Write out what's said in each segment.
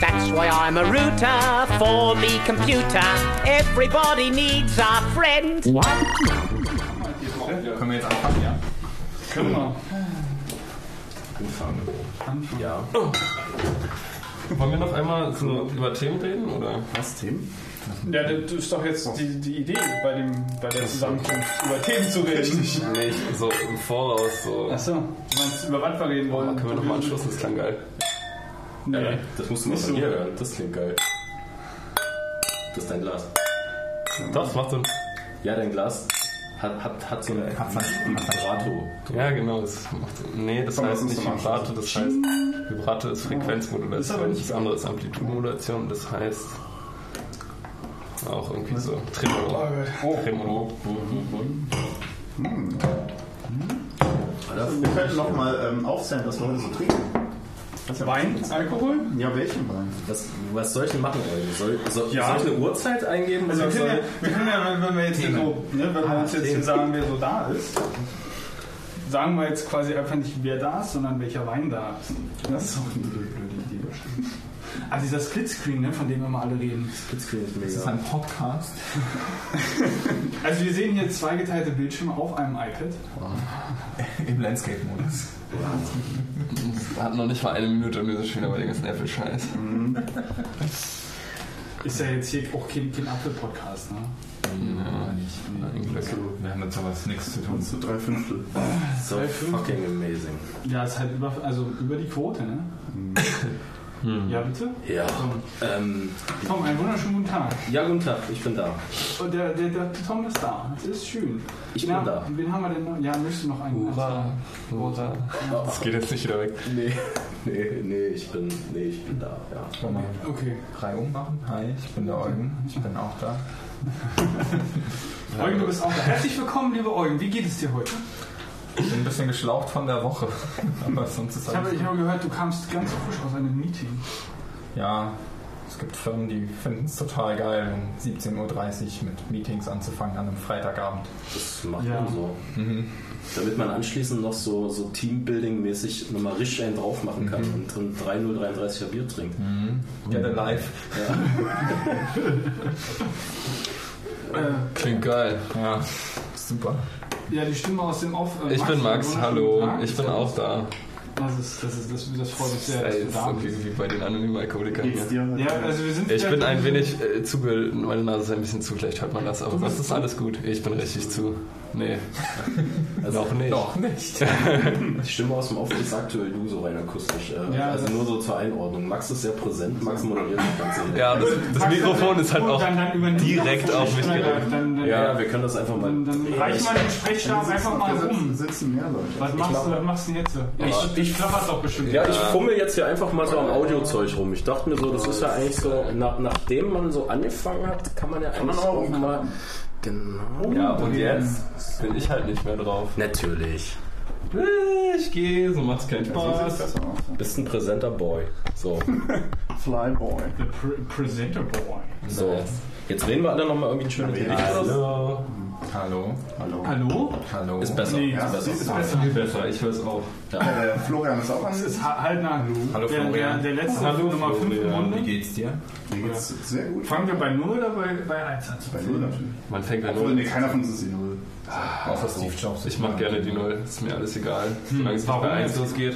That's why I'm a router for me computer. Everybody needs a friend. Können wir jetzt anfangen, ja? Können wir. Anfangen. Ja. Wollen wir noch einmal so über Themen reden? Oder? Was, Themen? Ja, das ist doch jetzt die, die Idee bei, dem, bei der Zusammenkunft, über Themen zu reden. Nicht so im Voraus. So. Achso, du meinst, über was wir reden wollen? Können wir nochmal anschließen? Das klang geil. Nee. Das musst du mal Nicht von so. mir hören. Das klingt geil. Das ist dein Glas. Das macht Sinn. Ja, dein Glas hat, hat, hat so ein Hat man- Vibrato. Ja, genau. Das macht, nee, das Komm, heißt nicht Vibrato, das heißt Vibrato ist Das ist aber Frequenzmodulation. nicht Das andere ist Amplitudenmodulation, das heißt auch irgendwie so Tremolo. Tremolo. Wir könnten noch mal ähm, aufzählen, was Leute so trinken. Was Wein, Alkohol? Ja, welchen Wein? Was, was soll ich denn machen, Eugen? Soll, soll, Ja. soll ich eine Uhrzeit eingeben? Also wir oder können, ja, wir können ja, wenn- wenn wir jetzt hier so, ne, wenn wir uns jetzt hier sagen, wer so da ist, sagen wir jetzt quasi einfach nicht, wer da ist, sondern welcher Wein da ist. Das ist auch eine blöde Idee wahrscheinlich. Also dieser Splitscreen, ne, von dem immer alle reden. Splitscreen ist Das ist mega. ein Podcast. Also wir sehen hier zweigeteilte Bildschirme auf einem iPad. Im Landscape-Modus. Hat noch nicht mal eine Minute und wir sind schon wieder bei den ganzen Apple-Scheiß. Ist ja jetzt hier auch kein, kein Apple-Podcast, ne? Ja, ein Glück. Wir haben mit sowas nichts zu tun. So drei Fünftel. So fucking amazing. Ja, ist halt über, also über die Quote, ne? Ja, bitte? Ja. Ähm, Tom, einen wunderschönen guten Tag. ja, guten Tag, ich bin da. Und der, der, der Tom ist da. Das ist schön. Ich Na, bin da. Wen haben wir denn noch? Ja, möchtest du noch einen? Hurra. Hurra. Das geht jetzt nicht wieder weg. Nee, nee, nee, ich bin, nee, ich bin da, ja. Wir Okay. drei ummachen? Hi, ich bin der Eugen. Ich bin auch da. Eugen, du bist auch da. Herzlich willkommen, liebe Eugen. Wie geht es dir heute? Ich bin ein bisschen geschlaucht von der Woche. Aber sonst ist Ich habe, ich habe gehört, du kamst ganz frisch aus einem Meeting. Ja, es gibt Firmen, die finden es total geil, um 17.30 Uhr mit Meetings anzufangen an einem Freitagabend. Das macht Ja. man so. Damit man anschließend noch so, so Teambuilding-mäßig nochmal richtig einen drauf machen kann und, und 3,033er Bier trinkt. Get alive. Klingt geil. Ja, super. Ja, die Stimme aus dem Auf. äh, Ich bin Max, hallo. Tag. Ich bin auch da. Das, ist, das, ist, das, das freut mich sehr, dass Ey, du ist da so bist. wie, bei den anonymen Alkoholikern hier. Ja, also wir sind Ich bin ein wenig äh, zuge... Meine Nase ist ein bisschen zu, vielleicht hört man das, aber das ist alles gut. Ich bin richtig zu. Nee. Also Noch nicht. Doch nicht. Die Stimme aus dem Auftritt ist aktuell du so rein akustisch. Äh, Ja, also nur so zur Einordnung. Max ist sehr präsent, Max moderiert das Ganze. Ja, das, das Mikrofon ist halt auch dann- dann direkt auf mich dann, dann, ja, wir können das einfach mal. dann, dann reich mal den Sprechstab einfach mal rum. sitzen mehr Leute. Was machst, du, was machst du denn jetzt? Ja, ich, ich klapper doch bestimmt. Ja, ich fummel jetzt hier einfach mal so am Audiozeug rum. Ich dachte mir so, das ist ja eigentlich so, nach, nachdem man so angefangen hat, kann man ja eigentlich auch mal. Genau. Ja, und jetzt bin ich halt nicht mehr drauf. Natürlich. Ich gehe, so macht's keinen So Spaß. besser aus. Bist ein präsenter Boy. So. Flyboy. The Pre Presenter Boy. so. Jetzt reden wir alle nochmal irgendwie ein schönes Lied. Hallo. Hallo. Hallo. Hallo? Ist besser. Nee, ist das besser. ist besser. Viel besser, ich höre auch. Äh, Florian ist auch an. Das ist ha- halt nach Hallo. Hallo, der, der, Florian. der letzte Hallo, Nummer 5 im Florian. Runde. Wie geht's dir? Mir geht's sehr gut. Fangen wir bei 0 oder bei, bei 1 an? Bei Null natürlich. Man fängt bei Obwohl, Null. nee, keiner von uns ist die Null. Außer Steve Jobs. Ich mache gerne die Null, ist mir alles egal. Solange es nicht bei 1 jetzt? losgeht.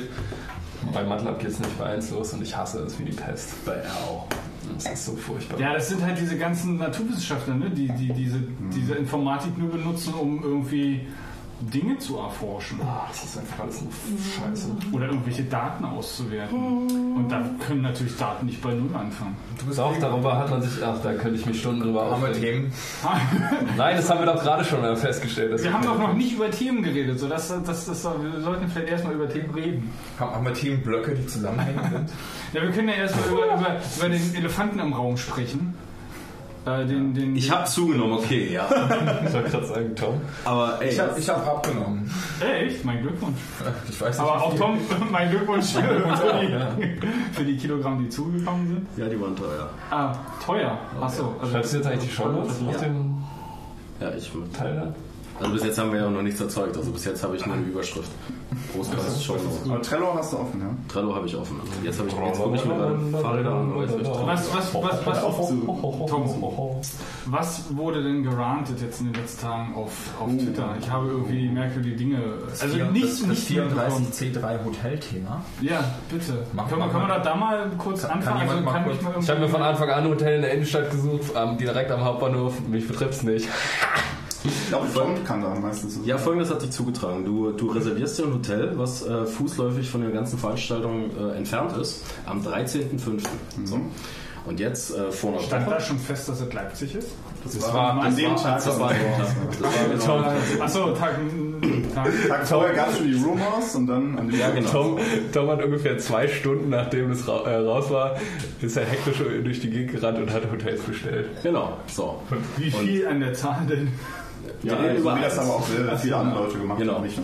Bei MATLAB geht es nicht bei 1 los und ich hasse es wie die Pest. Bei R auch. Das ist so furchtbar. Ja, das sind halt diese ganzen Naturwissenschaftler, ne? die, die diese, diese Informatik nur benutzen, um irgendwie Dinge zu erforschen. Ah, das ist einfach alles nur Scheiße. Oder irgendwelche Daten auszuwerten. Und da können natürlich Daten nicht bei Null anfangen. Du bist auch darüber hat man sich, ach, da könnte ich mich Stunden drüber Haben wir aufregen. Themen? Nein, das haben wir doch gerade schon festgestellt. Wir haben doch noch nicht über Themen geredet, so dass, dass, dass, wir sollten vielleicht erstmal über Themen reden. Haben haben wir Themenblöcke, die zusammenhängend sind? Ja, wir können ja erstmal über, über, über den Elefanten im Raum sprechen. Äh, den, den, Ich habe zugenommen, okay, ja. Ich wollte gerade sagen, Tom. Aber ey, Ich habe hab abgenommen. Echt? Mein Glückwunsch. Ich weiß nicht, Aber auch. Tom, mein Glückwunsch für die, für die Kilogramm, die zugekommen sind. ja, die waren teuer. Ah, teuer. Achso. Also Schreibst du jetzt eigentlich die Show Notes auf den Ja, ich. Teil da? Also bis jetzt haben wir ja noch nichts erzeugt. Also bis jetzt habe ich nur eine Überschrift. Großkreis Show Notes. Aber Trello hast du offen, ja? Trello habe ich offen. Jetzt habe ich jetzt komme ich aber jetzt bin ich dran. Was, was, was, was, Tom. was wurde denn gerantet jetzt in den letzten Tagen auf, auf Twitter? Ich habe irgendwie merkwürdige Dinge. Also das, nicht, das, nicht das mitbekommen. 34C3 Hotelthema. Ja, bitte. Mach können, wir, können wir da, da mal kurz anfangen? jemand Also mal kann kurz- Ich habe mir von Anfang an ein Hotel in der Innenstadt gesucht, ähm, direkt am Hauptbahnhof. Mich betrifft's nicht. Ich glaube, Tom kann da meistens. Ja, folgendes hat sich zugetragen. Du, du reservierst dir ein Hotel, was äh, fußläufig von der ganzen Veranstaltung äh, entfernt ist, am 13.05. So. Und jetzt äh, vor einer Stand da Woche. schon fest, dass es Leipzig ist? Das war an dem Tag. Das war das Tom, Achso, Tag, Tag. Tag vorher gab es schon die Rumors und dann an dem Ja, genau. Tom, Tom hat ungefähr zwei Stunden, nachdem es ra äh, raus war, ist er hektisch durch die Gegend gerannt und hat Hotels bestellt. Genau, so. Wie viel an der Zahl denn? Wir Ja, reden so über wie das eins. aber auch sehr viele andere Leute gemacht Genau. haben, nicht.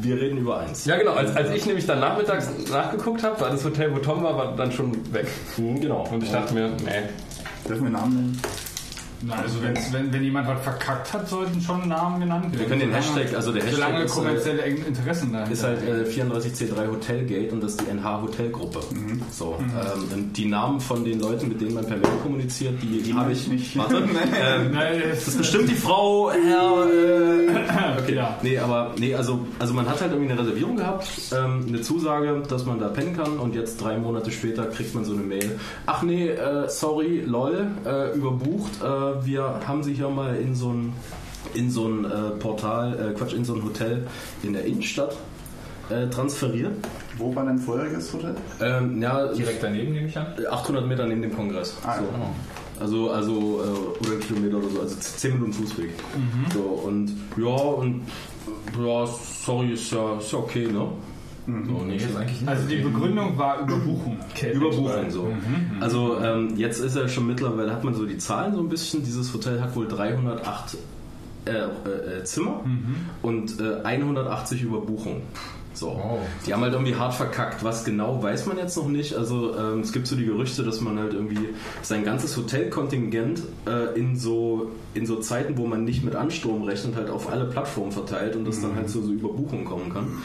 Wir reden über eins. Ja, genau. Als, als ich nämlich dann nachmittags nachgeguckt habe, war das Hotel, wo Tom war, war dann schon weg. Mhm, Genau. Und ich dachte mir, nee. Dürfen wir Namen nennen? Na, also wenn, wenn jemand was verkackt hat, sollten schon Namen genannt werden. Wir können den Hashtag, also der Hashtag Solange ist, äh, kommerzielle Interessen dahinter. ist halt äh, 34C3 Hotelgate und das ist die NH Hotelgruppe. So, ähm, und die Namen von den Leuten, mit denen man per Mail kommuniziert, die habe ich nicht. Warte. ähm, Nein, das ist bestimmt die Frau, Herr. Äh, okay. Ja. Nee, aber nee, also, also man hat halt irgendwie eine Reservierung gehabt, ähm, eine Zusage, dass man da pennen kann und jetzt drei Monate später kriegt man so eine Mail. Ach nee, äh, sorry, lol, äh, überbucht. Äh, wir haben sie hier mal in so ein in so ein äh, Portal, äh, Quatsch, in so ein Hotel in der Innenstadt äh, transferiert. Wo war dein vorheriges Hotel? Ähm, ja, Direkt daneben nehme ich an. 800 Meter neben dem Kongress. Ah, so. ja. Also, also äh, oder einen Kilometer oder so, also 10 Minuten Fußweg. So, und ja, und ja, sorry, ist ja, ist ja okay, ne? So, ist eigentlich nicht also die Begründung war Überbuchung. Überbuchung so. Also ähm, jetzt ist er schon mittlerweile, hat man so die Zahlen so ein bisschen. Dieses Hotel hat wohl 308 äh, äh, Zimmer und äh, 180 Überbuchungen. So. Wow. Die haben halt irgendwie hart verkackt. Was genau, weiß man jetzt noch nicht. Also ähm, es gibt so die Gerüchte, dass man halt irgendwie sein ganzes Hotelkontingent äh, in so in so Zeiten, wo man nicht mit Ansturm rechnet, halt auf alle Plattformen verteilt und das dann halt zu so Überbuchungen kommen kann.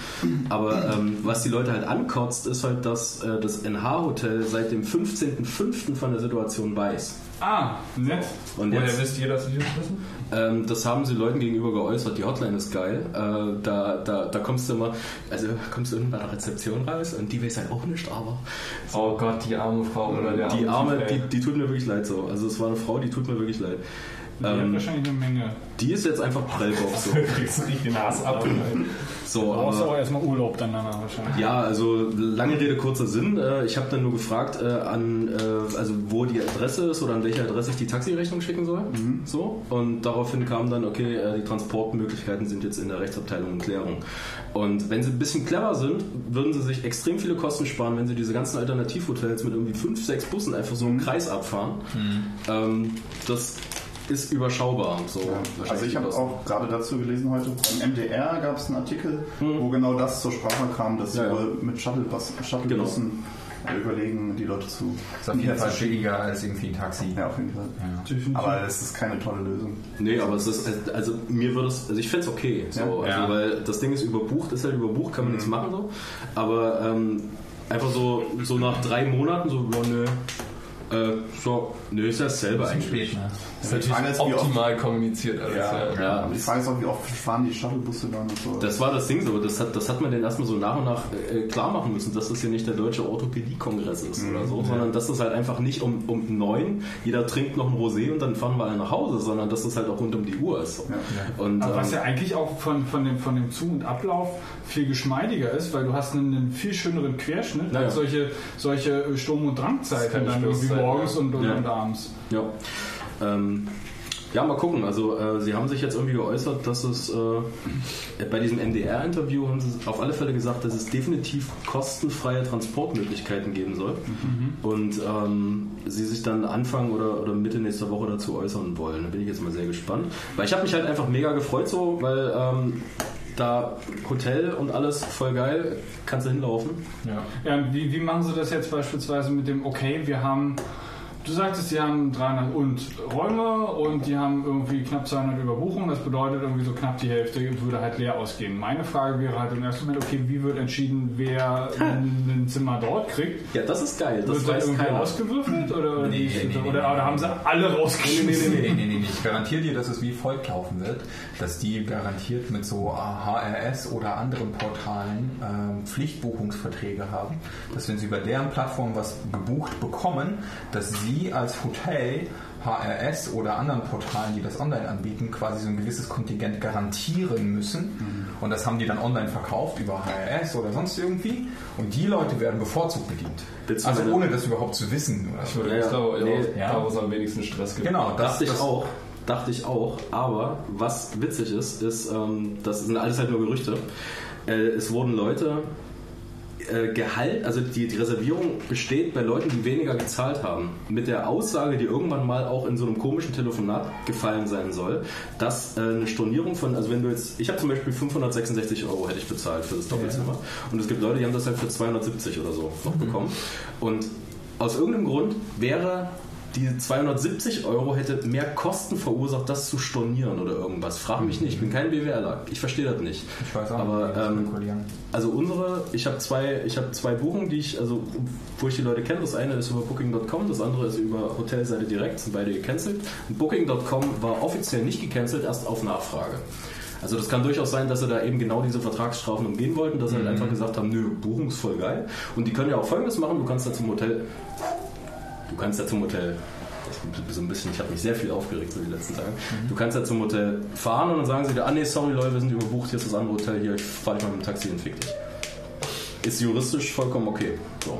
Aber ähm, was die Leute halt ankotzt, ist halt, dass äh, das NH-Hotel seit dem 15.05. von der Situation weiß. Ah, nett. Und Woher jetzt, wisst ihr, dass sie das wissen? ähm, das haben sie Leuten gegenüber geäußert. Die Hotline ist geil. Äh, da, da, da kommst du immer, also kommst du irgendwann bei der Rezeption raus und die weiß halt auch nicht, aber Oh Gott, die arme Frau oder der die arme arme, die, die tut mir wirklich leid so. Also es war eine Frau, die tut mir wirklich leid. Die hat Ähm, wahrscheinlich eine Menge. die ist jetzt einfach Prellbox so. kriegst du nicht den Hass ab. so Du brauchst aber, auch erstmal Urlaub dann danach wahrscheinlich. ja, also lange Rede, kurzer Sinn. Äh, ich habe dann nur gefragt, äh, an, äh, also wo die Adresse ist oder an welche Adresse ich die Taxirechnung schicken soll. So. Und daraufhin kam dann, okay, die Transportmöglichkeiten sind jetzt in der Rechtsabteilung in Klärung. Und wenn sie ein bisschen clever sind, würden sie sich extrem viele Kosten sparen, wenn sie diese ganzen Alternativhotels mit irgendwie fünf, sechs Bussen einfach so im Kreis abfahren. Ähm, das ist überschaubar. So wahrscheinlich Also ich habe auch gerade dazu gelesen heute, beim MDR gab es einen Artikel, wo genau das zur Sprache kam, dass sie Ja, ja. wohl mit Shuttlebus, Shuttlebussen überlegen, die Leute zu... Ist auf jeden Fall billiger als irgendwie ein Taxi. Ja, auf jeden Fall. Aber es ist keine tolle Lösung. Nee, aber es ist, also mir würde es, also ich fände es okay, so, Ja. also, Ja. weil das Ding ist überbucht, ist halt überbucht, kann man nichts machen so, aber ähm, einfach so, so nach drei Monaten so, ja, nö, äh, so, nö, ist ja dasselbe eigentlich. Spät, ne? Das ist natürlich optimal kommuniziert alles. Ja, Ja. Ja, Die Frage ist auch, wie oft fahren die Shuttlebusse dann und so. das war das Ding so, das hat, das hat man denen erstmal so nach und nach äh, klar machen müssen, dass das hier nicht der deutsche Orthopädie-Kongress ist oder so, sondern dass das halt einfach nicht um, um neun, jeder trinkt noch ein Rosé und dann fahren wir alle nach Hause, sondern dass das halt auch rund um die Uhr ist. So. Und, Aber was ähm, ja eigentlich auch von, von, dem, von dem Zu- und Ablauf viel geschmeidiger ist, weil du hast einen, einen viel schöneren Querschnitt Ja, ja. als solche, solche Sturm- und Drangzeiten dann irgendwie morgens und, und, und abends. Ja. Ähm, Ja, mal gucken. Also äh, sie haben sich jetzt irgendwie geäußert, dass es äh, bei diesem MDR-Interview haben sie auf alle Fälle gesagt, dass es definitiv kostenfreie Transportmöglichkeiten geben soll. Und ähm, sie sich dann Anfang oder, oder Mitte nächster Woche dazu äußern wollen. Da bin ich jetzt mal sehr gespannt. Weil ich habe mich halt einfach mega gefreut so, weil ähm, da Hotel und alles voll geil, kannst du hinlaufen. Ja, wie, wie machen Sie das jetzt beispielsweise mit dem, okay, wir haben, du sagtest, die haben 300 und Räume und die haben irgendwie knapp 200 Überbuchungen, das bedeutet irgendwie so knapp die Hälfte würde halt leer ausgehen. Meine Frage wäre halt im ersten Moment, okay, wie wird entschieden, wer ein Zimmer dort kriegt? Ja, das ist geil. Das Wird weiß irgendwie keiner. ausgewürfelt oder, Nee, nee, nee, oder, oder haben sie alle rausgeschmissen? Nee, nee, nee, nee, nee. Ich garantiere dir, dass es wie folgt laufen wird, dass die garantiert mit so HRS oder anderen Portalen ähm, Pflichtbuchungsverträge haben, dass wenn sie über deren Plattform was gebucht bekommen, dass sie als Hotel HRS oder anderen Portalen, die das online anbieten, quasi so ein gewisses Kontingent garantieren müssen. Und das haben die dann online verkauft über HRS oder sonst irgendwie. Und die Leute werden bevorzugt bedient. Du Also ohne das überhaupt zu wissen. Oder. Ich Ja, glaube, nee, ja, ja. da wo es am wenigsten Stress gibt. Genau, das, Dachte ich das, auch. Dachte ich auch. Aber was witzig ist, ist, ähm, das sind alles halt nur Gerüchte. Äh, es wurden Leute äh, Gehalt, also die, die Reservierung besteht bei Leuten, die weniger gezahlt haben. Mit der Aussage, die irgendwann mal auch in so einem komischen Telefonat gefallen sein soll, dass äh, eine Stornierung von, also wenn du jetzt, ich habe zum Beispiel 566 Euro hätte ich bezahlt für das Doppelzimmer. Und es gibt Leute, die haben das halt für 270 oder so noch bekommen. Und aus irgendeinem Grund wäre die 270 Euro hätte mehr Kosten verursacht, das zu stornieren oder irgendwas. Frag mich nicht, ich bin kein BWLer. Ich verstehe das nicht. Ich weiß auch Aber, nicht, ähm. Also unsere, ich habe zwei, ich habe zwei Buchungen, die ich, also wo ich die Leute kenne. Das eine ist über Booking.com, das andere ist über Hotelseite direkt, sind beide gecancelt. Booking.com war offiziell nicht gecancelt, erst auf Nachfrage. Also das kann durchaus sein, dass sie da eben genau diese Vertragsstrafen umgehen wollten, dass sie halt einfach gesagt haben, nö, Buchung ist voll geil. Und die können ja auch folgendes machen, du kannst da zum Hotel, du kannst da zum Hotel, das so ein bisschen, ich habe mich sehr viel aufgeregt so die letzten Tage. Du kannst da zum Hotel fahren und dann sagen sie dir, ah nee, sorry Leute, wir sind überbucht, hier ist das andere Hotel, hier, ich fahre dich mal mit dem Taxi und fick dich. Ist juristisch vollkommen okay. So.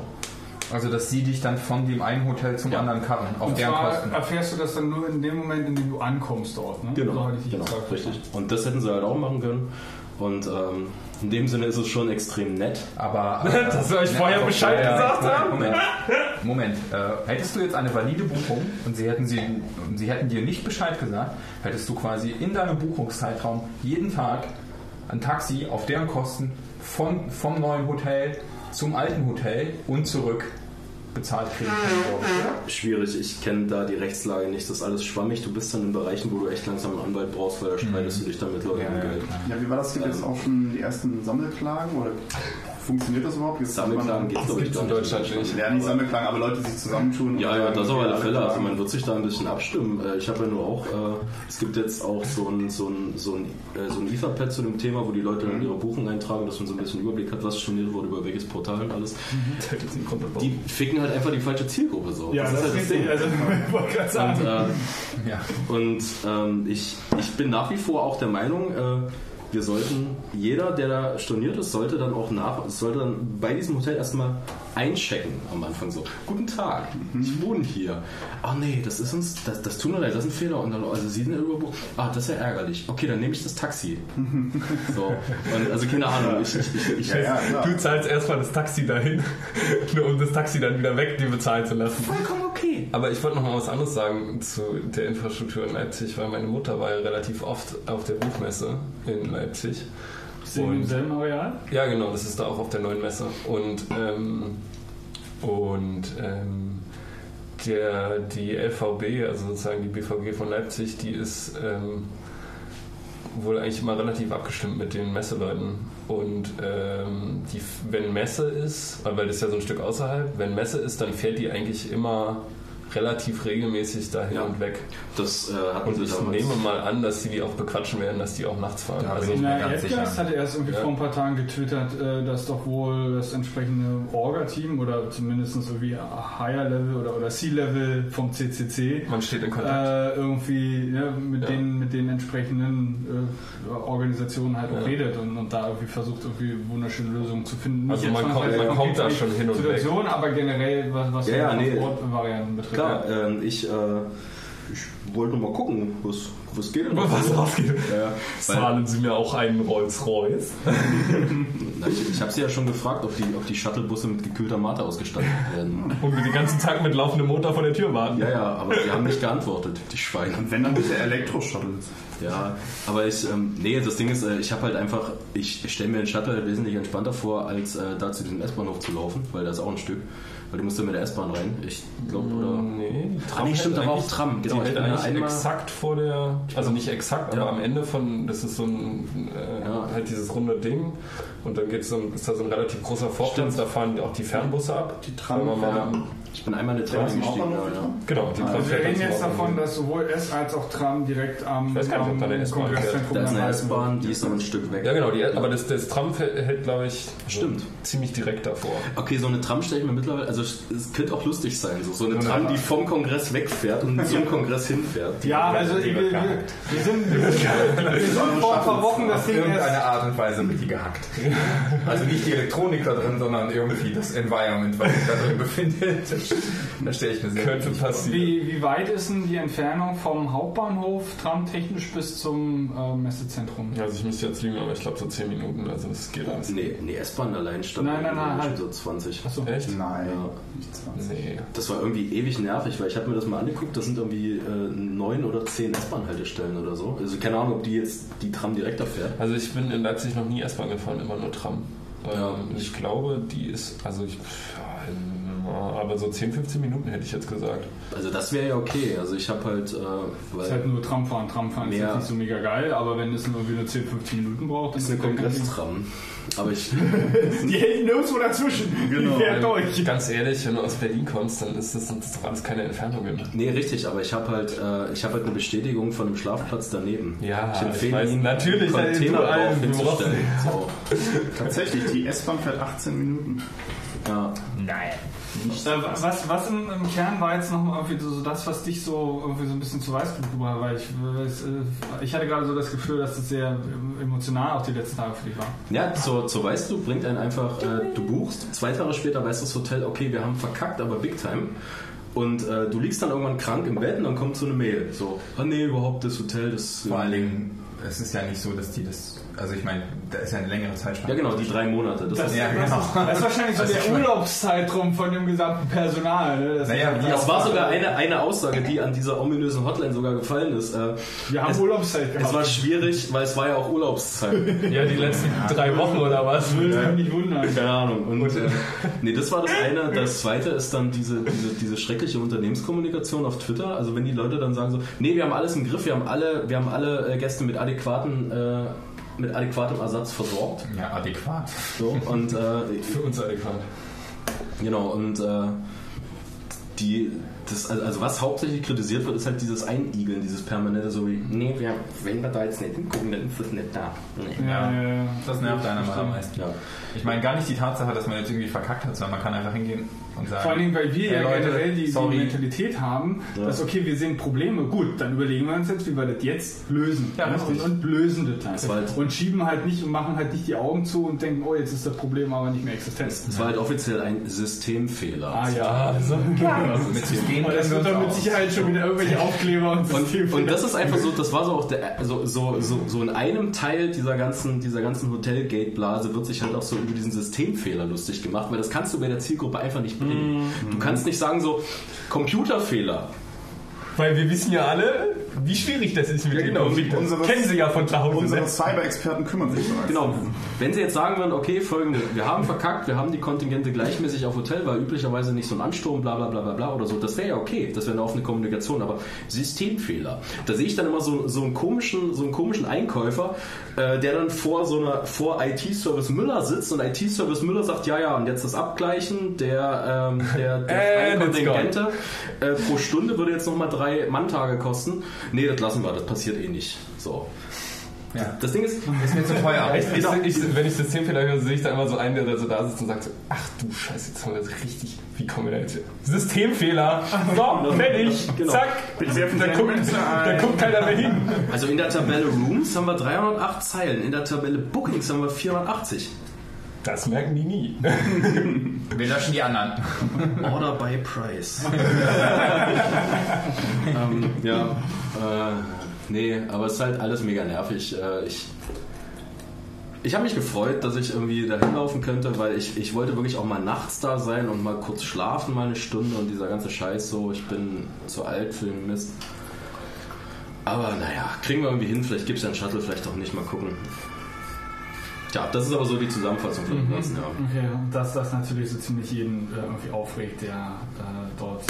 Also, dass sie dich dann von dem einen Hotel zum Ja. anderen karren, auf Und deren zwar Kosten. erfährst du das dann nur in dem Moment, in dem du ankommst dort. Ne? So genau jetzt auch richtig. Und das hätten sie halt auch machen können. Und ähm, in dem Sinne ist es schon extrem nett. Aber. äh, Dass wir euch vorher Bescheid ja, gesagt haben. Moment. Moment. Äh, hättest du jetzt eine valide Buchung und sie hätten, sie, sie hätten dir nicht Bescheid gesagt, hättest du quasi in deinem Buchungszeitraum jeden Tag ein Taxi auf deren Kosten von, vom neuen Hotel zum alten Hotel und zurück bezahlt kriegen können, glaube ich. Schwierig, ich kenne da die Rechtslage nicht, das ist alles schwammig. Du bist dann in Bereichen, wo du echt langsam einen Anwalt brauchst, weil da streitest du dich dann mit Leuten Ja, um ja, Geld. Ja, wie war das? Gibt es auch schon die ersten Sammelklagen oder funktioniert das überhaupt? Jetzt Sammelklagen geht glaube ich gibt's gar in nicht. Deutschland nicht. Ja, nicht Sammelklagen, aber Leute, die sich zusammentun. Ja, und ja, das auf alle Fälle. Also man wird sich da ein bisschen abstimmen. Äh, Ich habe ja nur auch, äh, es gibt jetzt auch so ein, so ein, so ein, äh, so ein Etherpad zu dem Thema, wo die Leute dann ihre Buchung eintragen, dass man so ein bisschen Überblick hat, was storniert wurde, über welches Portal und alles. Die ficken halt einfach die falsche Zielgruppe so. Ja, das, ist halt ist richtig. Also, ich wollte gerade sagen. Und, äh, Ja. und ähm, ich, ich bin nach wie vor auch der Meinung, äh, wir sollten, jeder, der da storniert ist, sollte dann auch nach, sollte dann bei diesem Hotel erstmal einchecken am Anfang so. Guten Tag, ich wohne hier. Ah nee, das ist uns, das, das mir leid, das ist ein Fehler. Und dann, also Sie sind überbucht. Ah, das ist ja ärgerlich. Okay, dann nehme ich das Taxi. So. Und, also keine Ahnung, ich, ich, ich, Ja, ja. Du zahlst erstmal das Taxi dahin, nur um das Taxi dann wieder weg dir bezahlen zu lassen. vollkommen okay. Aber ich wollte noch mal was anderes sagen zu der Infrastruktur in Leipzig, weil meine Mutter war ja relativ oft auf der Buchmesse in Leipzig. Sind wir im selben Areal? Ja, genau, das ist da auch auf der neuen Messe. Und, ähm, und ähm, der, die LVB, also sozusagen die BVG von Leipzig, die ist ähm, wohl eigentlich immer relativ abgestimmt mit den Messeleuten. Und ähm, die, wenn Messe ist, weil weil das ist ja so ein Stück außerhalb, wenn Messe ist, dann fährt die eigentlich immer relativ regelmäßig dahin Ja. und weg. Das äh, hatten Und sie ich damals. nehme mal an, dass die die auch bequatschen werden, dass die auch nachts fahren. Da bin also, ich mir Na, ganz Edgast sicher. hatte erst irgendwie Ja. vor ein paar Tagen getwittert, äh, dass doch wohl das entsprechende Orga-Team oder zumindest irgendwie Higher Level oder, oder C-Level vom CCC man steht in Kontakt. äh, irgendwie ja, mit, Ja. den, mit den entsprechenden äh, Organisationen halt auch Ja. redet und, und da irgendwie versucht, irgendwie wunderschöne Lösungen zu finden. Also man kommt- man kommt da schon hin und Situation, aber generell, was, was Ja, ja, so nee. Transportvarianten betrifft. Klar, ähm, ich, äh, ich wollte mal gucken, was, was geht denn. Was aufgeht. Ja, Zahlen Sie mir auch einen Rolls-Royce? ich ich habe sie ja schon gefragt, ob die, ob die Shuttlebusse mit gekühlter Mate ausgestattet werden. Und wir den ganzen Tag mit laufendem Motor vor der Tür warten. Ja, ja, aber die haben nicht geantwortet, die Schweine. Wenn dann bitte Elektroshuttles. Ja, aber ich, ähm, nee, das Ding ist, äh, ich habe halt einfach, ich, stelle mir den Shuttle wesentlich entspannter vor, als äh, da zu diesem S-Bahnhof zu laufen, weil da ist auch ein Stück. Weil du musst ja mit der S-Bahn rein, ich glaube, oder? Nee, die Ah, nee, stimmt, aber auch Tram, genau, Die hält ja eigentlich einmal- exakt vor der, also nicht exakt, aber am Ende von, das ist so ein, äh, Ja. halt dieses runde Ding und dann geht's so, ein- ist da so ein relativ großer Vorplatz, da fahren auch die Fernbusse ab. Die Tram Sagen wir mal, Ich bin einmal eine Tram ja. Genau, die Tram Wir reden jetzt davon, dass sowohl S als auch Tram direkt am, weiß gar nicht, am da eine S-Bahn Kongresszentrum Da ist eine. S-Bahn, die ist aber ein Stück weg. Ja genau, die, aber das, das Tram hält, glaube ich, Stimmt. so ziemlich direkt davor. Okay, so eine Tram stelle ich mir mittlerweile, also es könnte auch lustig sein, so, so eine Tram, die vom Kongress wegfährt und zum Kongress hinfährt. Ja, also wir, wir, wir sind, wir sind, wir sind vor ein paar Wochen das Auf Ding irgendeine Art und Weise wird die gehackt. Also nicht die Elektronik da drin, sondern irgendwie das Environment, was sich da drin befindet. Das stelle ich mir sehr Könnte passieren. Wie, wie weit ist denn die Entfernung vom Hauptbahnhof tramtechnisch bis zum äh, Messezentrum? Also ich müsste jetzt lügen, aber ich glaube so 10 Minuten, also das geht alles. Nee, nee, S-Bahn allein stand Nein, nein, nein, halt. so 20. Achso. Echt? Nein, Ja. nicht 20. Nee. Das war irgendwie ewig nervig, weil ich habe mir das mal angeguckt, das sind irgendwie äh, neun oder zehn S-Bahn-Haltestellen oder so. Also keine Ahnung, ob die jetzt die Tram direkter fährt. Also ich bin in Leipzig noch nie S-Bahn gefahren, immer nur Tram. Ja. Ähm, ich glaube, die ist, also ich, ja, in, aber so 10, 15 Minuten hätte ich jetzt gesagt. Also das wäre ja okay. Also ich habe halt, äh, Das ist weil halt nur Tramfahren. Tramfahren ist Mehr. jetzt nicht so mega geil, aber wenn es nur irgendwie nur 10, 15 Minuten braucht, ist eine Kongresstram. Aber ich, die- hält nirgendwo dazwischen. Genau. Die fährt durch. Ganz ehrlich, wenn du aus Berlin kommst, dann ist das, das doch alles keine Entfernungen. nee, richtig, aber ich habe halt, äh, ich habe halt eine Bestätigung von einem Schlafplatz daneben. Ja, ich ich empfehle weiß, Ihnen, natürlich, einen Container du drauf hinzustellen. So. Tatsächlich, die S-Bahn fährt 18 Minuten. Ja. Nein. Äh, was, was im, im Kern war jetzt noch irgendwie so, so das, was dich so irgendwie so ein bisschen zu Weißblut hat, weil ich, äh, ich hatte gerade so das Gefühl, dass das sehr emotional auch die letzten Tage für dich war. Ja, zur, zur weißt du, bringt einen einfach, äh, du buchst, zwei Tage später weiß das Hotel, okay, wir haben verkackt, aber Big Time. Und äh, du liegst dann irgendwann krank im Bett und dann kommt so eine Mail. So, ah nee, überhaupt das Hotel, das. Vor allen Dingen, es ist ja nicht so, dass die das, also ich meine, da ist ja eine längere Zeitspanne. Ja, genau, die drei Monate. Das, Das, ist, Ja, genau. das ist wahrscheinlich so Also der Urlaubszeitraum von dem gesamten Personal. Ne? Das Naja, das war sogar eine, eine Aussage, die an dieser ominösen Hotline sogar gefallen ist. Äh, wir haben es, Urlaubszeit gehabt. es war schwierig, weil es war ja auch Urlaubszeit. Ja, die letzten drei Wochen oder was? Würde mich nicht wundern. Keine Ahnung. Und, äh, nee, das war das eine. Das zweite ist dann diese, diese, diese schreckliche Unternehmenskommunikation auf Twitter. Also wenn die Leute dann sagen so, nee, wir haben alles im Griff, wir haben alle, wir haben alle äh, Gäste mit adäquaten, äh, mit adäquatem Ersatz versorgt. Ja, adäquat. So, und äh, Für uns adäquat. genau, und äh, die das, also also was hauptsächlich kritisiert wird, ist halt dieses Einigeln, dieses permanente, so wie, nee, wir, wenn wir da jetzt nicht hingucken, dann ist das nicht da. Nee. Ja, ja, ja. Das nervt einen am allermeisten. Ja. Ich meine gar nicht die Tatsache, dass man jetzt irgendwie verkackt hat, sondern man kann einfach hingehen und sagen. Vor allen Dingen, weil wir ja Leute, generell die, die. Mentalität haben, Ja. dass okay, wir sehen Probleme, gut, dann überlegen wir uns jetzt, wie wir das jetzt lösen. Ja, ne? und, und lösen das Das war halt. halt- Und schieben halt nicht und machen halt nicht die Augen zu und denken, oh, jetzt ist das Problem aber nicht mehr existent. Das war halt offiziell ein Systemfehler. Ah ja, also, mit System Aber das wird dann mit. Sicherheit schon wieder irgendwelche Aufkleber und Und, Systemfehler. und das ist einfach so, das war so auch der, so, so, so, so in einem Teil dieser ganzen, dieser ganzen Hotelgate-Blase wird sich halt auch so über diesen Systemfehler lustig gemacht, weil das kannst du bei der Zielgruppe einfach nicht bringen. Du kannst nicht sagen so, Computerfehler. Weil wir wissen ja alle, wie schwierig das ist mit Ja, genau. Computern. Unsere- Kennen Sie ja von zu Hause. Unsere ne? Cyber-Experten kümmern sich bereits. Genau. Wenn sie jetzt sagen würden, okay, folgende, wir haben verkackt, wir haben die Kontingente gleichmäßig auf Hotel, weil üblicherweise nicht so ein Ansturm, bla bla bla bla bla oder so, das wäre ja okay, das wäre eine offene Kommunikation, aber Systemfehler. Da sehe ich dann immer so, so einen komischen, so einen komischen Einkäufer, äh, der dann vor so einer, vor IT-Service Müller sitzt und IT-Service Müller sagt, ja, ja, und jetzt das Abgleichen der, ähm, der, der freien it's gone. Kontingente äh, pro Stunde würde jetzt nochmal drei Manntage kosten. Nee, das lassen wir, das passiert eh nicht. So. Ja. Das Ding ist, Ist mir zu teuer. Ich, ich, ich, wenn ich Systemfehler höre, sehe ich da immer so einen, der so da sitzt und sagt so, ach du Scheiße, jetzt haben wir das richtig, wie kommen wir da jetzt hin? Systemfehler, so, fertig, Genau. zack, da guckt, da guckt keiner mehr hin. Also in der Tabelle Rooms haben wir 308 Zeilen, in der Tabelle Bookings haben wir 480. Das merken die nie. Wir löschen die anderen. Order by Price. ähm, ja, äh, nee, aber es ist halt alles mega nervig. Äh, ich ich habe mich gefreut, dass ich irgendwie da hinlaufen könnte, weil ich, ich wollte wirklich auch mal nachts da sein und mal kurz schlafen, mal eine Stunde und dieser ganze Scheiß so. Ich bin zu alt für den Mist. Aber naja, kriegen wir irgendwie hin. Vielleicht gibt es ja einen Shuttle, vielleicht auch nicht. Mal gucken. Tja, das ist aber so die Zusammenfassung von dem Ganzen, ja. Okay, und dass das natürlich so ziemlich jeden äh, irgendwie aufregt, der äh, dort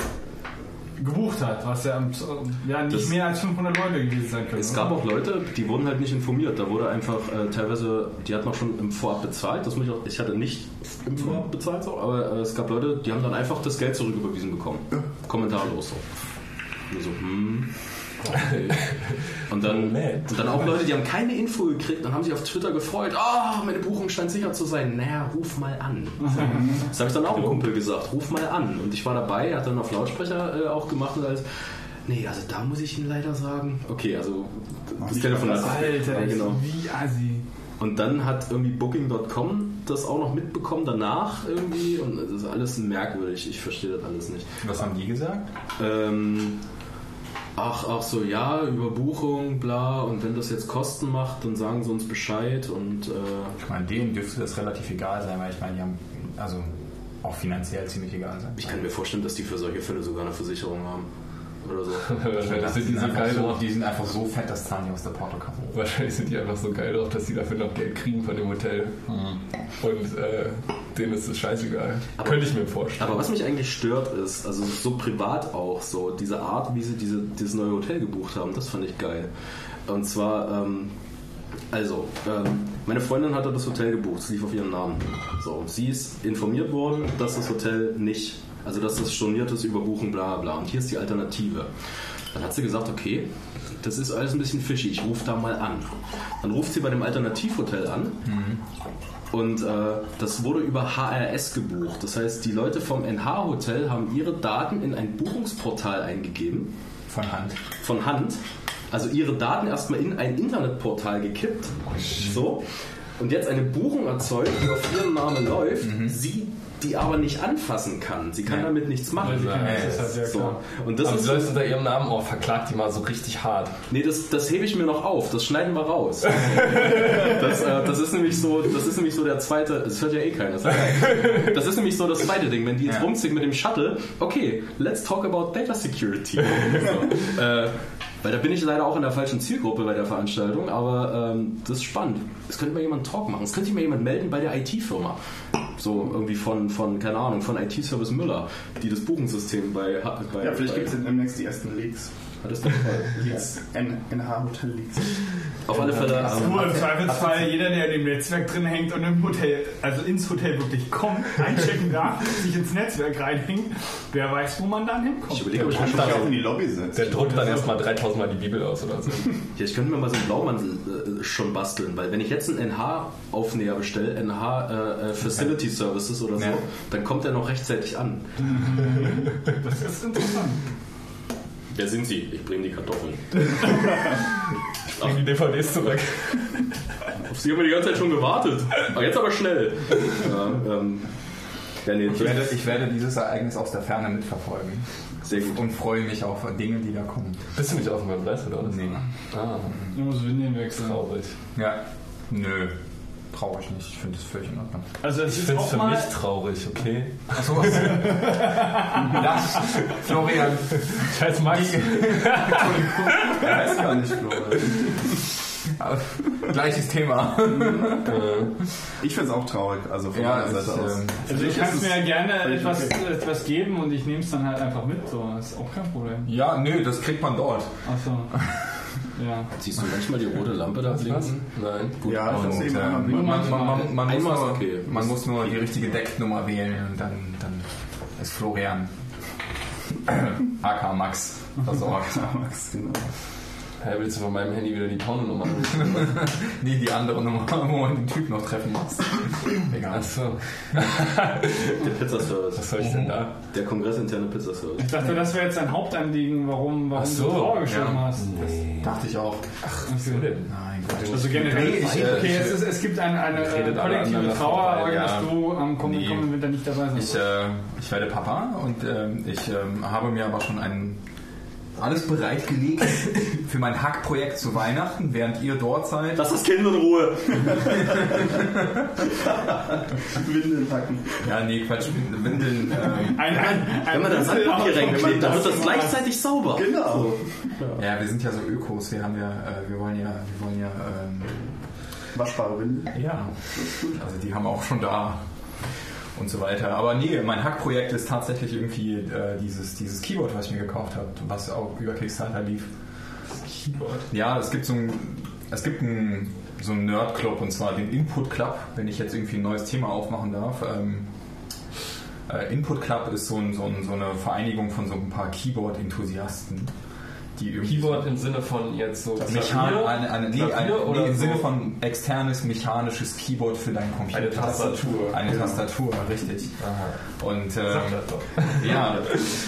gebucht hat, was ja, äh, ja nicht Das- mehr als 500 Leute gewesen sein können. Es oder? gab auch Leute, die wurden halt nicht informiert. Da wurde einfach äh, teilweise, die hatten auch schon im Vorab bezahlt. Das muss ich auch, ich hatte nicht im Vorab bezahlt, so, aber äh, es gab Leute, die haben dann einfach das Geld zurücküberwiesen bekommen. Kommentarlos so. Nur so, hm. Und dann, und dann auch Leute, die haben keine Info gekriegt und haben sich auf Twitter gefreut. Oh, meine Buchung scheint sicher zu sein. Naja, ruf mal an. Das habe ich dann auch einem Kumpel gesagt. Ruf mal an. Und ich war dabei, er hat dann auf Lautsprecher äh, auch gemacht und alles. Nee, also da muss ich Ihnen leider sagen. Okay, also das Telefon hat Alter, ja, genau. wie assi. Und dann hat irgendwie Booking.com das auch noch mitbekommen danach irgendwie und das ist alles merkwürdig. Ich verstehe das alles nicht. Was haben die gesagt? Ähm, ach, ach so, ja, Überbuchung, bla. Und wenn das jetzt Kosten macht, dann sagen sie uns Bescheid und äh, Ich meine, denen dürfte das relativ egal sein, weil ich meine, die haben also auch finanziell ziemlich egal sein. ich kann mir vorstellen, dass die für solche Fälle sogar eine Versicherung haben. Oder so. Wahrscheinlich sind die so einfach geil so, drauf. die sind einfach so fett, das zahlen die aus der Portokasse. Wahrscheinlich sind die einfach so geil drauf, dass die dafür noch Geld kriegen von dem Hotel. Und äh, denen ist es scheißegal. Aber- Könnte ich mir vorstellen. Aber was mich eigentlich stört ist, also so privat auch, so diese Art, wie sie diese, dieses neue Hotel gebucht haben, das fand ich geil. Und zwar, ähm, also, ähm, meine Freundin hatte das Hotel gebucht, es lief auf ihren Namen. So, sie ist informiert worden, dass das Hotel nicht, also dass das storniert ist, überbuchen, bla bla. Und hier ist die Alternative. Dann hat sie gesagt, okay, das ist alles ein bisschen fishy, ich rufe da mal an. Dann ruft sie bei dem Alternativhotel an und äh, das wurde über HRS gebucht. Das heißt, die Leute vom NH-Hotel haben ihre Daten in ein Buchungsportal eingegeben, Von Hand. von Hand. Also ihre Daten erstmal in ein Internetportal gekippt. So. Und jetzt eine Buchung erzeugt, die auf ihren Namen läuft, sie die aber nicht anfassen kann. Sie kann Ja. damit nichts machen. Kennen, das ist halt So. Und das Aber ist die Leute unter ihrem Namen, oh, verklagt die mal so richtig hart. Nee, das, das hebe ich mir noch auf. Das schneiden wir raus. Das, äh, das ist nämlich so, das ist nämlich so der zweite. Das hört ja eh keiner. Das, ist geil. das ist nämlich so das zweite Ding. Wenn die jetzt Ja. rumziehen mit dem Shuttle, okay, let's talk about Data Security. So, äh, weil da bin ich leider auch in der falschen Zielgruppe bei der Veranstaltung, aber ähm, das ist spannend. Es könnte mal jemand einen Talk machen. Es könnte sich mal jemand melden bei der IT-Firma. So irgendwie von, von, keine Ahnung, von IT-Service Müller, die das Buchungssystem bei, bei Ja, vielleicht gibt es demnächst die ersten Leaks. Hat das der Fall? Leaks. NH Hotel Leaks. Auf alle Fälle. ähm, Nur im Zweifelsfall, jeder, der in dem Netzwerk drin hängt und im Hotel, also ins Hotel wirklich kommt, einchecken darf, sich ins Netzwerk reinhängt, wer weiß, wo man dann ich hinkommt. überlege, ob ich ich mich auch in die Lobby setzen. Der druckt dann erstmal 3000 Mal die Bibel aus oder so. Ja, ich könnte mir mal so einen Blaumantel äh, schon basteln, weil wenn ich jetzt einen NH-Aufnäher bestelle, NH äh, äh, Facility Services oder so, Ja. dann kommt er noch rechtzeitig an. Das ist interessant. Wer sind Sie? Ich bringe die Kartoffeln. Bring die DVDs zurück. Auf Sie haben wir die ganze Zeit schon gewartet. Aber jetzt aber schnell. Ja, ähm, ja nee, Ich werde, ich werde dieses Ereignis aus der Ferne mitverfolgen. sehr gut. Und freue mich auf Dinge, die da kommen. Bist du nicht auf dem Adresse oder was? Nee. Ah, Du musst Windeln wechseln. traurig. Ja. Nö. Traurig nicht. Ich finde es völlig in Ordnung. Also es Ich finde es für mal... mich traurig, okay? Achso. das, Florian. Scheiß Max. Er heißt gar nicht Florian. Gleiches Thema. Ich finde es auch traurig, also von Ja, meiner Seite aus. ähm, Also ich kann es mir ja gerne etwas, okay. etwas geben und ich nehme es dann halt einfach mit. So, das ist auch kein Problem. ja, nö, das kriegt man dort. Achso. Ja. Siehst du manchmal die rote Lampe da blinken? Nein. Gut. ja, ich Und, hab's eben äh, einmal man, man, man, man, muss ist nur, okay. man muss nur die richtige Decknummer wählen und dann, dann ist Florian AK Max versorgt. Max, genau. Hey, willst du von meinem Handy wieder die Pornonummer anrufen? Nee, die andere Nummer, wo man den Typ noch treffen muss. Egal. Achso, Der Pizzaservice. was soll ich denn da? Der kongressinterne Pizzaservice. Ich dachte, das wäre jetzt dein Hauptanliegen, warum, warum so, du Trauer geschoben ja. hast. Dachte ich auch. Ach, was denn? Nein, Quatsch. Also generell, Nee, ich, äh, okay, ich, es, ist, es gibt eine, eine äh, kollektive Trauer, vorbei, aber ja. dass du am kommenden, Nee. Winter nicht dabei sein Ich, äh, ich werde Papa und ähm, ich ähm, habe mir aber schon ein, alles bereitgelegt für mein Hackprojekt zu Weihnachten, während ihr dort seid. Lass das Kind in Ruhe. Windeln packen. Ja, nee, Quatsch, Windeln. Ähm, Ein, ein, ein Wenn man da Sandpapier reinklebt, dann wird das gleichzeitig sauber. Genau. ja, wir sind ja so Ökos. Wir haben ja, äh, wir wollen ja, wir wollen ja, ähm, Waschbare Windeln. ja, also die haben wir auch schon da und so weiter. Aber nee, mein Hackprojekt ist tatsächlich irgendwie äh, dieses, dieses Keyboard, was ich mir gekauft habe, was auch über Kickstarter lief. Keyboard. Ja, es gibt so ein, es gibt ein, so einen Nerd-Club und zwar den Input Club, wenn ich jetzt irgendwie ein neues Thema aufmachen darf. Ähm, äh, Input Club ist so, ein, so, ein, so eine Vereinigung von so ein paar Keyboard-Enthusiasten, die Keyboard im Sinne von jetzt so Mechan Klavier? eine, eine, nee, Klavier ein, oder nee, im so? Sinne von externes mechanisches Keyboard für deinen Computer. Eine Tastatur. Eine Tastatur, richtig. Aha. Und ähm, ja,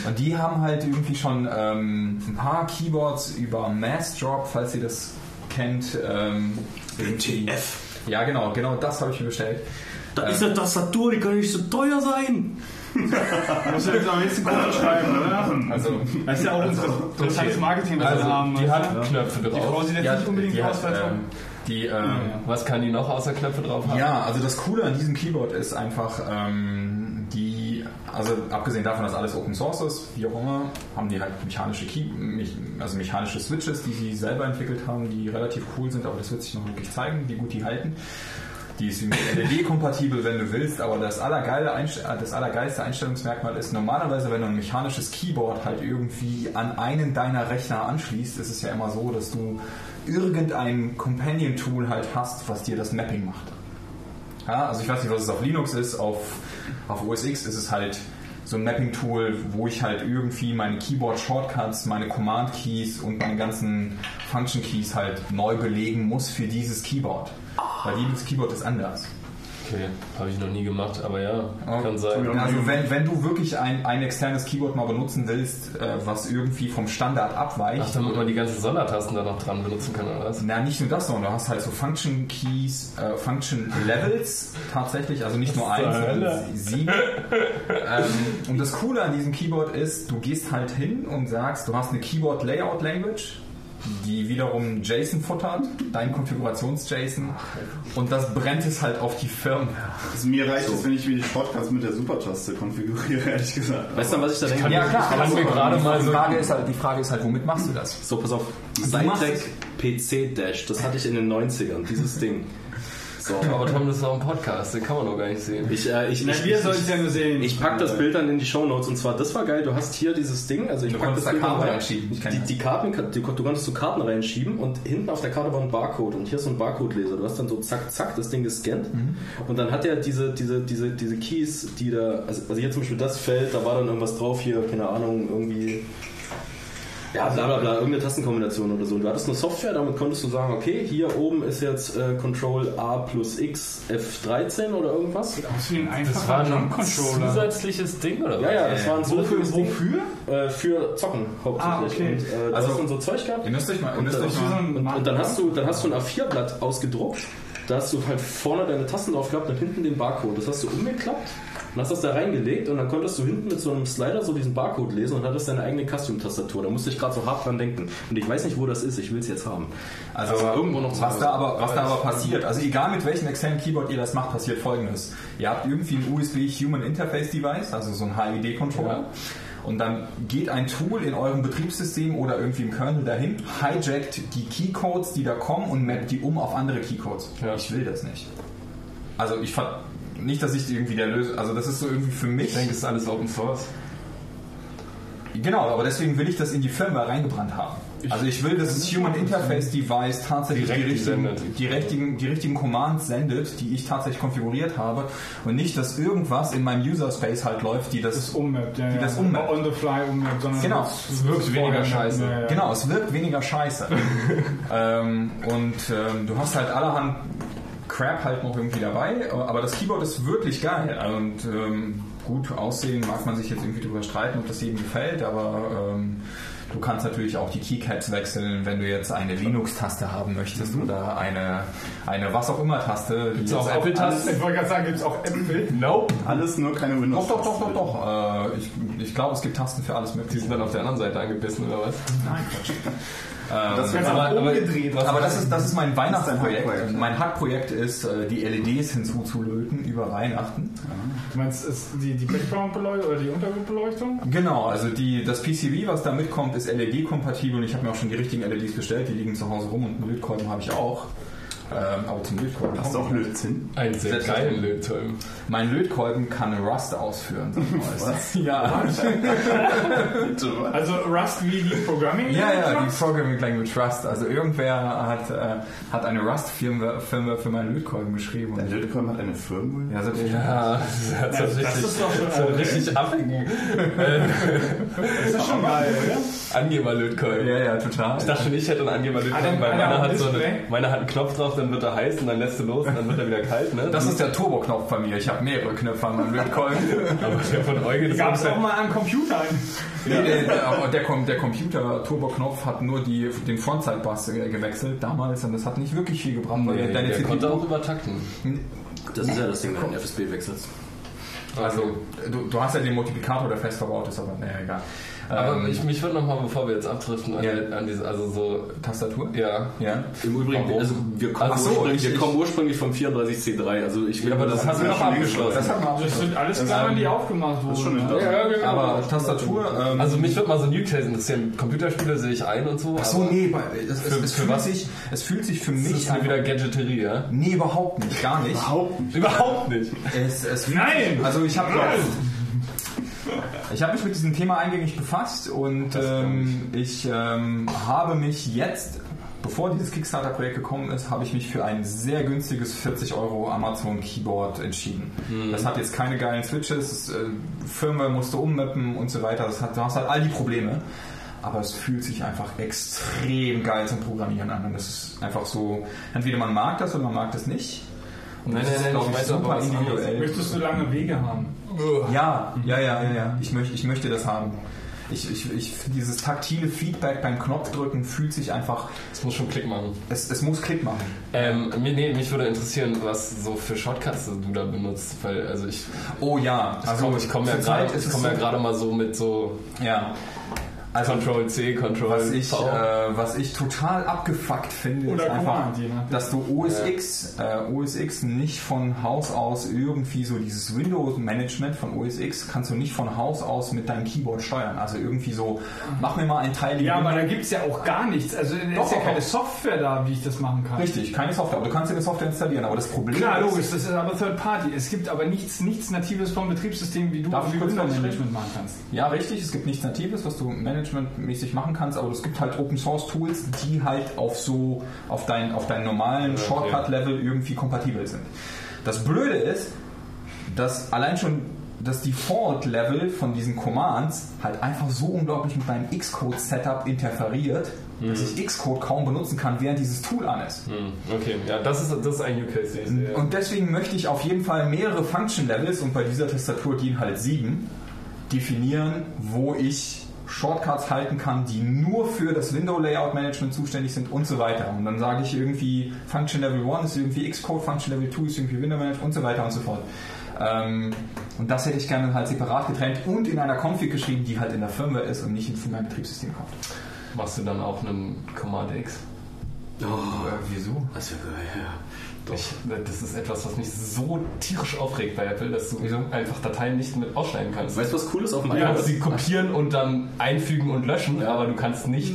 und die haben halt irgendwie schon ähm, ein paar Keyboards über Massdrop, falls ihr das kennt. Ähm, WTF. Ja, genau, genau das habe ich mir bestellt. Da ist eine Tastatur, die kann nicht so teuer sein. Musst du jetzt am nächsten Kunden schreiben, oder? Also, Das ist ja auch unser interessantes Marketing, was Also, wir haben. die hat? Knöpfe Die Frau drauf. sieht jetzt ja, nicht unbedingt die aus, als ähm, die, ähm, Was kann die noch außer Knöpfe drauf haben? Ja, also das Coole an diesem Keyboard ist einfach, ähm, die, also abgesehen davon, dass alles Open Source ist, wie auch immer, haben die halt mechanische Key, also mechanische Switches, die sie selber entwickelt haben, die relativ cool sind, aber das wird sich noch wirklich zeigen, wie gut die halten. Die ist mit LED-kompatibel, wenn du willst, aber das, allergeile äh, das allergeilste Einstellungsmerkmal ist, normalerweise, wenn du ein mechanisches Keyboard halt irgendwie an einen deiner Rechner anschließt, ist es ja immer so, dass du irgendein Companion-Tool halt hast, was dir das Mapping macht. Ja, also ich weiß nicht, was es auf Linux ist, auf, auf OS X ist es halt so ein Mapping-Tool, wo ich halt irgendwie meine Keyboard-Shortcuts, meine Command-Keys und meine ganzen Function-Keys halt neu belegen muss für dieses Keyboard. Weil jedes Keyboard ist anders. Okay, habe ich noch nie gemacht, aber ja, kann sein. Also wenn, wenn du wirklich ein, ein externes Keyboard mal benutzen willst, äh, was irgendwie vom Standard abweicht, Ach, damit man die ganzen Sondertasten da noch dran benutzen kann, oder was? Na, nicht nur das, sondern du hast halt so Function Keys, äh, Function Levels tatsächlich, also nicht nur eins, sondern sieben. ähm, und das Coole an diesem Keyboard ist, du gehst halt hin und sagst, du hast eine Keyboard Layout Language, die wiederum JSON futtert, dein Konfigurations-JSON, und das brennt es halt auf die Firmen. Also mir reicht es, wenn ich mir die Shortcuts mit der Supertaste konfiguriere, ehrlich gesagt. Weißt du, was ich da denke? Ja klar, kann mir gerade mal die so- Frage ist halt, die Frage ist halt, womit machst du das? So, pass auf. machst Cytec PC Dash, das hatte ich in den 90ern, dieses Ding. So. Aber Tom, das ist auch ein Podcast, den kann man doch gar nicht sehen. Ich, äh, ich, Na, ich, wir sollen es ja nur sehen. ich pack das Bild dann in die Shownotes und zwar, das war geil, du hast hier dieses Ding, also ich Du pack das da Bild Karten rein. reinschieben, Die, die Karten, die, du konntest so Karten reinschieben und hinten auf der Karte war ein Barcode und hier ist so ein Barcode-Leser. Du hast dann so zack, zack das Ding gescannt Mhm. und dann hat er diese, diese, diese, diese Keys, die da, also, also hier zum Beispiel das Feld, da war dann irgendwas drauf, hier, keine Ahnung, irgendwie ja, bla bla bla, irgendeine Tastenkombination oder so. Und du hattest eine Software, damit konntest du sagen, okay, hier oben ist jetzt äh, Control A plus X F13 oder irgendwas. Das war ein zusätzliches Ding, oder was? Ja, ja, das war ein Wofür? zusätzliches Ding. Wofür? Äh, für Zocken hauptsächlich. Ah, okay. Und, äh, Also- so Zeug gehabt. Ihr müsst euch mal, ihr müsst Und, euch mal und, und dann hast du dann hast du ein A4-Blatt ausgedruckt. Da hast du halt vorne deine Tasten drauf gehabt und hinten den Barcode. Das hast du umgeklappt und hast das da reingelegt und dann konntest du hinten mit so einem Slider so diesen Barcode lesen und hattest deine eigene Custom-Tastatur. Da musste ich gerade so hart dran denken. Und ich weiß nicht, wo das ist. Ich will es jetzt haben. Also irgendwo noch zu was Hause. da aber was da aber passiert, also egal mit welchem externen Keyboard ihr das macht, passiert folgendes. Ihr habt irgendwie ein USB Human Interface Device, also so ein HID Controller. Und dann geht ein Tool in eurem Betriebssystem oder irgendwie im Kernel dahin, hijackt die Keycodes, die da kommen und mappt die um auf andere Keycodes. Ja. Ich will das nicht. Also ich ver nicht, dass ich irgendwie der Lösung, also das ist so irgendwie für mich. Ich denke, das ist alles Open Source. Genau, aber deswegen will ich das in die Firmware reingebrannt haben. Also ich will, dass das Human Interface Device tatsächlich die Direkt richtigen, sendet. die, richtigen, die richtigen Commands sendet, die ich tatsächlich konfiguriert habe und nicht, dass irgendwas in meinem User Space halt läuft, die Das das... ummappt, ja, Die ja. das ummappt. On the fly ummappt, sondern Genau. das- Es wirkt weniger scheiße. Ja, ja. Genau, es wirkt weniger scheiße. ähm, und ähm, du hast halt allerhand Crap halt noch irgendwie dabei, aber das Keyboard ist wirklich geil. Und ähm, gut, aussehen mag man sich jetzt irgendwie drüber streiten, ob das jedem gefällt, aber ähm, du kannst natürlich auch die Keycaps wechseln, wenn du jetzt eine Linux-Taste haben möchtest oder eine, eine was auch immer Taste. die Gibt's auch Apple-Tasten? Ich wollte gerade sagen, gibt es auch Äpfel? Nope. Alles nur keine Windows. Doch, doch, doch, doch, doch. Äh, ich ich glaube, es gibt Tasten für alles Die Mögliche. sind dann auf der anderen Seite angebissen oder was? Nein, Quatsch. Das wird Aber- aber- umgedreht. was- Aber das ist, das ist mein Weihnachtsprojekt. Hackprojekt. mein Hackprojekt ist, äh, die LEDs hinzuzulöten über Weihnachten. Du meinst, ist die, die Background-Beleuchtung oder die Untergrundbeleuchtung? Genau, also die, das PCB, was da mitkommt, ist LED-kompatibel und ich habe mir auch schon die richtigen LEDs bestellt. Die liegen zu Hause rum und einen Lötkolben habe ich auch. Ähm, aber zum Lötkolben Hast du auch Lötzinn? Ein sehr geilen Lötkolben. Mein Lötkolben kann Rust ausführen. Was? Ja. Also Rust wie die Programming? Ja, ja, die? Programming Language Rust. Also irgendwer hat, äh, hat eine Rust-Firmware Firmware für meinen Lötkolben geschrieben. Der Lötkolben hat eine Firmware? ja, selbstverständlich. Ja, das so das richtig, ist doch schon so richtig affigen Das ist schon geil, oder? Angeberlötkolben. Ja, ja, total. Ich dachte schon, ich hätte einen Angeberlötkolben, Ah, dann- weil meiner hat, so eine, meiner hat einen Knopf drauf, dann wird er heiß und dann lässt du los und dann wird er wieder kalt. Ne? Das ist der Turbo-Knopf bei mir. Ich habe mehrere Knöpfe an meinem Lötkolben. aber der von Eugen ist Gab es auch mal an Computern. Nee, der, der, der, Com- der Computer-Turbo-Knopf hat nur die, den Frontside-Bass ge- gewechselt damals und das hat nicht wirklich viel gebracht. weil Nee, deine der CPU konnte auch übertakten. Das ist ja das Ding, wenn du FSB wechselst. Also, du, du hast ja den Multiplikator, der fest verbaut ist, aber naja, egal. Aber Ähm, ich, mich würde nochmal, bevor wir jetzt abdriften, an, Ja. an diese, also so, Tastatur? ja. Ja. Im Übrigen, Warum? also wir kommen, so, ursprünglich, ich- wir kommen ursprünglich vom 34C3. Also ich will aber das haben haben wir noch abgeschlossen. Das hat man Das sind alles Klammern, die aufgemacht wurden. ist schon in der- Aber Tastatur. Ähm, Also mich würde mal so Use Case interessieren. Computerspiele sehe ich ein und so. ach so, nee, es, Für- es, für fühlt was? sich, es fühlt sich für Das mich ist mir wieder Gadgeterie, ja? Nee, überhaupt nicht, gar nicht. Überhaupt nicht. Überhaupt nicht. Es, es Nein! Sich, also ich habe! Ich habe mich mit diesem Thema eingängig befasst und ähm, ich ähm, habe mich jetzt, bevor dieses Kickstarter-Projekt gekommen ist, habe ich mich für ein sehr günstiges 40 Euro Amazon Keyboard entschieden. Das hat jetzt keine geilen Switches, es, äh, Firmware musste ummappen und so weiter. Das hat, du hast halt all die Probleme. Aber es fühlt sich einfach extrem geil zum Programmieren an. Und das ist einfach so, entweder man mag das oder man mag das nicht. Nein, nein, nein, glaube ich weiß aber super individuell. Möchtest du lange Wege haben? Ja, ja, ja, ja, ja. Ich, möchte, ich möchte das haben. Ich, ich, ich, dieses taktile Feedback beim Knopfdrücken fühlt sich einfach, Das muss schon Klick machen. es, es muss Klick machen. Ähm, mir- nee, mich würde interessieren, was so für Shortcuts du da benutzt, weil also ich, Oh ja, also komm, ich komme ja gerade, ich es komme ja so- gerade mal so mit so Ja. Also Control C, Control was ich, V. äh, was ich total abgefuckt finde, Oder ist einfach, je nachdem. dass du OS X, äh, OS X nicht von Haus aus irgendwie so dieses Windows-Management von OS X kannst du nicht von Haus aus mit deinem Keyboard steuern. Also irgendwie so, mach mir mal ein Teil Ja, aber da gibt es ja auch gar nichts. Also da Doch, ist ja keine. Software da, wie ich das machen kann. Richtig, keine Software. Aber du kannst dir eine Software installieren. Aber das Problem Klar, ist, logisch, das ist aber Third Party. Es gibt aber nichts, nichts Natives vom Betriebssystem, wie du Darf ich wie kurz Windows was Management machen kannst. Ja, richtig. Es gibt nichts Natives, was du managementmäßig machen kannst, aber es gibt halt Open Source Tools, die halt auf so, auf dein, auf deinen normalen Shortcut-Level irgendwie kompatibel sind. Das Blöde ist, dass allein schon das Default-Level von diesen Commands halt einfach so unglaublich mit meinem Xcode-Setup interferiert, dass ich Xcode kaum benutzen kann, während dieses Tool an ist. Hm, okay, ja, das ist, das ist ein Use Case. Und deswegen möchte ich auf jeden Fall mehrere Function Levels und bei dieser Tastatur dienen halt sieben, definieren, wo ich Shortcuts halten kann, die nur für das Window Layout Management zuständig sind und so weiter. Und dann sage ich irgendwie Function Level 1 ist irgendwie Xcode, Function Level 2 ist irgendwie Window Management und so weiter und so fort. Ähm, und das hätte ich gerne halt separat getrennt und in einer Config geschrieben, die halt in der Firmware ist und nicht in mein Betriebssystem kommt. Machst du dann auch einen Command X? Oh, Äh, wieso? das wäre geil, ja. Ich, das ist etwas, was mich so tierisch aufregt bei Apple, dass du einfach Dateien nicht mit ausschneiden kannst. Weißt du, was cool ist auf dem Du iPad? kannst sie kopieren und dann einfügen und löschen, aber du kannst nicht.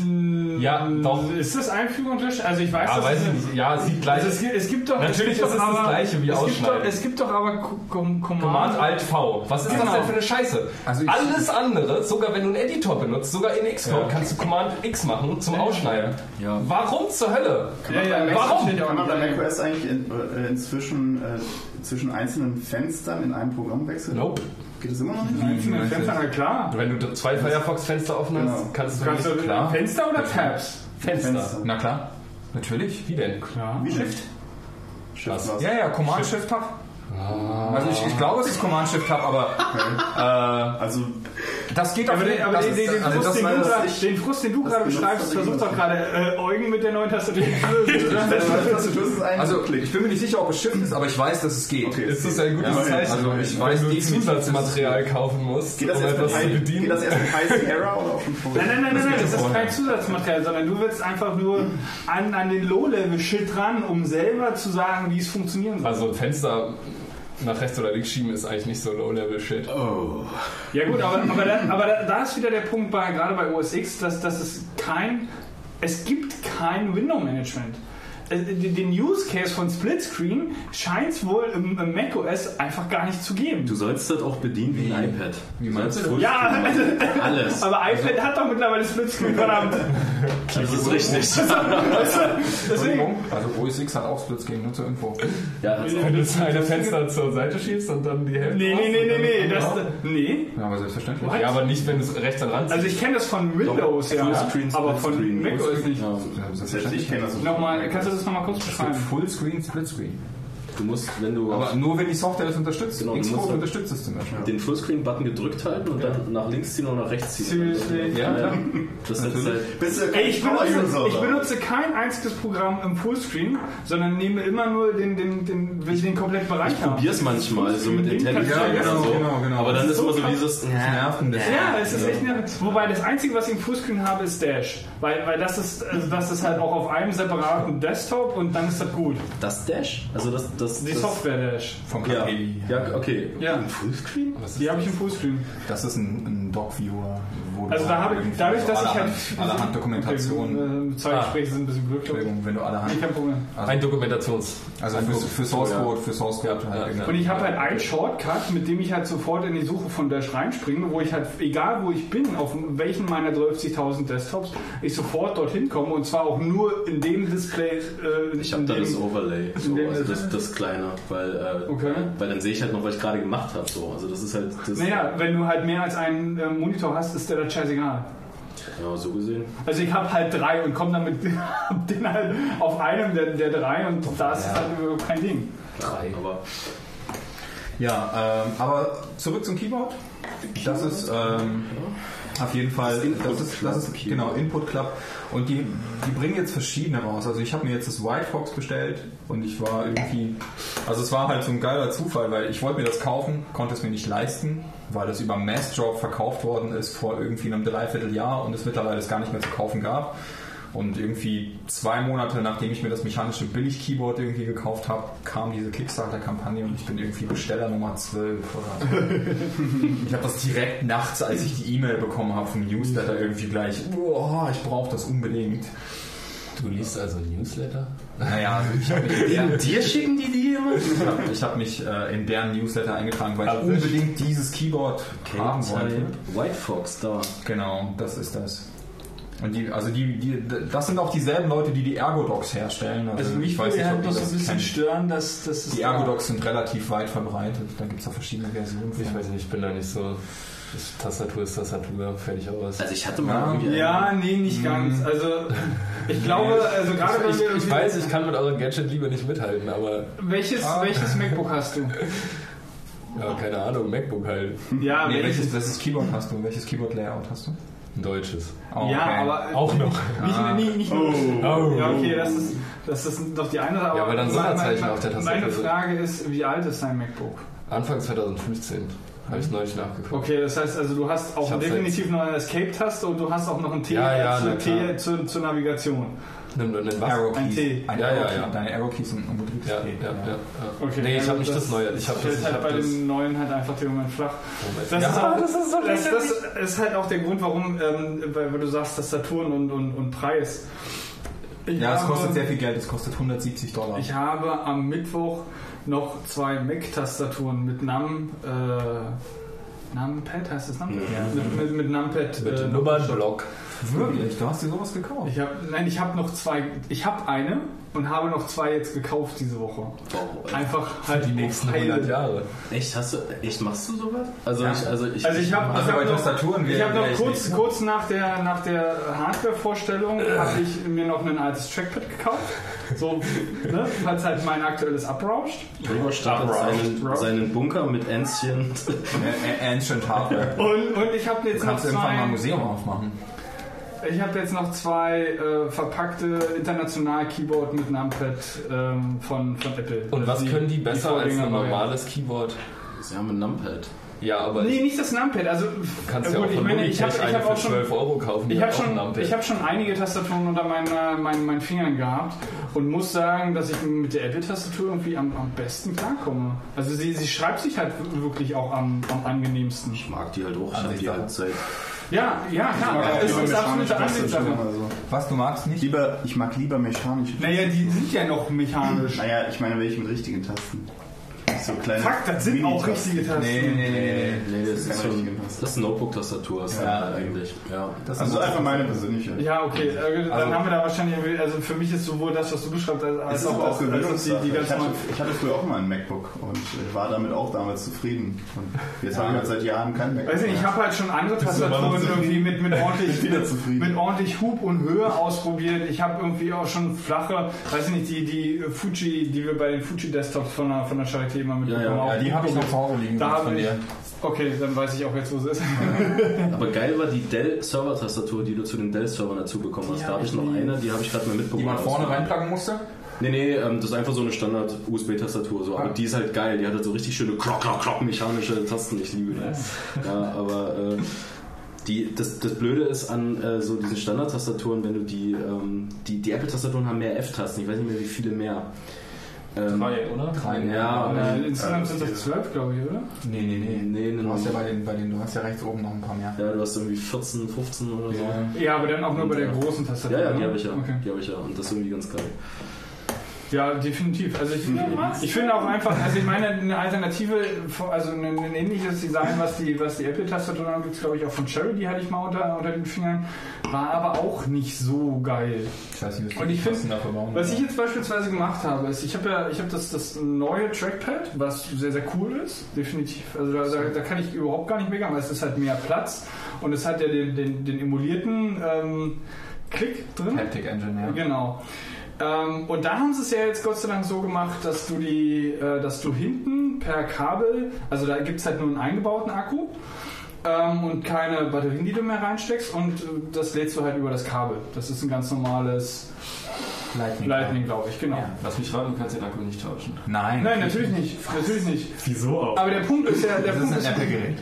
Ja, doch. Ist das Einfügen und Löschen? Also ich weiß, Ja, dass weiß es ich nicht. Ja, sieht gleich. Also es, gibt, es gibt doch. Natürlich es gibt ist es doch das aber, Gleiche wie es gibt, doch, Ausschneiden. es gibt doch aber Co- Com Command. Command Alt V. Was ist das Genau. denn für eine Scheiße? Also Alles andere, sogar wenn du einen Editor benutzt, sogar in Xcode, Ja. kannst du Command X machen zum Ausschneiden. Ja. Warum zur Hölle? Ja, ja, Warum? Kann man bei macOS eigentlich in, äh, inzwischen äh, zwischen einzelnen Fenstern in einem Programm wechseln? Nope. Geht das immer noch nicht? Einzelne Fenster, na klar. Wenn du zwei Firefox-Fenster offen hast, Genau. kannst du Kannst du nicht- klar. Fenster oder Tabs? Fenster. Fenster. Na klar, natürlich. Wie denn? Klar. Wie Shift? Shift Was? Ja, ja, Command Shift Tab. Also ich, ich glaube, es ist Command Shift Tab, aber Also das geht Aber auf den, jeden aber den, den, ist- den, also Frust, den, du den Frust, den du gerade beschreibst, er versucht doch gerade äh, Eugen mit der neuen Tastatur zu lösen, ist Also ich bin mir nicht sicher, ob es Shift ist, aber ich weiß, dass es geht. Okay. Ist das ein gutes Ja, Zeichen? also ich weiß wenn du Zusatzmaterial kaufen musst, Geht das, um etwas zu bedienen. geht das erst mit High Error oder schon vorher? Nein, nein, nein, nein, nein, das ist kein Zusatzmaterial, sondern du willst einfach nur an, an den Low-Level-Shit ran, um selber zu sagen, wie es funktionieren soll. Also Fenster nach rechts oder links schieben ist eigentlich nicht so Low-Level-Shit. Ja gut, aber, aber, da, aber da, da ist wieder der Punkt bei, gerade bei OS X, dass, dass es kein, es gibt kein Window-Management. Äh, Den Use Case von Splitscreen scheint es wohl im, im macOS einfach gar nicht zu geben. Du sollst das auch bedienen wie ein iPad. Wie meinst du Ja, also, Alles. aber iPad hat doch mittlerweile Splitscreen, verdammt. Das ist richtig. Deswegen, Also OS X hat auch Splitscreen, nur zur Info. Ja, das Wenn du das eine Fenster zur Seite schiebst und dann die Hälfte. nee, nee, nee, nee, nee, das, nee. Ja, aber selbstverständlich. Ja, aber nicht, wenn du es rechts an Rand Also ich kenne das von Windows, ja, aber von Splitscreen. macOS nicht. Selbst ich kenne das. Nochmal, kannst du das nochmal kurz beschreiben? Fullscreen, Splitscreen. Du musst, wenn du Aber nur wenn die Software das unterstützt. Genau, du Xcode musst dann- unterstützt es zum Beispiel. den Fullscreen-Button gedrückt halten und dann nach links ziehen oder nach rechts ziehen. Seriously? Ja, klar. Das ist halt, Bist du Ey, ich benutze, ich oder? benutze kein einziges Programm im Fullscreen, sondern nehme immer nur den, den, den, will ich den kompletten Bereich haben. probier's manchmal so mit oder ja, so. genau, genau. Aber dann Das ist so immer so krass. dieses. Bisschen. Ja, es ist echt nervig. Wobei das Einzige, was ich im Fullscreen habe, ist Dash. Weil, weil das, ist, also das ist halt auch auf einem separaten Desktop und dann ist das gut. Das Dash? Also das. das, Die das Software Dash. Vom Ja, KPI. ja, okay. Ja. Ein Fullscreen? Die habe ich im Fullscreen. Das ist ein, ein Doc-Viewer. Wo du Also da habe ich, dadurch, dass ich halt... allerhand- Allerhand Dokumentation. Okay, äh, zwei Gespräche sind ein bisschen blöd, ich. Entschuldigung, wenn du allerhand. Kein Problem. Ein Dokumentations. Also für, Source Code, für Source Code halt. Und ich habe halt einen Shortcut, mit dem ich halt sofort in die Suche von Dash reinspringe, wo ich halt, egal wo ich bin, auf welchen meiner 30.000 Desktops, ich sofort dorthin komme und zwar auch nur in dem Display. Äh, Ich habe in da dem, das Overlay, so, also das, das kleine, weil, äh, Okay. weil dann sehe ich halt noch, was ich gerade gemacht habe. So. Also das ist halt das, Naja, wenn du halt mehr als einen äh, Monitor hast, ist der das scheißegal. ja, so gesehen. Also ich habe halt drei und komme dann mit den halt auf einem der, der drei und da ist es halt überhaupt kein Ding. Drei. Aber Ja, ähm, aber zurück zum Keyboard. Das ist ähm, auf jeden Fall, das ist, das ist genau Input Club und die, die bringen jetzt verschiedene raus. Also ich habe mir jetzt das White Fox bestellt und ich war irgendwie, also es war halt so ein geiler Zufall, weil ich wollte mir das kaufen, konnte es mir nicht leisten, weil es über Massdrop verkauft worden ist vor irgendwie einem Dreivierteljahr und es mittlerweile es gar nicht mehr zu kaufen gab. Und irgendwie zwei Monate nachdem ich mir das mechanische Billig-Keyboard irgendwie gekauft habe, kam diese Kickstarter-Kampagne und ich bin irgendwie Besteller Nummer 12 oder so. Ich habe das direkt nachts, als ich die E-Mail bekommen habe vom Newsletter, irgendwie gleich, oh, ich brauche das unbedingt. Du liest also Newsletter? Naja, also ich habe mich, in deren- dir schicken die die immer? ich hab, ich hab mich äh, in deren Newsletter eingetragen, weil ich Also- unbedingt dieses Keyboard haben wollte. White Fox, da. Genau, das ist das. Und die, also die, die, das sind auch dieselben Leute, die die Ergodocs herstellen. Also mich weiß würde nicht, halt ob noch so ein bisschen kennt. stören, dass, dass es Die Ergodocs sind relativ weit verbreitet. Da gibt es auch verschiedene Versionen. Ich weiß nicht, ich bin da nicht so. Das Tastatur ist Tastatur, fertig aus. Also ich hatte mal Ja. irgendwie. Ja, nee, nicht ganz. Also ich glaube, also gerade wenn ich, wir ich weiß, ich kann mit eurer Gadget-Liebe nicht mithalten, aber welches, welches MacBook hast du? ja, keine Ahnung, MacBook halt. Ja, Nee, welches? welches, welches Keyboard hast du? Welches Keyboard-Layout hast du? Ein deutsches. Oh, Ja, okay. aber Auch noch. nicht, nicht, nicht nur. Oh. Ja, okay, das ist, das ist doch die eine Sache. Ja, aber dann meine- Sonderzeichen auf der Tastatur. Meine Frage ist, wie alt ist dein MacBook? Anfang 2015 habe ich neulich nachgeguckt. Okay, das heißt also, du hast auch definitiv noch eine Escape-Taste und du hast auch noch ein T Ja, ja, klar. T zur, zur Navigation. Nimm einen was? Arrow Ein Keys. T. Ein Ja, Arrow ja, ja. Deine Arrow Keys sind ein Betriebs Ja, T. ja, ja. ja. Okay, nee, ich also habe nicht das Neue. Ich habe das, ich halt hab bei das den neuen halt einfach den Moment flach. Das, Ja, ist auch, das ist so das, das ist halt auch der Grund, warum, ähm, weil, weil du sagst Tastaturen und, und, und Preis. Ich Ja, es kostet sehr viel Geld. Es kostet 170 Dollar. Ich habe am Mittwoch noch zwei Mac-Tastaturen mit Num, äh, Numpad heißt das Numpad? Mit, mit, mit Numpad. mit äh, Nummernblock. Wirklich? Du hast dir sowas gekauft? Ich hab, nein, ich habe noch zwei. Ich habe eine und habe noch zwei jetzt gekauft diese Woche. Wow. Einfach halt Die nächsten auf Heil. 100 Jahre. Echt? Hast du, echt machst du sowas? Also, Ja. ich, also ich, Also ich habe Also hab noch, Tastaturen ich wäre- hab noch kurz, nicht. kurz nach der, nach der Hardware-Vorstellung habe ich mir noch ein altes Trackpad gekauft. So, ne, falls halt mein aktuelles abrauscht. Gregor startet seinen, seinen Bunker mit Änzchen. Ä- Ä- Ancient Hardware. Und, und ich habe Du jetzt noch kannst irgendwann mal ein zwei. Museum aufmachen. Ich habe jetzt noch zwei äh, verpackte international Keyboard mit Numpad ähm, von, von Apple. Und was Die- können die besser als ein normales Keyboard? Sie haben ein Numpad. Ja, aber Nee, nicht das Numpad. Also, kannst äh, ja auch gut, von ich meine, ich habe Logitech ich eine hab auch für schon 12 Euro kaufen. die Ich habe auch ein schon, Numpad. ich hab schon einige Tastaturen unter meinen, meinen, meinen Fingern gehabt und muss sagen, dass ich mit der Apple-Tastatur irgendwie am, am besten klarkomme. Also sie, sie schreibt sich halt wirklich auch am, am angenehmsten. Ich mag die halt auch. Ich Also habe die halt seit. Ja, ja, klar. Ja, es lieber ist absolute Ansichtssache. Also. Was, du magst nicht? Lieber, ich mag lieber mechanische Naja, die sind ja noch mechanisch. Naja, ich meine welche mit richtigen Tasten. So kleine Fuck, das sind auch richtige Tasten. Nee, nee, nee. Nee, das ist Tasten. Das ist eine Notebook-Tastatur, ist Ja. ja, eigentlich. Ja. Das Also ist einfach meine persönliche. Ja, okay. Äh, dann Also- haben wir da wahrscheinlich, also für mich ist sowohl das, was du beschreibst, als, aber auch das, als Gewöhnungssache. die, die Ich ganz hatte, ich hatte früher auch mal ein MacBook und war damit auch damals zufrieden. Und jetzt habe ich halt seit Jahren kein MacBook. Weiß nicht, ich habe halt schon andere Tastaturen irgendwie mit, mit, ordentlich, mit ordentlich Hub und Höhe ausprobiert. Ich habe irgendwie auch schon flache, weiß ich nicht, die, die Fuji, die wir bei den Fuji Desktops von der, von der Charité immer mitbekommen Ja, ja. Ja, die habe ich noch zu Hause liegen Da von habe ich. dir. Okay, dann weiß ich auch jetzt, wo sie ist. Aber geil war die Dell-Server-Tastatur, die du zu den Dell-Servern dazu bekommen hast. Die da hab habe ich noch nie. eine, die habe ich gerade mal mitbekommen. Die man vorne reinplacken musste? Nee, nee, ähm, das ist einfach so eine Standard-USB-Tastatur. So. Aber die ist halt geil. Die hat halt so richtig schöne klock, klock, klock mechanische Tasten. Ich liebe die. Ja, aber äh, die, das, das Blöde ist an äh, so diesen Standard-Tastaturen, wenn du die, ähm, die, die Apple-Tastaturen haben mehr F-Tasten. Ich weiß nicht mehr, wie viele mehr. Ähm, Drei, oder? Drei. Ja, Äh, insgesamt sind das zwölf, glaube ich, oder? Nee, nee, nee. Nee, nee, du hast ja nee. bei den, bei den, du hast ja rechts oben noch ein paar mehr. ja, du hast irgendwie 14, 15 oder so. Ja. Ja, aber dann auch nur bei der großen Tastatur. Ja, ja, die habe ich ja. Okay. Die habe ich ja. Und das ist irgendwie ganz geil. Ja, definitiv. Also ich, ich finde auch einfach, also ich meine, eine Alternative, also ein, ein ähnliches Design, was die, was die Apple-Tastatur angeht, glaube ich auch von Cherry, die hatte ich mal unter, unter den Fingern, war aber auch nicht so geil. Ich weiß nicht, was Und ich finde, was ich jetzt beispielsweise gemacht habe, ist, ich habe ja, ich habe das, das neue Trackpad, was sehr, sehr cool ist, definitiv. Also da, da, da kann ich überhaupt gar nicht meckern, weil es ist halt mehr Platz und es hat ja den, den, den emulierten ähm, Klick drin. Haptic Engine, ja. Genau. Ähm, und da haben sie es ja jetzt Gott sei Dank so gemacht, dass du die, äh, dass du hinten per Kabel, also da gibt es halt nur einen eingebauten Akku ähm, und keine Batterien, die du mehr reinsteckst und äh, das lädst du halt über das Kabel. Das ist ein ganz normales Lightning. Lightning, glaube ich, genau. Ja. Lass mich raten, du kannst den Akku nicht tauschen. Nein. Nein, natürlich nicht. Natürlich nicht. Wieso auch? Aber der Punkt ist ja, der Das ist Punkt ein ist, Apple-Gerät.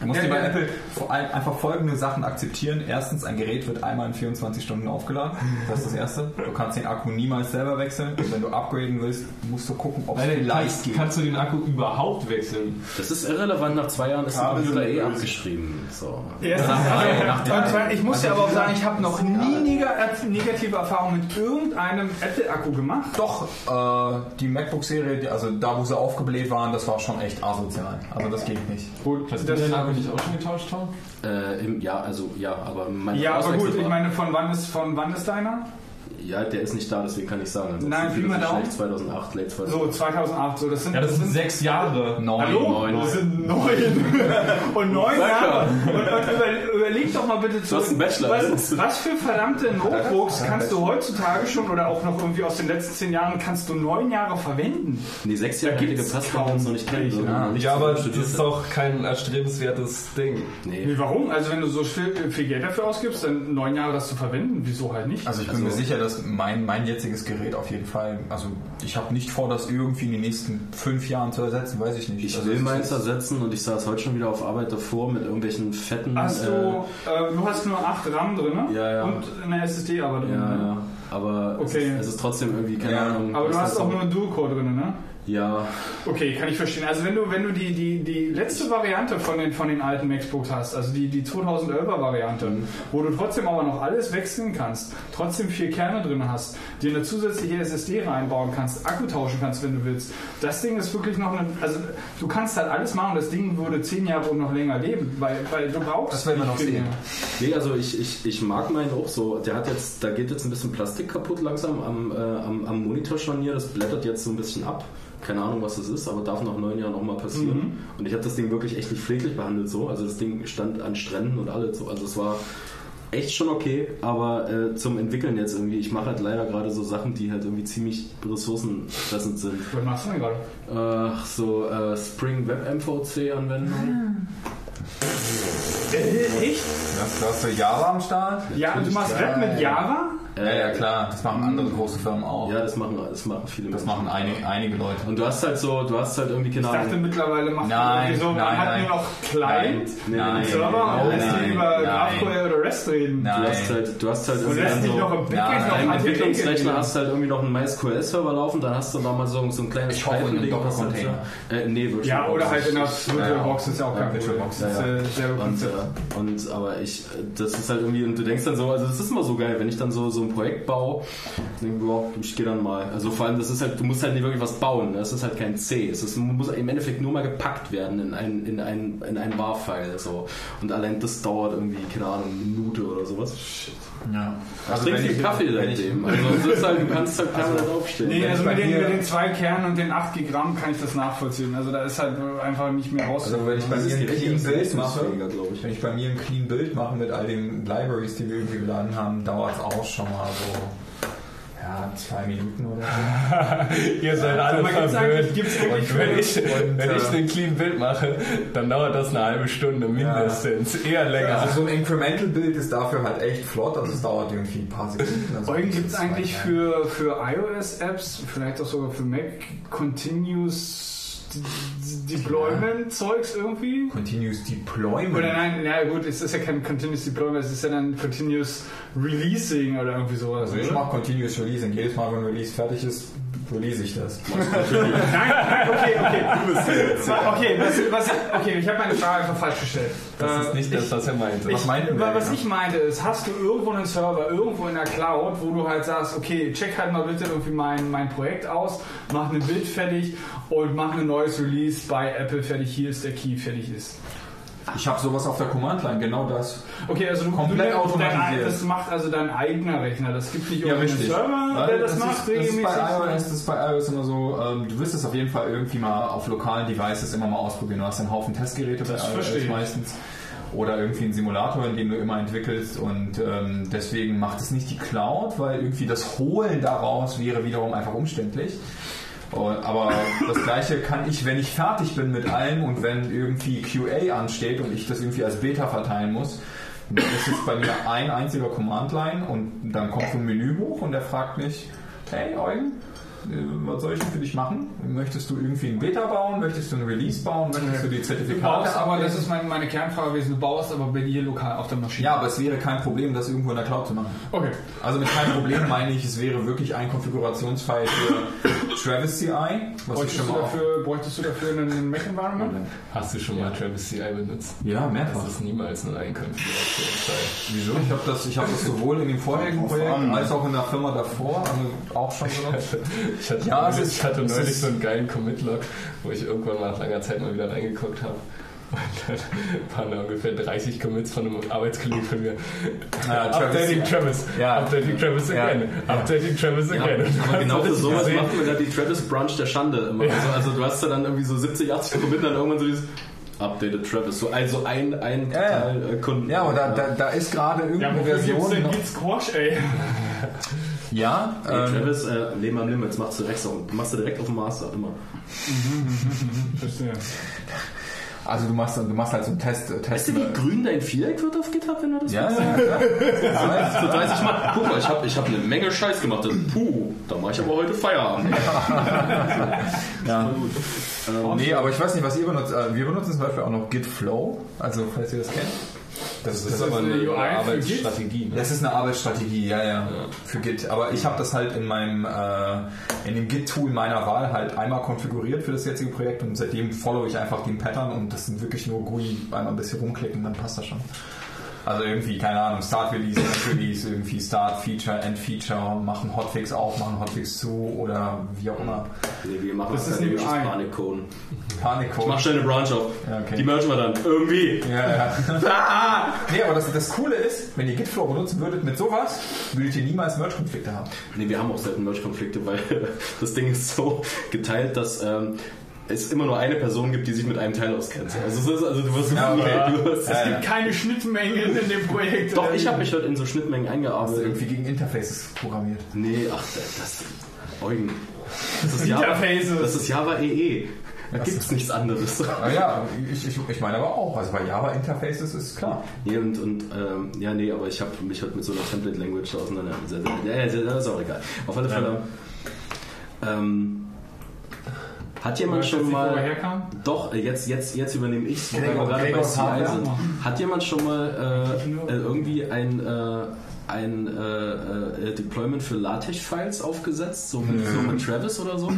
Du musst Ja, dir bei ja. Apple vor allem einfach folgende Sachen akzeptieren. Erstens, ein Gerät wird einmal in 24 Stunden aufgeladen. Das ist das Erste. Du kannst den Akku niemals selber wechseln. Und wenn du upgraden willst, musst du gucken, ob es vielleicht kannst, geht. kannst du den Akku überhaupt wechseln? Das ist irrelevant. Nach zwei Jahren ist der Computer eh abgeschrieben. So. Also, und zwar, ich muss ja aber auch sagen, ich habe noch nie neg- negative Erfahrungen mit irgendeinem Apple-Akku gemacht. Doch, äh, die MacBook-Serie, also da, wo sie aufgebläht waren, das war schon echt asozial. Also das geht nicht. Gut, Hast du den Akku nicht auch schon getauscht, Tom? Äh, im, ja, also ja, aber mein Ja, aber gut, ich meine, von wann ist, von wann ist deiner? Ja, der ist nicht da, deswegen kann ich sagen. Ansonsten Nein, Pi mal schlecht 2008, late 2008. So, 2008, so, das sind, Ja, das sind sechs Jahre. Neun. Hallo? neun. Das sind neun. Und neun Jahre. Und, und über, überleg doch mal bitte zu. hast einen Bachelor. Was, was für verdammte Notebooks kannst du heutzutage schon oder auch noch irgendwie aus den letzten zehn Jahren kannst du neun Jahre verwenden? Nee, sechs Jahre hätte gepasst, weil wir uns noch nicht kennen. noch nicht Ja, aber das ist doch kein erstrebenswertes Ding. Nee. Nee, warum? Also wenn du so viel, viel Geld dafür ausgibst, dann neun Jahre das zu verwenden, wieso halt nicht? Also ich bin Also- mir sicher, dass mein, mein jetziges Gerät auf jeden Fall, also ich habe nicht vor, das irgendwie in den nächsten fünf Jahren zu ersetzen, weiß ich nicht. Ich also will es meins ersetzen und ich saß heute schon wieder auf Arbeit davor mit irgendwelchen fetten. Hast du, äh, du hast nur 8 RAM drin ne? Ja, ja. und eine SSD aber drin. ja, ne? ja. Aber es, Okay. ist, es ist trotzdem irgendwie, keine Ja, Ahnung. Aber du hast auch nur einen Dual-Core drin, ne? Ja, Okay, kann ich verstehen. Also wenn du, wenn du die, die, die letzte Variante von den, von den alten MacBooks hast, also die, die 2011er Variante, wo du trotzdem aber noch alles wechseln kannst, trotzdem vier Kerne drin hast, dir eine zusätzliche SSD reinbauen kannst, Akku tauschen kannst, wenn du willst. Das Ding ist wirklich noch ein, also du kannst halt alles machen, das Ding würde zehn Jahre und noch länger leben, weil, weil du brauchst Das werden wir noch sehen. mehr. Nee, also ich, ich, ich mag meinen auch so. Der hat jetzt, da geht jetzt ein bisschen Plastik kaputt langsam am, äh, am, am Monitorscharnier. Das blättert jetzt so ein bisschen ab. Keine Ahnung, was das ist, aber darf nach neun Jahren auch mal passieren. Und ich habe das Ding wirklich echt nicht pfleglich behandelt so. Also das Ding stand an Stränden und alles so. Also es war echt schon okay, aber äh, zum Entwickeln jetzt irgendwie. Ich mache halt leider gerade so Sachen, die halt irgendwie ziemlich ressourcenfressend sind. Was machst du denn gerade? Ach, so äh, Spring Web MVC Anwendung. Äh, echt? Das, du hast so Java am Start? Ja, und du machst Web mit Java? Ja, ja, klar. Das machen andere große Firmen auch. Ja, das machen, das machen viele Das Menschen. machen einige, einige Leute. Und du hast halt so, du hast halt irgendwie keine Ich dachte Ahnung. mittlerweile macht Nein, man irgendwie so, man nein, hat nein. nur noch Client, Nein, nee, Server nein, und lässt nein, die über nein. GraphQL oder REST reden. Du hast Nein. halt, du hast halt Und irgendwie lässt so, noch im Backend Ja, noch Entwicklungsrechner hast du halt irgendwie noch einen MySQL-Server laufen, dann hast du da mal so, so ein kleines Python-Ding, was halt so- Äh, nee, VirtualBox. Ja, oder halt in der VirtualBox ist ja auch kein. VirtualBox, äh, Und, äh, und aber ich, äh, das ist halt irgendwie, und du denkst dann so, also das ist immer so geil, wenn ich dann so, so ein Projekt baue, denke ich, boah, ich gehe dann mal. Also vor allem, das ist halt, du musst halt nicht wirklich was bauen, ne? das ist halt kein C. Es ist, muss im Endeffekt nur mal gepackt werden in ein, in ein, in ein WAR-File. So. Und allein das dauert irgendwie, keine Ahnung, eine Minute oder sowas. Ja. Also trink viel Kaffee seitdem. Also es ist halt, du kannst halt permanent aufstehen. Nee, also mit den, mit den zwei Kernen und den 8 Gramm kann ich das nachvollziehen. Also da ist halt einfach nicht mehr raus. Also wenn ich bei mir ein Clean Bild mache, ich. wenn ich bei mir ein Clean Bild mache mit all den Libraries, die wir irgendwie geladen haben, dauert es auch schon mal so ja, zwei Minuten oder so. Ihr seid alle gibt's verwöhnt. gibt's Und wenn ich, und, wenn ich äh, ein Clean Bild mache, dann dauert das eine halbe Stunde mindestens. Eher länger. Also so ein Incremental-Bild ist dafür halt echt flott, also es dauert irgendwie ein paar Sekunden. Also gibt es eigentlich ja. für, für iOS-Apps, vielleicht auch sogar für Mac, Continuous Deployment-Zeugs irgendwie? Continuous Deployment. Oder nein, na gut, es ist ja kein Continuous Deployment, es ist ja dann Continuous Releasing oder irgendwie sowas. Also ich mache Continuous Releasing. Jedes Mal, wenn Release fertig ist, release ich das. Nein, nein, okay, okay. Okay, was, was, okay, ich habe meine Frage einfach falsch gestellt. Das Äh, ist nicht das, was er meinte. Was meinten wir? Was ich meinte ist, hast du irgendwo einen Server, irgendwo in der Cloud, wo du halt sagst, okay, check halt mal bitte irgendwie mein, mein Projekt aus, mach ein Bild fertig und mach ein neues Release bei Apple fertig, hier ist der Key, fertig ist. Ich habe sowas auf der Command-Line, genau das. Okay, also du, Komplett du, automatisiert. Das macht also dein eigener Rechner. Das gibt nicht Ja, irgendeinen richtig. Server, Weil der das, ist- macht das ist bei iOS, das ist bei iOS immer so, ähm, du wirst es auf jeden Fall irgendwie mal auf lokalen Devices immer mal ausprobieren. Du hast einen Haufen Testgeräte bei Das verstehe iOS ich. meistens. Oder irgendwie einen Simulator, in dem du immer entwickelst und ähm, deswegen macht es nicht die Cloud, weil irgendwie das Holen daraus wäre wiederum einfach umständlich. Aber das gleiche kann ich, wenn ich fertig bin mit allem und wenn irgendwie QA ansteht und ich das irgendwie als Beta verteilen muss, dann ist es bei mir ein einziger Command-Line und dann kommt so ein Menü hoch und der fragt mich, hey Eugen, was soll ich denn für dich machen? Möchtest du irgendwie ein Beta bauen? Möchtest du ein Release bauen? Möchtest du die Du Zertifikate baust, aber das ist meine, meine Kernfrage gewesen, du baust aber bei dir lokal auf der Maschine. Ja, aber es wäre kein Problem, das irgendwo in der Cloud zu machen. Okay. Also mit kein Problem meine ich, es wäre wirklich ein Konfigurationsfile für Travis CI, was ich Bräuchtest schon du, mal auf dafür, bräuchtest du dafür einen Mac-Environment? Hast du schon mal Travis CI benutzt? Ja, mehrfach. Das ist niemals ein Einkonfigurationsfile. Wieso? Ich habe das, ich hab das sowohl in dem vorherigen Projekt als auch in der Firma davor also auch schon benutzt. Ich hatte, Ja, neulich, ist- ich hatte neulich so einen geilen Commit-Log, wo ich irgendwann mal nach langer Zeit mal wieder reingeguckt habe. Und dann waren da ungefähr 30 Commits von einem Arbeitskollegen von mir. Ja, Travis. Updating Travis. Ja. Updating Travis Ja. again. Updating Travis Ja, again. aber genau für sowas gesehen. macht man ja die Travis Branch der Schande immer. Also, also du hast da dann irgendwie so 70, 80 Commit dann irgendwann so dieses Updated Travis. So, also ein, ein Ja, ja. Teil äh, Kunden. Ja, aber da, da, da ist gerade Ja, irgendeine gibt's Version. denn noch- Squash, ey? Ja, Hey, ähm, Travis, äh, nehmen am Limit, machst du direkt, auf, machst du direkt auf dem Master, immer. Verstehe. also du machst, du machst halt so einen Test. Test Weißt du, wie grün dein Viereck wird auf GitHub, wenn du das ja, machst? ja, klar. So 30 Mal. Guck mal, ich habe ich hab eine Menge Scheiß gemacht. Das, puh, da mache ich aber heute Feierabend. ja. Gut. Nee, aber ich weiß nicht, was ihr benutzt. Äh, Wir benutzen zum Beispiel auch noch Git Flow, also falls ihr das kennt. Das, Das ist aber eine eine, Arbeitsstrategie. Ne? das ist eine Arbeitsstrategie, ja, ja, für Git. Aber ich habe das halt in meinem äh, in dem Git-Tool meiner Wahl halt einmal konfiguriert für das jetzige Projekt und seitdem follow ich einfach den Pattern und das sind wirklich nur GUI, einmal ein bisschen rumklicken, dann passt das schon. Also irgendwie, keine Ahnung, Start Release, End Release, irgendwie Start Feature, End Feature, machen Hotfix auf, machen Hotfix zu oder wie auch immer. Nee, wir machen Das ist akademisches eine UI. Panikcode. Panikcode. Mach schnell eine Branch auf. Ja, okay. Die mergen wir dann. Irgendwie. Ja, ja. nee, aber das, das Coole ist, wenn ihr Gitflow benutzen würdet mit sowas, würdet ihr niemals Merge-Konflikte haben. Nee, wir haben auch selten Merge-Konflikte, weil das Ding ist so geteilt, dass ähm, es immer nur eine Person gibt, die sich mit einem Teil auskennt. Also, es ist, also du wirst Ja, okay. du wirst, Ja, ja. Keine Schnittmengen in dem Projekt. Doch, ich habe mich heute in so Schnittmengen Also eingearbeitet. irgendwie gegen Interfaces programmiert. Nee, ach, das. Eugen. Das ist Java, Interfaces. das ist Java EE. Da gibt's nichts anderes. Ah ja, ich, ich, ich meine aber auch, also bei Java Interfaces ist klar. Nee, und, und ähm, ja, nee, aber ich habe mich heute mit so einer Template-Language auseinandergesetzt. Ja, ja, das ist auch egal. Auf alle Fälle. Ähm, hat jemand schon nicht, mal. Doch, äh, jetzt, jetzt, jetzt übernehme ich wo wir Gregor- gerade bei CI sind. Hat jemand schon mal äh, äh, irgendwie ein, äh, ein äh, äh, Deployment für LaTeX-Files aufgesetzt? So mit, so mit Travis oder so?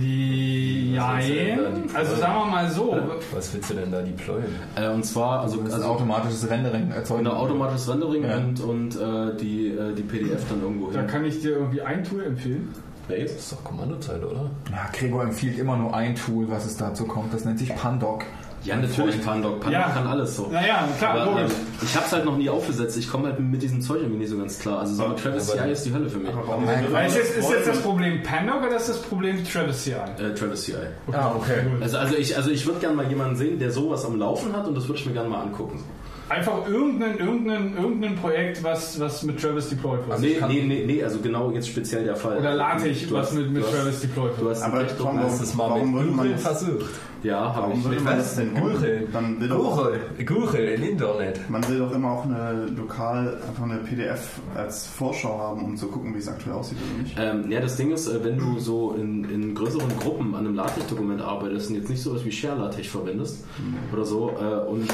Die, denn da deployen? also sagen wir mal so. Was willst du denn da deployen? Äh, und zwar, also, also automatisches Rendering erzeugen. Genau, automatisches Rendering Ja. und, und äh, die, äh, die PDF dann irgendwo Da hin. kann ich dir irgendwie ein Tool empfehlen. Das ist doch Kommandozeile, oder? Ja, Gregor empfiehlt immer nur ein Tool, was es dazu kommt. Das nennt sich Pandoc. Ja, natürlich Pandoc. Pandoc Ja. kann alles so. Naja, klar, Aber, ähm, ich hab's halt noch nie aufgesetzt. Ich komme halt mit diesem Zeug irgendwie nicht so ganz klar. Also so mit Travis aber- CI ist die Hölle für mich. Man ist, jetzt, ist jetzt das Problem Pandoc oder ist das Problem Travis CI? Äh, Travis CI. Ah, okay. Also, also ich, also ich würde gerne mal jemanden sehen, der sowas am Laufen hat und das würde ich mir gerne mal angucken. Einfach irgendein, irgendein, irgendein Projekt, was, was mit Travis deployed wird. nee, nee, nee, nee, also genau jetzt speziell der Fall. Oder LaTeX, Du was hast- mit, mit du hast- Travis deployed hast Aber warum, hast- Das mal warum mit würde man Google das, versucht. Ja, habe warum ich. würde man das denn Google. Will Google, Google im Internet. man will doch immer auch eine lokal einfach eine PDF als Vorschau haben, um zu gucken, wie es aktuell aussieht oder nicht. Ähm, ja, das Ding ist, äh, wenn du so in, in größeren Gruppen an einem LaTeX-Dokument arbeitest und jetzt nicht sowas wie Share-LaTeX verwendest oder so äh, und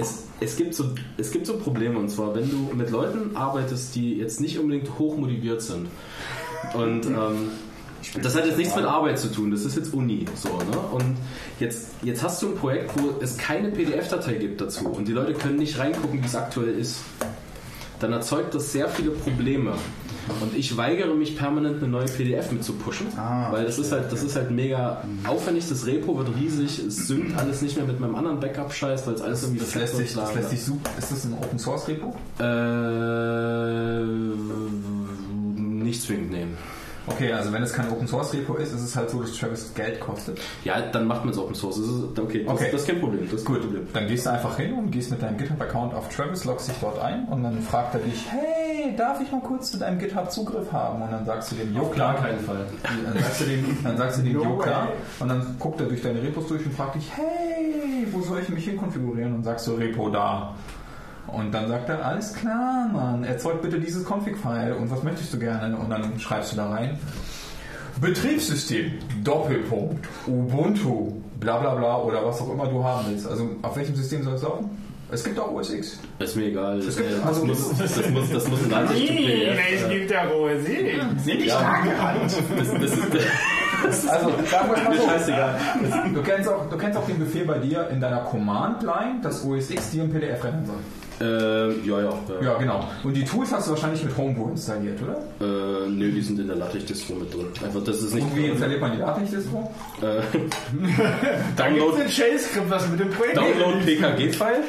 es, es, gibt so, es gibt so Probleme und zwar, wenn du mit Leuten arbeitest, die jetzt nicht unbedingt hoch motiviert sind und ähm, das hat jetzt nichts mit Arbeit zu tun, das ist jetzt Uni. So, ne? Und jetzt, jetzt hast du ein Projekt, wo es keine PDF-Datei gibt dazu und die Leute können nicht reingucken, wie es aktuell ist. Dann erzeugt das sehr viele Probleme. Und ich weigere mich permanent eine neue PDF mit zu pushen, Ah, weil das ist halt, das ist halt mega aufwendig. Das Repo wird riesig, es synkt alles nicht mehr mit meinem anderen Backup-Scheiß, weil es alles irgendwie Das lässt sich, das lässt sich super. Ist das ein Open Source Repo? Äh, nicht zwingend nehmen. Okay, also wenn es kein Open Source Repo ist, ist es halt so, dass Travis Geld kostet. Ja, dann macht man es Open Source. Das ist, okay, das, Okay. das ist kein Problem. Das ist kein Problem. Dann gehst du einfach hin und gehst mit deinem GitHub-Account auf Travis, loggst dich dort ein und dann fragt er dich, hey, darf ich mal kurz zu deinem GitHub Zugriff haben? Und dann sagst du dem, jo klar. Fall. Dann sagst du dem, dann sagst du dem, jo klar. Und dann guckt er durch deine Repos durch und fragt dich, hey, wo soll ich mich hinkonfigurieren? Und sagst du, Repo da. Und dann sagt er, alles klar, Mann, erzeug bitte dieses Config-File und was möchtest du gerne? Und dann schreibst du da rein, Betriebssystem, Doppelpunkt, Ubuntu, bla bla bla oder was auch immer du haben willst. Also auf welchem System soll es laufen? Es gibt auch OS X. Ist mir egal. Das, gibt- das, also- muss, das, muss, das muss ein LaTeX-PDF. gibt der rohe See? Das, das ist, Also sagen wir mal so, scheißegal. du kennst, auch, du kennst auch den Befehl bei dir in deiner Command-Line, dass OS X dir ein PDF rendern soll. Äh, ja, ja. Ja, genau. Und die Tools hast du wahrscheinlich mit Homebrew installiert, oder? Äh, nö, die sind in der LaTeX-Distro mit drin. Einfach, das ist nicht. Und wie installiert man die LaTeX-Distro? Äh, Download, es ein Shell-Skript, was mit dem Projekt Download PKG-File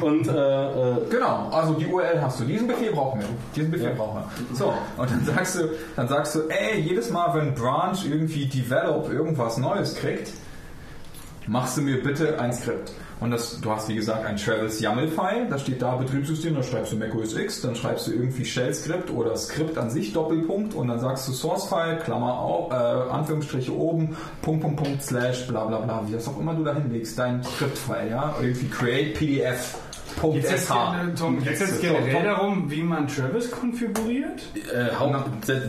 und äh, äh, Genau, also die URL hast du. Diesen Befehl brauchen wir. Diesen Befehl brauchen wir. So, und dann sagst du, dann sagst du, ey, jedes Mal, wenn Branch irgendwie Develop irgendwas Neues kriegt, machst du mir bitte ein Skript. Und das, du hast wie gesagt ein Travis YAML-File, da steht da Betriebssystem, da schreibst du macOS X, dann schreibst du irgendwie Shell-Skript oder Skript an sich, Doppelpunkt, und dann sagst du Source-File, Klammer auf, äh, Anführungsstriche oben, Punkt, Punkt, Punkt, Slash, bla bla bla, wie das auch immer du da hinlegst, dein Skript-File, ja, irgendwie Create PDF. Es jetzt, äh, geht's jetzt generell darum, wie man Travis konfiguriert? Äh,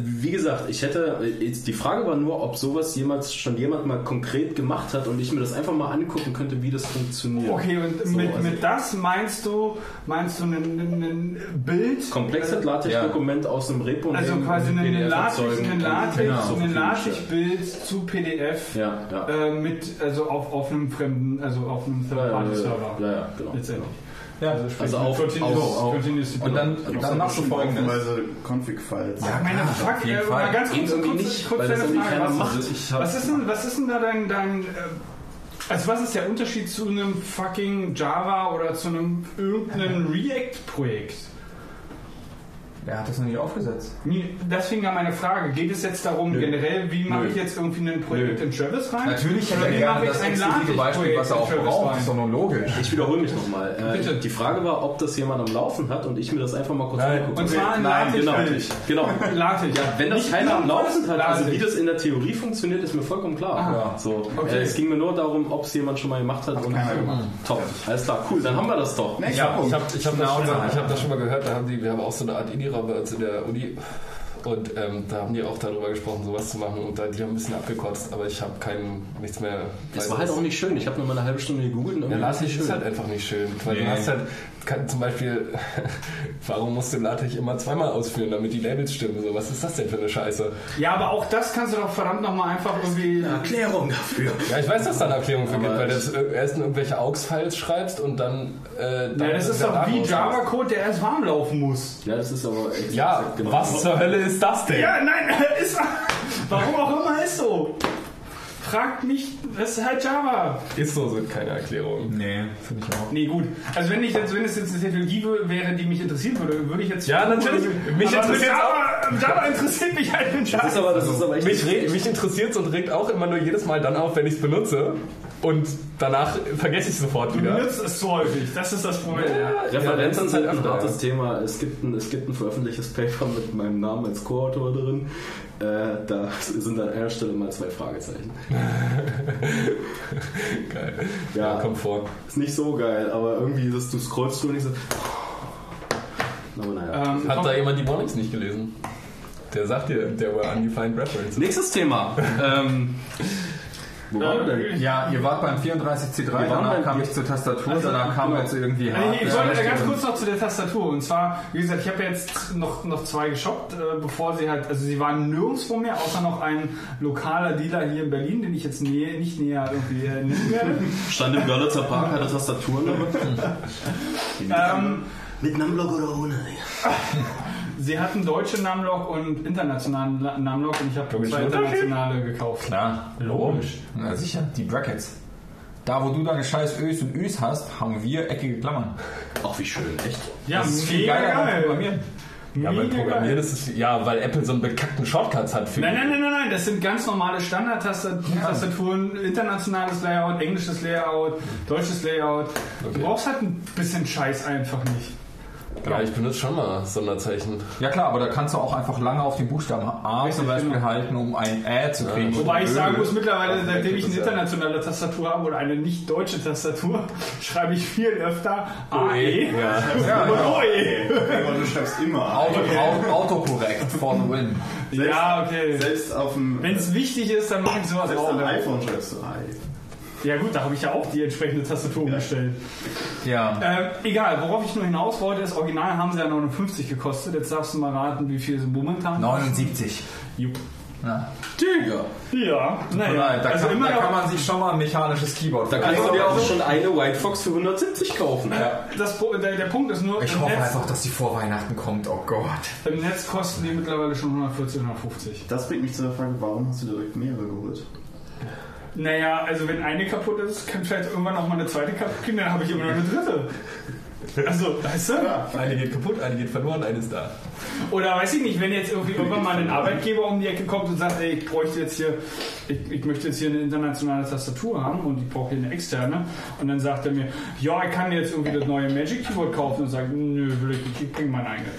wie gesagt, ich hätte, jetzt die Frage war nur, ob sowas jemals schon jemand mal konkret gemacht hat und ich mir das einfach mal angucken könnte, wie das funktioniert. Okay, und So, mit, also mit das meinst du, meinst du ein, Bild? komplexes LaTeX-Dokument aus dem Repo Also quasi ein Genau, LaTeX-Bild zu PDF Ja, ja. äh, mit, also auf, auf einem fremden, also auf einem Ja, ja, Third-Party-Server. ja, ja, genau. Letztendlich. Ja, Also auf, Continuous, auf, auf continuous und dann, dann machst du folgendes. Haufenweise Config-Files. Ja, Meine klar, Fuck, auf jeden äh, Fall. mal ganz kurz, kurz, nicht, kurz deine Frage. Was, macht. Was, ist denn, was ist denn da dein, dein äh, also was ist der Unterschied zu einem fucking Java oder zu einem irgendeinem React-Projekt? Er hat das noch nicht aufgesetzt. Nee, Deswegen ja meine Frage. Geht es jetzt darum, generell, wie mache Nö. ich jetzt irgendwie ein Projekt Nö. in Travis rein? Natürlich hätte er wie gerne mache ich das ein exklusive Beispiel, was er in auch braucht. ist doch nur logisch. Ich wiederhole mich nochmal. Äh, Bitte. Die Frage war, ob das jemand am Laufen hat und ich mir das einfach mal kurz Nein. angucke. Und zwar ein Nein, genau, genau. Ja, wenn das Nicht keiner am Laufen hat, also wie das in der Theorie funktioniert, ist mir vollkommen klar. Ah. So, Okay. äh, es ging mir nur darum, ob es jemand schon mal gemacht hat. und keiner gemacht. Top, alles klar, cool, dann haben wir das doch. Ja, ich habe ich hab das, schon mal- Schnauze. ich hab das schon mal gehört, da haben die, wir haben auch so eine Art Indie-Raum bei uns in der Uni und ähm, da haben die auch darüber gesprochen, sowas zu machen und da, die haben ein bisschen abgekotzt, aber ich habe kein, nichts mehr. Das war halt auch nicht schön. Ich habe nur mal eine halbe Stunde gegoogelt und Ja, nicht ist schön. halt einfach nicht schön, weil Nee. du hast halt, kann zum Beispiel, warum musst du LaTeX immer zweimal ausführen, damit die Labels stimmen? So, was ist das denn für eine Scheiße? Ja, aber auch das kannst du doch verdammt nochmal einfach irgendwie... Erklärung dafür. Ja, ich weiß, dass da eine Erklärung für gibt, Aber weil du jetzt erst in irgendwelche AUX-Files schreibst und dann. Äh, dann Ja, das ist doch wie Java-Code, der erst warm laufen muss. Ja, das ist aber echt Ja, genau. was zur Hölle ist das denn? Ja, nein, ist... Warum auch immer ist so. Fragt mich, das ist halt Java. Ist so, sind keine Erklärungen. Nee, finde ich auch. Nee, gut. Also wenn ich jetzt, wenn es jetzt eine Technologie wäre, die mich interessieren würde, würde ich jetzt... Ja, natürlich. Mich interessiert Java, Java interessiert mich halt in Java. Das ist aber, das ist aber echt Mich, re- mich interessiert es und regt auch immer nur jedes Mal dann auf, wenn ich es benutze. Und danach vergesse ich es sofort Du wieder. benutzt es zu häufig, das ist das Problem. Referenzen Ja, sind ein öfter, hartes Thema. Es gibt, ein, es gibt ein veröffentlichtes Paper mit meinem Namen als Co-Autor drin. Äh, da sind an einer Stelle mal zwei Fragezeichen. Geil. Ja. Ja, kommt vor. Ist nicht so geil, aber irgendwie ist es, du scrollst du und ich so. Aber naja. Ähm, Hat da jemand die Warnings nicht gelesen? Der sagt dir, der war undefined reference. Nächstes Thema. ähm, wo waren wir denn? Ja, ihr wart beim 34C3, waren danach beim- kam ich zur Tastatur, Also, danach kam genau. jetzt irgendwie ich, ich Hardware. wollte ganz kurz noch zu der Tastatur. Und zwar, wie gesagt, ich habe jetzt noch, noch zwei geshoppt, äh, bevor sie halt, also sie waren nirgendwo mehr, außer noch ein lokaler Dealer hier in Berlin, den ich jetzt nä nicht näher irgendwie äh, nennen werde. Stand im Görlitzer Park, hatte Tastaturen damit. ähm, Mit Numlock oder ohne? sie hatten deutsche Namlock und internationalen Namlock und ich habe zwei internationale gekauft. Klar, logisch. Na sicher, die Brackets. Da, wo du deine scheiß Ös und Üs hast, haben wir eckige Klammern. Ach, wie schön, echt? Ja, Das ist viel geiler als geil. Programmieren. Ja, beim Mega Programmieren ist es, ja, weil Apple so einen bekackten Shortcuts hat für Nein, nein, nein, nein, nein, das sind ganz normale Standard-Tastaturen, internationales Layout, englisches Layout, deutsches Layout. Du brauchst halt ein bisschen Scheiß einfach nicht. Ja, ich benutze schon mal Sonderzeichen. Ja klar, aber da kannst du auch einfach lange auf den Buchstaben A Richtig, zum Beispiel genau. halten, um ein Ä zu kriegen. Wobei ich sagen muss, mittlerweile, Auf seitdem ich eine ja. internationale Tastatur habe oder eine nicht deutsche Tastatur, schreibe ich viel öfter AE Ja. Ja, und ja. OE. Aber du schreibst immer Auto, Auto, Autokorrekt for the win. Ja, okay. Selbst auf dem, Wenn es wichtig ist, dann mache ich sowas selbst auch. am iPhone schreibst du Hi. Ja gut, da habe ich ja auch die entsprechende Tastatur umgestellt. Ja. Ähm, egal, worauf ich nur hinaus wollte, das Original haben sie ja 59 gekostet. Jetzt darfst du mal raten, wie viel sie momentan 79. Jupp. Ja. Digga. Ja, naja. Nein, da, also kann, immer da kann man sich schon mal ein mechanisches Keyboard Da kannst du dir auch schon eine White Fox für 170 kaufen. das, Po- der, der Punkt ist nur, Ich hoffe Netz, einfach, dass die vor Weihnachten kommt. Oh Gott. im Netz kosten die mittlerweile schon 140, 150. Das bringt mich zu der Frage, warum hast du direkt mehrere geholt? Naja, also wenn eine kaputt ist, kann vielleicht irgendwann noch mal eine zweite kaputt gehen, dann habe ich immer noch eine dritte. Also, weißt du? Eine geht kaputt, eine geht verloren, eine ist da. Oder weiß ich nicht, wenn jetzt irgendwie irgendwann mal ein Arbeitgeber um die Ecke kommt und sagt, ey, ich bräuchte jetzt hier, ich, ich möchte jetzt hier eine internationale Tastatur haben und ich brauche hier eine externe. Und dann sagt er mir, ja, ich kann jetzt irgendwie das neue Magic Keyboard kaufen und sagt, nö, will ich nicht, ich bringe mein eigenes.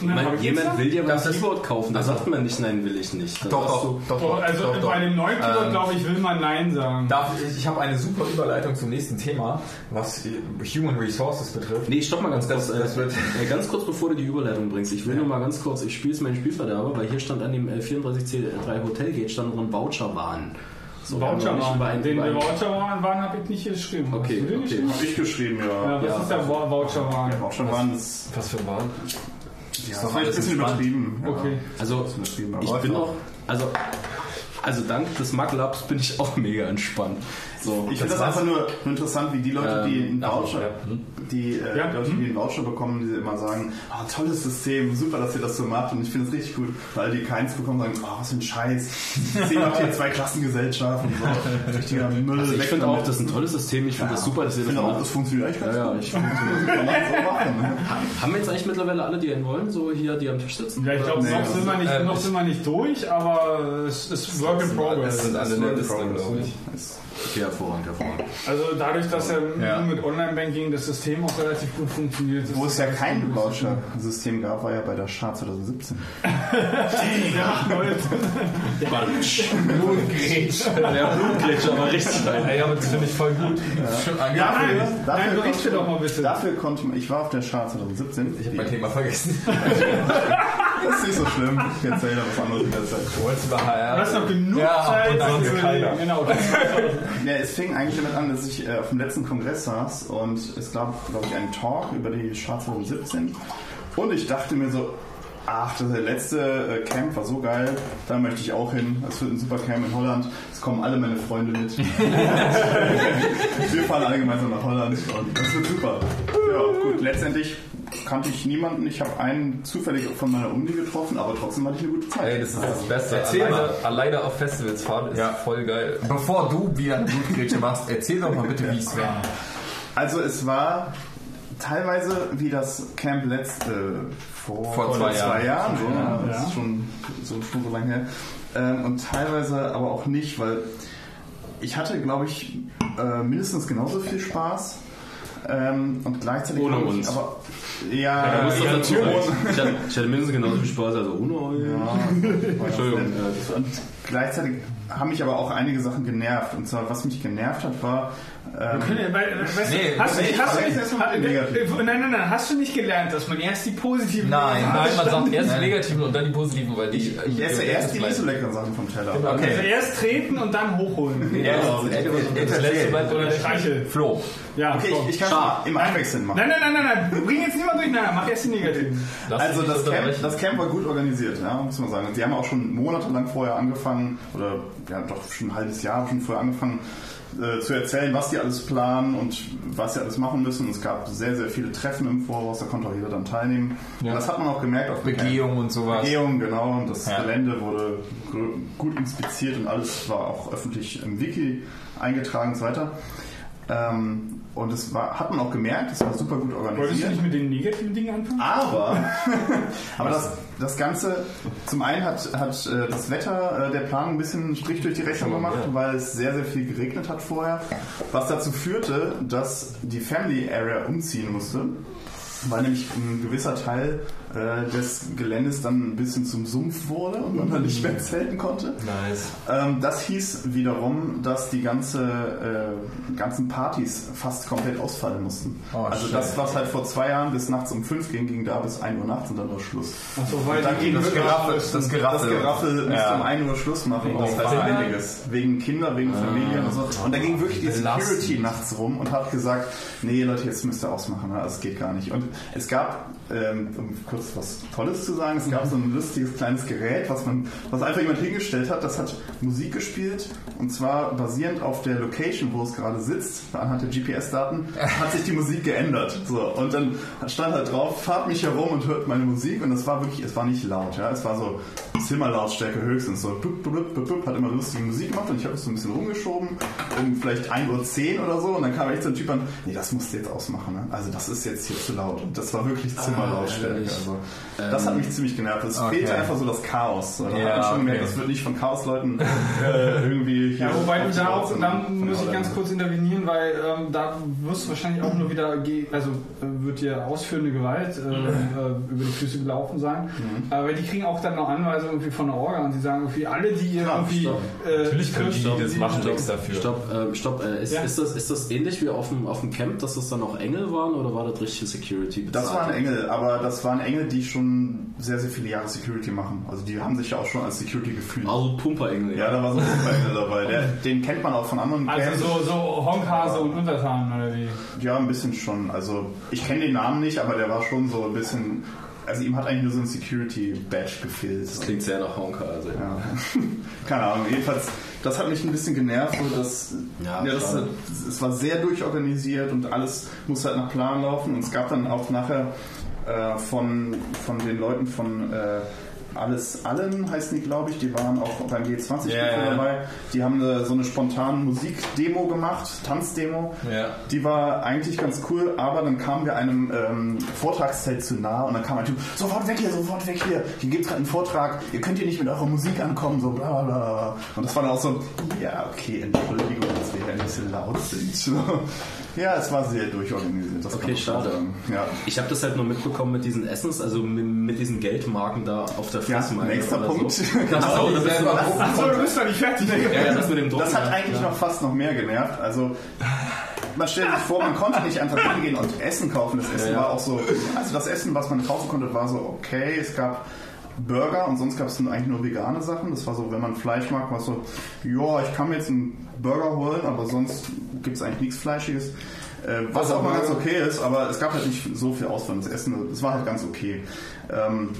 Und dann Man, habe ich jemand will dir ein ist- Keyboard kaufen, da sagt man nicht, nein, will ich nicht. Dann Doch, doch, du, doch, doch, doch, also doch, doch. bei dem neuen Keyboard, Ähm, glaube ich, will man Nein sagen. Darf ich, ich habe eine super Überleitung zum nächsten Thema, was Human Resources betrifft. Nee, stopp mal ganz Das- kurz. das äh, wird- äh, ganz kurz, bevor du die Überleitung bringst. Ich will nur mal ganz kurz, ich spiele es meinen Spielverderber, weil hier stand an dem äh, 34C3 Hotelgate stand noch ein Voucherwahn. So, wir haben noch Voucher nicht über waren. ein- Den über ein- Voucher waren, waren habe ich nicht hier geschrieben. Okay, Hast du den okay. geschrieben? Hab ich geschrieben, ja. Ja, was Ja. ist der Vou- Voucher waren? Ja, auch schon waren das, Was für ein Wahn? ja, das war ein bisschen übertrieben. Okay. Also, übertrieben, ich bin noch. auch, also, also dank des Maglabs bin ich auch mega entspannt. So, Ich finde das einfach nur interessant, wie die Leute, die einen ach so, Voucher, ja. Hm. die äh, Ja, Leute, hm. die einen Voucher bekommen, die immer sagen, oh, tolles System, super, dass ihr das so macht und ich finde es richtig gut, weil die keins bekommen sagen, oh, was für ein Scheiß, das System macht hier zwei Klassengesellschaften, so, richtiger Müll. also ich finde auch, das ist ein tolles System. Ich finde das super, dass ihr ich das finde auch, das macht. funktioniert eigentlich ganz Ja, ja, gut. ich Kann man so machen. Haben wir jetzt eigentlich mittlerweile alle, die einen wollen, so hier, die am Tisch sitzen? Ja, ich glaube, Nee, noch, das sind wir nicht, ähm, noch sind wir nicht durch, aber es ist Work in Progress. Es sind alle ist dann, glaube ich. Okay, hervorragend, hervorragend. Also dadurch, dass ja, Ja. mit Online-Banking das System auch relativ gut funktioniert. ist Wo es ja kein. Voucher-System gab, war ja bei der Schar 2017. Ja, Leute. Der Blutgletscher war richtig geil. Ey, aber das finde ich voll gut. Schon Ja, angefangen. nein, nein, berichte doch mal bitte. Dafür konnte man, ich war auf der Schar 2017. Ich habe mein Thema vergessen. Das ist nicht so schlimm. Ich erzähle da was anderes in der Zeit. Wolltest über HR? Du hast noch genug Ja, Zeit, und dann keiner. Ja, es fing eigentlich damit an, dass ich äh, auf dem letzten Kongress saß und es gab, glaube ich, einen Talk über die Schar 2017. Und ich dachte mir so, ach, das letzte äh, Camp war so geil, da möchte ich auch hin. Es wird ein super Camp in Holland. Es kommen alle meine Freunde mit. Wir fahren alle gemeinsam nach Holland und das wird super. Ja, gut, letztendlich kannte ich niemanden. Ich habe einen zufällig von meiner Uni getroffen, aber trotzdem hatte ich eine gute Zeit. Ey, das ist das Beste. Erzähl Alleine, alleine, alleine auf Festivals fahren ist Ja. voll geil. bevor du wieder eine Blutgrätsche machst, erzähl doch mal bitte, wie es war. Also es war teilweise wie das Camp letzte vor, Vor zwei Jahren. Jahren. so, Ja, das ja. ist schon so, schon so lange her. Ähm, und teilweise aber auch nicht, weil ich hatte, glaube ich, äh, mindestens genauso viel Spaß. Ähm, und gleichzeitig Ohne ich uns. aber ja, Da muss ja, das dazu natürlich. sagen. ich, hatte, ich hatte mindestens genauso viel Spaß, also ohne euch. Ja, Entschuldigung. Und gleichzeitig haben mich aber auch einige Sachen genervt. Und zwar, was mich genervt hat, war. Ähm, Weißt du, Nee, hast, du- hast, du- nein, nein, nein, hast du nicht gelernt, dass man erst die positiven Nein, Nein, man sagt erst die negativen und dann die positiven, weil die. ich esse erst die nicht so leckeren Sachen vom Teller. Also Okay. erst treten und dann hochholen. Ja, Das letzte Mal oder der Streichel. Flo. Ja, Okay, ich, ich kann es im Abwechseln machen. Nein, nein, nein, nein, nein, bring jetzt niemand durcheinander, mach erst die negativen. Also das Camp, unterbrechen. das Camp war gut organisiert, ja, muss man sagen. Und sie haben auch schon monatelang vorher angefangen, oder ja doch schon ein halbes Jahr schon vorher angefangen, äh, zu erzählen, was sie alles planen und was sie alles machen müssen. Es gab sehr, sehr viele Treffen im Voraus, da konnte auch jeder dann teilnehmen. Und das hat man auch gemerkt auf. Begehung und sowas. Begehung, genau. Und das Ja. Gelände wurde gut inspiziert und alles war auch öffentlich im Wiki eingetragen und so weiter. Ähm, und es war, hat man auch gemerkt, es war super gut Wolltest du organisiert. nicht mit den negativen Dingen anfangen? Aber, aber das, das Ganze, zum einen hat, hat äh, das Wetter äh, der Planung ein bisschen einen Strich durch die Rechnung gemacht, weil es sehr, sehr viel geregnet hat vorher, was dazu führte, dass die Family Area umziehen musste, weil nämlich ein gewisser Teil äh, des Geländes dann ein bisschen zum Sumpf wurde und man dann nicht mehr zelten konnte. Nice. Ähm, das hieß wiederum, dass die ganze, äh, ganzen Partys fast komplett ausfallen mussten. Oh, also shit. das, was halt vor zwei Jahren bis nachts um fünf ging, ging da bis 1 Uhr nachts und dann war Schluss. Achso, weil dann ging das Geraffel- das, das Geraffel. Geraffel musste Ja. um 1 Uhr Schluss machen. Wegen das heißt einiges. Wegen Kinder, wegen Familie und so. Und da ging wirklich die. Security nachts rum und hat gesagt, nee Leute, jetzt müsst ihr ausmachen, ne? das geht gar nicht. Und es gab, ähm, um kurz was Tolles zu sagen, es gab so ein lustiges kleines Gerät, was man, was einfach jemand hingestellt hat, das hat Musik gespielt und zwar basierend auf der Location, wo es gerade sitzt, anhand der GPS-Daten, hat sich die Musik geändert. So, und dann stand halt drauf, fahrt mich herum und hört meine Musik und das war wirklich, es war nicht laut, ja, es war so Zimmerlautstärke höchstens, so bup, bup, bup, bup, hat immer lustige Musik gemacht und ich habe es so ein bisschen rumgeschoben, um vielleicht 1.10 Uhr oder so und dann kam echt so ein Typ an, nee, das musst du jetzt ausmachen, ne? also das ist jetzt hier zu laut. Und das war wirklich Zimmerlautstärke. ehrlich. also, das hat mich ziemlich genervt. Es Okay. fehlte einfach so das Chaos. Da Ja, hat man schon gemerkt, okay. das wird nicht von Chaosleuten äh, irgendwie hier Ja, wobei du da auch, da muss ich ganz kurz intervenieren, weil ähm, da wirst du wahrscheinlich auch nur wieder, also äh, wird dir ausführende Gewalt äh, äh, über die Füße gelaufen sein. Mhm. Aber die kriegen auch dann noch Anweisungen irgendwie von der Orga und die sagen irgendwie, alle, die ihr Ja, irgendwie... Äh, Natürlich können die, die das machen, nichts dafür. Stopp, ähm, stopp. Äh, ist, Ja. ist, das, ist das ähnlich wie auf dem, auf dem Camp, dass das dann auch Engel waren oder war das richtige Security? Das waren Engel, aber das waren Engel, die schon sehr, sehr viele Jahre Security machen. Also die haben sich ja auch schon als Security gefühlt. Also Pumper-Engel. Ja, da war so ein super Engel dabei. Der, den kennt man auch von anderen Also Camps. so, so Honkhase und Untertanen oder wie? Ja, ein bisschen schon. Also ich kenne den Namen nicht, aber der war schon so ein bisschen. Also ihm hat eigentlich nur so ein Security-Badge gefehlt. Das klingt sehr nach Honka. Also. Ja. Keine Ahnung. Jedenfalls, das hat mich ein bisschen genervt, so dass Ja, ja, das, es war sehr durchorganisiert und alles musste halt nach Plan laufen. Und es gab dann auch nachher äh, von, von den Leuten von äh, alles allen heißen die, glaube ich, die waren auch beim G20 Ja, ja. dabei. Die haben äh, so eine spontane Musikdemo gemacht, Tanzdemo. Ja. Die war eigentlich ganz cool, aber dann kamen wir einem ähm, Vortragszelt zu nah und dann kam ein Typ, sofort weg hier, sofort weg hier, hier gibt es gerade einen Vortrag, ihr könnt hier nicht mit eurer Musik ankommen, so bla bla bla. Und das war dann auch so, ja okay, Entschuldigung, dass wir hier ein bisschen laut sind. Ja, es war sehr durchorganisiert. Das Okay, schade. Ja. Ich habe das halt nur mitbekommen mit diesen Essens, also mit, mit diesen Geldmarken da auf der Ja, Fressmeile. nächster oder Punkt. So. Genau. Achso, das, so, Achso, du bist doch nicht fertig. ja, ja, das mit dem Druck. Das hat eigentlich noch fast noch mehr genervt. Also man stellt sich vor, man konnte nicht einfach hingehen und Essen kaufen. Das Essen Ja, ja. war auch so, also das Essen, was man kaufen konnte, war so okay. Es gab Burger und sonst gab es eigentlich nur vegane Sachen. Das war so, wenn man Fleisch mag, war es so, ja, ich kann mir jetzt einen Burger holen, aber sonst gibt es eigentlich nichts Fleischiges. Äh, was auch mal ganz okay ist, aber es gab halt nicht so viel Auswahl. Das Essen, das war halt ganz okay. Ähm,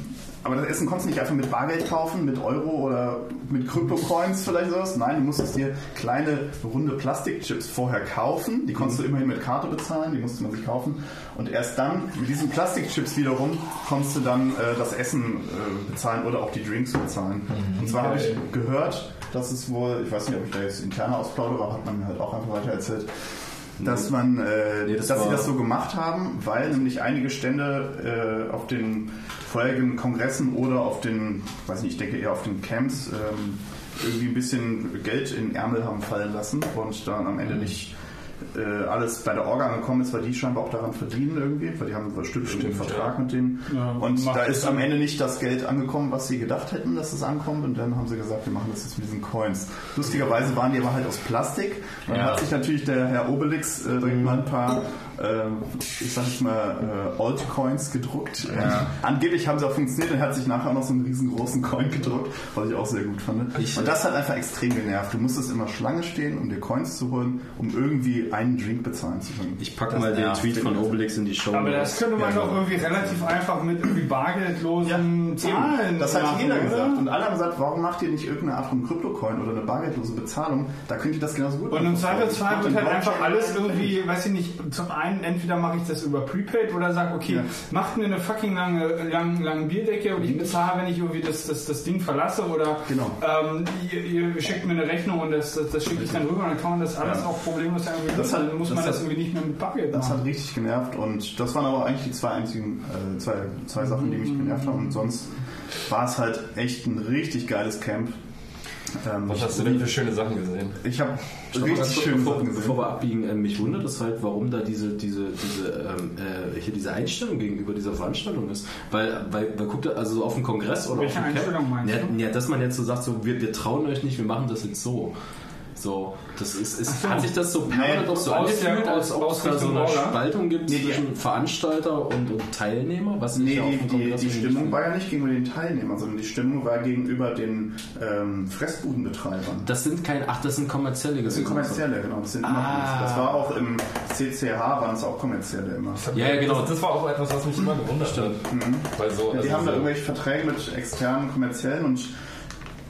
aber das Essen konntest du nicht einfach mit Bargeld kaufen, mit Euro oder mit Krypto-Coins vielleicht sowas. Nein, du musstest dir kleine runde Plastikchips vorher kaufen. Die konntest du immerhin mit Karte bezahlen, die musste man sich kaufen. Und erst dann, mit diesen Plastikchips wiederum, konntest du dann äh, das Essen äh, bezahlen oder auch die Drinks bezahlen. Und zwar habe ich gehört, dass es wohl, ich weiß nicht, ob ich da jetzt interne ausplaudere, aber hat man mir halt auch einfach weiter erzählt, dass man, äh, Nee, das dass sie das so gemacht haben, weil nämlich einige Stände äh, auf den vorherigen Kongressen oder auf den, weiß nicht, ich denke eher auf den Camps ähm, irgendwie ein bisschen Geld in Ärmel haben fallen lassen und dann am Ende nicht äh, alles bei der Orga angekommen ist, weil die scheinbar auch daran verdienen irgendwie, weil die haben bestimmt einen Vertrag mit denen. Ja, und da ist am Ende nicht das Geld angekommen, was sie gedacht hätten, dass es ankommt. Und dann haben sie gesagt, wir machen das jetzt mit diesen Coins. Lustigerweise waren die aber halt aus Plastik. Dann Ja. hat sich natürlich der Herr Obelix äh, direkt mal ein paar, äh, ich sag jetzt mal, äh, Altcoins gedruckt. Ja. Angeblich haben sie auch funktioniert und er hat sich nachher auch noch so einen riesengroßen Coin gedruckt, was ich auch sehr gut fand. und das hat einfach extrem genervt. Du musstest immer Schlange stehen, um dir Coins zu holen, um irgendwie einen Drink bezahlen zu können. Ich packe mal den nervt. Tweet von Obelix in die Show. Aber das könnte man Ja, doch genau. irgendwie relativ einfach mit irgendwie bargeldlosen Zahlen Das hat machen, jeder oder? gesagt. Und alle haben gesagt, warum macht ihr nicht irgendeine Art von Kryptocoin oder eine bargeldlose Bezahlung? Da könnt ihr das genauso gut Und im machen. Zweifelsfall wird halt einfach alles irgendwie, weiß ich nicht, zum einen entweder mache ich das über Prepaid oder sage, okay, Ja. macht mir eine fucking lange, lang, lange Bierdecke und ich bezahle, wenn ich irgendwie das, das, das Ding verlasse oder Genau. ähm, ihr, ihr schickt mir eine Rechnung und das, das, das schicke ich dann rüber und dann kann man das alles Ja. auch problemlos irgendwie Das hat- dann muss das man das hat- irgendwie nicht mehr mit Bargeld Das machen. hat richtig genervt und das waren aber eigentlich die zwei einzigen, äh, zwei, zwei Sachen, die mich genervt haben. Und sonst war es halt echt ein richtig geiles Camp. Ähm, Was hast du denn für schöne Sachen gesehen? Ich habe richtig schöne bevor, Sachen gesehen. bevor wir abbiegen, äh, mich wundert es halt, warum da diese, diese, diese, ähm, äh, hier diese Einstellung gegenüber dieser Veranstaltung ist. Weil, weil, weil guckt ihr, also so auf dem Kongress oder Welche auf dem Camp, Einstellung meinst ja, du? Ja, dass man jetzt so sagt, so, wir, wir trauen euch nicht, wir machen das jetzt so. So, das ist, ist so. hat sich das so permanent auch so angefühlt, als ob aus es da so eine Orga? Spaltung gibt Nee, die- zwischen Veranstalter und, und Teilnehmer, was Nee, ja die, die, die Stimmung war ja nicht gegenüber den Teilnehmern, sondern die Stimmung war gegenüber den ähm, Fressbudenbetreibern. Das sind keine, ach, das sind kommerzielle Das sind kommerzielle, genau. Das, sind immer, Ah. das war auch im CCH, waren es auch kommerzielle immer. Ja, ja, genau. Das, das war auch etwas, was mich immer gewundert hat. Weil so, Ja, die also haben da irgendwelche Verträge mit externen kommerziellen und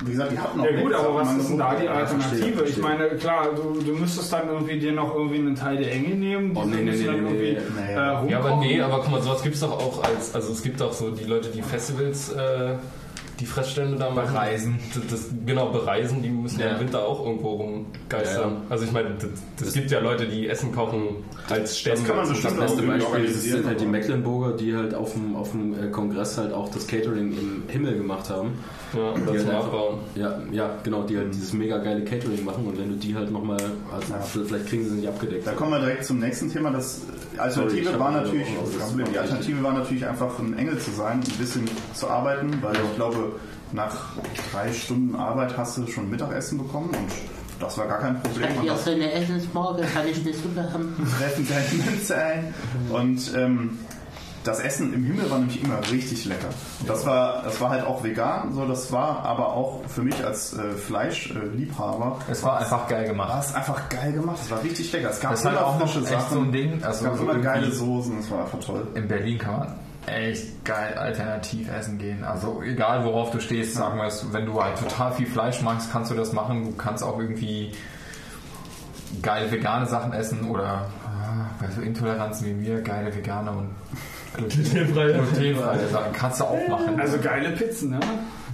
wie gesagt, die hatten auch Ja gut, aber was ist denn da die Ja, Alternative? Ich meine, klar, du, du müsstest dann irgendwie dir noch irgendwie einen Teil der Enge nehmen. Oh, die nee, nee, nee, dann nee, irgendwie, nee. äh, Ja, aber nee, aber guck mal, sowas gibt's doch auch als, also es gibt auch so die Leute, die Festivals äh, die Fressstände da machen. Bereisen. Das, das, genau, bereisen, die müssen ja. Im Winter auch irgendwo rumgeistern. Ja. Also ich meine, das, das gibt ja Leute, die Essen kochen als Stände. Das kann man bestimmt Verkaufen. Beste Beispiel sind halt die Mecklenburger, die halt auf dem, auf dem äh, Kongress halt auch das Catering im Himmel gemacht haben. Ja, Die halt einfach- Abbauen. Ja, ja, genau, die halt dieses mega geile Catering machen und wenn du die halt nochmal, also vielleicht kriegen sie nicht abgedeckt. Da kommen wir direkt zum nächsten Thema. Das Sorry, Alternative ich hab war natürlich, auch. Problem, die Alternative war natürlich einfach ein Engel zu sein, ein bisschen zu arbeiten, weil ich glaube, nach drei Stunden Arbeit hast du schon Mittagessen bekommen und das war gar kein Problem. Und ihr das so eine Essensmorgen? Kann ich eine Suppe haben? treffen seine Münze ein. Und ähm, das Essen im Himmel war nämlich immer richtig lecker. Und das war, das war halt auch vegan, so das war aber auch für mich als äh, Fleischliebhaber Es war einfach geil war gemacht. es einfach geil gemacht. Es war richtig lecker. Es gab Das immer auch noch frische Sachen. so ein Ding. es Also gab so immer geile Soßen. Es war einfach toll. In Berlin kann man echt geil alternativ essen gehen. Also egal worauf du stehst, sagen wir es, wenn du halt total viel Fleisch magst, kannst du das machen. Du kannst auch irgendwie geile vegane Sachen essen oder ah, bei so Intoleranzen wie mir, geile vegane und glutenfreie glutenfreie Sachen kannst du auch machen. Also geile Pizzen, ne?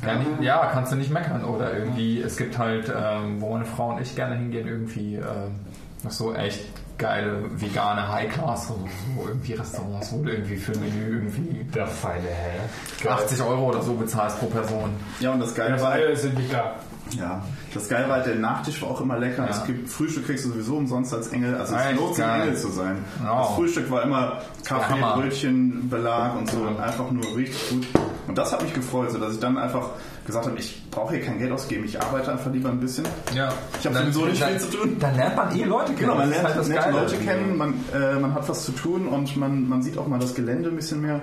Ja, nicht, ja, kannst du nicht meckern. Oder irgendwie, es gibt halt, ähm, wo meine Frau und ich gerne hingehen, irgendwie ähm, noch so echt geile vegane High-Class, so, so irgendwie Restaurants, wo du irgendwie für ein Menü irgendwie Der feine Herr. 80 Euro oder so bezahlst pro Person. Ja, und das Geile war, Weil sind die klar. Ja, das Geile war, halt, der Nachtisch war auch immer lecker. Ja. Es gibt Frühstück kriegst du sowieso umsonst als Engel. Also es lohnt sich geil. Engel zu sein. Ja. Das Frühstück war immer Kaffee. Brötchen, Belag und so und einfach nur richtig gut. Und das hat mich gefreut, so dass ich dann einfach gesagt habe, ich brauche hier kein Geld ausgeben, ich arbeite einfach lieber ein bisschen. Ja. Ich habe sowieso nicht viel zu tun. Dann lernt man eh Leute kennen. Genau, man lernt halt das nette Geile. Leute kennen, man, äh, man hat was zu tun und man, man sieht auch mal das Gelände ein bisschen mehr.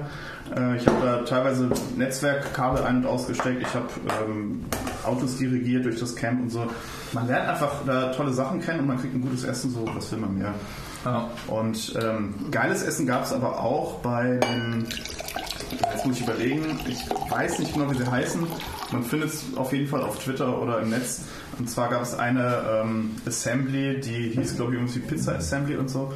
Äh, ich habe da teilweise Netzwerkkabel ein- und ausgesteckt, ich habe ähm, Autos dirigiert durch das Camp und so. Man lernt einfach da tolle Sachen kennen und man kriegt ein gutes Essen, so was will man mehr. Ja. Und ähm, geiles Essen gab es aber auch bei den, jetzt muss ich überlegen, ich weiß nicht genau, wie sie heißen. Man findet es auf jeden Fall auf Twitter oder im Netz. Und zwar gab es eine ähm, Assembly, die hieß, glaube ich, irgendwie Pizza Assembly und so.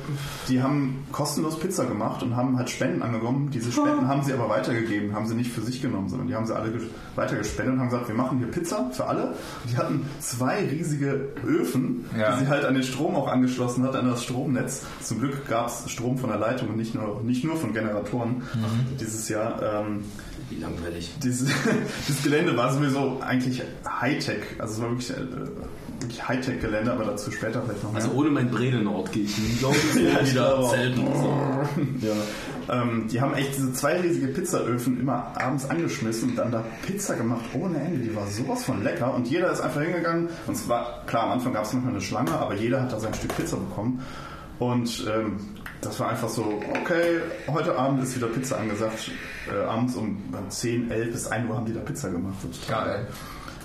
Die haben kostenlos Pizza gemacht und haben halt Spenden angenommen. Diese Spenden haben sie aber weitergegeben, haben sie nicht für sich genommen, sondern die haben sie alle ges- weitergespendet und haben gesagt, wir machen hier Pizza für alle. Die hatten zwei riesige Öfen, Ja. die sie halt an den Strom auch angeschlossen hat, an das Stromnetz. Zum Glück gab es Strom von der Leitung und nicht nur, nicht nur von Generatoren dieses Jahr. Ähm, Wie langweilig. dieses, dieses Gelände war sowieso eigentlich Hightech. Also es war wirklich, äh, wirklich Hightech-Gelände, aber dazu später vielleicht noch mehr. Also ohne mein Bredenort gehe ich nirgends mehr Ja, ich wieder glaube und So. ja. ähm, die haben echt diese zwei riesige Pizzaöfen immer abends angeschmissen und dann da Pizza gemacht ohne Ende. Die war sowas von lecker und jeder ist einfach hingegangen. Und es war, klar, am Anfang gab es manchmal eine Schlange, aber jeder hat da sein Stück Pizza bekommen. Und ähm, das war einfach so, okay, heute Abend ist wieder Pizza angesagt. Äh, abends um 10, 11 bis 1 Uhr haben die da Pizza gemacht. Das Geil.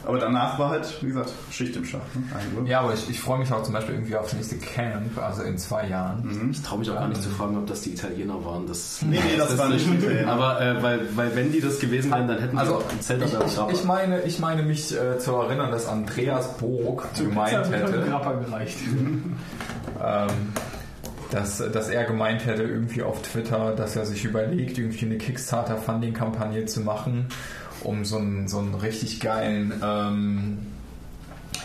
Aber danach war halt, wie gesagt, Schicht im Schacht. Ne? 1 Uhr. Ja, aber ich, ich freue mich auch zum Beispiel irgendwie aufs nächste Camp, also in zwei Jahren. Ich traue mich auch gar nicht zu fragen, ob das die Italiener waren. Das, Nee, nee, das war nicht Italiener. Aber äh, weil, weil wenn die das gewesen wären, dann hätten Also die ein Zelt ich, ich, ich meine, ich meine mich äh, zu erinnern, dass Andreas Burg gemeint hätte, Grappa gereicht. ähm, dass, dass er gemeint hätte irgendwie auf Twitter, dass er sich überlegt, irgendwie eine Kickstarter-Funding-Kampagne zu machen, um so einen, so einen richtig geilen, ähm,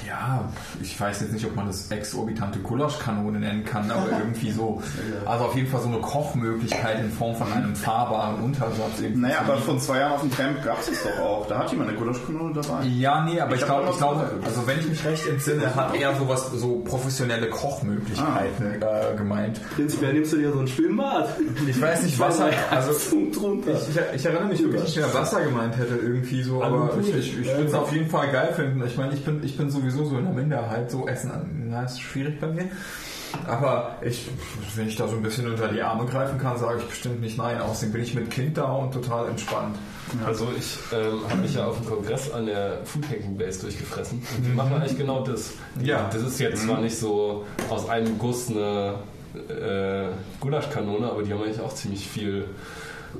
ja, ich weiß jetzt nicht, ob man das exorbitante Gulaschkanone nennen kann, aber irgendwie so, also auf jeden Fall so eine Kochmöglichkeit in Form von einem fahrbaren Untersatz. Naja, aber vor zwei Jahren auf dem Camp gab es es doch auch. Da hat jemand eine Gulaschkanone dabei. Ja, nee, aber Ich ich, glaube, ich glaube, also wenn ich mich recht entsinne, hat er sowas, so professionelle Kochmöglichkeiten äh, gemeint. Prinzipiell nimmst du dir so ein Schwimmbad. Ich weiß nicht, was er, also ich, ich, ich erinnere mich wirklich nicht mehr, was er gemeint hätte irgendwie so, aber ich, ich, ich würde es auf jeden Fall geil finden. Ich meine, ich bin, ich bin sowieso so in der Minderheit, so Essen, na, ist schwierig bei mir. Aber ich, wenn ich da so ein bisschen unter die Arme greifen kann, sage ich bestimmt nicht nein. Außerdem bin ich mit Kind da und total entspannt. Also ich ähm, habe mich ja auf dem Kongress an der Foodhacking Base durchgefressen. Und die machen eigentlich genau das. Ja. Das ist jetzt zwar nicht so aus einem Guss eine äh, Gulaschkanone, aber die haben eigentlich auch ziemlich viel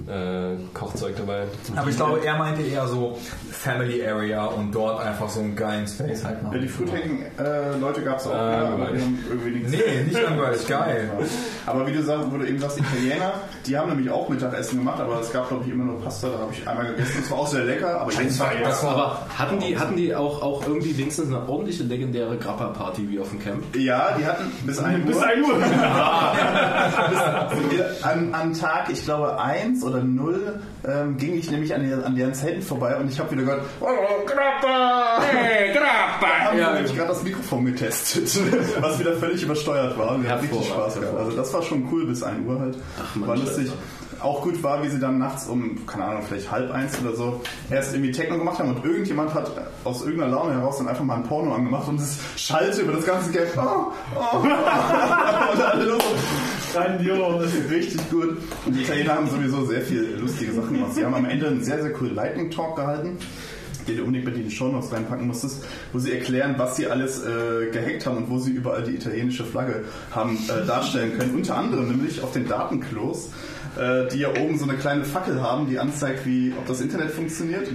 äh, Kochzeug dabei. Aber ich glaube, er meinte eher so Family Area und dort einfach so einen geilen Space halt noch. Ja, die Foodhacking-Leute gab es auch, ja, aber irgendwie nichts. Nee, nicht langweilig, geil. Aber wie du sagst, wo du eben sagst, Italiener, die haben nämlich auch Mittagessen gemacht, aber es gab glaube ich immer nur Pasta, da habe ich einmal gegessen. Das war auch sehr lecker, aber jetzt war Das war Aber hatten die, hatten die auch, auch irgendwie wenigstens eine ordentliche legendäre Grappa-Party wie auf dem Camp? Ja, die hatten bis 1 Uhr. Bis 1 Uhr. an, an Tag, ich glaube, 1 oder 0 ähm, ging ich nämlich an, an deren Zelten vorbei und ich habe wieder gehört, oh, Grappa! Hey, Grappa! Haben Ja, sie nämlich gerade das Mikrofon getestet, was wieder völlig übersteuert war und wir haben richtig Spaß gehabt. Also das war schon cool bis 1 Uhr halt. Mann, war lustig. Auch gut war, wie sie dann nachts um, keine Ahnung, vielleicht halb eins oder so, erst irgendwie Techno gemacht haben und irgendjemand hat aus irgendeiner Laune heraus dann einfach mal ein Porno angemacht und es schallte über das ganze Camp. Oh, oh, oh. und alle los. Grandios. Richtig gut. Und die Italiener haben sowieso sehr viel lustige Sachen gemacht. Sie haben am Ende einen sehr, sehr coolen Lightning Talk gehalten, den du unbedingt in die Shownotes reinpacken musstest, wo sie erklären, was sie alles äh, gehackt haben und wo sie überall die italienische Flagge haben äh, darstellen können. Unter anderem nämlich auf den Datenklos, äh, die ja oben so eine kleine Fackel haben, die anzeigt, wie ob das Internet funktioniert.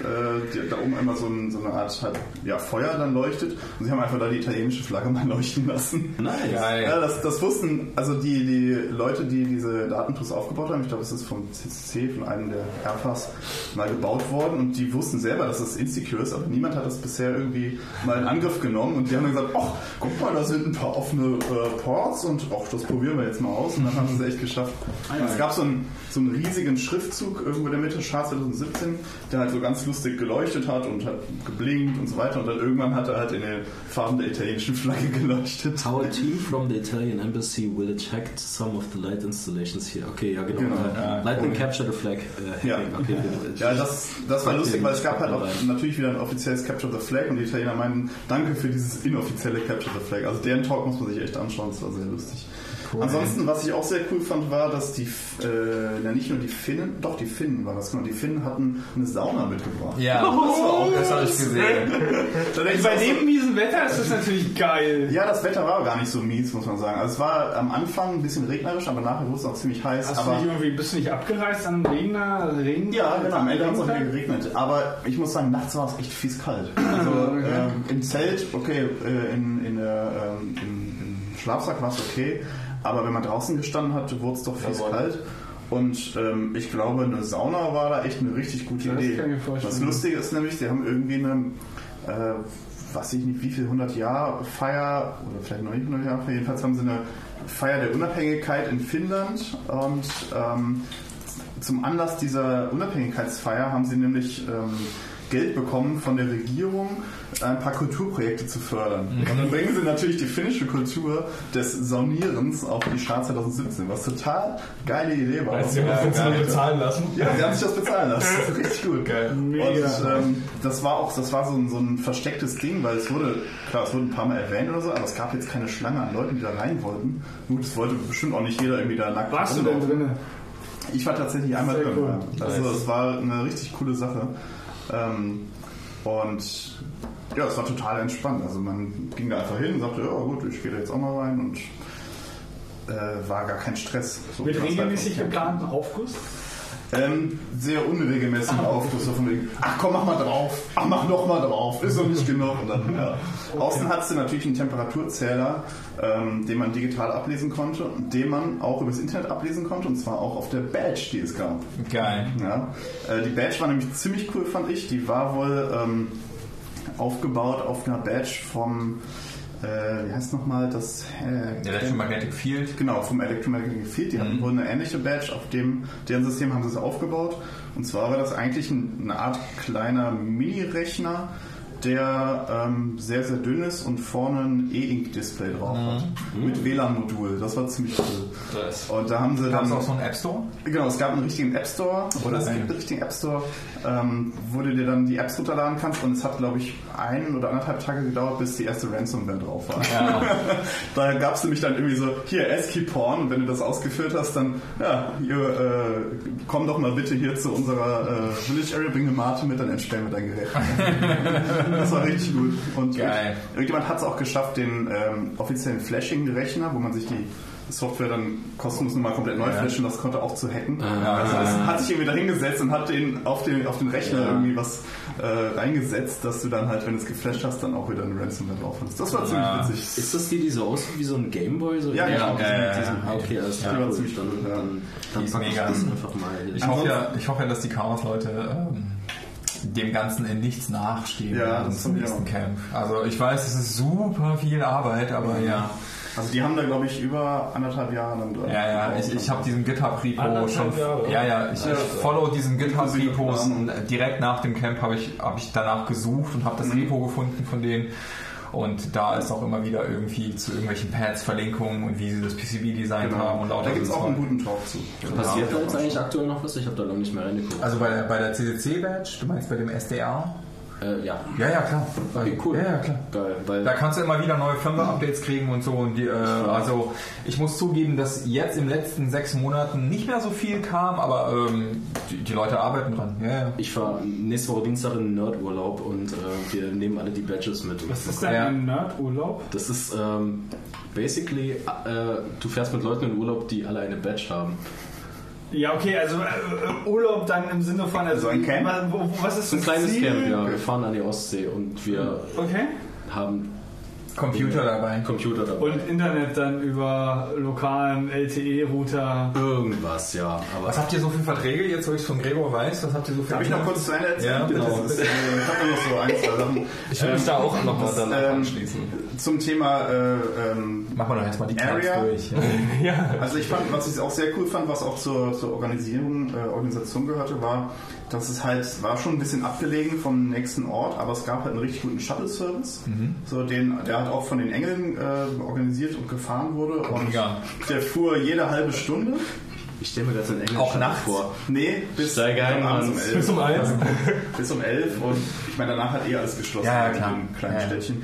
Äh, da oben einmal so, ein, so eine Art halt, ja, Feuer dann leuchtet. Und sie haben einfach da die italienische Flagge mal leuchten lassen. Nice. Geil. Ja, das, das wussten also die, die Leute, die diese Datentools aufgebaut haben. Ich glaube, es ist vom CCC, von einem der Airfas mal gebaut worden und die wussten selber, dass es insecure ist, aber niemand hat das bisher irgendwie mal in Angriff genommen und die haben dann gesagt, ach, guck mal, da sind ein paar offene äh, Ports und ach, das probieren wir jetzt mal aus und dann haben sie es echt geschafft. Es gab so einen, so einen riesigen Schriftzug irgendwo in der Mitte, Chart 2017, der halt so ganz lustig geleuchtet hat und hat geblinkt und so weiter und dann irgendwann hat er halt in den Farben der italienischen Flagge geleuchtet. Our team from the Italian embassy will check some of the light installations here. Okay, ja genau. Genau, ja, Lightning capture the flag. Äh, Ja. okay, Ja, das, das war lustig, weil es gab halt auch natürlich wieder ein offizielles Capture the Flag und die Italiener meinen, danke für dieses inoffizielle Capture the Flag. Also deren Talk muss man sich echt anschauen, das war sehr lustig. Ansonsten, was ich auch sehr cool fand, war, dass die, äh, ja nicht nur die Finnen, doch die Finnen war das, genau, die Finnen hatten eine Sauna mitgebracht. Ja, das war auch, das habe ich gesehen. Bei dem miesen Wetter ist das natürlich geil. ja, das Wetter war gar nicht so mies, muss man sagen. Also es war am Anfang ein bisschen regnerisch, aber nachher wurde es auch ziemlich heiß. Hast du aber nicht irgendwie, bist du nicht abgereist an Regner? Regen? Ja, genau. Am Ende hat es auch wieder geregnet. Aber ich muss sagen, nachts war es echt fies kalt. Also ähm, im Zelt, okay, äh, in, in der, ähm, im, im Schlafsack war es okay. Aber wenn man draußen gestanden hat, wurde es doch fies Jawohl. kalt. Und ähm, ich glaube, eine Sauna war da echt eine richtig gute Ja, Idee. Das Lustige ist nämlich, sie haben irgendwie eine, äh, weiß ich nicht, wie viel 100 Jahre Feier, oder vielleicht noch nicht 100 Jahre Feier, jedenfalls haben sie eine Feier der Unabhängigkeit in Finnland und ähm, zum Anlass dieser Unabhängigkeitsfeier haben sie nämlich ähm, Geld bekommen von der Regierung, ein paar Kulturprojekte zu fördern. Und dann bringen sie natürlich die finnische Kultur des Saunierens auf die Start 2017, was total geile Idee war. Weißt du, was uns geil. bezahlen lassen? Ja, sie haben sich das bezahlen lassen. Das ist richtig gut. Geil. Und ähm, das war auch, das war so ein, so ein verstecktes Ding, weil es wurde, klar, es wurde ein paar Mal erwähnt oder so, aber es gab jetzt keine Schlange an Leuten, die da rein wollten. Gut, es wollte bestimmt auch nicht jeder irgendwie da nackt Warst du denn drinne? Ich war tatsächlich einmal drin. cool. Also es war eine richtig coole Sache. Ähm, und ja, es war total entspannt. Also man ging da einfach hin und sagte, ja gut, ich gehe da jetzt auch mal rein und äh, war gar kein Stress. So Mit regelmäßig geplanten Aufguss? Ähm, sehr unregelmäßig Aufguss. So von wegen, ach komm, mach mal drauf. Ach, mach noch mal drauf. Ist doch nicht genug. Und dann, ja. Außen hat sie natürlich einen Temperaturzähler, ähm, den man digital ablesen konnte und den man auch übers Internet ablesen konnte. Und zwar auch auf der Badge, die es gab. Geil. Ja. Äh, die Badge war nämlich ziemlich cool, fand ich. Die war wohl ähm, aufgebaut auf einer Badge vom, äh, wie heißt nochmal das? Äh, Electromagnetic Field. Genau, vom Electromagnetic Field. Die hatten wohl eine ähnliche Badge. Auf dem, deren System haben sie es aufgebaut. Und zwar war das eigentlich ein, eine Art kleiner Mini-Rechner, der ähm, sehr, sehr dünn ist und vorne ein E-Ink-Display drauf hat. Mit WLAN-Modul. Das war ziemlich cool. Nice. Und da haben sie Gab dann... es auch so einen App Store? Genau, es gab einen richtigen App Store oder es gibt einen richtigen App Store, ähm, wo du dir dann die Apps runterladen kannst und es hat, glaube ich, einen oder anderthalb Tage gedauert, bis die erste Ransomware drauf war. da gab es nämlich dann irgendwie so, hier, ASCII Porn und wenn du das ausgeführt hast, dann, ja, hier, äh, komm doch mal bitte hier zu unserer äh, Village Area, bring eine Mate mit, dann entsperren wir dein Gerät. das war richtig gut. Und Geil. irgendjemand hat es auch geschafft, den ähm, offiziellen Flashing-Rechner, wo man sich die Software dann kostenlos nochmal komplett neu flashen, das konnte auch zu hacken. Ah. also es hat sich irgendwie da hingesetzt und hat den auf den, auf den Rechner Ja. irgendwie was äh, reingesetzt, dass du dann halt, wenn du es geflasht hast, dann auch wieder eine Ransomware drauf hast. Das war ziemlich Ja. witzig. Ist das die, die so aussieht wie so ein Gameboy? So Ja, genau. Ja, ja, ja. ah, okay, alles klar. Ziemlich dann, cool, ja. dann, dann ist pack ich das einfach mal. Ich hoffe, ja, ich hoffe ja, dass die Chaos-Leute ähm, dem Ganzen in nichts nachstehen Ja, das zum nächsten auch. Camp. Also ich weiß, es ist super viel Arbeit, aber ja. Also die haben da, glaube ich, über anderthalb Jahre dann dran. Ja, ja, ich, ich habe diesen GitHub-Repo schon. Jahre? Ja, ja, ich, Ja. ich follow diesen GitHub-Repos. Inklusive Direkt nach dem Camp habe ich, hab ich danach gesucht und habe das Mhm. Repo gefunden von denen. Und da ist auch immer wieder irgendwie zu irgendwelchen Pads Verlinkungen und wie sie das PCB designt haben und lauter Genau. Da gibt es auch einen guten Talk zu. Passiert da jetzt eigentlich aktuell noch was? Ich habe da lange nicht mehr reingeguckt. Also bei der, bei der CCC-Badge, du meinst bei dem SDR? Äh, ja. Ja, ja, klar. Okay, cool. Ja, ja, klar. Geil, weil Da kannst du immer wieder neue Firmware-Updates kriegen und so. Und die, äh, also ich muss zugeben, dass jetzt in den letzten sechs Monaten nicht mehr so viel kam, aber ähm, die, die Leute arbeiten dran. Ja, ja. ich fahre nächste Woche Dienstag in Nerdurlaub und äh, wir nehmen alle die Badges mit. Was ist denn ein Nerdurlaub? Das ist ähm, basically, äh, du fährst mit Leuten in Urlaub, die alle eine Badge haben. Ja, okay, also äh, Urlaub dann im Sinne von... Also, So ein Camp? Was ist Ein das kleines Ziel? Camp, ja. Wir fahren an die Ostsee und wir Okay. haben Computer dabei. Computer dabei. Und Internet dann über lokalen LTE-Router. Irgendwas, ja. Aber Was habt ihr so für Verträge jetzt, wo ich von Gregor weiß? Was habt ihr so für Darf ich noch kurz zu Ende erzählen? Ja, genau. Das ist, äh, ich habe noch so ein, zwei Sachen. Ich will mich da auch nochmal danach ähm, anschließen. Zum Thema äh, ähm, Machen wir doch erstmal die Area. durch. Also ich fand, was ich auch sehr cool fand, was auch zur, zur Organisierung, äh, Organisation gehörte, war, dass es halt, war schon ein bisschen abgelegen vom nächsten Ort, aber es gab halt einen richtig guten Shuttle-Service, so den, der halt auch von den Engeln äh, organisiert und gefahren wurde und Mega. der fuhr jede halbe Stunde. ich stelle mir gerade so einen englischen Auch nachts? vor. Nee, bis Steige ein, um elf. Bis um eins? bis um elf und ich meine, danach hat eh alles geschlossen Ja, ja, in klar. dem kleinen Ja, ja. Städtchen.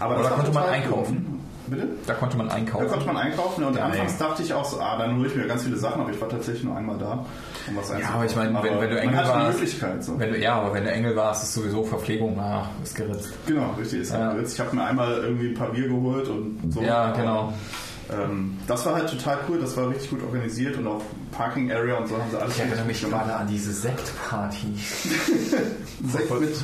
Aber Aber das da konnte man einkaufen. Bitte? Da konnte man Da einkaufen. konnte man einkaufen und Geil. anfangs dachte ich auch so, ah, dann hole ich mir ganz viele Sachen, aber ich war tatsächlich nur einmal da, um was Ja, aber ich meine, wenn, wenn du Engel warst. So. wenn du, ja, aber wenn du Engel warst, ist sowieso Verpflegung nach, ist geritzt. Genau, richtig. Ist Ja. ja. Ich habe mir einmal irgendwie ein paar Bier geholt und so. Ja, genau. Ähm, das war halt total cool, das war richtig gut organisiert und auch Parking Area und so haben sie alles Ich erinnere mich gerade an diese Sektparty. Sekt mit,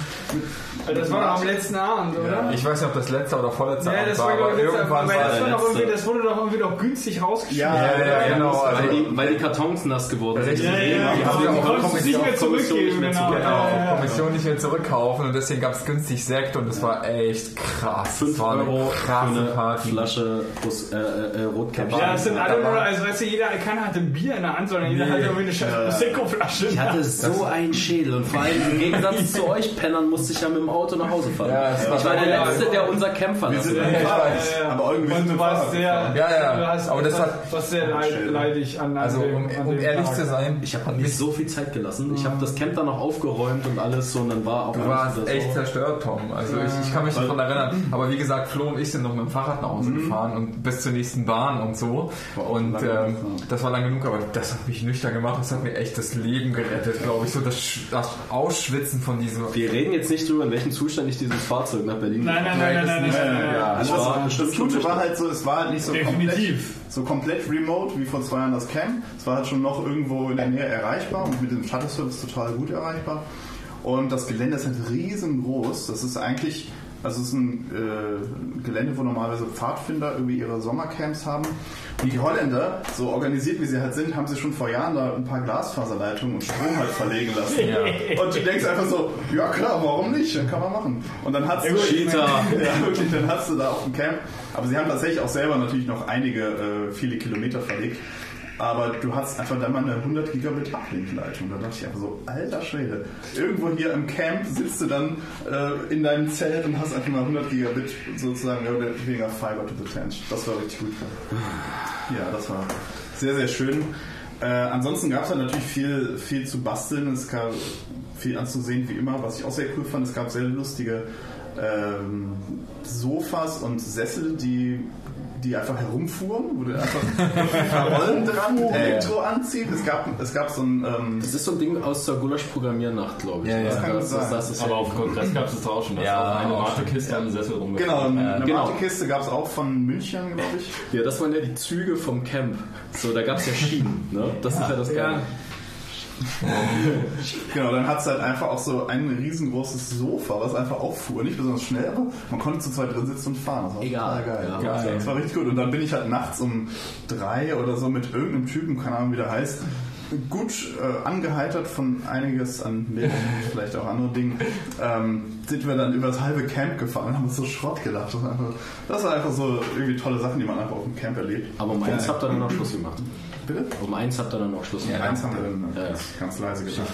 Das war doch am letzten Abend, oder? Ich weiß nicht, ob das letzte oder vorletzte Ja, Abend das war, aber irgendwann weil war das, war doch letzte. irgendwie, das wurde doch irgendwie doch günstig rausgeschmissen. Ja, Ja, ja, genau. Weil Also, die, weil die Kartons nass geworden sind. Ja, ja, ja. Die haben Die ja auch es nicht mehr Kommission nicht zurückgeben, mehr genau. Genau, Ja, ja, ja. Kommission nicht mehr zurückkaufen und deswegen gab es günstig Sekt und es war echt krass. 5 es war Euro eine für krasse eine Party. Flasche Rus- äh, äh, Rotkäppchen. Ja, es sind alle nur, also weißt du, jeder, keiner hatte ein Bier in der Hand, sondern jeder Nee. hatte irgendwie eine scheiß Prosecco-Flasche. Ich hatte so einen Schädel und vor allem im Gegensatz zu euch Pennern musste ich ja mit dem Auto nach Hause fahren. Ja, es war- ich war der Ja, Letzte, der unser verlassen hat. ich Ja, weiß. ja, ja. Aber irgendwie Und sind du wir warst sehr. Ja, ja. du hast, Aber das hat- warst sehr leid, leidig an, an Also um, an um ehrlich Tag. zu sein, Ich habe nicht so viel Zeit gelassen. Ich habe das Camp dann noch aufgeräumt und alles so und dann war auch Du warst echt zerstört, Tom. Also ich, ich kann mich daran erinnern. Aber wie gesagt, Flo und ich sind noch mit dem Fahrrad nach Hause gefahren und bis zur nächsten Bahn und so. War Und ähm, das war lang genug, aber das hat mich nüchtern gemacht. Das hat mir echt das Leben gerettet, glaube ich. So das, das Ausschwitzen von diesem... Wir reden jetzt nicht drüber, in welchem Zustand ich dieses Fahrzeug nach Berlin Nein, nein, Nein, nein, das nein, nein, nein, nein, nein. Ja, Also Das das, war- das, das Gute war halt so, es war halt nicht so komplett, Definitiv. so komplett remote wie vor zwei Jahren das Camp. Es war halt schon noch irgendwo in der Nähe erreichbar und mit dem Shuttle-Service total gut erreichbar. Und das Gelände ist halt riesengroß. Das ist eigentlich, also es ist ein äh, Gelände, wo normalerweise Pfadfinder irgendwie ihre Sommercamps haben. Und die Holländer, so organisiert wie sie halt sind, haben sie schon vor Jahren da ein paar Glasfaserleitungen und Strom halt verlegen lassen. Und du denkst einfach so, ja klar, warum nicht? Dann kann man machen. Und dann hat's Cheater. ja, wirklich, dann hast du da auf dem Camp. Aber sie haben tatsächlich auch selber natürlich noch einige, äh, viele Kilometer verlegt. Aber du hast einfach dann mal eine 100 Gigabit Uplink-Leitung. Da dachte ich einfach so, alter Schwede. Irgendwo hier im Camp sitzt du dann äh, in deinem Zelt und hast einfach mal 100 Gigabit sozusagen oder weniger Fiber to the Tent. Das war richtig gut. Ja, das war sehr, sehr schön. Äh, ansonsten gab es halt natürlich viel, viel zu basteln. Es gab viel anzusehen, wie immer. Was ich auch sehr cool fand, es gab sehr lustige ähm, Sofas und Sessel, die die einfach herumfuhren, wo du einfach Rollen dran mit Elektro anzieht. Es gab, es gab so ein, ähm, Das ist so ein Ding aus der Gulasch-Programmiernacht, glaube ich. Ja, ja. das, kann das, sein. das, das ist Aber auf dem Kongress gab es das auch schon. Das Ja, war eine auch Martekiste am Sessel genau, rumgefahren. eine genau. Martenkiste gab es auch von München, glaube ich. Ja, das waren ja die Züge vom Camp. So, da gab es ja Schienen. Ne? Das ist ja das Geile. Genau, dann hat es halt einfach auch so ein riesengroßes Sofa, was einfach auffuhr. Nicht besonders schnell, aber man konnte zu zweit drin sitzen und fahren. Das war Egal. total geil. Ja, Ja, Das war richtig gut. Und dann bin ich halt nachts um drei oder so mit irgendeinem Typen, keine Ahnung wie der heißt, gut äh, angeheitert von einiges an Milch, vielleicht auch andere Dingen, ähm, sind wir dann über das halbe Camp gefahren und haben uns so Schrott gelacht. Das war, einfach, das war einfach so irgendwie tolle Sachen, die man einfach auf dem Camp erlebt. Aber eins Ja. habt ihr dann noch Schluss gemacht. Bitte? Um eins habt ihr dann noch Schluss Ja, gemacht. eins haben wir dann Ja, ja. ganz, leise gedacht.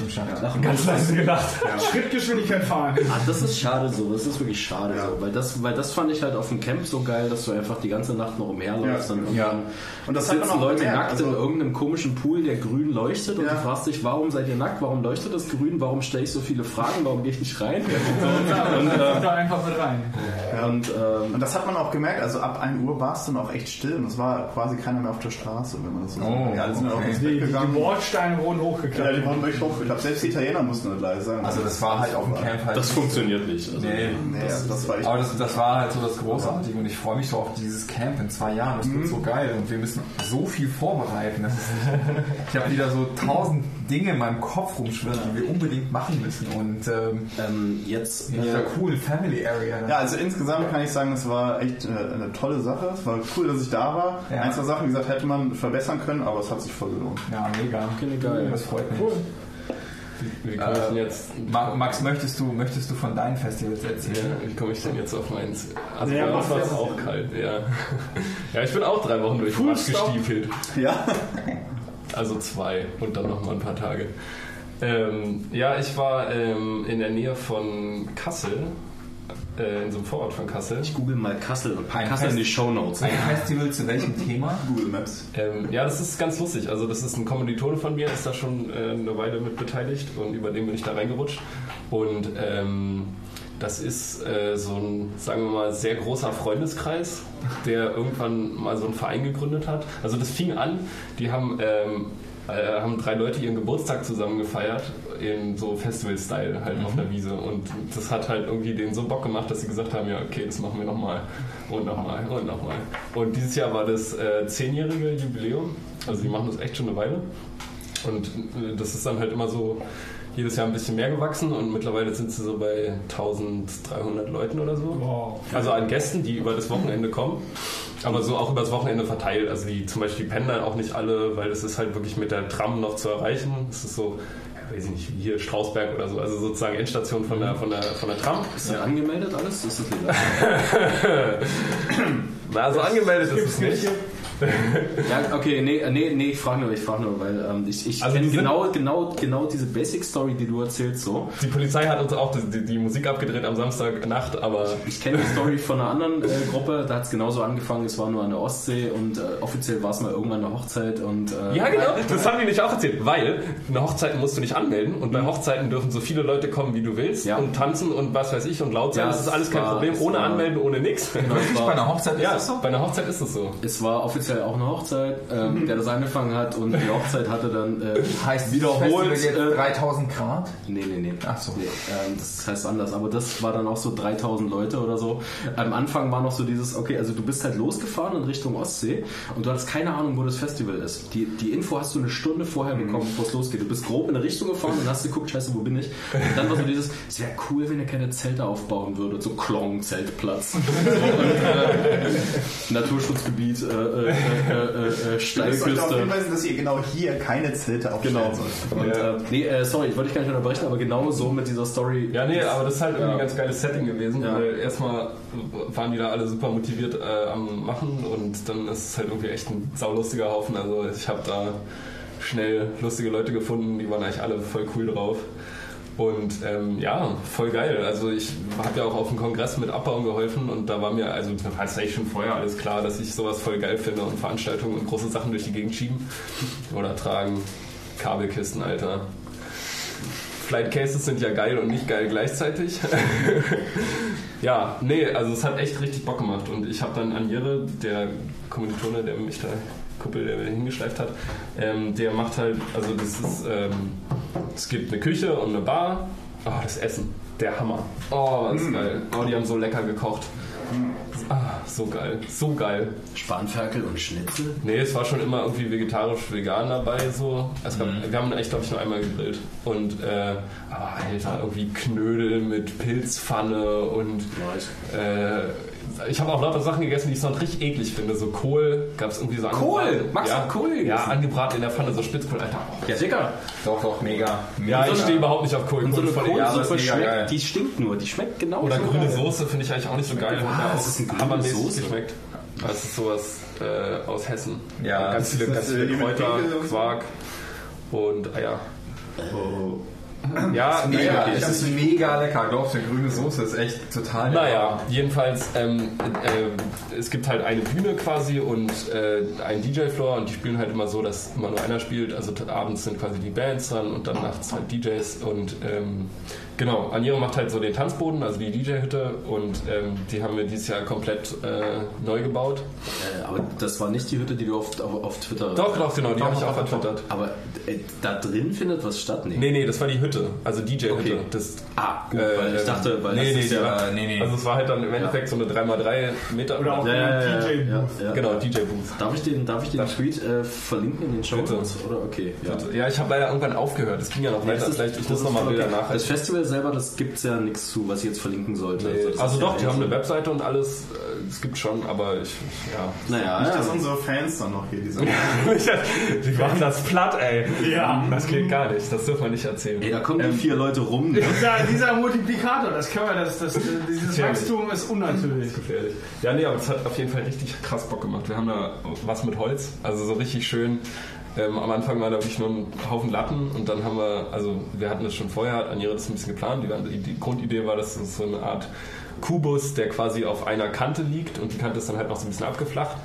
Ja. Ganz leise gedacht. Schrittgeschwindigkeit fahren. Ah, das ist schade so, das ist wirklich schade Ja. so, weil das, weil das fand ich halt auf dem Camp so geil, dass du einfach die ganze Nacht noch umherläufst Ja. und Ja. irgendwann Und das hat man sitzen auch Leute gemerkt, nackt in also- irgendeinem komischen Pool, der grün leuchtet und Ja. du fragst dich, warum seid ihr nackt, warum leuchtet das grün, warum stelle ich so viele Fragen, warum gehe ich nicht rein? Und äh, da einfach mit rein. und ähm, Und das hat man auch gemerkt, also ab 1 Uhr war es dann auch echt still und es war quasi keiner mehr auf der Straße, wenn man das so Oh, sagt. Ja, alle sind okay. ins Die, Bett die, die gegangen. Bordsteine wurden Ja, hochgeklappt. die wurden wirklich hoch. Ich glaube, selbst die Italiener mussten das leise sagen. Also das war halt auf dem Camp halt. das funktioniert nicht. Also, Nee, Nee, das, das war echt. Aber das, das war halt so das Großartige und ich freue mich so auf dieses Camp in zwei Jahren. Das wird so geil und wir müssen so viel vorbereiten. Ich habe wieder so tausend Dinge in meinem Kopf rumschwirren, die wir unbedingt machen müssen und ähm, ähm, jetzt in dieser coolen Family Area. Ja, also insgesamt kann ich sagen, es war echt eine, eine tolle Sache. Es war cool, dass ich da war. Ja. Ein, zwei Sachen, wie gesagt, hätte man verbessern können, aber es hat sich voll gelohnt. ja mega. Okay, geil. Das freut mich. Denn Äh, Max, möchtest du, möchtest du von deinen Festivals Ja, erzählen? wie komme ich denn jetzt auf meins? Also Ja, bei uns mach war es auch kalt, ja. Ja, ich bin auch drei Wochen durch den gestiefelt. Ja, Also zwei und dann noch mal ein paar Tage. Ähm, ja, ich war ähm, in der Nähe von Kassel, äh, in so einem Vorort von Kassel. ich google mal Kassel und pack Kassel in die Shownotes. Ein Festival zu welchem Thema? Google Maps. Ähm, ja, das ist ganz lustig. Also das ist ein Kommilitone von mir, ist da schon äh, eine Weile mit beteiligt und über den bin ich da reingerutscht. Und ähm, das ist äh, so ein, sagen wir mal, sehr großer Freundeskreis, der irgendwann mal so einen Verein gegründet hat. Also das fing an, die haben, ähm, äh, haben drei Leute ihren Geburtstag zusammen gefeiert, in so Festival-Style halt auf der Wiese. Und das hat halt irgendwie denen so Bock gemacht, dass sie gesagt haben, ja okay, das machen wir nochmal und nochmal und nochmal. Und dieses Jahr war das äh, zehnjährige Jubiläum. Also die machen das echt schon eine Weile. Und äh, das ist dann halt immer so jedes Jahr ein bisschen mehr gewachsen und mittlerweile sind sie so bei 1300 Leuten oder so. Wow. Also an Gästen, die über das Wochenende kommen. Aber so auch über das Wochenende verteilt. Also die zum Beispiel pennen dann auch nicht alle, weil es ist halt wirklich mit der Tram noch zu erreichen. Es ist so, ja, weiß ich nicht, wie hier Strausberg oder so. Also sozusagen Endstation von der, von der, von der Tram. Ist das angemeldet alles? Ist das legal? Na, also angemeldet ist es nicht. Ja, okay, nee, nee, nee ich frage nur, ich frage nur, weil ähm, ich, ich Also kenn die sind- genau, genau, genau diese Basic-Story, die du erzählst, so. Die Polizei hat uns auch die, die Musik abgedreht am Samstagnacht, aber Ich kenne die Story von einer anderen äh, Gruppe, da hat es genauso angefangen, es war nur an der Ostsee und äh, offiziell war es mal irgendwann eine Hochzeit und äh, Ja, genau. Das haben die nicht auch erzählt, weil eine Hochzeit musst du nicht anmelden und bei Hochzeiten dürfen so viele Leute kommen, wie du willst Ja. und tanzen und was weiß ich und laut sein. Ja, das ist es alles kein war- Problem, ohne war- anmelden, ohne nix. Genau, es, Bei war, einer Hochzeit ist Ja, das so? bei einer Hochzeit ist es so. es war offiziell auch eine Hochzeit, ähm, der das angefangen hat und die Hochzeit hatte dann äh, Heißt wiederholt. Jetzt Äh, 3000 Grad? Nee, nee, nee. Ach so. Nee, ähm, das heißt anders. Aber das war dann auch so 3000 Leute oder so. Am Anfang war noch so dieses, okay, also du bist halt losgefahren in Richtung Ostsee und du hattest keine Ahnung, wo das Festival ist. Die, die Info hast du eine Stunde vorher bekommen, bevor es losgeht. Du bist grob in eine Richtung gefahren und hast geguckt, scheiße, wo bin ich? Und dann war so dieses, es wäre cool, wenn ihr keine Zelte aufbauen würdet. So Klong, Zeltplatz. und, äh, Naturschutzgebiet, äh, äh, äh, äh, äh, Ich möchte darauf Steilküste. hinweisen, dass ihr genau hier keine Zelte aufstellen Genau. sollt. Und, äh, nee, äh, sorry, ich wollte dich gar nicht unterbrechen, aber genau so mit dieser Story. Ja, nee, aber das ist halt irgendwie Ja. ein ganz geiles Setting gewesen. Ja. Weil erstmal waren die da alle super motiviert äh, am Machen und dann ist es halt irgendwie echt ein saulustiger Haufen. Also ich habe da schnell lustige Leute gefunden, die waren eigentlich alle voll cool drauf. Und ähm, ja, voll geil. Also ich habe ja auch auf dem Kongress mit Abbauen geholfen und da war mir, also da war es eigentlich schon vorher alles klar, dass ich sowas voll geil finde und Veranstaltungen und große Sachen durch die Gegend schieben oder tragen. Kabelkisten, Alter. Flight Cases sind ja geil und nicht geil gleichzeitig. ja, nee, also es hat echt richtig Bock gemacht. Und ich habe dann Anjere, der Kommilitone, der mich da, Kuppel, der mich hingeschleift hat, ähm, der macht halt, also das ist, ähm, es gibt eine Küche und eine Bar. Oh, das Essen, der Hammer. Oh, das ist geil. Oh, die haben so lecker gekocht. Ah, so geil, so geil. Spanferkel und Schnitzel? Nee, es war schon immer irgendwie vegetarisch-vegan dabei. So. Es gab, Wir haben echt, glaube ich, nur einmal gegrillt. Und, äh, aber Alter, irgendwie Knödel mit Pilzpfanne und Nice. äh, ich habe auch lauter Sachen gegessen, die ich sonst richtig eklig finde. So Kohl gab es irgendwie so Kohl? du ja, Kohl gegessen? Ja, angebraten in der Pfanne, so Spitzkohl, Alter. Oh. Ja, Digga. Doch, doch, mega. Ja, ich stehe überhaupt nicht auf Kohl. Und so eine. Kohlsuppe mega geil. schmeckt, die stinkt nur, die schmeckt genau Oder so grüne geil. Soße finde ich eigentlich auch nicht so geil. Hat ja Was auch ist denn grüne Soße? geschmeckt. Das ist sowas äh, aus Hessen. Ja, ganz viele, das ganz ist, viele äh, mit Kräuter? Quark und Eier. Oh. Ja, Mega, naja, es ist mega lecker. Glaubst du, grüne Soße ist echt total lecker. Naja, jedenfalls, ähm, äh, es gibt halt eine Bühne quasi und äh, einen DJ-Floor und die spielen halt immer so, dass immer nur einer spielt. Also abends sind quasi die Bands dann und dann nachts halt DJs und ähm, genau, Aniro macht halt so den Tanzboden, also die DJ-Hütte und ähm, die haben wir dieses Jahr komplett äh, neu gebaut. Äh, aber das war nicht die Hütte, die du auf, auf, auf Twitter... Doch, doch, genau, die habe ich auch vertwittert. Aber äh, da drin findet was statt? Nee. Nee, nee, das war die Hütte, also DJ-Hütte. Okay. Das Ah, gut, Äh, weil ich dachte, weil nee, das nee, ja... war- nee, nee. Also es war halt dann im Endeffekt so eine 3x3 Meter. Oder auch Ja, ja, ja, DJ ja, ja, ja. Genau, DJ-Booth. Darf ich den, darf ich den Tweet äh, verlinken in den Show Bitte. Notes? Oder okay, ja. Ja, ich habe leider irgendwann aufgehört. Es ging ja noch weiter. das ist- Vielleicht ich das muss ist noch mal voll Bilder nachhalten. Das Festival selber, das gibt es ja nichts zu, was ich jetzt verlinken sollte. Nee, also ist doch, ja die haben eine Webseite und alles. äh, Es gibt schon, aber ich, ja. Naja, Nicht, dass ja. unsere Fans dann noch hier diese. Die machen das platt, ey. Ja. Das geht gar nicht. Das dürfen wir nicht erzählen. Ey, da kommen die vier Leute rum. Ne? Dieser, dieser Multiplikator, das können wir, das, das, dieses Gefährlich. Wachstum ist unnatürlich. gefährlich. Ja, nee, aber es hat auf jeden Fall richtig krass Bock gemacht. Wir haben da was mit Holz, also so richtig schön. Ähm, am Anfang war da wirklich nur ein Haufen Latten und dann haben wir, also wir hatten das schon vorher, hat Anjera das ein bisschen geplant. Die, die Grundidee war, dass es so eine Art Kubus, der quasi auf einer Kante liegt und die Kante ist dann halt noch so ein bisschen abgeflacht.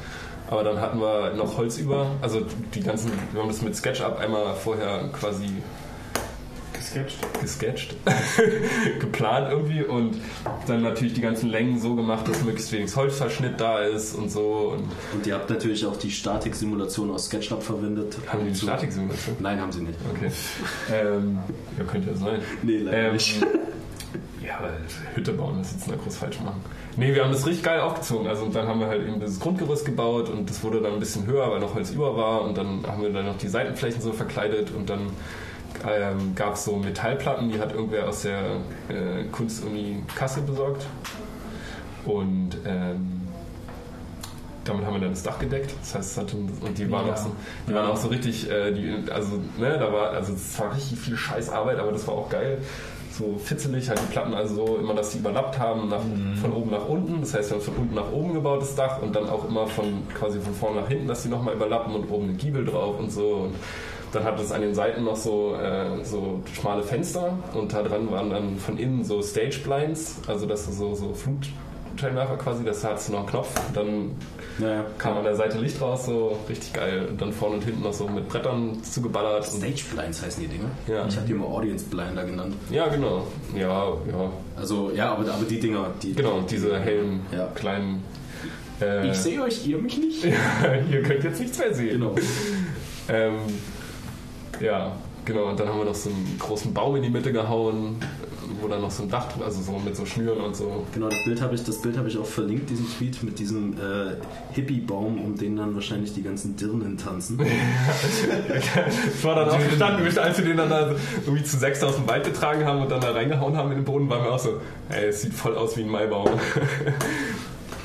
Aber dann hatten wir noch Holz über, also die ganzen, wir haben das mit SketchUp einmal vorher quasi Gesketcht. gesketcht, geplant irgendwie und dann natürlich die ganzen Längen so gemacht, dass möglichst wenig Holzverschnitt da ist und so. Und Und ihr habt natürlich auch die Statik-Simulation aus SketchUp verwendet. haben die eine So- Statiksimulation? Nein, haben sie nicht. Okay. ähm, ja, könnte ja sein. Nee, leider Ähm, nicht. Ja, aber Hütte bauen, das jetzt da groß falsch machen. Nee, wir haben das richtig geil aufgezogen. Also und dann haben wir halt eben das Grundgerüst gebaut und das wurde dann ein bisschen höher, weil noch Holz über war. Und dann haben wir dann noch die Seitenflächen so verkleidet und dann ähm, gab es so Metallplatten, die hat irgendwer aus der äh, Kunstuni Kassel besorgt. Und ähm, damit haben wir dann das Dach gedeckt. Das heißt, es hatte, und die waren Ja. auch so, die waren auch so richtig, äh, die, also, ne, da war, also es war richtig viel Scheißarbeit, aber das war auch geil. So fitzelig, halt die Platten also so, immer, dass die überlappt haben, nach, von oben nach unten. Das heißt, wir haben von unten nach oben gebaut, das Dach, und dann auch immer von, quasi von vorne nach hinten, dass die nochmal überlappen und oben ein Giebel drauf und so. Und dann hat es an den Seiten noch so, äh, so schmale Fenster und da dran waren dann von innen so Stage Blinds, also das ist so, so Flutscheinwerfer quasi, das hat noch einen Knopf, dann Naja. kam an der Seite Licht raus, so richtig geil. Und dann vorne und hinten noch so mit Brettern zugeballert. Stage Blinds heißen die Dinge. Ja. Ich habe die immer Audience Blinder genannt. ja, genau. Ja, ja. Also, ja, aber, aber die Dinger, die. Genau, diese hellen, Ja. kleinen. Äh, Ich sehe euch, ihr mich nicht. Ihr könnt jetzt nichts mehr sehen. Genau. Ähm, ja, genau. Und dann haben wir noch so einen großen Baum in die Mitte gehauen, wo dann noch so ein Dach, also so mit so Schnüren und so. Genau, das Bild habe ich, das Bild habe ich auch verlinkt, diesen Tweet mit diesem äh, Hippie-Baum, um den dann wahrscheinlich die ganzen Dirnen tanzen. Ich war dann auch gestanden, als wir den dann da irgendwie zu sechs aus dem Wald getragen haben und dann da reingehauen haben in den Boden, waren wir auch so, ey, es sieht voll aus wie ein Maibaum.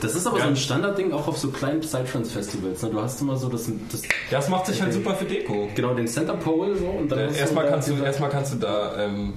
Das ist aber Ja. so ein Standardding auch auf so kleinen Psytrance-Festivals. Ne? Du hast immer so das, das Das macht sich halt super für Deko. genau den Center Pole so und dann Äh, hast erstmal, kannst du, erstmal kannst du da ähm,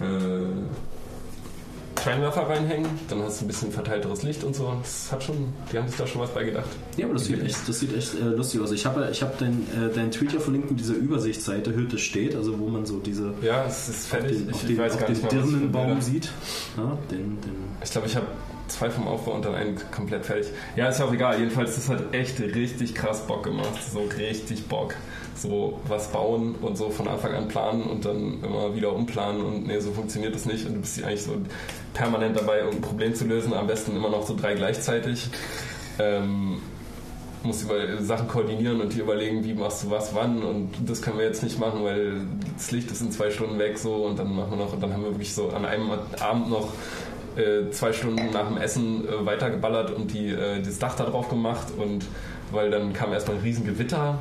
äh, Scheinwerfer reinhängen, dann hast du ein bisschen verteilteres Licht und so. Das hat schon, die haben sich da schon was bei gedacht. Ja, aber das sieht echt, das sieht echt äh, lustig aus. Ich habe ich hab deinen äh, deinen Tweet ja verlinkt mit dieser Übersichtsseite Hütte steht, also wo man so diese Ja, es ist auf fertig. den, auf ich, den, ich weiß auf gar den nicht mal, Dirnenbaum sieht. Ja, den, den Ich glaube, ich habe zwei vom Aufbau und dann einen komplett fertig. Ja, ist ja auch egal. Jedenfalls, das hat echt richtig krass Bock gemacht. So richtig Bock. So was bauen und so von Anfang an planen und dann immer wieder umplanen und nee, so funktioniert das nicht. Und du bist eigentlich so permanent dabei, irgendein Problem zu lösen. Am besten immer noch so drei gleichzeitig. Ähm, musst über Sachen koordinieren und dir überlegen, wie machst du was wann und das können wir jetzt nicht machen, weil das Licht ist in zwei Stunden weg so und dann machen wir noch und dann haben wir wirklich so an einem Abend noch äh, zwei Stunden nach dem Essen äh, weitergeballert und die, äh, das Dach da drauf gemacht und weil dann kam erstmal ein riesen Gewitter.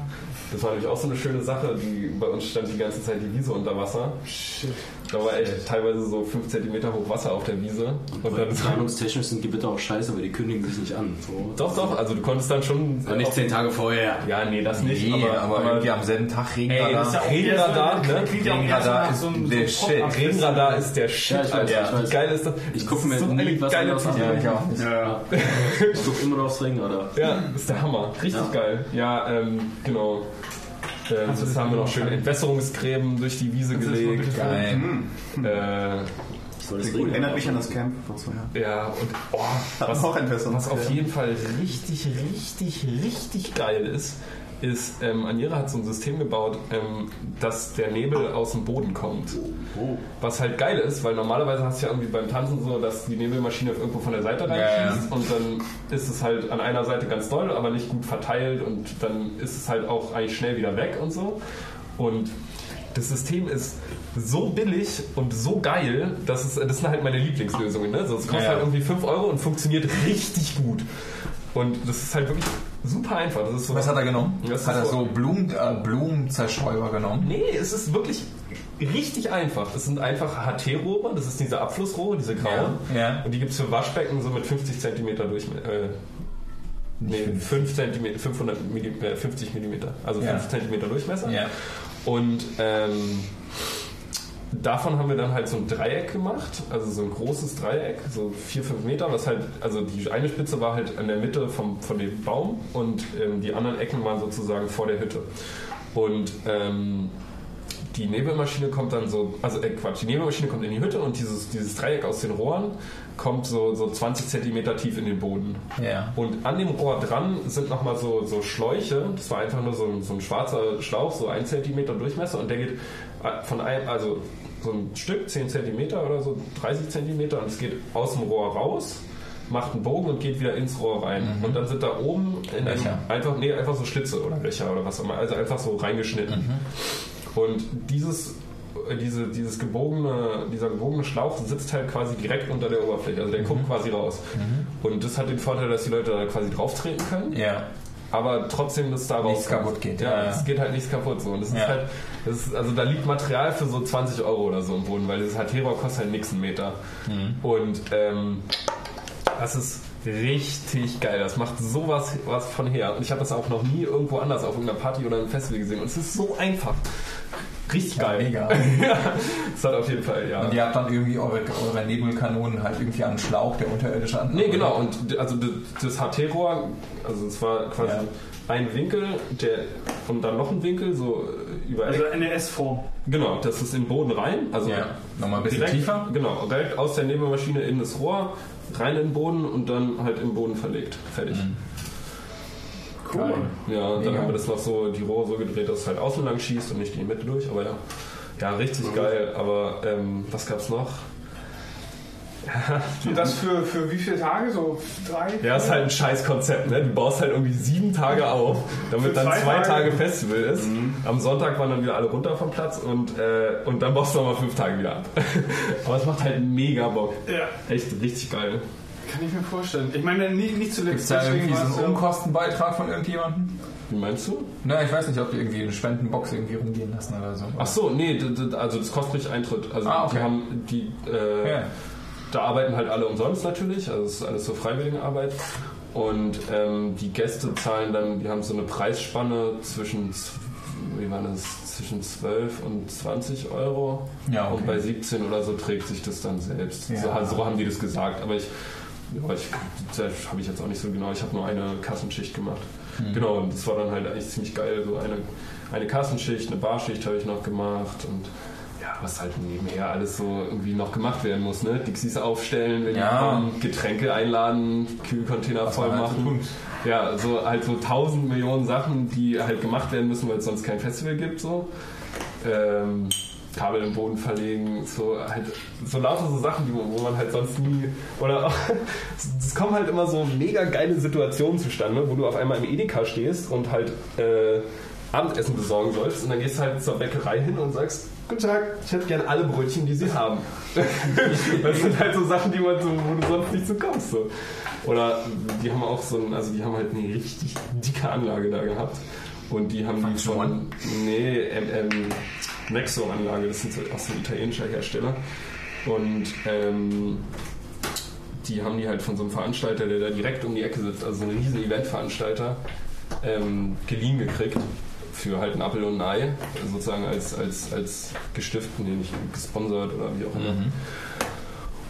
Das war nämlich auch so eine schöne Sache. Die, bei uns stand die ganze Zeit die Wiese unter Wasser. Shit. Da war echt teilweise so 5 cm hoch Wasser auf der Wiese. Und dann Planungstechnisch sind Gewitter auch scheiße, aber die kündigen sich nicht an. So. doch, doch, also du konntest dann schon. Aber nicht zehn Tage vorher. Ja, nee, das nicht. Nee, aber, irgendwie am selben Tag Ey, Regenradar. ja auch Regenradar, ne? ja Regenradar ist so der so Shit. Regenradar ist der Shit, Ja, ich weiß, Alter. ich weiß. Wie geil ist das? Ich gucke mir so nie was geile anderes an. Ja, ich auch nicht. Ja. Ich gucke immer noch aufs Regenradar. Ja, ist der Hammer. Richtig Ja. geil. Ja, ähm, genau. Ähm, du das das haben wir noch schön machen? Entwässerungsgräben durch die Wiese Das ist wirklich gelegt. Geil. Äh, soll das Gut, erinnert mich an das. Camp vor zwei Jahren. ja, und oh, was, was auf jeden Fall richtig, richtig, richtig geil ist, ist, ähm, Anira hat so ein System gebaut, ähm, dass der Nebel aus dem Boden kommt. Oh. Was halt geil ist, weil normalerweise hast du ja irgendwie beim Tanzen so, dass die Nebelmaschine irgendwo von der Seite Ja, ja. reinschießt und dann ist es halt an einer Seite ganz doll, aber nicht gut verteilt und dann ist es halt auch eigentlich schnell wieder weg und so. Und das System ist so billig und so geil, dass es, das sind halt meine Lieblingslösungen. Ne? So, es kostet ja. halt irgendwie 5 Euro und funktioniert richtig gut. Und das ist halt wirklich super einfach. Das ist so, Was hat er genommen? Das hat er so- so Blumen, äh, Blumenzerstäuber genommen? Nee, es ist wirklich richtig einfach. Es sind einfach HT-Rohre, das ist diese Abflussrohre, diese grauen. Ja, ja. Und die gibt es für Waschbecken so mit 50 cm Durchmesser. Äh, nee, 5 cm, 500 Millim, äh, 50 mm. Also Ja. 5 cm Durchmesser. Ja. Und ähm, davon haben wir dann halt so ein Dreieck gemacht, also so ein großes Dreieck, so 4, 5 Meter, was halt, also die eine Spitze war halt in der Mitte vom, von dem Baum und ähm, die anderen Ecken waren sozusagen vor der Hütte. Und ähm, die Nebelmaschine kommt dann so, also äh, Quatsch, die Nebelmaschine kommt in die Hütte und dieses, dieses Dreieck aus den Rohren kommt so, so 20 Zentimeter tief in den Boden. Ja. Und an dem Rohr dran sind nochmal so, so Schläuche. Das war einfach nur so ein, so ein schwarzer Schlauch, so ein Zentimeter Durchmesser und der geht äh, von einem, also so ein Stück, 10 Zentimeter oder so, 30 Zentimeter und es geht aus dem Rohr raus, macht einen Bogen und geht wieder ins Rohr rein. Und dann sind da oben in einem, einfach, nee, einfach so Schlitze oder Löcher oder was auch immer, also einfach so reingeschnitten. Und dieses äh, diese, dieses gebogene, dieser gebogene Schlauch sitzt halt quasi direkt unter der Oberfläche. Also der guckt quasi raus. Und das hat den Vorteil, dass die Leute da quasi drauf treten können, Ja. Aber trotzdem das da Nichts kaputt geht. Ja, Ja, es geht halt nichts kaputt. So. Und das ist Ja. halt, das ist, also da liegt Material für so 20 Euro oder so im Boden, weil dieses HT-Rohr kostet halt nix einen Meter. Mhm. Und ähm, das ist richtig geil. Das macht sowas was von her. Und ich habe das auch noch nie irgendwo anders auf irgendeiner Party oder einem Festival gesehen. Und es ist so einfach. Richtig geil. mega. das hat auf jeden Fall, ja. Und ihr habt dann irgendwie eure, eure Nebelkanonen halt irgendwie an einen Schlauch, der unterirdisch an. Nee, genau. Und also das HT-Rohr, also es war quasi Ja. ein Winkel, der und dann noch ein Winkel, so äh, über Also NS-Form. Genau, das ist in den Boden rein. Also Ja, nochmal ein bisschen direkt, tiefer. Genau, direkt aus der Nebelmaschine in das Rohr, rein in den Boden und dann halt im Boden verlegt. Fertig. Cool. Ja, und dann Mega. haben wir das noch so, die Rohre so gedreht, dass es halt außen lang schießt und nicht in die Mitte durch. Aber ja, ja richtig geil. Aber ähm, was gab's noch? Und das für, für wie viele Tage? So drei? Ja, ist halt ein scheiß Konzept, ne? Du baust halt irgendwie sieben Tage auf, damit Für dann zwei zwei Tage, Tage? Festival ist. Am Sonntag waren dann wieder alle runter vom Platz und, äh, und dann baust du nochmal fünf Tage wieder ab. Aber es macht halt mega Bock. Ja, Echt richtig geil. Kann ich mir vorstellen. Ich meine, nicht, nicht Gibt zuletzt es da irgendwie so einen ja- Unkostenbeitrag von irgendjemandem? Wie meinst du? Na, ich weiß nicht, ob die irgendwie eine Spendenbox irgendwie rumgehen lassen oder so. Ach so, nee, also das kostet nicht Eintritt. Also Ah, okay. die haben die äh, Ja. da arbeiten halt alle umsonst natürlich, also es ist alles so freiwillige Arbeit. Und ähm, die Gäste zahlen dann, die haben so eine Preisspanne zwischen wie war das, zwischen 12 und 20 Euro. Ja, okay. Und bei 17 oder so trägt sich das dann selbst. Ja. So, so haben die das gesagt, aber ich, ja, ich habe ich jetzt auch nicht so genau. Ich habe nur eine Kassenschicht gemacht. Hm. Genau, und das war dann halt eigentlich ziemlich geil. So eine, eine Kassenschicht, eine Barschicht habe ich noch gemacht und ja, was halt nebenher alles so irgendwie noch gemacht werden muss, ne? Dixies aufstellen, wenn Ja. die kommen, Getränke einladen, Kühlcontainer voll man halt machen. ja, so halt so tausend Millionen Sachen, die halt gemacht werden müssen, weil es sonst kein Festival gibt, so. Ähm, Kabel im Boden verlegen, so halt so lauter so Sachen, die, wo man halt sonst nie oder auch, es kommen halt immer so mega geile Situationen zustande, wo du auf einmal im Edeka stehst und halt äh, Abendessen besorgen sollst und dann gehst du halt zur Bäckerei hin und sagst, guten Tag, ich hätte gerne alle Brötchen, die sie haben. das sind halt so Sachen, die man so, wo du sonst nicht so kommst. So. Oder die haben auch so ein, also die haben halt eine richtig dicke Anlage da gehabt. Und die haben die von. Nee, ähm, ähm, Nexo-Anlage, das sind so, auch so ein italienischer Hersteller. Und ähm, die haben die halt von so einem Veranstalter, der da direkt um die Ecke sitzt, also so ein riesen Eventveranstalter, ähm, geliehen gekriegt für halt ein Apfel und ein Ei, sozusagen als, als, als Gestift, nee, nicht gesponsert oder wie auch immer.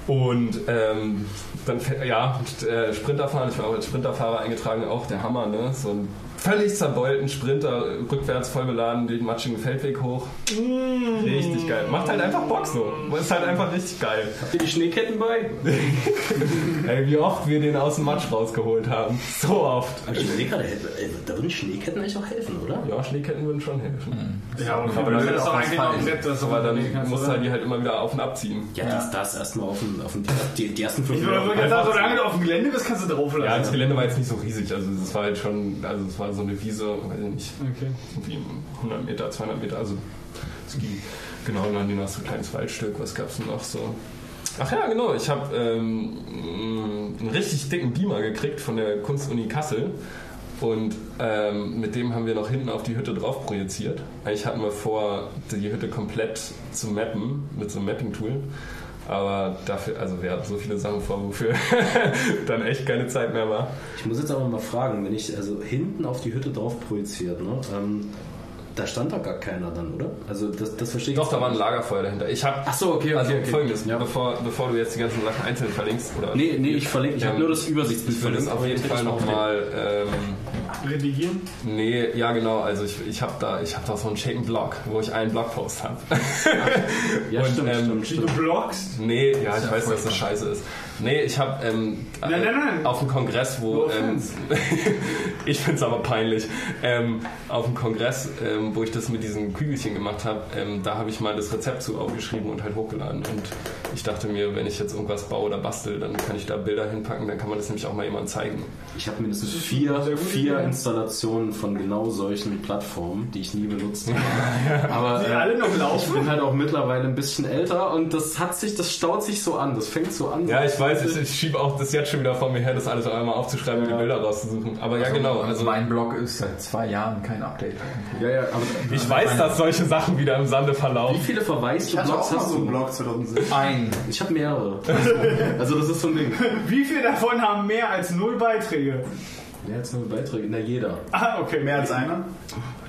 Und ähm, dann, ja, und, äh, Sprinterfahren, ich war auch als Sprinterfahrer eingetragen, auch der Hammer, ne? So ein völlig zerbeulten Sprinter, rückwärts voll beladen, den matschigen Feldweg hoch. Richtig geil. Macht halt einfach Bock so. Ist halt einfach richtig geil. Habt ihr die Schneeketten bei? Ey, wie oft wir den aus dem Matsch rausgeholt haben. So oft. Aber ich überlege gerade, da würden Schneeketten eigentlich auch helfen, oder? Ja, Schneeketten würden schon helfen. Ja, okay, Aber aber dann das auch Aber du dann musst du halt die halt immer wieder auf und abziehen. Ja, das, das erstmal auf den, auf den die, die ersten fünf Ich würde Minuten. sagen, solange du auf dem Gelände bist, kannst du drauf lassen. Ja, das Gelände war jetzt nicht so riesig, also es war halt schon, also es war so eine Wiese, weiß ich nicht, Okay. irgendwie 100 Meter, 200 Meter, also es ging genau und dann noch so ein kleines Waldstück, was gab's denn noch so? Ach ja, genau, ich habe ähm, einen richtig dicken Beamer gekriegt von der Kunstuni Kassel und ähm, mit dem haben wir noch hinten auf die Hütte drauf projiziert. Eigentlich hatten wir vor, die Hütte komplett zu mappen mit so einem Mapping-Tool. Aber dafür, also wir hatten so viele Sachen vor, wofür dann echt keine Zeit mehr war. Ich muss jetzt aber mal fragen, wenn ich also hinten auf die Hütte drauf projiziert, ne? Ähm, da stand da gar keiner dann, oder? Also das, das verstehe ich Doch, da war ein. Lagerfeuer dahinter. Ich habe Ach so, okay, okay, also okay. folgendes, Ja. bevor, bevor du jetzt die ganzen Sachen einzeln verlinkst oder Nee, nee, ich verlinke, ich habe Ähm, nur das Übersichtsbild ich das verlinkt, auf jeden Fall nochmal ähm, Redigieren? Nee, ja genau, also ich, ich habe da, ich hab da so einen schicken Blog, wo ich einen Blogpost habe. Ja, Und, stimmt, ähm, stimmt, Du stimmt. bloggst? nee, ja, ich weiß, dass das scheiße ist. Nee, ich habe ähm, Nein, nein, nein. auf dem Kongress, wo ähm, ich find's aber peinlich, ähm, auf dem Kongress, ähm, wo ich das mit diesen Kügelchen gemacht habe, ähm, da habe ich mal das Rezept zu aufgeschrieben und halt hochgeladen. Und ich dachte mir, wenn ich jetzt irgendwas baue oder bastel, dann kann ich da Bilder hinpacken, dann kann man das nämlich auch mal jemandem zeigen. Ich habe mindestens vier, vier. Installationen von genau solchen Plattformen, die ich nie benutzt habe. Aber Die äh, alle noch ich laufen? bin halt auch mittlerweile ein bisschen älter und das hat sich, das staut sich so an, das fängt so an. Ja, ich weiß, ich, ich schiebe auch das jetzt schon wieder vor mir her, das alles einmal aufzuschreiben und die Bilder rauszusuchen. Aber ja, genau. Also Also mein Blog ist seit zwei Jahren kein Update. ja, ja aber ich weiß, dass solche Sachen wieder im Sande wie verlaufen. viele verwaiste Blogs hast so einen du? Blog 2007. Ein. Ich habe mehrere. Also das ist so ein Ding. Wie viele davon haben mehr als null Beiträge? Mehr als nur Beiträge, na jeder. Ah, okay. Mehr als einer?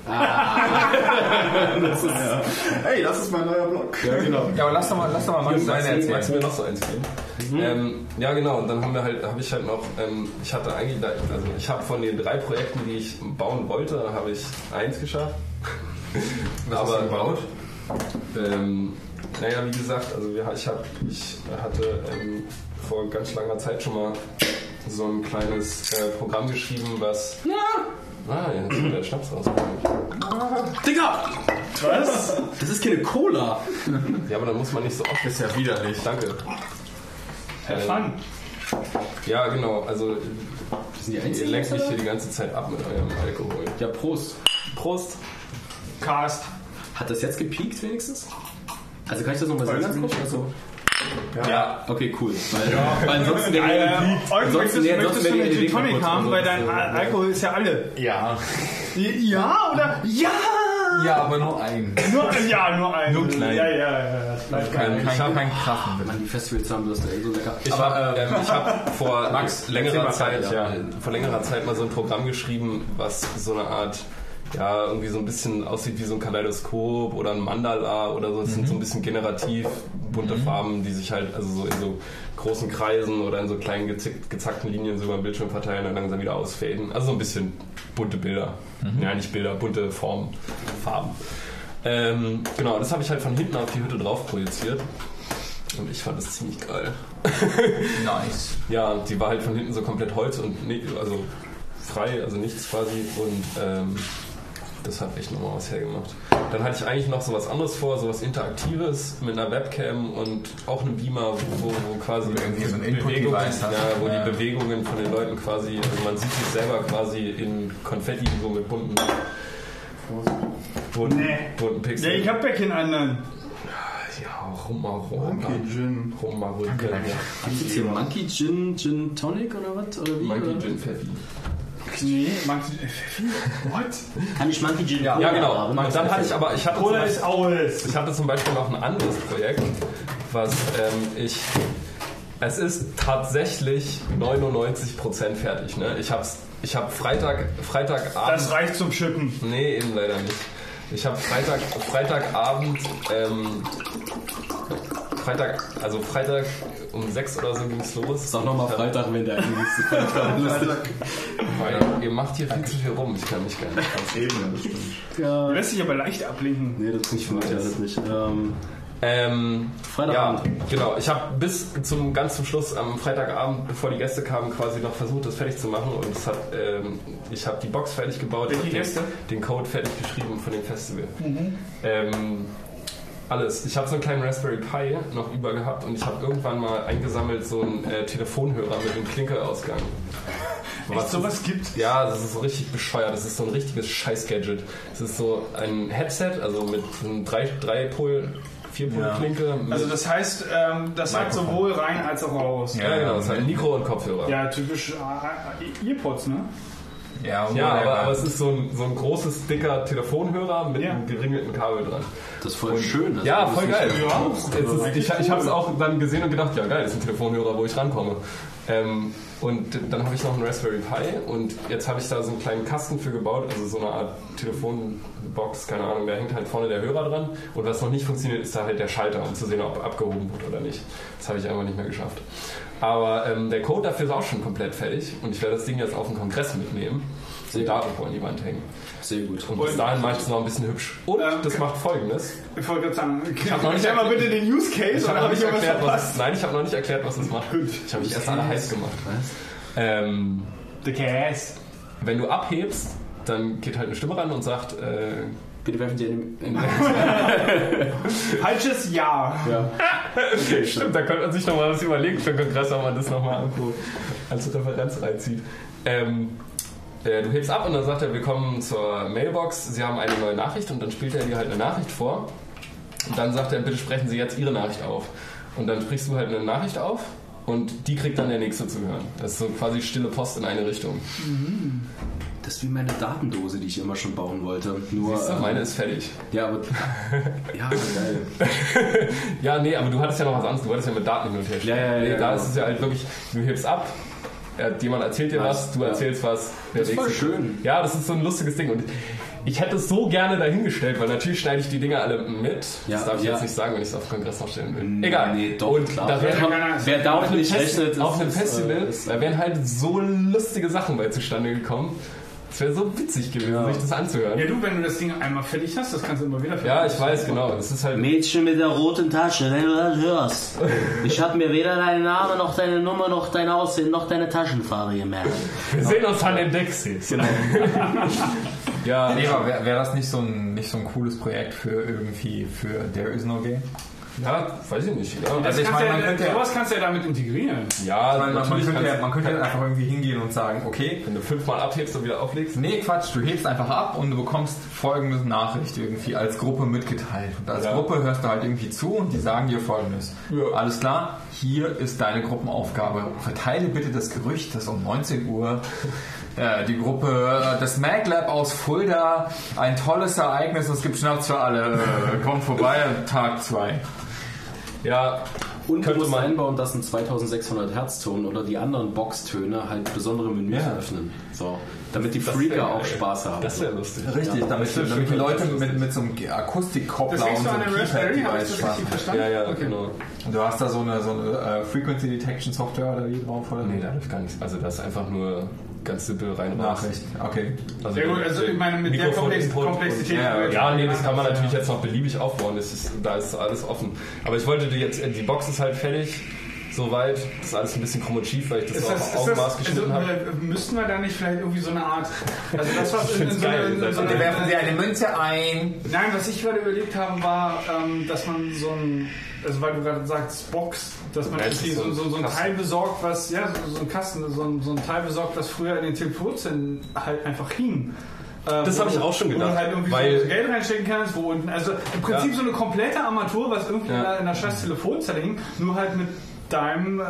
Das ist, ja. Hey, das ist mein neuer Blog. Ja, genau. Ja, aber lass doch mal, lass doch mal Max seine Magst du erzählen. mir noch so eins geben? Ähm, ja, genau. Und dann haben wir halt, habe ich halt noch, ähm, ich hatte eigentlich, also ich habe von den drei Projekten, die ich bauen wollte, habe ich eins geschafft. Was hast du gebaut? Ähm, naja, wie gesagt, also wir, ich, hab, ich hatte ähm, vor ganz langer Zeit schon mal so ein kleines äh, Programm geschrieben, was. Ah, jetzt ist der Schnaps rausgekommen. Digga! Was? Das ist keine Cola. Ja, aber dann muss man nicht so oft. Ist ja widerlich. Danke. Have fun. Ja, genau. Also Das sind die ihr einzigen. lenkt mich hier die ganze Zeit ab mit eurem Alkohol. Ja, Prost. Prost. Cast. Hat das jetzt gepiekt wenigstens? Also kann ich das nochmal sagen ganz kurz? Also, Ja. okay, cool. Weil, weil ansonsten wäre Äh, die- ansonsten wäre- möchtest ansonsten wäre die Gin Tonic haben, weil dein Alkohol ist ja alle. Ja. Ja oder? Ja! Ja, aber nur ein. Nur, ja, nur ein. Nur klein. Ja, ja, ja. Das bleibt geil. Ähm, ich Kein, habe kein Krachen mit. Mann, die Festivals haben das ey, so lecker. Ich habe ähm, ich hab vor Max, längerer Zeit, ja. ja. vor längerer Zeit mal so ein Programm geschrieben, was so eine Art ja, irgendwie so ein bisschen aussieht wie so ein Kaleidoskop oder ein Mandala oder so. Es sind so ein bisschen generativ bunte Farben, die sich halt also so in so großen Kreisen oder in so kleinen gezick, gezackten Linien so über den Bildschirm verteilen und langsam wieder ausfaden. Also so ein bisschen bunte Bilder. Ja, nicht Bilder, bunte Formen, Farben. Ähm, genau, das habe ich halt von hinten auf die Hütte drauf projiziert. Und ich fand das ziemlich geil. Nice. Ja, und die war halt von hinten so komplett Holz und also frei, also nichts quasi. Und ähm, das hat echt nochmal was hergemacht. Dann hatte ich eigentlich noch so was anderes vor, so was Interaktives mit einer Webcam und auch einem Beamer, wo, wo quasi irgendwie so ein Bewegungen- ja, wo Ja. die Bewegungen von den Leuten quasi, also man sieht sich selber quasi in Konfetti so mit bunten, bunten, Nee. bunten Ja, Pixeln. ich hab ja keinen anderen. Ja, rum mal rum. Okay, Gin. Rum mal rum. Ja. Gibt's jetzt hier Monkey Gin, Gin Tonic oder was? Oder wie? Monkey oder? Gin Pfeffi. Nee, du. Pfeffi? What? Kann ich Monkey Gin Ja, Cola genau. haben? Und dann hatte ich aber, ich hatte, zum Cola Beispiel, ist alles. ich hatte zum Beispiel noch ein anderes Projekt, was ähm, ich. Es ist tatsächlich 99% fertig. Ne? Ich habe ich hab Freitag, Freitagabend. Das reicht zum Schippen. Nee, eben leider nicht. Ich habe Freitag, Freitagabend, ähm, Freitag, also Freitag um 6 oder so ging es los. Sag nochmal Freitag, wenn der nächste Freitag lustig. Weil ihr macht hier viel zu viel rum, ich kann mich gar nicht konzentrieren. Eben, das stimmt. Ja. Lässt sich aber leicht ablenken. Nee, das funktioniert ja alles nicht. Ähm, Ähm, Freitagabend. Ja, genau. Ich habe bis zum ganz zum Schluss am Freitagabend, bevor die Gäste kamen, quasi noch versucht, das fertig zu machen. Und es hat, ähm, ich habe die Box fertig gebaut, den, den Code fertig geschrieben von dem Festival. Ähm, alles. Ich habe so einen kleinen Raspberry Pi noch über gehabt und ich habe irgendwann mal eingesammelt so einen äh, Telefonhörer mit einem Klinkerausgang. Was sowas gibt? Ja, das ist so richtig bescheuert. Das ist so ein richtiges Scheiß-Gadget. Es ist so ein Headset, also mit einem 3-Pol, 4-Pol-Klinke. mit- Also das heißt, ähm, das sagt sowohl rein als auch raus. ja, genau, es ist halt ein Mikro und Kopfhörer. Ja, typisch äh, Earpods, ne? Ja, und Ja, aber, aber es ist so ein, so ein großes, dicker Telefonhörer mit Ja. einem geringelten Kabel dran. das ist voll schön. Das Ja, ist voll geil. Ja, Es ist, ich ich habe es auch dann gesehen und gedacht, ja geil, das ist ein Telefonhörer, wo ich rankomme. Ähm, und dann habe ich noch einen Raspberry Pi und jetzt habe ich da so einen kleinen Kasten für gebaut, also so eine Art Telefonbox, keine Ahnung, da hängt halt vorne der Hörer dran und was noch nicht funktioniert, ist da halt der Schalter, um zu sehen, ob abgehoben wird oder nicht. Das habe ich einfach nicht mehr geschafft. Aber ähm, der Code dafür ist auch schon komplett fertig und ich werde das Ding jetzt auf den Kongress mitnehmen und da irgendwo an die Wand hängen. Sehr gut. Und bis dahin mache ich es noch ein bisschen hübsch. Und Ähm, das macht folgendes. Ich wollte gerade sagen, hab noch nicht erklär mal erklärt- bitte den Use Case, Ich oder habe noch habe ich nicht irgendwas erklärt, was es, nein, ich habe noch nicht erklärt, was es macht. Ich habe mich erst alle heiß gemacht. Ähm, The Case. wenn du abhebst, dann geht halt eine Stimme ran und sagt, äh, Bitte werfen Sie in, in Falsches Ja. ja. stimmt, da könnte man sich nochmal was überlegen für den Kongress, wenn man das nochmal irgendwo als Referenz reinzieht. Ähm, äh, du hebst ab und dann sagt er, willkommen zur Mailbox, Sie haben eine neue Nachricht und dann spielt er dir halt eine Nachricht vor. Und dann sagt er, bitte sprechen Sie jetzt Ihre Nachricht auf. Und dann sprichst du halt eine Nachricht auf und die kriegt dann der Nächste zu hören. Das ist so quasi stille Post in eine Richtung. Das ist wie meine Datendose, die ich immer schon bauen wollte. Nur, Siehst du, äh, meine ist fertig. ja, aber ja, geil. Ja, nee, aber du hattest ja noch was anderes. Du wolltest ja mit Daten hin und her. Ja, ja, ja, nee, ja, Da genau. ist es ja halt wirklich, du hebst ab, er- jemand erzählt dir was, du Ja. erzählst was. Das ist voll schön. Ja, das ist so ein lustiges Ding. Und ich hätte es so gerne dahingestellt, weil natürlich schneide ich die Dinge alle mit. Ja, das darf ich ja. jetzt nicht sagen, wenn ich es auf Kongress noch stellen will. Egal. Nee, doch, und klar. Da wären, keiner- Wer damit auf einem, nicht rechnet, auf einem ist- Festival, äh, ist- da wären halt so lustige Sachen bei zustande gekommen. Es wäre so witzig gewesen, sich das anzuhören. Ja, du, wenn du das Ding einmal fertig hast, das kannst du immer wieder fertig Ja, ich weiß, genau. Das ist halt. Mädchen mit der roten Tasche, wenn du das hörst. Ich habe mir weder deinen Namen, noch deine Nummer, noch dein Aussehen, noch deine Taschenfarbe gemerkt. Wir sehen uns an den Dexys. Genau. ja, Nee, aber wäre wär das nicht so, ein, nicht so ein cooles Projekt für irgendwie für There Is No Game? Ja, weiß ich nicht. Ja, Also ich kannst meine, ja, man könnte ja, sowas kannst du ja damit integrieren. ja ich meine, man, könnte ja, man könnte ja einfach irgendwie hingehen und sagen, okay, wenn du fünfmal abhebst und wieder auflegst. nee Quatsch, du hebst einfach ab und du bekommst folgende Nachricht irgendwie als Gruppe mitgeteilt. Und als Ja. Gruppe hörst du halt irgendwie zu und die sagen dir folgendes. Ja. Alles klar, hier ist deine Gruppenaufgabe. Verteile bitte das Gerücht, dass um 19 Uhr äh, die Gruppe, äh, das MagLab aus Fulda, ein tolles Ereignis, es gibt Schnaps für alle, äh, kommt vorbei, Tag 2. Ja, Und du könnte musst man. einbauen, dass ein 2600 Hertz Ton oder die anderen Boxtöne halt besondere Menüs Ja. öffnen. So, damit die Freaker auch. Spaß haben. Das wäre lustig. Richtig, damit, wär damit die Leute mit, mit so einem Akustikkoppler und so einem Keypad-Device machen. verstanden? Ja, ja, Okay. genau. Du hast da so eine, so eine äh, Frequency Detection Software oder wie drauf, oder? Nee, da läuft gar nichts. Also das ist einfach nur ganz simpel rein Nachrichten. Okay. Also, Ja gut, also ich meine, mit der Mikrofon, Komplex Input Komplexität... und- Ja, Ja, ja, nee, das kann man Ja. natürlich jetzt noch beliebig aufbauen. Das ist, da ist alles offen. Aber ich wollte dir jetzt, die Box ist halt fertig, soweit. Das ist alles ein bisschen krumm und schief, weil ich das Ist auf das, ist Augenmaß geschnitten also, habe. äh, müssten wir da nicht vielleicht irgendwie so eine Art, also das was in, so eine, in so eine, werfen Sie eine Münze ein. Nein, was ich gerade überlegt habe, war, ähm, dass man so ein, also weil du gerade sagst, Box, dass man irgendwie so, so so, ein Kasten. Teil besorgt, was, ja, so, so ein Kasten, so ein, so ein Teil besorgt, was früher in den Telefonzellen halt einfach hing. Äh, Das wo habe ich auch schon Wo gedacht, du halt irgendwie weil- so Geld reinstecken kannst, wo unten, also im Prinzip Ja. so eine komplette Armatur, was irgendwie Ja. in der- in der scheiß Telefonzelle hing, nur halt mit deinem, äh, äh,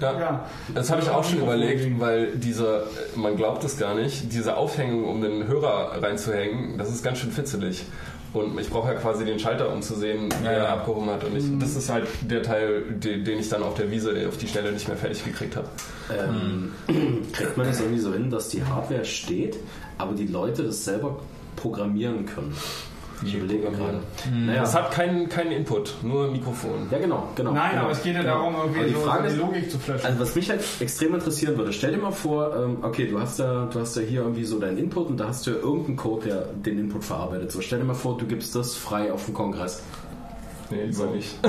Ja. ja. Das habe ich auch schon überlegt, weil diese, man glaubt es gar nicht, diese Aufhängung, um den Hörer reinzuhängen, das ist ganz schön fitzelig. Und ich brauche ja quasi den Schalter, um zu sehen, wie Ja, er ja. abgehoben hat. Und ich, das ist halt der Teil, den, den ich dann auf der Wiese auf die Schnelle nicht mehr fertig gekriegt habe. Ähm, kriegt man das irgendwie so hin, dass die Hardware steht, aber die Leute das selber programmieren können? Ich überlege gerade. Naja, Das hat keinen, keinen Input, nur Mikrofon. ja, genau, genau. Nein, genau, aber es geht ja genau. darum, Aber irgendwie die so, Frage so ist, die Logik zu flashen. Also was mich halt extrem interessieren würde, stell dir mal vor, ähm, okay, du hast ja, du hast ja hier irgendwie so deinen Input und da hast du ja irgendeinen Code, der den Input verarbeitet. So, stell dir mal vor, du gibst das frei auf dem Kongress. Nee, lieber nicht.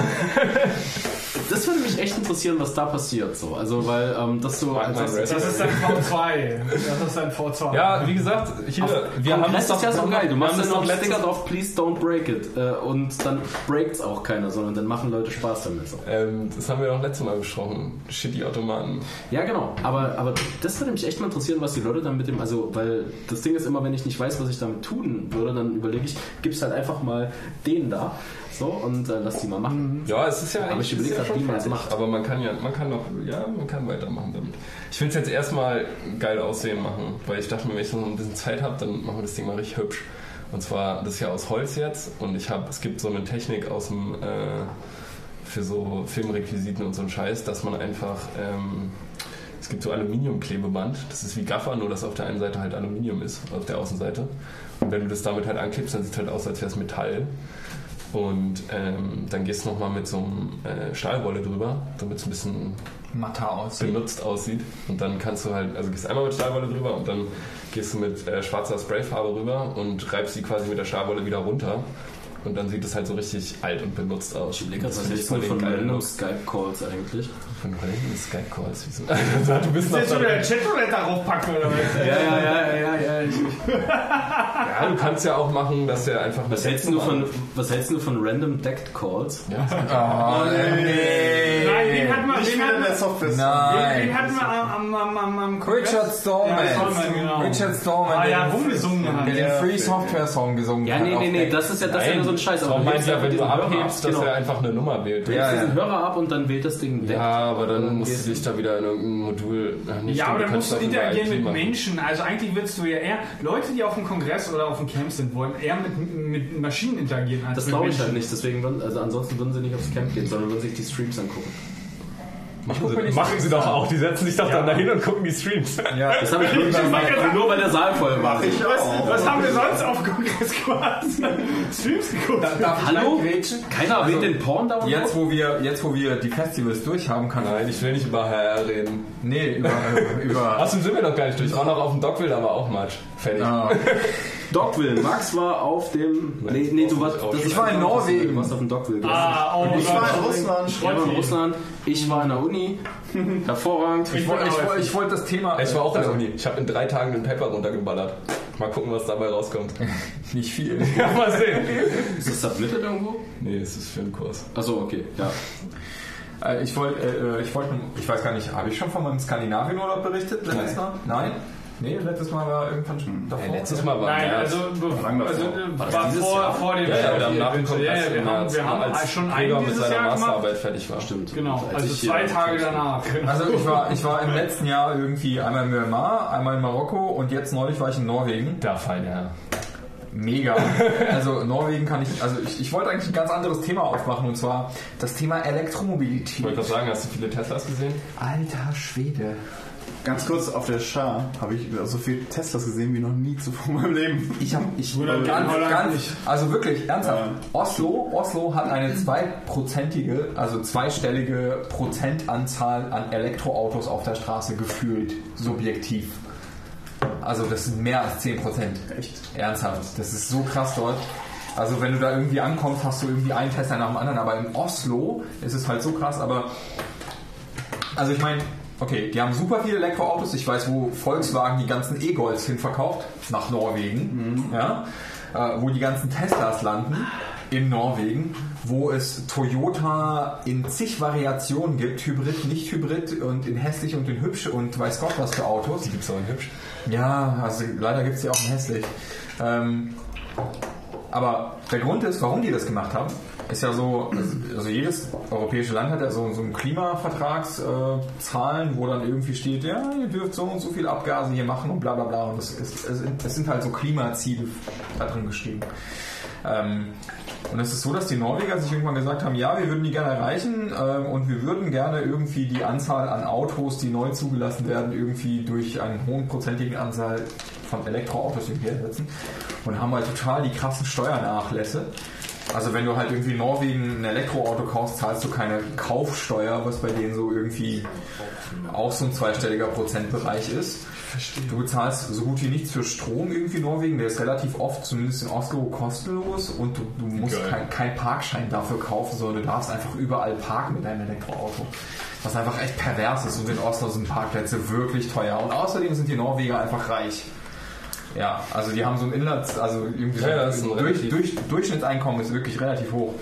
Das würde mich echt interessieren, was da passiert. So, also weil ähm, das so. Mein das, Das ist dein V2. Das ist dein V2. Ja, wie gesagt, hier, wir haben das ist ja so geil. Du machst dann das noch Sticker drauf, please don't break it. Äh, und dann breakt's auch keiner, sondern dann machen Leute Spaß damit. So. ähm, das haben wir doch letztes Mal besprochen. Shitty Automaten. Ja, genau. Aber, aber das würde mich echt mal interessieren, was die Leute dann mit dem, also, weil das Ding ist immer, wenn ich nicht weiß, was ich damit tun würde, dann überlege ich, gib's halt einfach mal den da. So, und äh, lass die mal machen. Ja, es ist ja Aber eigentlich ich überlege es ist ja grad, wie schon man das fertig. macht. Aber man kann ja, man kann noch, ja, man kann weitermachen damit. Ich will es jetzt erstmal geil aussehen machen, weil ich dachte mir, wenn ich noch ein bisschen Zeit habe, dann machen wir das Ding mal richtig hübsch. Und zwar, das ist ja aus Holz jetzt und ich habe, es gibt so eine Technik aus dem, äh, für so Filmrequisiten und so einen Scheiß, dass man einfach, ähm, es gibt so Aluminiumklebeband, das ist wie Gaffer, nur dass auf der einen Seite halt Aluminium ist, auf der Außenseite. Und wenn du das damit halt anklebst, dann sieht es halt aus, als wäre es Metall. Und ähm, dann gehst du nochmal mit so einem äh, Stahlwolle drüber, damit es ein bisschen Matter aussieht. benutzt aussieht. Und dann kannst du halt, also gehst einmal mit Stahlwolle drüber und dann gehst du mit äh, schwarzer Sprayfarbe rüber und reibst sie quasi mit der Stahlwolle wieder runter. Und dann sieht es halt so richtig alt und benutzt aus. Ich überlege gerade, Das was voll von Look. Skype-Calls eigentlich? Von random Skype-Calls. Wieso? Du bist noch Jetzt schon da. der Chatroulette darauf packen oder was? Ja, ja, ja, ja, ja. Ja, du kannst ja auch machen, dass der einfach Was hältst du von, was hältst du von random Decked Calls? Ja, Oh, nee. Nein, den hatten wir, Nicht den wieder hatten, der Software. den, Nein. den hatten wir am, am, am, am. Richard Stallman. Ja, Stallman, genau. Richard Stallman. Ah, ja, rumgesungen hat. Der den Free Software Song gesungen Ja, hat. nee, auf nee, nee, der- das ist ja, das ist ja nur so ein Scheiß. Tom du meint hebst ja, wenn du abhebst, ab, dass genau. er einfach eine Nummer wählt. Du Ja, hebst ja. diesen Hörer ab und dann wählt das Ding weg. Ja, aber dann musst du dich da wieder in irgendein Modul. Nicht, Ja, aber dann musst du interagieren mit. Menschen. Also eigentlich willst du ja eher, Leute, die auf dem Kongress oder auf dem Camp sind, wollen eher mit, mit Maschinen interagieren als Das mit glaube ich halt nicht, deswegen würden, also ansonsten würden sie nicht aufs Camp gehen, sondern würden sich die Streams angucken. Machen sie, machen sie doch auch. Die setzen sich doch dann dahin und gucken die Streams. Ja, Das habe ich nur, hab weil, gesagt- nur weil der Saal voll war. Ich Was, auch. was haben wir sonst auf Kongress gemacht? Streams geguckt. Darf ich Hallo? Keiner Also, erwähnt den Porn-Download? Jetzt wo, wir, jetzt, wo wir die Festivals durch haben, kann Nein, ich will nicht über HR reden. Nee, über. über Außerdem sind wir noch gar nicht durch. Auch noch auf dem Dockville, aber auch Matsch. Fertig. ah, Dogville. Max war auf dem... Nee, nee, du warst... das Ich war in Norwegen. Du warst auf dem Dogville. Ah, oh Ich war in Russland. Ich war in Russland, ich war in der Uni. Hervorragend. ich wollte ich, wollt- das Thema. Ich war auch in der Uni. Ich habe in drei Tagen den Paper runtergeballert. Mal gucken, was dabei rauskommt. Nicht viel. Ja, mal sehen. Ist das submitted irgendwo? Nee, es ist für einen Kurs. Achso, okay, ja. Äh, Ich wollte, äh, ich wollte, ich weiß gar nicht, habe ich schon von meinem Skandinavien-Urlaub berichtet letztes Mal? Nein? Nee, letztes Mal war irgendwann schon davor. letztes Mal war Nein, also, also äh, war dieses vor, Jahr? vor dem Ja, ja, wir haben nach dem ja, Kongress ja, wir haben, wir haben als schon Gregor mit seiner Jahr gemacht. Masterarbeit fertig war. Stimmt. Genau, Als also zwei Tage danach. Also ich war, ich war im letzten Jahr irgendwie einmal in Myanmar, einmal in Marokko und jetzt neulich war ich in Norwegen. Der feine Herr. Mega. Also Norwegen kann ich, also ich, ich wollte eigentlich ein ganz anderes Thema aufmachen und zwar das Thema Ich wollte Elektromobilität. gerade sagen, hast du viele Teslas gesehen? Alter Schwede. Ganz kurz, auf der Schar habe ich so viel Teslas gesehen wie noch nie zuvor in meinem Leben. Ich habe ich Oder ganz, ganz, nicht. also wirklich ernsthaft. Ja. Oslo, Oslo hat eine zweiprozentige, also zweistellige Prozentanzahl an Elektroautos auf der Straße gefühlt, subjektiv. Also das sind mehr als 10 Prozent. Echt? Ernsthaft. Das ist so krass dort. Also wenn du da irgendwie ankommst, hast du irgendwie einen Tesla nach dem anderen. Aber in Oslo ist es halt so krass. Aber also ich meine, okay, die haben super viele Elektroautos. Ich weiß, wo Volkswagen die ganzen E-Golds hinverkauft. Nach Norwegen. Ja? Äh, wo die ganzen Teslas landen. In Norwegen, wo es Toyota in zig Variationen gibt, Hybrid, nicht Hybrid und in hässlich und in hübsch und weiß Gott was für Autos. Gibt es auch in hübsch? Ja, also leider gibt es ja auch in hässlich. Ähm, aber der Grund ist, warum die das gemacht haben, ist ja so, also jedes europäische Land hat ja so, so einen Klimavertragszahlen, äh, wo dann irgendwie steht, ja, ihr dürft so und so viel Abgase hier machen und bla bla bla. Und es, sind- es sind halt so Klimaziele da drin geschrieben. Ähm, und es ist so, dass die Norweger sich irgendwann gesagt haben, ja, wir würden die gerne erreichen ähm, und wir würden gerne irgendwie die Anzahl an Autos, die neu zugelassen werden, irgendwie durch einen hohen prozentigen Anzahl von Elektroautos irgendwie ersetzen und haben halt total die krassen Steuernachlässe. Also wenn du halt irgendwie in Norwegen ein Elektroauto kaufst, zahlst du keine Kaufsteuer, was bei denen so irgendwie auch so ein zweistelliger Prozentbereich ist. Du bezahlst so gut wie nichts für Strom irgendwie in Norwegen. Der ist relativ oft, zumindest in Oslo, kostenlos und du, du musst Geil. kein, Parkschein dafür kaufen, sondern du darfst einfach überall parken mit deinem Elektroauto. Was einfach echt pervers ist und in Oslo sind Parkplätze wirklich teuer. Und außerdem sind die Norweger einfach reich. Ja, also die haben so ein Inlands, also irgendwie so Ja, ist ein durch, durch, Durchschnittseinkommen ist wirklich relativ hoch.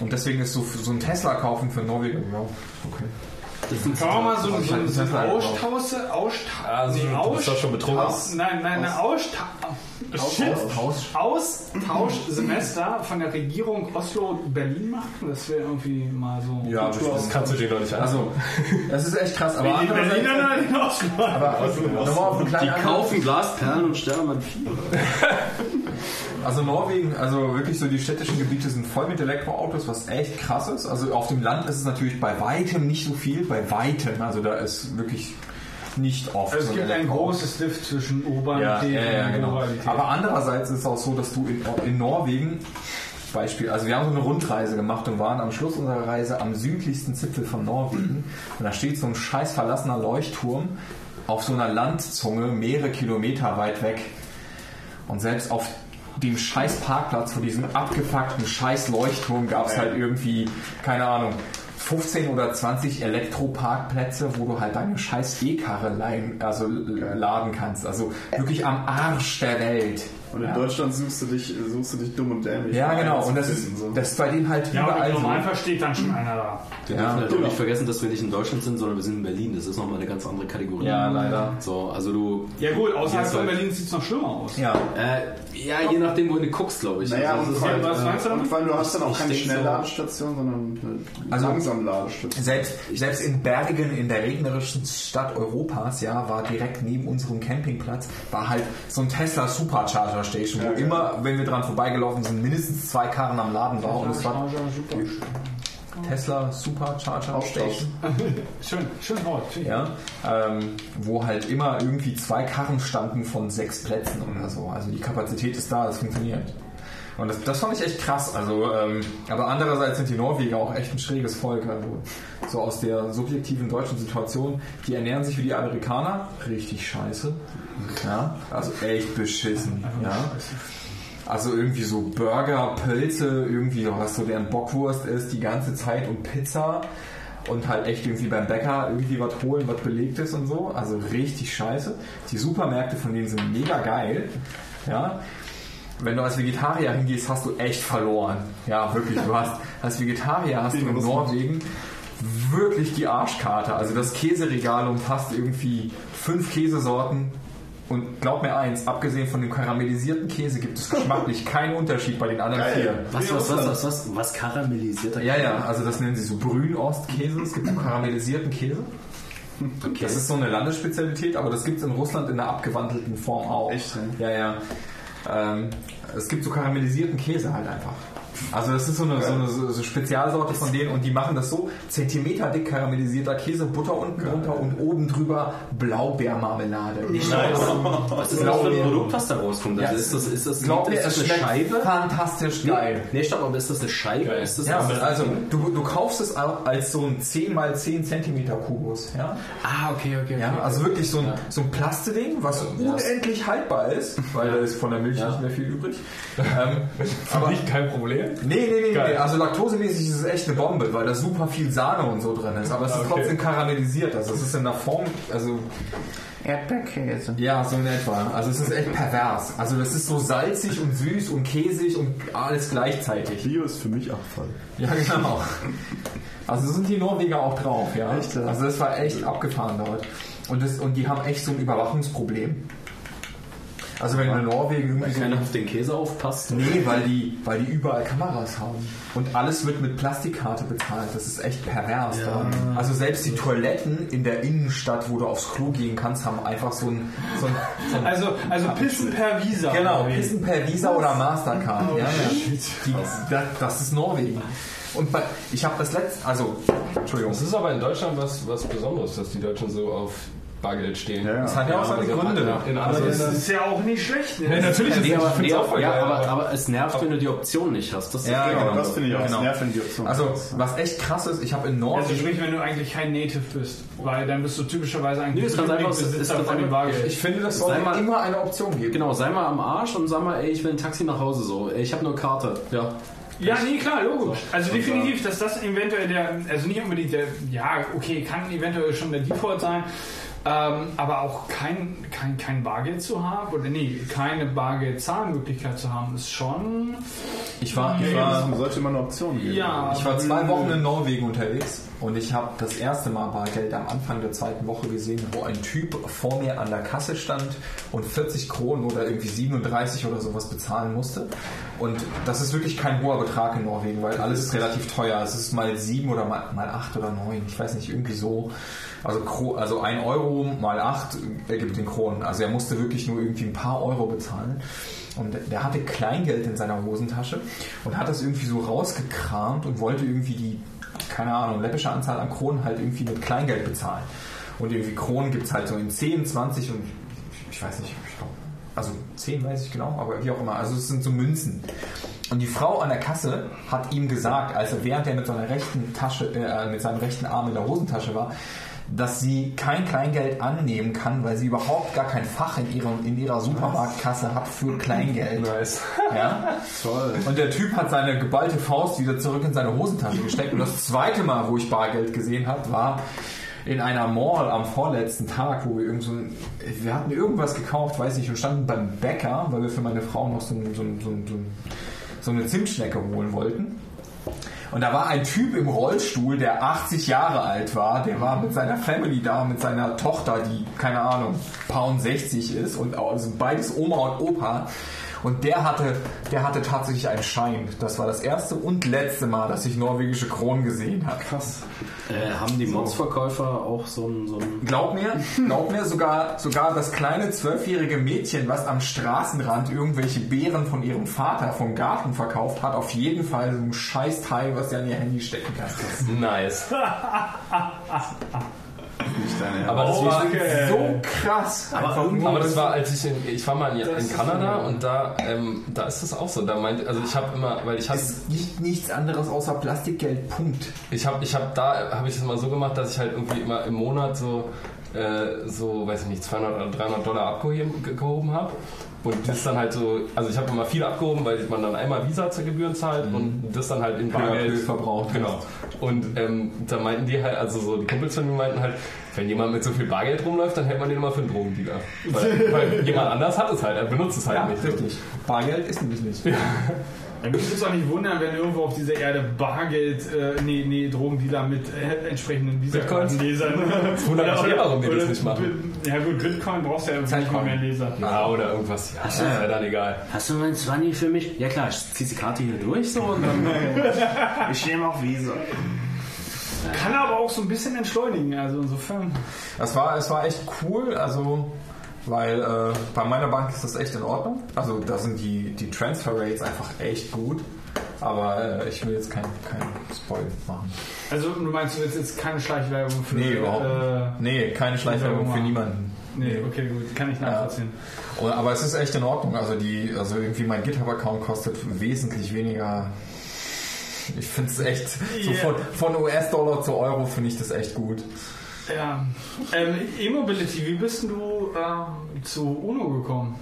Und deswegen ist so, so ein Tesla kaufen für Norwegen, ja, okay. Kann man mal so, so, so ein halt Austausch, Austausch, Also, du bist doch schon betrunken. Aus, nein, nein, eine Austausch, Shit. Austauschsemester von der Regierung Oslo-Berlin machen. Das wäre irgendwie mal so. Ja, Das kannst du dir doch nicht an. Also, das ist echt krass. Aber die Berliner oder in Oslo? aber nochmal auf einen Die kaufen Glasperlen und sterben an Fieber. Also Norwegen, also wirklich so die städtischen Gebiete sind voll mit Elektroautos, was echt krass ist. Also auf dem Land ist es natürlich bei weitem nicht so viel, bei weitem. Also da ist wirklich nicht oft. Es gibt ein großes Lift zwischen Ja, Urbanität ja, ja, und genau. Ruralität. Aber andererseits ist es auch so, dass du in, in Norwegen, Beispiel, also wir haben so eine Rundreise gemacht und waren am Schluss unserer Reise am südlichsten Zipfel von Norwegen. Und da steht so ein scheiß verlassener Leuchtturm auf so einer Landzunge mehrere Kilometer weit weg. Und selbst auf dem scheiß Parkplatz vor diesem abgefuckten scheiß Leuchtturm gab es halt irgendwie, keine Ahnung, 15 oder 20 Elektroparkplätze, wo du halt deine scheiß E-Karre also l- laden kannst. Also wirklich am Arsch der Welt. Und in Ja. Deutschland suchst du dich, suchst du dich dumm und dämlich. Ja, genau. Und das ist, so. das ist bei denen halt ja, überall im so. Normalfall steht dann schon einer da. Wir Ja, dürfen halt genau. nicht vergessen, dass wir nicht in Deutschland sind, sondern wir sind in Berlin. Das ist nochmal eine ganz andere Kategorie. Ja, leider. So, also du. Ja gut, außerhalb von halt- Berlin sieht es noch schlimmer aus. Ja. Äh, ja, je nachdem, wo du guckst, glaube ich. Naja, also, und, es ist vor allem, was meinst du und weil du hast dann auch keine denk so- Schnellladestation, sondern eine Also- langsam Ladestation. Selbst, selbst in Bergen, in der regnerischen Stadt Europas, ja, war direkt neben unserem Campingplatz, war halt so ein Tesla Supercharger Station, wo Ja, immer, wenn wir dran vorbeigelaufen sind, mindestens zwei Karren am Laden war. Und es war Tesla Supercharger. Station. Schön, schön Wort. Ja, ähm, wo halt immer irgendwie zwei Karren standen von sechs Plätzen oder so. Also die Kapazität ist da, das funktioniert. Und das, das fand ich echt krass. Also, ähm, aber andererseits sind die Norweger auch echt ein schräges Volk. Also so aus der subjektiven deutschen Situation, die ernähren sich wie die Amerikaner, richtig scheiße. Ja, also echt beschissen. Ja. Also irgendwie so Burger, Pölze, irgendwie was so deren Bockwurst ist die ganze Zeit und Pizza und halt echt irgendwie beim Bäcker irgendwie was holen, was belegt ist und so. Also richtig scheiße. Die Supermärkte von denen sind mega geil. Ja. Wenn du als Vegetarier hingehst, hast du echt verloren. Ja, wirklich. Du hast als Vegetarier hast du in Norwegen wirklich die Arschkarte. Also das Käseregal umfasst irgendwie fünf Käsesorten. Und glaub mir eins, abgesehen von dem karamellisierten Käse gibt es geschmacklich keinen Unterschied bei den anderen Geil. vier. was, was, was, was, was, was karamellisiert Ja, ja, also das nennen sie so Brühostkäse. Es gibt so karamellisierten Käse. Das ist so eine Landesspezialität, aber das gibt es in Russland in einer abgewandelten Form auch. Echt, Ja, ja. Ähm, es gibt so karamellisierten Käse halt einfach. Also das ist so eine, so eine so so Spezialsorte von denen und die machen das so, Zentimeter dick karamellisierter Käse, Butter unten drunter und oben drüber Blaubeermarmelade. Was ist das für ein Produkt, was da rauskommt? Also ist das, ist das, Glaub mir, ist es das eine schmeckt Scheibe? fantastisch geil. Nee, stopp, aber ist das eine Scheibe? Ist das Ja, also du, du kaufst es als so ein 10 mal 10 Zentimeter Kubus. Ja? Ah, okay, okay. okay. Ja, also wirklich so ein, so ein Plasteding, was unendlich haltbar ist, weil da ist von der Milch Ja. nicht mehr viel übrig. ähm, aber Nicht kein Problem. Nee, nee, nee, Geil. nee. Also laktosemäßig ist es echt eine Bombe, weil da super viel Sahne und so drin ist. Aber es ist Okay. trotzdem karamellisiert. Also es ist in der Form, also Erdbeerkäse. ja, so in etwa. Also es ist echt pervers. Also das ist so salzig und süß und käsig und alles gleichzeitig. Bio ist für mich Abfall. Ja, genau. Also so sind die Norweger auch drauf, ja. Echt, ja? Also das war echt abgefahren dort. Und, das, und die haben echt so ein Überwachungsproblem. Also wenn du in Norwegen irgendwie so Keiner auf den Käse aufpasst. Nee, weil die, weil die überall Kameras haben. Und alles wird mit Plastikkarte bezahlt. Das ist echt pervers. da. Also selbst die Toiletten in der Innenstadt, wo du aufs Klo gehen kannst, haben einfach so ein... So ein, so ein Also, also Pissen per Visa. genau, Pissen per Visa oder Mastercard. ja, ja. Die, das, das ist Norwegen. Und bei, ich habe das letzte... Also, Entschuldigung. Das ist aber in Deutschland was, was Besonderes, dass die Deutschen so auf Bargeld stehen. Ja, ja. Das hat ja auch seine also Gründe. In Also das ist ja auch nicht schlecht. Ne? Ja, natürlich ist Nee, aber, nee, auch voll ja, geil, aber, aber es nervt, wenn du die Option nicht hast. Das ist Ja, Genau, genau. das finde ich auch. Genau. Nervt, wenn die Option Also, was echt krass ist, ich habe in Also Norwegen... sprich, wenn du eigentlich kein Native bist, weil dann bist du typischerweise eigentlich Nee, ist ganz einfach, es ist von dem Bargeld. ich finde, das soll mal- immer eine Option geben. Genau, sei mal am Arsch und sag mal, ey, ich will ein Taxi nach Hause so. Ey, ich habe nur Karte. Ja. Ja, nee, klar, logisch. Also definitiv, dass das eventuell der, also nicht unbedingt der, ja, okay, kann eventuell schon der Default sein, ähm, aber auch kein, kein, kein Bargeld zu haben, oder nee, keine Bargeldzahlmöglichkeit zu haben, ist schon, Ich war, ich war sollte immer eine Option geben. ja. Ich war zwei Wochen in Norwegen unterwegs und ich habe das erste Mal Bargeld am Anfang der zweiten Woche gesehen, wo ein Typ vor mir an der Kasse stand und 40 Kronen oder irgendwie 37 oder sowas bezahlen musste. Und das ist wirklich kein hoher Betrag in Norwegen, weil alles ist relativ teuer. Es ist mal sieben oder mal, mal acht oder neun, ich weiß nicht, irgendwie so. Also, also ein Euro mal acht ergibt den Kronen. Also er musste wirklich nur irgendwie ein paar Euro bezahlen. Und der hatte Kleingeld in seiner Hosentasche und hat das irgendwie so rausgekramt und wollte irgendwie die, keine Ahnung, läppische Anzahl an Kronen halt irgendwie mit Kleingeld bezahlen. Und irgendwie Kronen gibt es halt so in 10, 20 und ich weiß nicht, ich glaube, also 10 weiß ich genau, aber wie auch immer. Also es sind so Münzen. Und die Frau an der Kasse hat ihm gesagt, als er während er mit seiner rechten Tasche, äh, mit seinem rechten Arm in der Hosentasche war, dass sie kein Kleingeld annehmen kann, weil sie überhaupt gar kein Fach in, ihrem, in ihrer Supermarktkasse hat für Kleingeld. Nice. Ja? Toll. Und der Typ hat seine geballte Faust wieder zurück in seine Hosentasche gesteckt. Und das zweite Mal, wo ich Bargeld gesehen habe, war in einer Mall am vorletzten Tag, wo wir irgend so ein, wir hatten irgendwas gekauft, weiß nicht, und standen beim Bäcker, weil wir für meine Frau noch so, ein- so, ein- so, so eine Zimtschnecke holen wollten. Und da war ein Typ im Rollstuhl, der 80 Jahre alt war. Der war mit seiner Family da, mit seiner Tochter, die, keine Ahnung, Pound 60 ist. Und also beides Oma und Opa. Und der hatte, der hatte tatsächlich einen Schein. Das war das erste und letzte Mal, dass ich norwegische Kronen gesehen habe. Krass. Äh, haben die Modsverkäufer auch so ein, so ein Glaub mir, glaub mir, sogar, sogar das kleine zwölfjährige Mädchen, was am Straßenrand irgendwelche Beeren von ihrem Vater vom Garten verkauft, hat auf jeden Fall so ein scheiß Teil, was sie an ihr Handy stecken kann. Nice. Aber das war, so krass. Nur aber das war, als ich in, ich war mal in, in Kanada und da, ähm, da ist das auch so. Da meinte, also ich habe immer, weil ich hatte, ist nicht, nichts anderes außer Plastikgeld. Punkt. ich habe, ich habe da, habe ich es mal so gemacht, dass ich halt irgendwie immer im Monat so, äh, so, weiß ich nicht, 200 oder 300 Dollar abgehoben habe. Und das dann halt so, also ich habe immer viel abgehoben, weil man dann einmal Visa zur Gebühren zahlt und das dann halt in Bargeld verbraucht Genau. Und ähm, da meinten die halt, also so die Kumpels von mir meinten halt, wenn jemand mit so viel Bargeld rumläuft, dann hält man den immer für einen Drogendealer. Weil, weil jemand anders hat es halt, er benutzt es halt Ja, nicht. richtig. Bargeld ist nämlich nicht. Ja, mich würde es auch nicht wundern, wenn irgendwo auf dieser Erde Bargeld, äh, nee, nee, Drogendealer mit äh, entsprechenden? Visa-Kartenlesern. wundert mich eh, warum die das nicht machen. Ja gut, Bitcoin brauchst du ja nicht mal mehr Leser. Ja, oder irgendwas. Ja, ist ja dann egal. Hast du einen 20 für mich? Ja klar, ich zieh die Karte hier durch so und dann. Ich nehme auch Visa. Kann aber auch so ein bisschen entschleunigen, also insofern. Das war, es war echt cool, also, weil äh, bei meiner Bank ist das echt in Ordnung. Also da sind die, die Transfer Rates einfach echt gut. Aber äh, ich will jetzt keinen kein Spoil machen. Also du meinst, du willst jetzt keine Schleichwerbung für... Nee, überhaupt äh. Nee, keine Schleichwerbung für niemanden. Nee, okay, gut, kann ich nachvollziehen. Oder- Aber es ist echt in Ordnung. Also die, also irgendwie mein GitHub-Account kostet wesentlich weniger. Ich finde es echt so Ja. von, von US-Dollar zu Euro finde ich das echt gut. Ja. Ähm, E-Mobility, wie bist du ähm, zu UNO gekommen?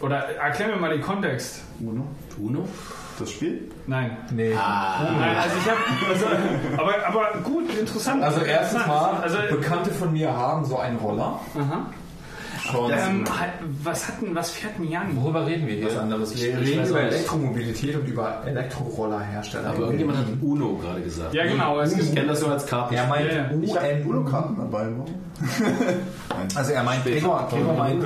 Oder erklär mir mal den Kontext. Uno? Uno? Das Spiel? Nein. Nee. Nein, also ich habe, also, aber, aber gut, interessant. Also erstes Interessant. Mal, also, Bekannte von mir haben so einen Roller. aha. Schon Ähm, halt, was hat denn, was fährt denn Jan? Worüber reden wir was hier? anderes. Ich- Wir reden über. Elektromobilität und über Elektrorollerhersteller. Aber irgendjemand hat Uno gerade gesagt. Ja, genau. Es Ich kenne das nur als Karten. Er meint Ja, ja. Ich habe UN. Uno-Karten dabei. Also er meint, Gregor, Gregor, meint,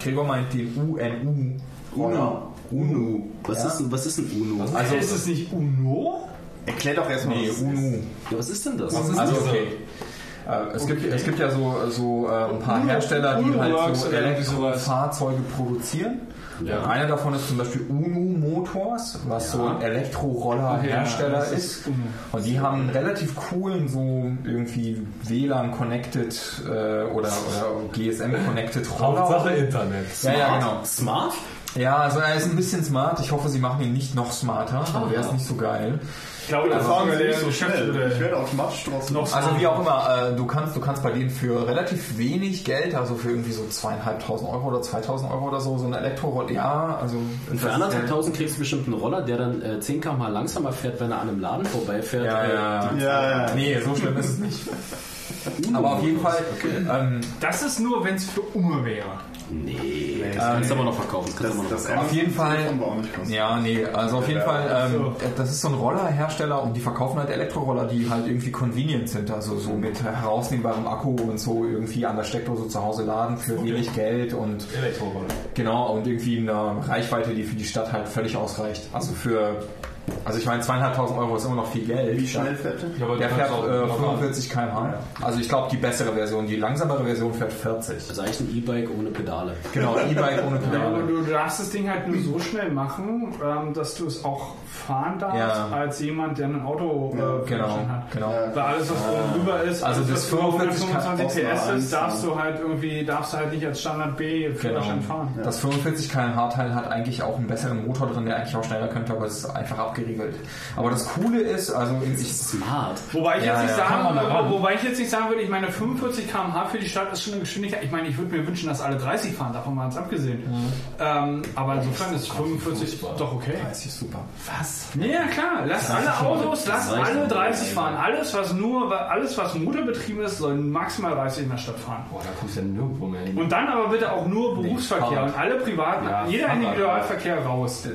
Gregor meint den UNU. Uno. Uno. Was, Ja. ist, was ist ein Uno? also ist es nicht UNO? Erklär doch erstmal, Nee, was UNU. Ja, was ist denn das? Also okay. Äh, es, gibt, es gibt ja so, so äh, ein paar Hersteller, die Uno halt so. Elektrofahrzeuge produzieren. Ja. Einer davon ist zum Beispiel UNU Motors, was so ein Elektroroller-Hersteller das ist. UNO. Und die haben einen relativ coolen, so irgendwie WLAN-connected äh, oder, oder GSM-connected Roller. Hauptsache Internet. Ja, ja, genau. Smart? Ja, also er ist ein bisschen smart. Ich hoffe, sie machen ihn nicht noch smarter. Dann wäre es nicht so geil. Ich glaube, das Fahren der nicht so schnell. Ich werde automatisch draußen Noch Also wie auch immer, äh, du kannst, du kannst bei denen für relativ wenig Geld, also für irgendwie so zweieinhalbtausend Euro oder 2000 Euro oder so, so ein Elektroroller, ja, also Und für das- anderthalb tausend kriegst du bestimmt einen Roller, der dann äh, 10 km langsamer fährt, wenn er an einem Laden vorbeifährt. Ja, äh, ja, die- Ja, ja. Nee, so schlimm ist es nicht. Aber auf jeden Fall, ähm, Das ist nur, wenn es für Umme wäre. Nee, das kannst du aber noch verkaufen. Das Das verkaufen. auf jeden Fall, ja, nee, also auf jeden Fall, ähm, das ist so ein Rollerhersteller und die verkaufen halt Elektroroller, die halt irgendwie convenient sind, also so mit herausnehmbarem Akku und so irgendwie an der Steckdose zu Hause laden für wenig Geld und Elektroroller. Genau, und irgendwie eine Reichweite, die für die Stadt halt völlig ausreicht. Also für, also ich meine, zweieinhalbtausend Euro ist immer noch viel Geld. Wie schnell fährt der? Ja, aber Der fährt äh, noch fahren. 45 km/h. Also ich glaube, die bessere Version, die langsamere Version fährt 40. Das ist eigentlich ein E-Bike ohne Pedale. Genau, E-Bike ohne Ja, aber Pedale. du darfst das Ding halt nur so schnell machen, ähm, dass du es auch fahren darfst, Ja. als jemand, der ein Auto äh, Genau, Führerschein hat. genau. Weil alles, was oben drüber ist, Also das was über 45 kann- 125 PS ist, darfst du halt irgendwie, darfst du halt nicht als Standard B Führerschein Genau. fahren. Das 45 km/h Teil hat eigentlich auch einen besseren Motor drin, der eigentlich auch schneller könnte, aber es ist einfach abgeriegelt. Aber das Coole ist, also ich, Smart. Wobei ich, Ja, jetzt nicht ja, sagen, ran. wobei ich jetzt nicht sagen würde, ich meine 45 km/h für die Stadt ist schon eine Geschwindigkeit. Ich meine, ich würde mir wünschen, dass alle 30 fahren, davon mal ganz abgesehen. Ähm, aber insofern ist 45 doch okay. das ist super. Was? Ja, klar. Lass alle Autos, lass reicht alle nicht. 30 fahren. Alles, was nur, alles, was motorbetrieben ist, soll maximal 30 in der Stadt fahren. Boah, da kommst du ja nirgendwo mehr hin. Und dann aber bitte auch nur Berufsverkehr Fahrrad. und alle privaten, Ja, jeder. Individualverkehr raus.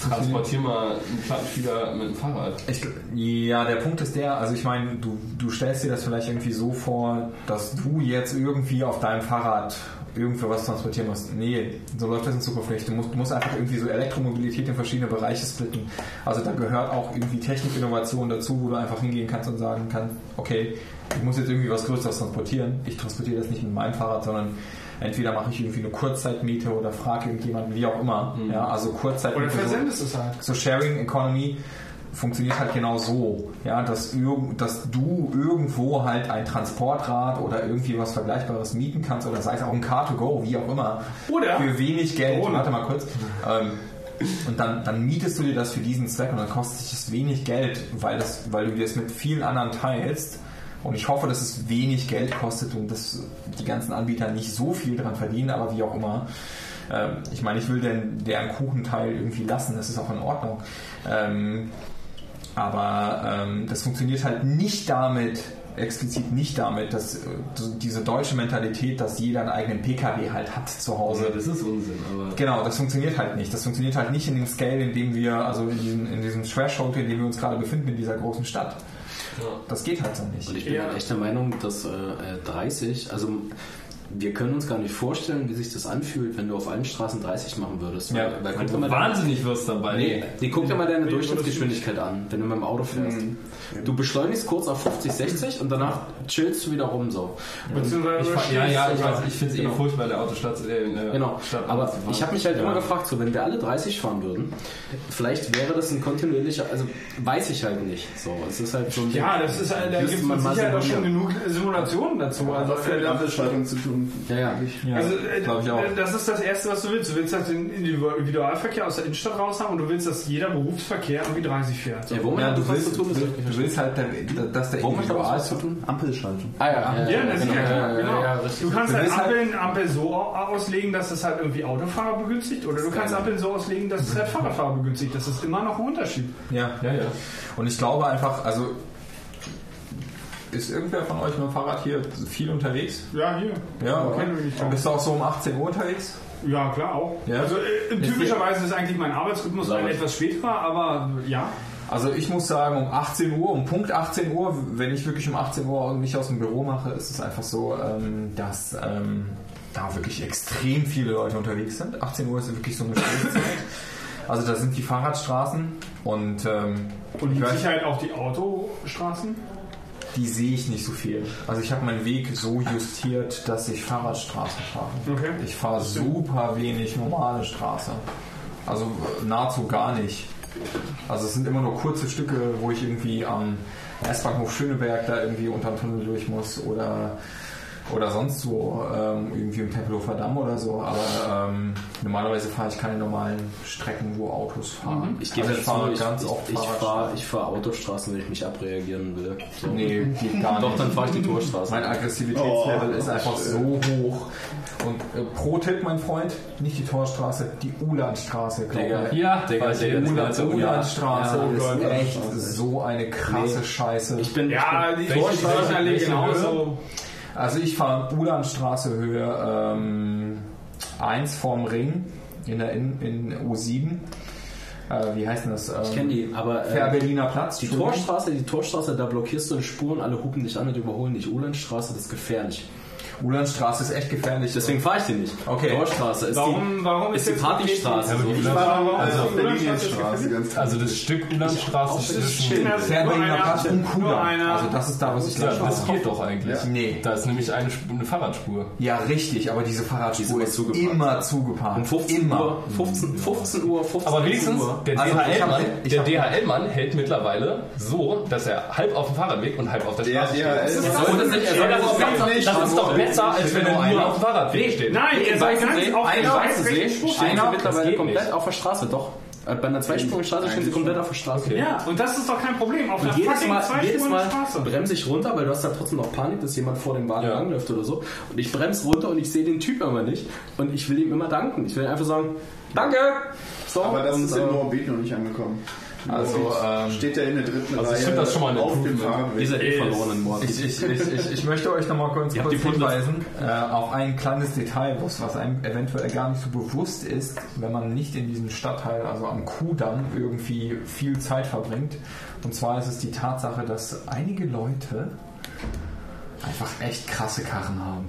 Transportier mal einen Plattenspieler mit dem Fahrrad. Ich, ja, der Punkt ist der, also ich meine, du, du stellst dir das vielleicht irgendwie so vor, dass du jetzt irgendwie auf deinem Fahrrad irgendwo was transportieren musst. Nee, so läuft das in Zukunft nicht. Du musst, du musst einfach irgendwie so Elektromobilität in verschiedene Bereiche splitten. Also da gehört auch irgendwie Technikinnovation dazu, wo du einfach hingehen kannst und sagen kannst, okay, ich muss jetzt irgendwie was Größeres transportieren. Ich transportiere das nicht mit meinem Fahrrad, sondern entweder mache ich irgendwie eine Kurzzeitmiete oder frage irgendjemanden, wie auch immer. Ja, also Kurzzeitmiete. Oder so- versendest es halt. so Sharing Economy funktioniert halt genau so, ja, dass, dass du irgendwo halt ein Transportrad oder irgendwie was Vergleichbares mieten kannst oder sei es auch ein Car2Go, wie auch immer, Oder für wenig Geld, Drohne. warte mal kurz, ähm, und dann, dann mietest du dir das für diesen Zweck und dann kostet dich das wenig Geld, weil, das, weil du dir das mit vielen anderen teilst. Und ich hoffe, dass es wenig Geld kostet und dass die ganzen Anbieter nicht so viel dran verdienen, aber wie auch immer. Ähm, ich meine, ich will den, deren Kuchenteil irgendwie lassen, das ist auch in Ordnung. Ähm, aber ähm, das funktioniert halt nicht damit, explizit nicht damit, dass äh, diese deutsche Mentalität, dass jeder einen eigenen PKW halt hat zu Hause. das ist Unsinn, aber. Genau, das funktioniert halt nicht. Das funktioniert halt nicht in dem Scale, in dem wir, also in diesem, in diesem Threshold, in dem wir uns gerade befinden, in dieser großen Stadt. Das geht halt so nicht. Und ich bin Ja. halt echt der Meinung, dass äh, 30, also wir können uns gar nicht vorstellen, wie sich das anfühlt, wenn du auf allen Straßen 30 machen würdest. Ja, weil, weil du wahnsinnig wirst dabei. Nee, nee, guck dir mal deine Durchschnittsgeschwindigkeit an, wenn du mit dem Auto fährst. Du beschleunigst kurz auf 50, 60 und danach chillst du wieder rum so. Beziehungsweise Ich, fahr- ja, ja, ich, weiß, ich finde es eh Genau. furchtbar, der Autostadt. Äh, Genau, Stadt aber ich habe mich halt Ja. immer gefragt, so wenn wir alle 30 fahren würden, vielleicht wäre das ein kontinuierlicher, also weiß ich halt nicht. So, es ist halt so ein Ja, das ist, äh, da gibt man es sicher auch schon genug Simulationen dazu. Also, Was hat mit Ampelschaltung zu tun? Ja, ja. Ja, also äh, glaube ich auch. das ist das Erste, was du willst. Du willst halt den Individualverkehr aus der Innenstadt raus haben und du willst, dass jeder Berufsverkehr irgendwie 30 fährt. Ja, womit Ja, hat du willst, du, nicht du willst halt, der, dass der Womit hat das was zu Individual... tun? Ampelschaltung. Ah ja, Ja, das ist ja genau. ja, richtig. du kannst halt willst halt- Ampeln, Ampel so au- auslegen, dass es halt irgendwie Autofahrer begünstigt oder du kannst Ampeln so auslegen, dass es halt Fahrradfahrer begünstigt. Das ist immer noch ein Unterschied. Ja, Ja, ja. Und ich glaube einfach, also ist irgendwer von euch mit dem Fahrrad hier viel unterwegs? Ja, hier. Ja, okay. okay. Bist du auch so um 18 Uhr unterwegs? Ja, klar auch. Ja. Also äh, typischerweise ist eigentlich mein Arbeitsrhythmus ein etwas späterer, aber ja. Also ich muss sagen, um 18 Uhr, um Punkt 18 Uhr, wenn ich wirklich um 18 Uhr mich aus dem Büro mache, ist es einfach so, ähm, dass ähm, da wirklich extrem viele Leute unterwegs sind. 18 Uhr ist wirklich so eine Stoßzeit. Also da sind die Fahrradstraßen und, ähm, Und mit weiß, Sicherheit auch die Autostraßen. Die sehe ich nicht so viel. Also ich habe meinen Weg so justiert, dass ich Fahrradstraßen fahre. Okay. Ich fahre super wenig normale Straße. Also äh, nahezu gar nicht. Also es sind immer nur kurze Stücke, wo ich irgendwie am S-Bahnhof Schöneberg da irgendwie unter den Tunnel durch muss oder oder sonst so ähm, irgendwie im Tempelhofer Damm oder so. Aber ähm, normalerweise fahre ich keine normalen Strecken, wo Autos fahren. Ich gebe also dazu, fahre ich, ganz ich, oft ich fahre ich fahr Autostraßen, wenn ich mich abreagieren will. So. Nee, geht gar Doch, nicht. dann fahre ich die Torstraße. Mein Aggressivitätslevel Oh, ist einfach so hoch. Und äh, pro Tipp, mein Freund, nicht die Torstraße, die Ulandstraße, glaube Digga. ich. Ja, Digga, die Ulan-. Ulandstraße Ja, ist Gott. echt so eine krasse Scheiße. Ich bin, Ja, die Welche- Torstraßenallee welche- welche genauso. Also ich fahre Ulandstraße Höhe ähm, 1 vorm Ring in der in, in U7. Äh, wie heißt denn das? Ähm, ich kenne die, aber äh, Fähr-Berliner Platz. die. Torstraße, die Torstraße, da blockierst du Spuren, alle hupen dich an und überholen dich. Ulandstraße, das ist gefährlich. Ulandstraße ist echt gefährlich. Deswegen fahre ich die nicht. Okay. Torstraße ist Warum, die, warum ist ist die Partystraße. Ja, so. Also auf der Ulandstraße Linienstraße Also das Stück Ulandstraße zwischen... Ist einer- Platz und Also das ist da, was ich Ja, gleich das geht doch eigentlich. Nee. Da ist nämlich eine, eine Fahrradspur. Ja, richtig, aber diese Fahrradspur ist zugeparkt. immer zugeparkt. um 15 immer. Uhr, 15, 15 Uhr, 15 Aber wenigstens, Uhr. der Also DHL-Mann hab- DHL-Mann hält mittlerweile so, dass er halb auf dem Fahrradweg und halb auf der Straße steht. DHL Das ist, doch- das er besser, als wenn er nur auf dem Fahrradweg steht. Nein, ihr In seid ganz auf der Weißensee Weißensee. stehen Einer- sie mittlerweile komplett nicht. auf der Straße, doch. Äh, Bei einer zweispurigen Straße stehen sie komplett auf der Straße. Ja, und das ist doch kein Problem. Auf Und einer jedes Mal, jedes Mal Straße. bremse ich runter, weil du hast da trotzdem noch Panik, dass jemand vor dem Wagen Ja. langläuft oder so. Und ich bremse runter und ich sehe den Typ aber nicht. Und ich will ihm immer danken. Ich will einfach sagen, danke! So, Aber das und, ist in äh, Moabit noch nicht angekommen. Also, ähm, steht er in der dritten Also Reihe ich finde das schon mal ein auf dem eh verloren in Moabit. Ich, ich, ich, ich, ich möchte euch nochmal kurz, kurz hinweisen äh, auf ein kleines Detail, was, was einem eventuell gar nicht so bewusst ist, wenn man nicht in diesem Stadtteil, also am Kudamm, irgendwie viel Zeit verbringt. Und zwar ist es die Tatsache, dass einige Leute einfach echt krasse Karren haben.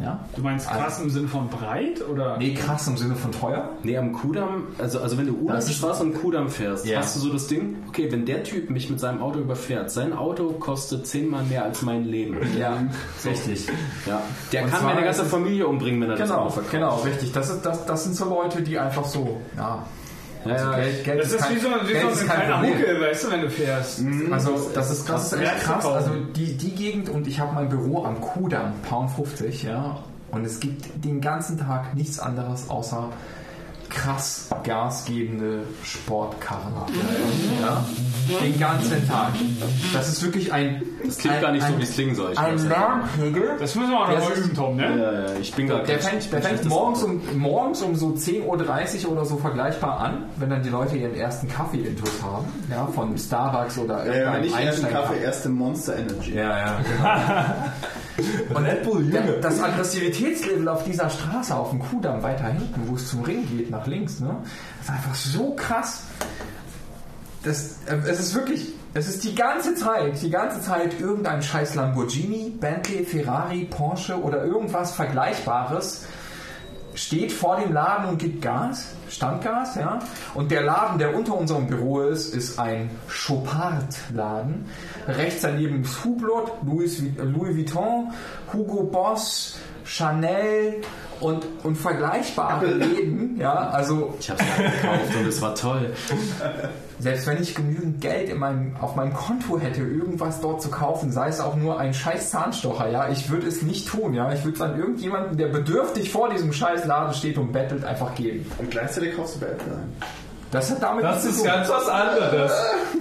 Ja? Du meinst krass im Sinne von breit? Oder? Nee, krass im Sinne von teuer. Nee, am Kudamm, also, also wenn du Das Ulandstraße und Kudamm fährst, Ja. hast du so das Ding, okay, wenn der Typ mich mit seinem Auto überfährt, sein Auto kostet zehnmal mehr als mein Leben. Ja, richtig. Ja. Der Und kann meine ganze Familie umbringen, wenn er das Genau, Auto verkauft. genau, richtig. Das, ist, das, das sind so Leute, die einfach so, Ja, also ja, Geld, Geld Das ist wie so, wie Geld so ist ein kein kleiner Problem. Mucke, weißt du, wenn du fährst. Also das ist, das ist echt krass. Also die, die Gegend und ich habe mein Büro am Kudamm, Pound 50, ja. Und es gibt den ganzen Tag nichts anderes außer krass gasgebende Sportkarren. Ja? Den ganzen Tag. Das ist wirklich ein. Das klingt ein, gar nicht so, ein, wie es klingen soll. Ich Ein ja. Lärmpegel. Das müssen wir auch noch Das mal ist- üben, Tom, ne? Ja, ja, ich bin gar Der fängt, der fängt morgens, um, morgens um so 10.30 Uhr oder so vergleichbar an, wenn dann die Leute ihren ersten Kaffee-Intus haben, ja, von Starbucks oder Äh, irgendeinem nicht erst einen Einstein- Kaffee, erste Monster Energy. Ja, ja, genau. Und Red Bull, das Aggressivitätslevel auf dieser Straße, auf dem Kudamm weiter hinten, wo es zum Ring geht, nach links, ne, ist einfach so krass. das, äh, es ist wirklich, es ist die ganze Zeit, die ganze Zeit irgendein scheiß Lamborghini, Bentley, Ferrari, Porsche oder irgendwas Vergleichbares steht vor dem Laden und gibt Gas, Standgas, ja. Und der Laden, der unter unserem Büro ist, ist ein Chopard-Laden. Rechts daneben ist Hublot, Louis, Louis Vuitton, Hugo Boss, Chanel und, und vergleichbare Läden, ja. Also Ich hab's gerade gekauft und es war toll. selbst wenn ich genügend Geld in meinem, auf meinem Konto hätte, irgendwas dort zu kaufen, sei es auch nur ein scheiß Zahnstocher, ja, ich würde es nicht tun, ja. Ich würde es an irgendjemanden, der bedürftig vor diesem scheiß Laden steht und bettelt, einfach geben. Und gleichzeitig kaufst du bei Apple ein. Das hat damit Das nichts ist zu tun. ganz was anderes.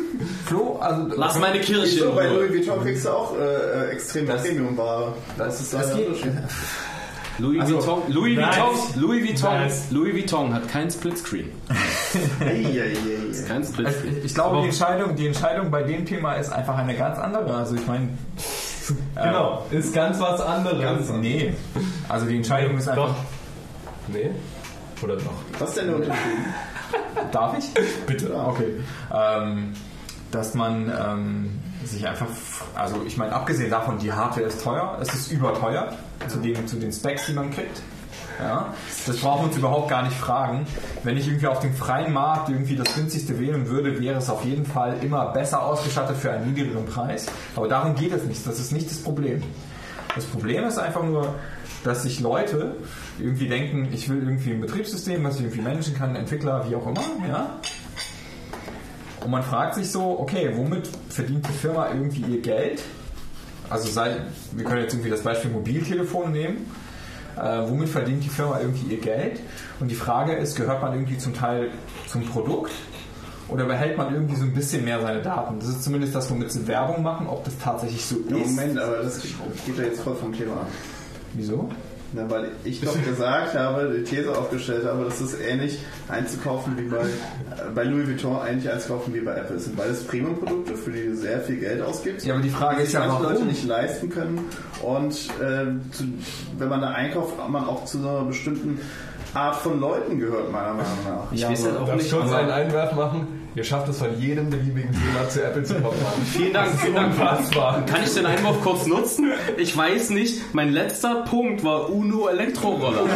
Flo, also Lass meine Kirche So, bei Louis. Vuitton kriegst du auch äh, äh, extreme Premium-Ware. das, ist, das geht. Louis Also, Vuitton, Louis nice. Vuitton, Louis Vuitton, Nice. Louis Vuitton hat kein Splitscreen. Eieiei. Kein Also, Splitscreen. ich glaube, die Entscheidung, die Entscheidung bei dem Thema ist einfach eine ganz andere. Also ich meine, Genau, ist ganz was anderes. ganz, nee. Also die Entscheidung ist einfach. Doch. Nee? Oder doch? Was ist denn der Unterschied? Darf ich? Bitte. Okay. Ähm, dass man ähm, sich einfach, also ich meine, abgesehen davon, die Hardware ist teuer, es ist überteuert zu, dem, zu den Specs, die man kriegt. Ja, das brauchen wir uns überhaupt gar nicht fragen. Wenn ich irgendwie auf dem freien Markt irgendwie das günstigste wählen würde, wäre es auf jeden Fall immer besser ausgestattet für einen niedrigeren Preis. Aber darum geht es nicht. Das ist nicht das Problem. Das Problem ist einfach nur, dass sich Leute irgendwie denken, ich will irgendwie ein Betriebssystem, was ich irgendwie managen kann, Entwickler, wie auch immer, ja. Und man fragt sich so, okay, womit verdient die Firma irgendwie ihr Geld? Also sei, wir können jetzt irgendwie das Beispiel Mobiltelefon nehmen. Äh, womit verdient die Firma irgendwie ihr Geld? Und die Frage ist, gehört man irgendwie zum Teil zum Produkt oder behält man irgendwie so ein bisschen mehr seine Daten? Das ist zumindest das, womit sie Werbung machen, ob das tatsächlich so Ja, ist. Moment, aber das geht ja jetzt voll vom Thema ab. Wieso? Na, weil ich doch gesagt habe, die These aufgestellt habe, dass es ähnlich einzukaufen wie bei, äh, bei Louis Vuitton eigentlich einzukaufen wie bei Apple. Es sind beides Premium-Produkte, für die du sehr viel Geld ausgibst. Ja, aber die Frage die ist sich ja, manche Leute warum? nicht leisten können. Und äh, zu, wenn man da einkauft, man auch zu so einer bestimmten Art von Leuten gehört, meiner Meinung nach. Ich weiß halt auch nicht. kurz einen Einwerf machen? Ihr schafft es von jedem beliebigen Thema zu Apple zu kommen. Vielen Dank, vielen Dank. Unfassbar. Kann ich den Einwurf kurz nutzen? Ich weiß nicht, mein letzter Punkt war Uno Elektroroller.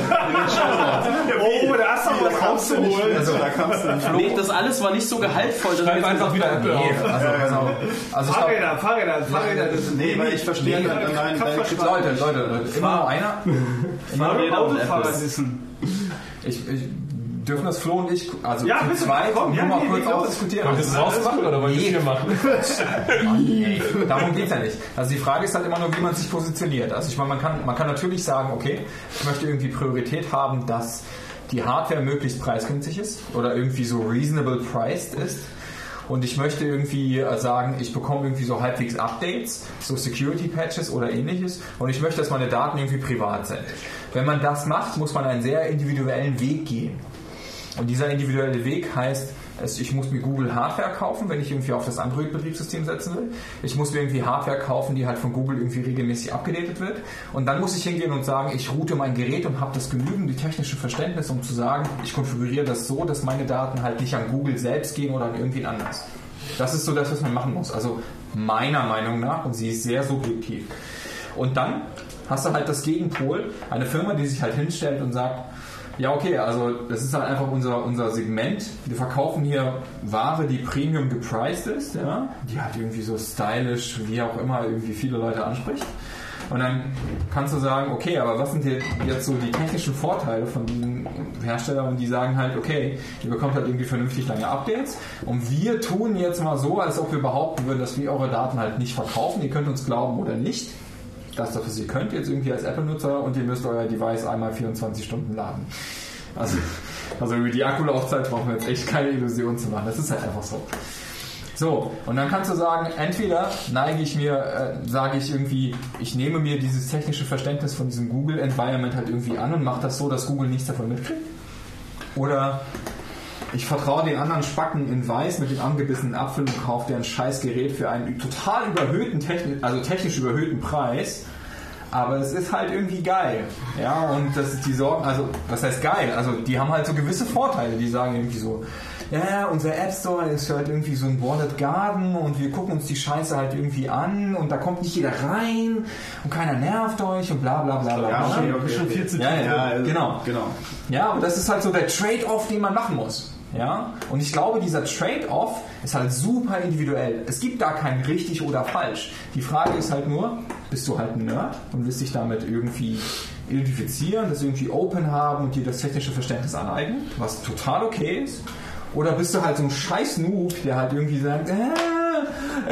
Oh, da hast du Da was kamst du nicht, rausgeholt. also, da kamst du nicht. Nee, das alles war nicht so gehaltvoll. dass Schreib wir- einfach wieder Apple Nee, auf. also, also, also ich glaub, Fahrräder, Fahrräder, Fahrräder, das Nee, weil ich verstehe deine Kritik. Leute, Leute, Leute, immer nur einer. Fahrräder und Autofahrer Apples. wissen. Ich, ich, dürfen das Flo und ich, also Ja, zu zweit, komm, ja, nur mal nee, kurz ausdiskutieren. Wollt ihr es rausmachen oder wollt ihr es hier machen? Nee, darum geht es ja nicht. Also die Frage ist halt immer nur, wie man sich positioniert. Also ich meine, man kann, man kann natürlich sagen, okay, ich möchte irgendwie Priorität haben, dass die Hardware möglichst preisgünstig ist oder irgendwie so reasonable priced ist. Und ich möchte irgendwie äh, sagen, ich bekomme irgendwie so halbwegs Updates, so Security Patches oder ähnliches. Und ich möchte, dass meine Daten irgendwie privat sind. Wenn man das macht, muss man einen sehr individuellen Weg gehen. Und dieser individuelle Weg heißt, ich muss mir Google Hardware kaufen, wenn ich irgendwie auf das Android-Betriebssystem setzen will. Ich muss mir irgendwie Hardware kaufen, die halt von Google irgendwie regelmäßig abgedatet wird. Und dann muss ich hingehen und sagen, ich route mein Gerät und habe das genügende technische Verständnis, um zu sagen, ich konfiguriere das so, dass meine Daten halt nicht an Google selbst gehen oder an irgendwen anders. Das ist so das, was man machen muss. Also meiner Meinung nach, und sie ist sehr subjektiv. Und dann hast du halt das Gegenpol, eine Firma, die sich halt hinstellt und sagt, ja, okay, also das ist halt einfach unser, unser Segment. Wir verkaufen hier Ware, die Premium gepriced ist, ja, die halt irgendwie so stylisch, wie auch immer, irgendwie viele Leute anspricht. Und dann kannst du sagen, okay, aber was sind jetzt so die technischen Vorteile von diesen Herstellern, die sagen halt, okay, ihr bekommt halt irgendwie vernünftig lange Updates und wir tun jetzt mal so, als ob wir behaupten würden, dass wir eure Daten halt nicht verkaufen. Ihr könnt uns glauben oder nicht. Das, was ihr könnt jetzt irgendwie als Apple-Nutzer und ihr müsst euer Device einmal 24 Stunden laden. Also, also über die Akkulaufzeit brauchen wir jetzt echt keine Illusion zu machen. Das ist halt einfach so. So, und dann kannst du sagen, entweder neige ich mir, äh, sage ich irgendwie, ich nehme mir dieses technische Verständnis von diesem Google-Environment halt irgendwie an und mache das so, dass Google nichts davon mitkriegt. Oder ich vertraue den anderen Spacken in Weiß mit dem angebissenen Apfel und kaufe dir ein scheiß Gerät für einen total überhöhten, technisch, also technisch überhöhten Preis. Aber es ist halt irgendwie geil. Ja, und das ist die Sorgen, also was heißt geil? Also die haben halt so gewisse Vorteile, die sagen irgendwie so, ja, unser App Store ist halt irgendwie so ein Wallet Garden und wir gucken uns die Scheiße halt irgendwie an und da kommt nicht jeder rein und keiner nervt euch und bla bla bla bla. Ja, bla. okay, okay, Schon okay. viel zu Ja, ja, Ja, genau. genau. Ja, aber das ist halt so der Trade-off, den man machen muss. Ja, und ich glaube, dieser Trade-off ist halt super individuell. Es gibt da kein richtig oder falsch. Die Frage ist halt nur, bist du halt ein Nerd und willst dich damit irgendwie identifizieren, das irgendwie open haben und dir das technische Verständnis aneignen, was total okay ist? Oder bist du halt so ein scheiß Noob, der halt irgendwie sagt, äh,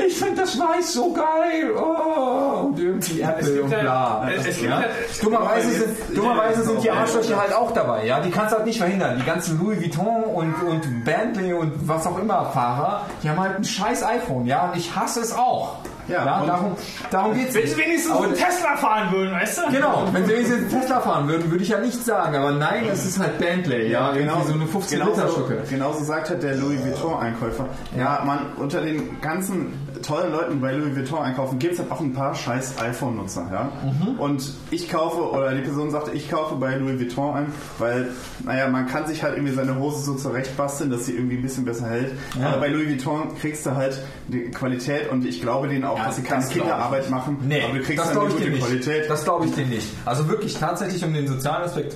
ich finde das Weiß so geil, oh, und irgendwie Apple und bla. es- es gibt ja? ja- Dummerweise sind, dummerweise sind die Arschlöcher halt auch dabei, ja. Die kannst du halt nicht verhindern. Die ganzen Louis Vuitton und, und Bentley und was auch immer Fahrer, die haben halt ein scheiß iPhone, ja. Und ich hasse es auch. Ja, und- darum, darum geht's Wenn nicht. sie wenigstens Aber- einen Tesla fahren würden, weißt du? Genau, wenn sie wenigstens einen Tesla fahren würden, würde ich ja nicht sagen, aber nein, es ist halt Bentley, ja, irgendwie so eine 15 Liter genauso, Schucke. genauso sagt halt der Louis Vuitton-Einkäufer. Ja, man, unter den ganzen tollen Leuten bei Louis Vuitton einkaufen gibt es halt auch ein paar scheiß iPhone-Nutzer, ja. Mhm. Und ich kaufe, oder die Person sagte, ich kaufe bei Louis Vuitton ein, weil, naja, man kann sich halt irgendwie seine Hose so zurechtbasteln, dass sie irgendwie ein bisschen besser hält. Ja. Aber bei Louis Vuitton kriegst du halt die Qualität und ich glaube denen auch, Ja, dass sie keine Kinderarbeit machen. Nee, aber du kriegst das eine gute nicht. Qualität. Das glaube ich dir nicht. Also wirklich tatsächlich um den sozialen Aspekt,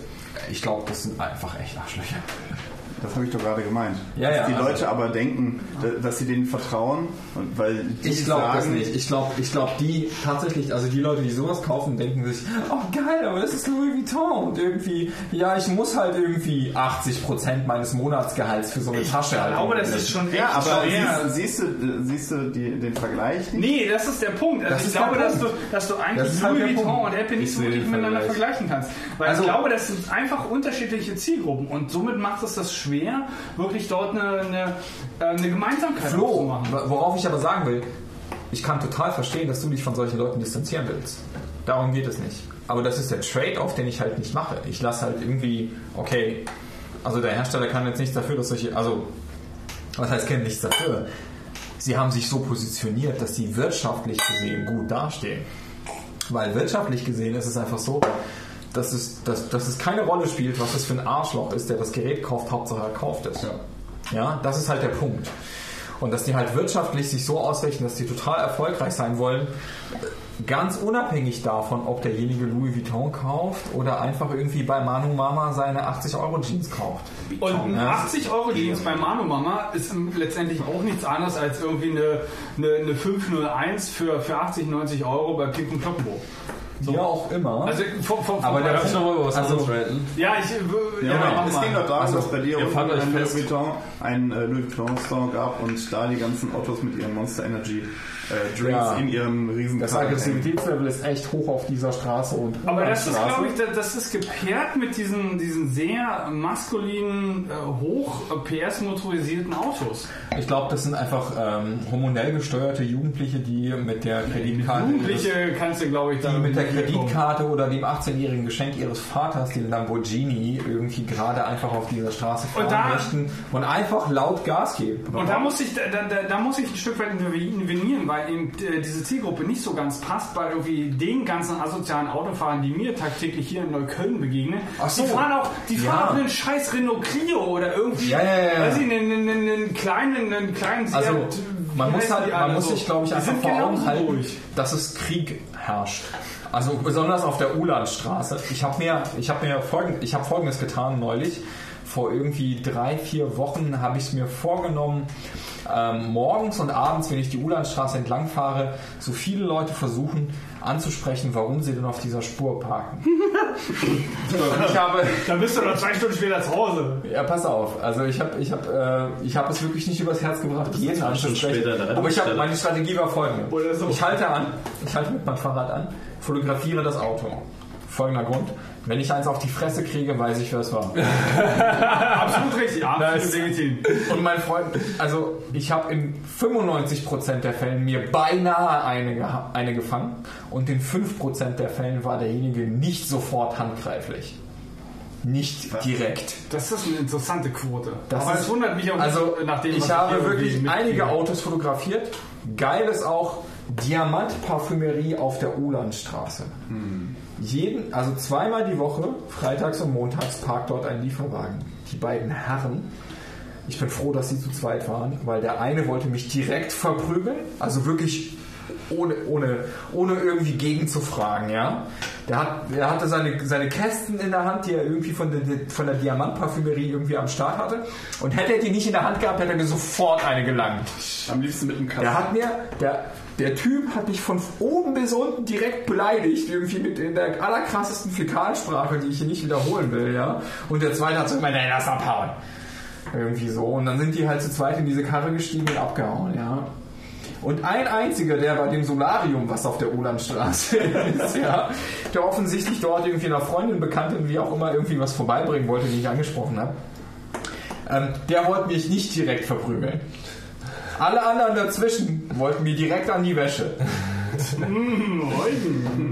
ich glaube, das sind einfach echt Arschlöcher. Das habe ich doch gerade gemeint. Ja, dass ja, die also- Leute aber denken, da- dass sie denen vertrauen, weil die Ich glaube das nicht. Ich glaube, ich glaube, die tatsächlich, also die Leute, die sowas kaufen, denken sich, oh geil, aber das ist Louis Vuitton und irgendwie, ja, ich muss halt irgendwie 80 Prozent meines Monatsgehalts für so eine Tasche Ich halt glaube, das ist schon echt Ja, aber schwer. siehst, siehst du, siehst du die, den Vergleich nicht? Nee, das ist der Punkt. Also Das ich glaube, dass du, dass du eigentlich halt Louis der Vuitton Punkt. und Apple nicht Ich so wirklich miteinander Vergleich. vergleichen kannst. Weil Also- ich glaube, das sind einfach unterschiedliche Zielgruppen und somit macht es das schwer, wirklich dort eine, eine, äh, eine Gemeinsamkeit Flo, aufzumachen. worauf ich aber sagen will, ich kann total verstehen, dass du dich von solchen Leuten distanzieren willst. Darum geht es nicht. Aber das ist der Trade-off, den ich halt nicht mache. Ich lasse halt irgendwie, okay, also der Hersteller kann jetzt nichts dafür, dass solche, also, was heißt, kennen nichts dafür? Sie haben sich so positioniert, dass sie wirtschaftlich gesehen gut dastehen. Weil wirtschaftlich gesehen ist es einfach so, dass es, dass, dass es keine Rolle spielt, was das für ein Arschloch ist, der das Gerät kauft, Hauptsache er kauft es. Ja, das ist halt der Punkt. Und dass die halt wirtschaftlich sich so ausrichten, dass die total erfolgreich sein wollen, ganz unabhängig davon, ob derjenige Louis Vuitton kauft oder einfach irgendwie bei Manu Mama seine 80 Euro Jeans kauft. Und Ja. 80 Euro Jeans bei Manu Mama ist letztendlich auch nichts anderes als irgendwie eine, eine, eine 501 für, für 80, 90 Euro bei Pink und Kloppenburg. Wie auch immer. Also vom, vom, vom Aber der Darf ich noch mal über was Also- anderes ranten? ja, ich ja, Ja, mach es ging doch darum, Also, dass bei dir ein Louis. Vuitton, ein äh, Louis Vuitton Store gab und da die ganzen Autos mit ihren Monster Energy äh, Drinks Ja. in ihrem riesen das. Aggressivitätslevel ist echt hoch auf dieser Straße und Aber das ist, glaube ich, das- ist gepaart mit diesen, diesen sehr maskulinen, äh, hoch PS-motorisierten Autos. Ich glaube, das sind einfach ähm, hormonell gesteuerte Jugendliche, die mit der Kreditkarte Jugendliche kannst du, glaube ich, da die mit der. Kreditkarte oder dem 18-jährigen Geschenk ihres Vaters, den Lamborghini, irgendwie gerade einfach auf dieser Straße fahren Und da- möchten und einfach laut Gas geben. Und da muss ich, da, da, da muss ich ein Stück weit intervenieren, weil eben äh, diese Zielgruppe nicht so ganz passt, weil irgendwie den ganzen asozialen Autofahrern, die mir tagtäglich hier in Neukölln begegnen, Ach so. die fahren auch, die Ja. fahren auch einen scheiß Renault Clio oder irgendwie, Ja, ja, weiß ich, einen, einen, einen kleinen, einen kleinen Also man muss halt, man muss so? sich, glaube ich, Die einfach vor Augen halten, ruhig. dass es Krieg herrscht. Also besonders auf der Ulandstraße. Ich habe mir, ich habe mir folgend, ich habe Folgendes getan neulich. Vor irgendwie drei, vier Wochen habe ich es mir vorgenommen, ähm, morgens und abends, wenn ich die Ulandstraße entlang fahre, so viele Leute versuchen anzusprechen, warum sie denn auf dieser Spur parken. ich habe, Dann bist du noch zwei Stunden später zu Hause. ja, pass auf. Also ich habe ich hab, äh, ich hab es wirklich nicht übers Herz gebracht, jeden anzusprechen. Aber ich hab, Rettungsstelle. meine Strategie war folgende. Ich halte an, ich halte mit meinem Fahrrad an, fotografiere das Auto. Folgender Grund. Wenn ich eins auf die Fresse kriege, weiß ich, wer es war. Absolut richtig, absolut Nice. legitim. Und mein Freund, also ich habe in 95% der Fällen mir beinahe eine, eine gefangen und in 5% der Fällen war derjenige nicht sofort handgreiflich. Nicht direkt. Das ist eine interessante Quote. Das Aber es wundert mich auch Also nicht, nachdem ich was habe wirklich einige. Autos fotografiert. Geil ist auch Diamantparfümerie auf der Ulandstraße. Jeden, also zweimal die Woche, freitags und montags, parkt dort ein Lieferwagen. Die beiden Herren, Ich bin froh, dass sie zu zweit waren, weil der eine wollte mich direkt verprügeln, also wirklich ohne, ohne, ohne irgendwie gegenzufragen, ja. Der, hat, der hatte seine, seine Kästen in der Hand, die er irgendwie von der, von der Diamantparfümerie irgendwie am Start hatte. Und hätte er die nicht in der Hand gehabt, hätte er mir sofort eine gelangt. Am liebsten mit dem Kasten. Der hat mir, der, der Typ hat mich von oben bis unten direkt beleidigt, irgendwie mit in der allerkrassesten Fäkalsprache, die ich hier nicht wiederholen will, ja. Und der zweite hat so gemeint, ey, lass abhauen. Irgendwie so. Und dann sind die halt zu zweit in diese Karre gestiegen und abgehauen, ja. Und ein einziger, der bei dem Solarium, was auf der Ulandstraße ist, ja, der offensichtlich dort irgendwie einer Freundin, Bekanntin, wie auch immer, irgendwie was vorbeibringen wollte, die ich angesprochen habe, ähm, der wollte mich nicht direkt verprügeln. Alle anderen dazwischen wollten mir direkt an die Wäsche.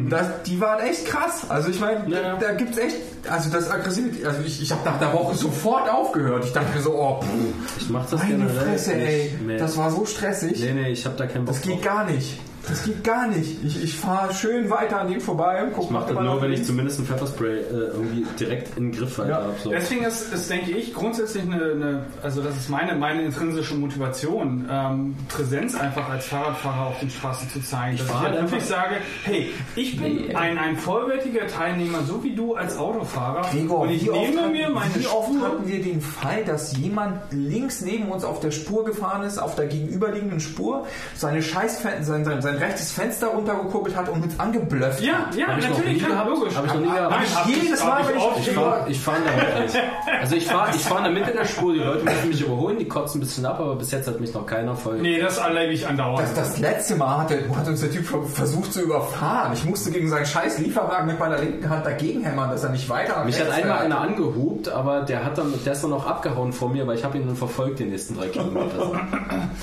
Das, die waren echt krass. Also ich meine, Ja. da gibt's echt, also das aggressive, also ich, ich habe nach der Woche sofort aufgehört. Ich dachte mir so, oh, pff, Ich mach das meine Fresse, ey, nicht mehr. das war so stressig. Nee, nee, ich hab da keinen Bock Das geht drauf. gar nicht. Das geht gar nicht. Ich, ich fahre schön weiter an dem vorbei und guck Ich mach das nur, wenn ich zumindest ein Pfefferspray äh, irgendwie direkt in den Griff halt Ja. habe. So. Deswegen ist, ist, denke ich, grundsätzlich eine, eine, also das ist meine, meine intrinsische Motivation, ähm, Präsenz einfach als Fahrradfahrer auf den Straßen zu zeigen. dass ich halt wirklich sage, hey, ich bin Nee. ein, ein vollwertiger Teilnehmer, so wie du als Autofahrer. Gregor, und ich nehme hatten, mir meine wie oft Spur- hatten wir den Fall, dass jemand links neben uns auf der Spur gefahren ist, auf der gegenüberliegenden Spur, seine scheiß sein, sein, sein rechtes Fenster runtergekurbelt hat und uns angeblöfft Ja, hat? ja, Hab ich noch natürlich, nie ja, gehabt. logisch. Hab ich noch nie gehabt. Nein, hab jedes hab Mal, wenn ich- Ich fahre ich fahr in der Mitte nicht. Also ich fahre ich fahr in der Mitte der Spur, die Leute müssen mich überholen, die kotzen ein bisschen ab, aber bis jetzt hat mich noch keiner voll... Nee, das erlebe ich andauernd. Das, das letzte Mal hat, der, hat uns der Typ versucht zu überfahren. Ich musste gegen seinen scheiß Lieferwagen mit meiner linken Hand dagegen hämmern, dass er nicht weiter Mich hat einmal fährt. einer angehupt, aber der hat dann, der ist dann noch abgehauen vor mir, weil ich habe ihn dann verfolgt die nächsten drei Kilometer.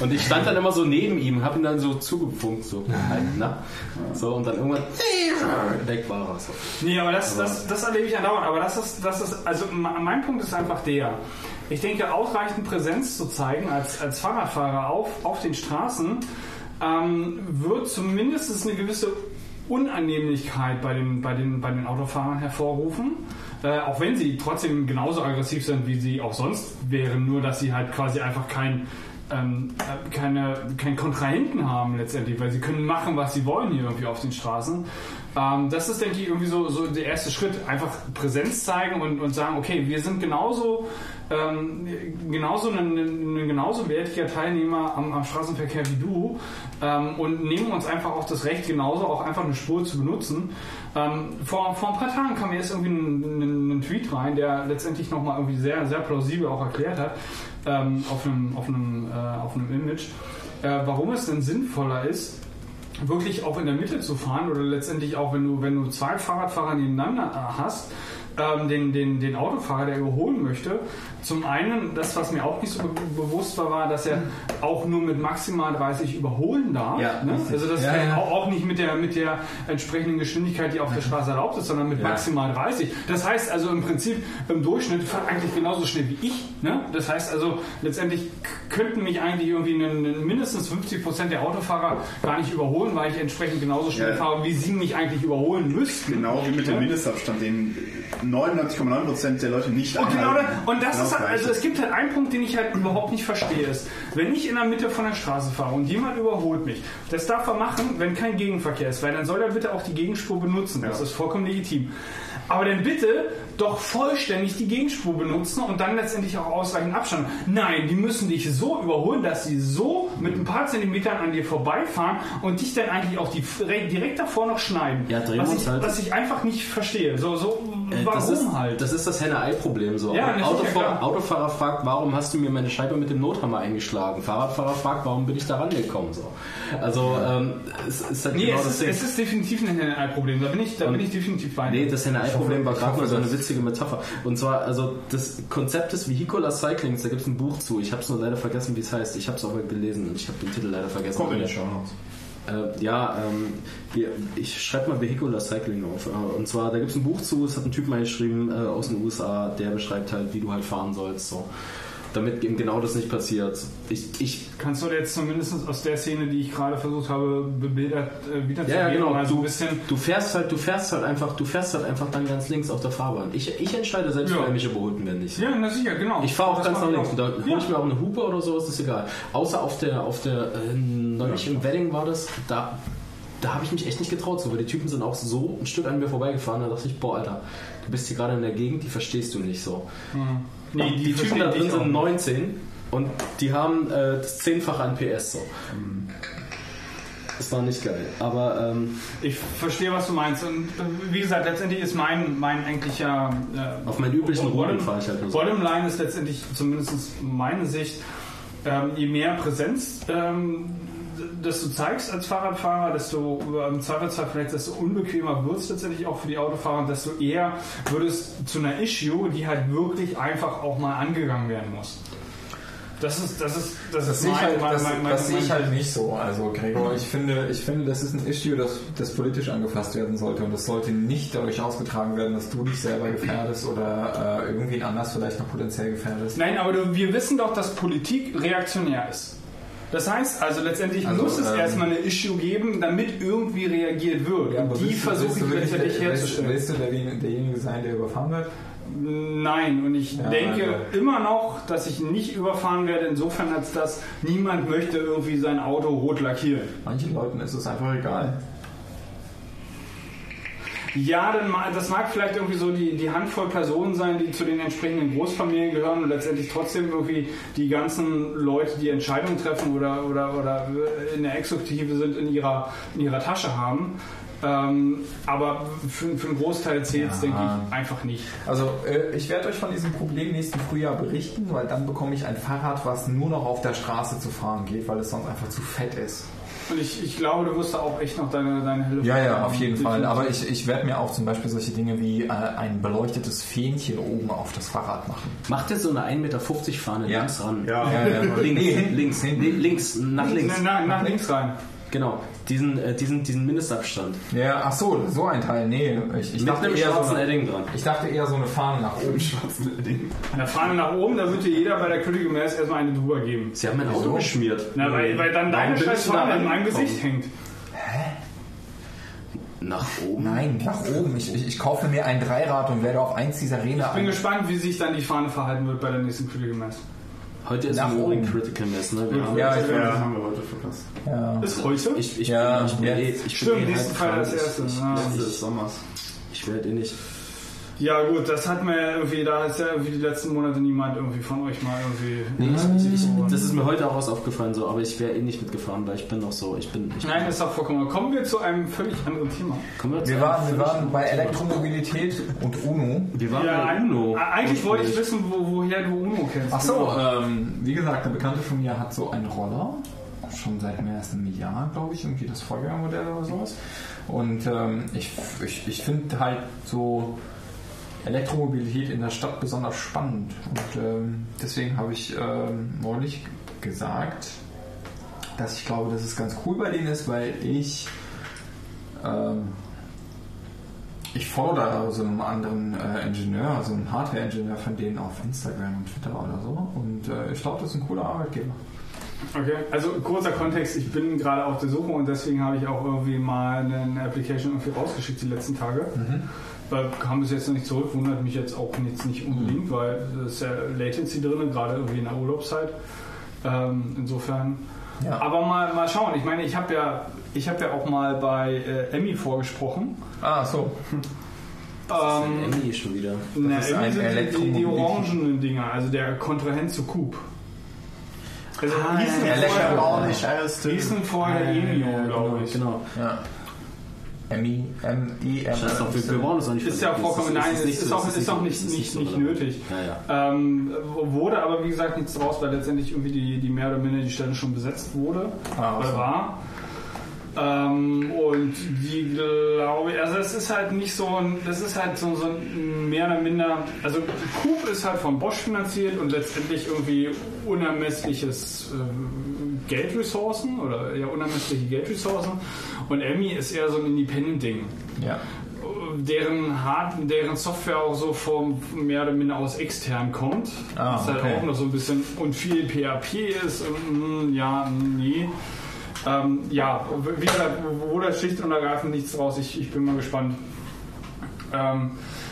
Und ich stand dann immer so neben ihm, habe ihn dann so zugefunkt, so, halt, na? So, und dann irgendwann weg war er. So. Nee, aber das, das, das erlebe ich andauernd. Aber das ist, das ist, also mein Punkt ist einfach der. Ich denke, ausreichend Präsenz zu zeigen als, als Fahrradfahrer auf, auf den Straßen ähm, wird zumindest eine gewisse Unannehmlichkeit bei den, bei den, bei den Autofahrern hervorrufen. Äh, auch wenn sie trotzdem genauso aggressiv sind, wie sie auch sonst wären, nur dass sie halt quasi einfach kein, ähm, äh, keine, keinen Kontrahenten haben letztendlich, weil sie können machen, was sie wollen hier irgendwie auf den Straßen. Ähm, das ist, denke ich, irgendwie so, so der erste Schritt. Einfach Präsenz zeigen und, und sagen, okay, wir sind genauso, ähm, genauso ein, ein genauso wertiger Teilnehmer am, am Straßenverkehr wie du ähm, und nehmen uns einfach auch das Recht, genauso auch einfach eine Spur zu benutzen. Ähm, vor, vor ein paar Tagen kam mir jetzt irgendwie ein, ein, ein Tweet rein, der letztendlich nochmal irgendwie sehr, sehr plausibel auch erklärt hat, ähm, auf, einem, auf, einem, äh, auf einem Image, äh, warum es denn sinnvoller ist, wirklich auch in der Mitte zu fahren oder letztendlich auch, wenn du, wenn du zwei Fahrradfahrer nebeneinander äh, hast, ähm, den, den, den Autofahrer, der überholen möchte. Zum einen, das, was mir auch nicht so be bewusst war, war, dass er auch nur mit maximal 30 überholen darf. Ja, ne? Also das Ja, ja. Auch, nicht mit der, mit der entsprechenden Geschwindigkeit, die auf der Straße erlaubt ist, sondern mit maximal 30. Das heißt also im Prinzip im Durchschnitt fährt eigentlich genauso schnell wie ich. Ne? Das heißt also letztendlich könnten mich eigentlich irgendwie einen, mindestens 50 Prozent der Autofahrer gar nicht überholen, weil ich entsprechend genauso schnell fahre, wie sie mich eigentlich überholen müssten. Genau wie mit dem? Mindestabstand, den 99,9% der Leute nicht Und genau, und das Genau ist halt, gleich. also es gibt halt einen Punkt, den ich halt überhaupt nicht verstehe, ist, wenn ich in der Mitte von der Straße fahre und jemand überholt mich, das darf er machen, wenn kein Gegenverkehr ist, weil dann soll er bitte auch die Gegenspur benutzen. Das ist vollkommen legitim. Aber dann bitte doch vollständig die Gegenspur benutzen und dann letztendlich auch ausreichend Abstand. Nein, die müssen dich so überholen, dass sie so mit ein paar Zentimetern an dir vorbeifahren und dich dann eigentlich auch die, direkt davor noch schneiden. Ja, drehen was, ich, halt. was ich einfach nicht verstehe. So, so, Äh, warum das ist, halt? Das ist das Henne-Ei-Problem so. Ja, ist ja Autofahrer, fragt, warum hast du mir meine Scheibe mit dem Nothammer eingeschlagen? Fahrradfahrer fragt, warum bin ich da rangekommen? So. Also ähm, es ist halt Nee, genau es, das ist, es ist definitiv ein Henne-Ei-Problem. Da bin ich, da bin ich definitiv bei. Nee, das Henne-Ei-Problem war gerade mal so eine witzige Metapher. Und zwar, also das Konzept des Vehicular Cyclings, da gibt es ein Buch zu. Ich habe es nur leider vergessen, wie es heißt. Ich habe es aber gelesen. Ich habe den Titel leider vergessen. Kommt in die Shownotes. Äh, ja, ähm, wir, ich schreibe mal Vehicular Cycling auf. Äh, und zwar, da gibt es ein Buch zu, es hat ein Typ mal geschrieben äh, aus den USA, der beschreibt halt, wie du halt fahren sollst. So. Damit eben genau das nicht passiert. Ich, ich Kannst du jetzt zumindest aus der Szene, die ich gerade versucht habe, bebildert äh, wiederzugeben, Ja, ja, genau. mal so Du, ein bisschen. du fährst halt, du fährst halt einfach, du fährst halt einfach dann ganz links auf der Fahrbahn. Ich, ich entscheide selbst, Ja. wer mich überholt und wer nicht. Ja, na sicher, genau. Ich fahre auch Das ganz nach links. Da hole Ja. ich mir auch eine Hupe oder sowas, ist egal. Außer auf der, auf der, äh, neulich im Wedding war das, da, da habe ich mich echt nicht getraut, so, weil die Typen sind auch so ein Stück an mir vorbeigefahren. Da dachte ich, boah, Alter, du bist hier gerade in der Gegend, die verstehst du nicht so. Nee, die, Typen da drin sind 19 und die haben äh, das Zehnfache an PS so. Das war nicht geil. Aber ähm, Ich verstehe, was du meinst. Und äh, wie gesagt, letztendlich ist mein, mein eigentlicher. Äh, Auf meinen üblichen Bottom- fahre ich halt nur so. Bottomline ist letztendlich, zumindest meine Sicht, ähm, je mehr Präsenz ähm, das du zeigst als Fahrradfahrer, desto im Zweifelsfall vielleicht desto unbequemer wird es letztendlich auch für die Autofahrer, und desto eher wird es zu einer Issue, die halt wirklich einfach auch mal angegangen werden muss. Das ist, das ist, das, Das ist mein, halt, mein, das, mein, das sehe ich halt nicht so. Also Gregor, ich finde, ich finde, das ist ein Issue, das, das politisch angefasst werden sollte und das sollte nicht dadurch ausgetragen werden, dass du dich selber gefährdest oder äh, irgendwen anders vielleicht noch potenziell gefährdest. Nein, aber du, wir wissen doch, dass Politik reaktionär ist. Das heißt also, letztendlich Also, muss es ähm, erstmal eine Issue geben, damit irgendwie reagiert wird. und die versuche ich der- herzustellen. Willst, du der, derjenige sein, der überfahren wird? Nein, und ich Ja, denke also. immer noch, dass ich nicht überfahren werde, insofern als dass niemand möchte irgendwie sein Auto rot lackieren. Manchen Leuten ist es einfach egal. Ja, dann das mag vielleicht irgendwie so die, die Handvoll Personen sein, die zu den entsprechenden Großfamilien gehören und letztendlich trotzdem irgendwie die ganzen Leute, die Entscheidungen treffen oder, oder, oder in der Exekutive sind, in ihrer, in ihrer Tasche haben. Ähm, aber für, für einen Großteil zählt es, Ja. denke ich, einfach nicht. Also äh, ich werde euch von diesem Problem nächsten Frühjahr berichten, weil dann bekomme ich ein Fahrrad, was nur noch auf der Straße zu fahren geht, weil es sonst einfach zu fett ist. Und ich, ich glaube, du wirst da auch echt noch deine, deine Hilfe Ja, ja, auf jeden Fall. Aber ich, ich werde mir auch zum Beispiel solche Dinge wie äh, ein beleuchtetes Fähnchen oben auf das Fahrrad machen. Macht jetzt so eine 1,50 Meter Fahne Ja. links ran. Ja. Ja, ja. Links, Nee, hinten, links, hinten. li- links, nach links. Na, na, nach links rein. Genau, diesen, äh, diesen, diesen Mindestabstand. Ja, ach so, so ein Teil. Nee, ich, ich, Mit dachte, einem eher so schwarzen eine, Edding dran. ich dachte eher so eine Fahne nach oben. An der Fahne nach oben, da wird dir jeder bei der Critical Mass erstmal eine drüber geben. Sie haben mein Auto geschmiert. Na, weil, weil dann Warum deine scheiß Fahne in meinem? Gesicht hängt. Nach oben? Nein, nach oben. Ich, ich, ich kaufe mir ein Dreirad und werde auf eins dieser Räder Ich bin gespannt, wie sich dann die Fahne verhalten wird bei der nächsten Critical Mass. Heute ist Nach Morning oben. Critical Mess, ne? Wir haben, Ja, ich, Ja, haben wir heute verpasst. ja. Ist heute? ich, ich, Ja, bin, ich bin ja. eh, ich bin Stimmt, eh nächsten Freitag krank. das erste. Ich, ich, des Sommers. ich werde eh nicht. Ja gut, das hat mir irgendwie, da ist ja irgendwie die letzten Monate niemand irgendwie von euch mal irgendwie... Nee, ich, ich, das ist mir heute auch was aufgefallen, so, aber ich wäre eh nicht mitgefahren, weil ich bin noch so. Ich bin. Ich Nein, ist auch vollkommen. Kommen wir zu einem völlig anderen Thema. Kommen wir, zu Wir waren, wir waren bei Elektromobilität und UNO. Wir waren Ja, bei UNO. Eigentlich wollte ich wissen, wo, woher du UNO kennst. Ach so, Genau. ähm, wie gesagt, eine Bekannte von mir hat so einen Roller, schon seit mehr als einem Jahr, glaube ich, irgendwie das Vorgängermodell oder sowas. Und ähm, ich, ich, ich finde halt so Elektromobilität in der Stadt besonders spannend. Und ähm, deswegen habe ich ähm, neulich gesagt, dass ich glaube, dass es ganz cool bei denen ist, weil ich ähm, ich da so einen anderen äh, Ingenieur, also einen Hardware-Ingenieur von denen auf Instagram und Twitter oder so. Und äh, ich glaube, das ist ein cooler Arbeitgeber. Okay, also kurzer Kontext, ich bin gerade auf der Suche und deswegen habe ich auch irgendwie mal eine Application irgendwie rausgeschickt die letzten Tage. Weil kam bis jetzt noch nicht zurück, wundert mich jetzt auch jetzt nicht unbedingt, weil es ist ja Latency drin, gerade irgendwie in der Urlaubszeit. Ähm, insofern. Ja. Aber mal, mal schauen. Ich meine, ich habe ja, ich habe ja auch mal bei äh, Emmy vorgesprochen. Ah, so. Ähm, Emmy schon wieder. na, ist Emmy ein sind die, die, orangenen Dinger, also der Kontrahent zu Coop. Also Ah, hießen ja, vorher- hießen vorher Emio, Ja, glaube genau, ich. genau. Ja. M-I, M-I-M. Scheiß drauf, wir, wir brauchen das auch nicht Ist ja vollkommen, nein, Es ist, ist, auch, es ist auch nicht, es ist nicht, nicht nötig. Ja, ja. Ähm, wurde aber wie gesagt nichts draus, weil letztendlich irgendwie die, die mehr oder minder die Stelle schon besetzt wurde Ah, oder so. war. Ähm, und die glaube ich, also es ist halt nicht so ein, das ist halt so, so ein mehr oder minder, also Coop ist halt von Bosch finanziert und letztendlich irgendwie unermessliches äh, Geldressourcen oder ja unermessliche Geldressourcen und Emmy ist eher so ein Independent-Ding. Ja. deren Hard, deren Software auch so vom mehr oder minder aus extern kommt. Ah, das halt okay. auch noch so ein bisschen und viel PHP ist. Mm, ja, nee. Ähm, ja, wie gesagt, wo da schlicht und ergreifend nichts draus. Ich, ich bin mal gespannt. Ähm, äh,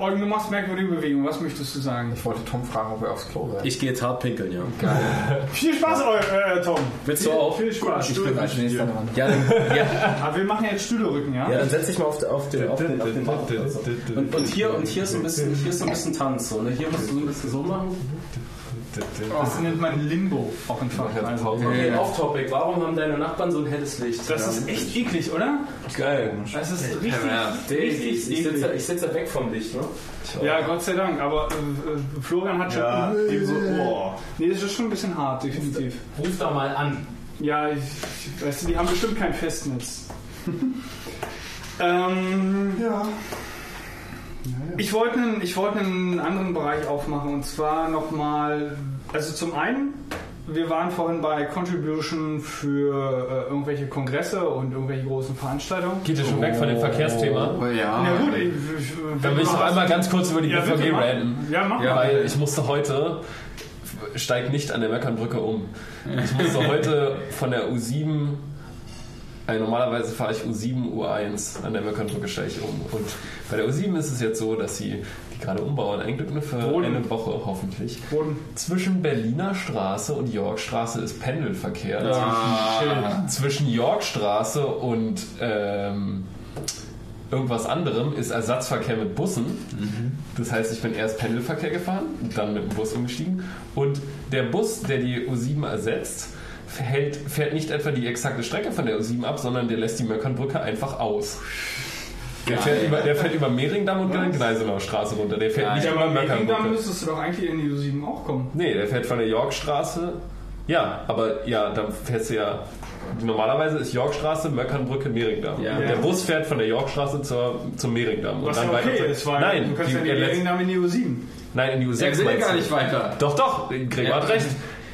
Eugen, du machst merkwürdige Bewegungen. Was möchtest du sagen? Ich wollte Tom fragen, ob er aufs Klo will. Ich gehe jetzt hart pinkeln, ja. Viel Spaß, äh, Tom. Willst du viel, auch? Viel Spaß. ich bin als nächster dran. Ja, dann, ja, Aber wir machen jetzt Stühlerücken, ja? ja, dann setz dich mal auf, den- auf den, auf den, auf den Marktplatz. und, und hier und hier ist so ein bisschen, hier ist so ein bisschen Tanz. So, ne? Hier musst du so ein bisschen so machen. Das nennt man Limbo, auch in Fachkreisen. Okay, off topic. Warum haben deine Nachbarn so ein helles Licht? Das ist echt eklig, oder? Geil. Das ist richtig, Ich, richtig ich, ich, eklig. sitze, ich sitze weg vom Licht, ne? Ja, Gott sei Dank, aber äh, äh, Florian hat schon. Ja, eben so, boah. Nee, das ist schon ein bisschen hart, definitiv. Ruf da mal an. Ja, ich, ich, weißt du, die haben bestimmt kein Festnetz. ähm, Ja. ich wollte einen, ich wollte einen anderen Bereich aufmachen und zwar nochmal, also zum einen, wir waren vorhin bei Contribution für äh, irgendwelche Kongresse und irgendwelche großen Veranstaltungen. Geht ihr schon weg von dem Verkehrsthema? Oh, ja. Na gut, ich, ich, Dann will ich noch einmal ganz kurz über die Ja, BVG ranten. Ja, mach Ja, mal. weil ich musste heute, steig nicht an der Meckernbrücke um. Ich musste heute von der U7, also normalerweise fahre ich U7, U1, an der Meckernbrücke steige ich um. Und bei der U7 ist es jetzt so, dass sie gerade umbauen, ein Glück nur für Boden. eine Woche hoffentlich. Boden. Zwischen Berliner Straße und Yorkstraße ist Pendelverkehr. Ah. Zwischen Yorkstraße und ähm, irgendwas anderem ist Ersatzverkehr mit Bussen. Das heißt, ich bin erst Pendelverkehr gefahren, dann mit dem Bus umgestiegen. Und der Bus, der die U7 ersetzt, fährt nicht etwa die exakte Strecke von der U7 ab, sondern der lässt die Möckernbrücke einfach aus. Der fährt, über, der fährt über Mehringdamm und dann Gneisenauer Straße runter. Der fährt nicht Ja, über aber Mehringdamm Möckernbrücke. müsstest du doch eigentlich in die U7 auch kommen. Nee, der fährt von der Yorkstraße. Ja, aber ja, dann fährst du ja. Normalerweise ist Yorkstraße, Möckernbrücke, Mehringdamm. Ja. Und der Bus fährt von der Yorkstraße zur, zum Mehringdamm. Und Was ja weiter okay zur- ist, weil nein, du kannst die, ja der die letzte- Mehringdamm in die U7. nein, in die U6 Er will meinst gar nicht weiter. Doch, doch, Gregor Ja. hat recht.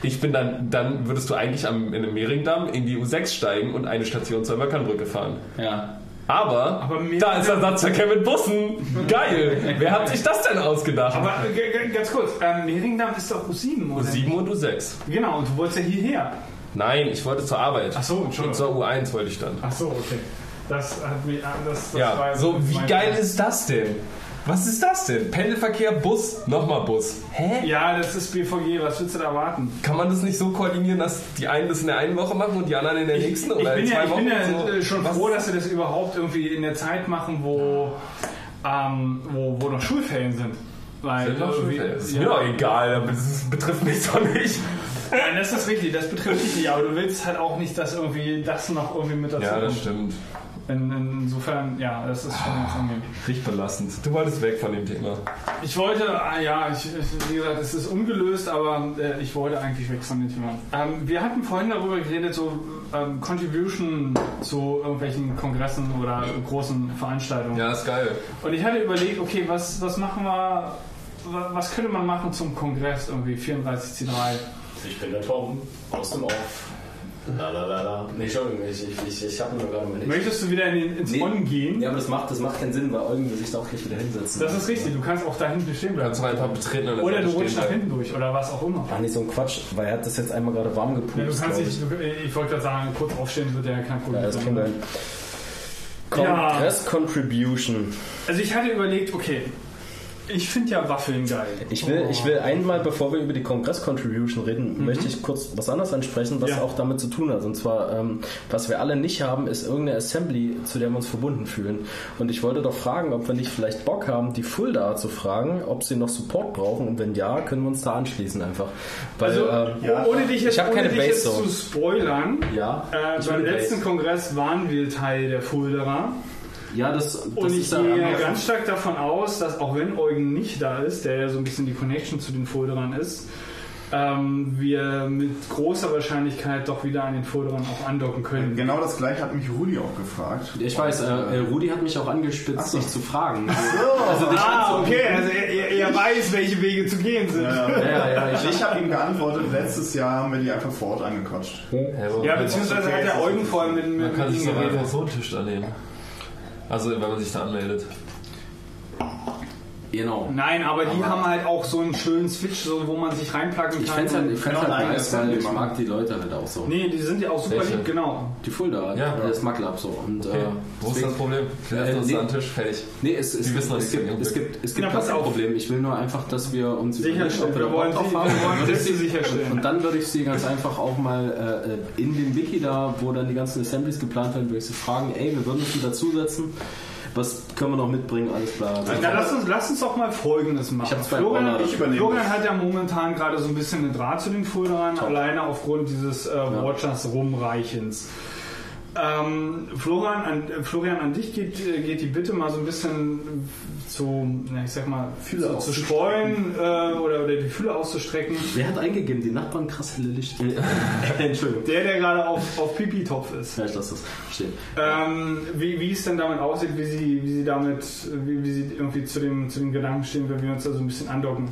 Ich bin dann, dann würdest du eigentlich am, in dem Mehringdamm in die U6 steigen und eine Station zur Möckernbrücke fahren. Ja. Aber, Aber da ist Ersatzverkehr mit Bussen. Geil. Wer hat sich das denn ausgedacht? Aber äh, ganz kurz, ähm, Mehringdamm ist doch U7, oder? U7 und U6. Genau, und du wolltest ja hierher. Nein, ich wollte zur Arbeit. Ach so, Und Entschuldigung. zur U1 wollte ich dann. Ach so, okay. Das hat mich. ah, Das, das Ja, so wie geil ist das denn? Was ist das denn? Pendelverkehr, Bus, nochmal Bus. Hä? Ja, das ist BVG, was willst du da erwarten? Kann man das nicht so koordinieren, dass die einen das in der einen Woche machen und die anderen in der nächsten? Ich oder bin in ja, ich Wochen? bin ja so? äh, schon Was- froh, dass sie das überhaupt irgendwie in der Zeit machen, wo, ähm, wo, wo noch Schulferien sind. Weil Sind ist ja. mir doch egal, das betrifft mich doch nicht. Nein, das ist richtig, das betrifft dich nicht, aber du willst halt auch nicht, dass irgendwie das noch irgendwie mit dazu Ja, das kommt. stimmt. In, insofern, ja, das ist schon jetzt angenehm. Riecht belastend. Du wolltest weg von dem Thema. Ich wollte, ah, ja, ich, wie gesagt, es ist ungelöst, aber äh, ich wollte eigentlich weg von dem Thema. Ähm, wir hatten vorhin darüber geredet, so ähm, Contribution zu irgendwelchen Kongressen oder großen Veranstaltungen. Ja, ist geil. Und ich hatte überlegt, okay, was, was machen wir, wa- was könnte man machen zum Kongress irgendwie 34C3? Ich bin der Tom aus dem Off. La la la la. Nee, Entschuldigung, ich, ich, ich, ich habe nur gerade überlegt. Möchtest du wieder in den, ins Nee. On gehen? Ja, aber das macht, das macht keinen Sinn, weil Eugen will sich da auch gleich wieder hinsetzen. Das ist richtig, du kannst auch da hinten stehen Du bleiben. kannst noch ein paar betreten und Oder du rutschst nach hinten durch oder was auch immer. Ach, nicht so ein Quatsch, weil er hat das jetzt einmal gerade warm gepupst, Ja, du kannst nicht, du, ich wollte gerade sagen, kurz aufstehen wird ja kein Problem Ja, das sein. kriegen wir hin. Ja. Contribution. Also ich hatte überlegt, okay, ich finde ja Waffeln geil. Ich will, ich will einmal, bevor wir über die Congress Contribution reden, möchte ich kurz was anderes ansprechen, was Ja. auch damit zu tun hat. Und zwar, ähm, was wir alle nicht haben, ist irgendeine Assembly, zu der wir uns verbunden fühlen. Und ich wollte doch fragen, ob wir nicht vielleicht Bock haben, die Fulda zu fragen, ob sie noch Support brauchen. Und wenn ja, können wir uns da anschließen einfach. Weil, Also, ähm, Ja. ohne dich jetzt, Ich ohne keine dich jetzt zu spoilern, ja, äh, beim letzten Base. Kongress waren wir Teil der Fulderer. Ja, das, das Und ich gehe ganz stark davon aus, dass auch wenn Eugen nicht da ist, der ja so ein bisschen die Connection zu den Fulderern ist, ähm, wir mit großer Wahrscheinlichkeit doch wieder an den Fulderern auch andocken können. Genau das gleiche hat mich Rudi auch gefragt. Ich weiß, äh, äh, Rudi hat mich auch angespitzt, so. dich zu fragen. Also dich Ah, okay, also er, er, weiß, welche Wege zu gehen sind. Ja, Ja, ja, ich, ich habe ihm geantwortet, letztes Jahr haben wir die einfach vor Ort angequatscht. Ja, beziehungsweise hat der Eugen vorhin mit, Man mit, kann mit sich ihm geredet. so einen Tisch da nehmen. Also wenn man sich da anmeldet. Genau. Nein, aber die haben halt auch so einen schönen Switch, so, wo man sich reinplacken Ich kann. fände halt, ich fänd's Genau, halt nice, weil ich mag die Leute halt auch so. nee, die sind ja auch super Welche? lieb, genau. Die Fulda, Ja. das Maglab so. Und, Okay. äh, Wo ist das Problem? Klärst Äh, uns nee. an den Tisch, fertig. Nee, es, es, wissen es, nicht, gibt, es es gibt, es gibt Ja, kein auf. Problem. Ich will nur einfach, dass wir uns Sicherstellen. Wir wollen, drauf wir haben. wollen Sätze sicherstellen. Und dann würde ich sie ganz einfach auch mal äh, in dem Wiki da, wo dann die ganzen Assemblies geplant werden, würde ich sie fragen, ey, wir würden uns die dazusetzen. Was können wir noch mitbringen? Alles klar. Na, lass, uns, lass uns doch mal Folgendes machen. Ich Florian, ich übernehme Florian hat ja momentan gerade so ein bisschen einen Draht zu den Fuldaern, alleine aufgrund dieses äh, Watchers Rumreichens. Ähm, Florian, an, äh, Florian, an dich geht, äh, geht die Bitte mal so ein bisschen zu, na, ich sag mal, Fühler zu, zu streuen äh, oder, oder die Fühler auszustrecken. Wer hat eingegeben? Die Nachbarn krass helle Licht. Entschuldigung. Der, der gerade auf, auf Pipi-Topf ist. Ja, ich lasse das stehen. Ähm, wie, wie es denn damit aussieht, wie sie, wie sie damit, wie, wie sie irgendwie zu dem, zu dem Gedanken stehen, wenn wir uns da so ein bisschen andocken.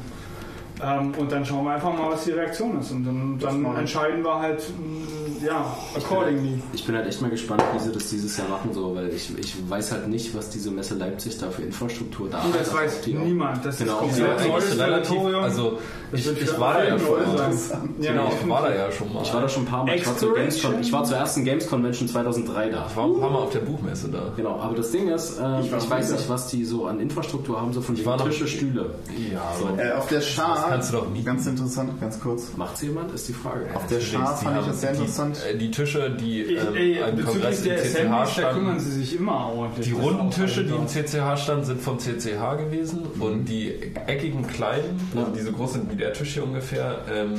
Ähm, und dann schauen wir einfach mal, was die Reaktion ist. Und dann, dann entscheiden wir halt, mh, ja, accordingly. Ich bin halt echt mal gespannt, wie sie das dieses Jahr machen, so, weil ich, ich weiß halt nicht, was diese Messe Leipzig da für Infrastruktur da Und das hat. weiß die niemand. Das Genau, ist komplett eigentlich neues relativ, also ich, ich war ja schon mal. Ja, Genau, ich ich war da ja schon mal. Ich war da schon ein paar Mal. Ich war, zur Exploration? Games, ich war zur ersten Games Convention 2003 da. Ich war ein paar Mal auf der Buchmesse da. Genau, aber das Ding ist, äh, ich, war weiß wieder. nicht, was die so an Infrastruktur haben, so von noch- Tische, Stühle. Ja, So. Äh, auf der Schar, kannst du doch mieten. ganz interessant, ganz kurz. Macht's jemand, ist die Frage. Auf der Schar Die fand ich das sehr die, interessant. äh, Die Tische, die Ich, ähm, ey, im CCH Assemblies, da kümmern standen, sie sich immer ordentlich. die runden Tische, die im. CCH standen, sind vom CCH gewesen und die eckigen kleinen, also die so groß sind wie der Tisch hier ungefähr, ähm,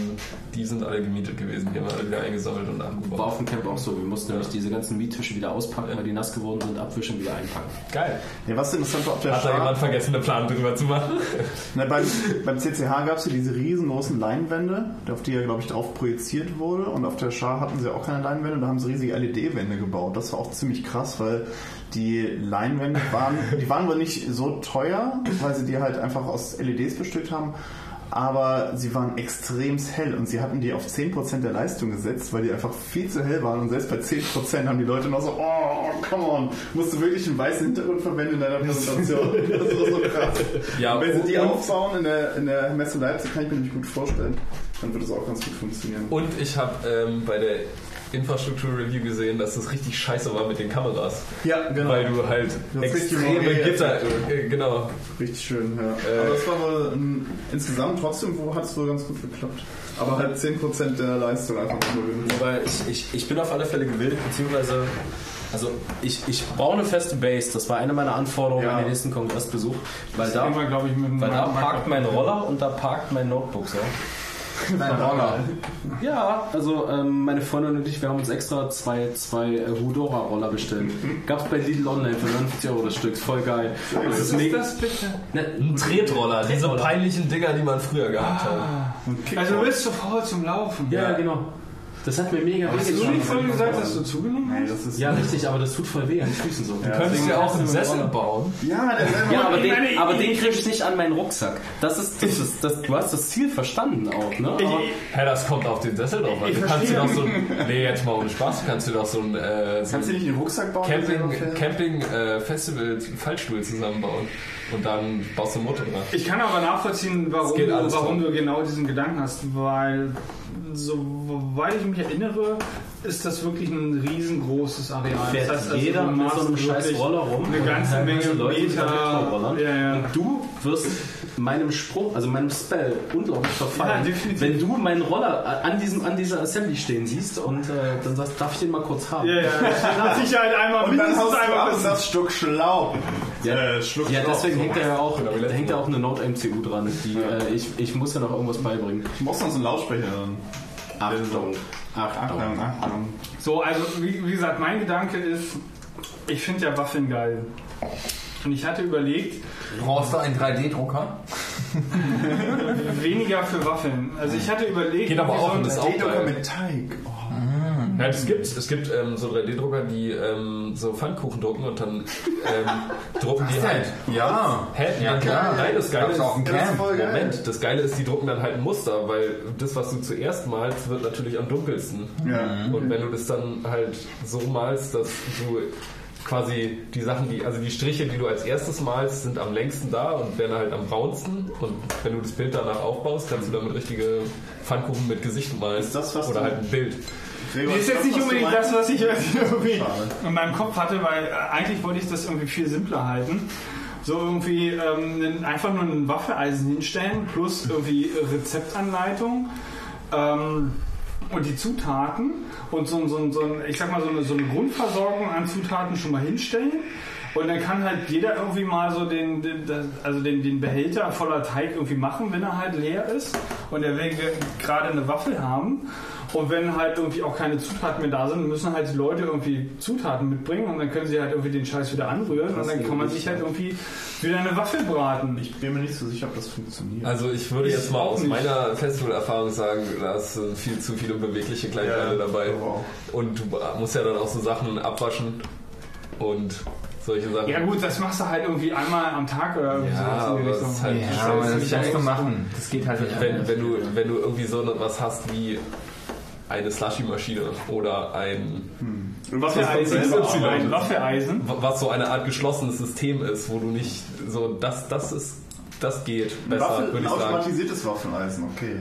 die sind alle gemietet gewesen. Die haben wir alle wieder eingesammelt und War abgebaut. auf dem Camp auch so. Wir mussten nämlich diese ganzen Miettische wieder auspacken, weil die nass geworden sind, abwischen, wieder einpacken. Geil. Ja, was interessant war auf der Hat da Schar, jemand vergessen, eine Plan drüber zu machen? Na, beim, beim CCH gab es ja diese riesengroßen Leinwände, auf die ja, glaube ich, drauf projiziert wurde. Und auf der Schar hatten sie auch keine Leinwände, da haben sie riesige LED-Wände gebaut. Das war auch ziemlich krass, weil die Leinwände waren, die waren wohl nicht so teuer, weil sie die halt einfach aus LEDs bestückt haben. Aber sie waren extrem hell und sie hatten die auf 10% der Leistung gesetzt, weil die einfach viel zu hell waren. Und selbst bei 10% haben die Leute noch so, oh, come on, musst du wirklich einen weißen Hintergrund verwenden in deiner Präsentation. Das ist so krass. Ja, Und wenn sie die aufbauen in der, in der Messe Leipzig, kann ich mir nämlich gut vorstellen, dann wird es auch ganz gut funktionieren. Und ich habe ähm, bei der Infrastruktur-Review gesehen, dass das richtig scheiße war mit den Kameras. Ja, genau. Weil du halt richtig extreme Gitter, äh, genau. Richtig schön, ja. Äh, Aber das war wohl ähm, insgesamt trotzdem, wo hat es wohl ganz gut geklappt. Aber halt 10% der Leistung einfach nur. Aber ich, ich, ich bin auf alle Fälle gewillt, beziehungsweise also ich, ich brauche eine feste Base. Das war eine meiner Anforderungen Ja. an den nächsten Kongressbesuch. Weil da, Immer, glaube ich, mit weil da parkt mein Roller und da parkt mein Notebook. So. Dein Roller. Ja, also ähm, meine Freundin und ich, wir haben uns extra zwei, zwei äh, Hudora-Roller bestellt. Gab's bei Lidl Online für 49 Euro das Stück. Voll geil. Das Was ist ist mega. das bitte? Ne, Ein Tretroller, diese peinlichen Dinger, die man früher gehabt hat. Also du bist zu faul zum Laufen. ja, genau. Das hat mir mega Hast du nicht vorhin gesagt, dass du zugenommen Nee, hast? das ist Ja, richtig, aber das tut voll weh an den Füßen so. Ja. Könntest ja auch du einen Sessel bauen. ja, Ja, aber den, aber ich- den krieg ich nicht an meinen Rucksack. Das ist, das ist das, du hast das Ziel verstanden auch, ne? Aber, Hä, das kommt auf den Sessel drauf. Du kannst dir doch so ein, nee, jetzt mal ohne Spaß, du kannst dir doch so ein, äh, so Kannst du nicht den Rucksack bauen? Camping? Camping äh, Festival Fallstuhl zusammenbauen und dann baust du Motor dran. Ich kann aber nachvollziehen, warum, geht du, alles warum du genau diesen Gedanken hast, weil soweit ich mich erinnere, ist das wirklich ein riesengroßes Areal. Fährt Das heißt, also, jeder du mit so einem scheiß Roller rum Eine ganze Menge Leute Meter. Ja, ja. Und du wirst meinem Spruch, also meinem Spell unglaublich verfallen, Ja, wenn du meinen Roller an, diesem, an dieser Assembly stehen siehst und äh, dann sagst, darf ich den mal kurz haben? Ja, ja, mit Sicherheit einmal Und dann mindestens haust du einmal ab und das Stück Schlauch. Ja, Äh, ja deswegen hängt da ja auch, da hängt ja auch eine Note MCU dran. Die, äh, ich, ich muss ja noch irgendwas beibringen. Du brauchst noch so einen Lautsprecher dann. Achtung, Achtung. Achtung, Achtung. So, also wie, wie gesagt, mein Gedanke ist, ich finde ja Waffeln geil. Und ich hatte überlegt, Brauchst du einen 3D-Drucker? weniger für Waffeln. Also ich hatte überlegt, Geht aber auch, so ein- und ist auch D-Drucker geil. mit Teig. Oh. Ja, es gibt, es gibt ähm, so 3D-Drucker, die ähm, so Pfannkuchen drucken und dann ähm, drucken die halt. Ja. Hä? Ja, klar. Nein, das Geile ist, auch das ist Camp. Moment, das Geile ist, die drucken dann halt ein Muster, weil das, was du zuerst malst, wird natürlich am dunkelsten. Ja. Und wenn du das dann halt so malst, dass du quasi die Sachen, die, also die Striche, die du als erstes malst, sind am längsten da und werden halt am braunsten. Und wenn du das Bild danach aufbaust, kannst du damit richtige Pfannkuchen mit Gesichten malen. Ist das, was Oder halt ein Bild. Nee, ist jetzt das, nicht unbedingt das, was ich irgendwie in meinem Kopf hatte, weil äh, eigentlich wollte ich das irgendwie viel simpler halten. So irgendwie ähm, einfach nur ein Waffeleisen hinstellen plus irgendwie Rezeptanleitung ähm, und die Zutaten und so, so, so ein, ich sag mal so eine, so eine Grundversorgung an Zutaten schon mal hinstellen. Und dann kann halt jeder irgendwie mal so den, den, das- also den, den Behälter voller Teig irgendwie machen, wenn er halt leer ist. Und er will ge- gerade eine Waffel haben. Und wenn halt irgendwie auch keine Zutaten mehr da sind, müssen halt die Leute irgendwie Zutaten mitbringen und dann können sie halt irgendwie den Scheiß wieder anrühren und dann kann man sich halt irgendwie wieder eine Waffel braten. Ich bin mir nicht so sicher, ob das funktioniert. Also ich würde Ich jetzt mal aus nicht. meiner Festivalerfahrung sagen, da sind viel zu viele bewegliche Kleinteile Ja, dabei. wow. Und du musst ja dann auch so Sachen abwaschen und solche Sachen. Ja gut, das machst du halt irgendwie einmal am Tag oder irgendwie Ja, Richtung. es ist halt- Ja, das das du echt machen. Das geht halt nicht. Wenn, wenn, du, wenn du irgendwie so was hast wie eine Slushy-Maschine oder ein, Waffeleisen, Y. ein Waffeleisen. was so eine Art geschlossenes System ist, wo du nicht so, das, das ist, das geht besser, Waffel, würde ein ich sagen. automatisiertes Waffeleisen, okay.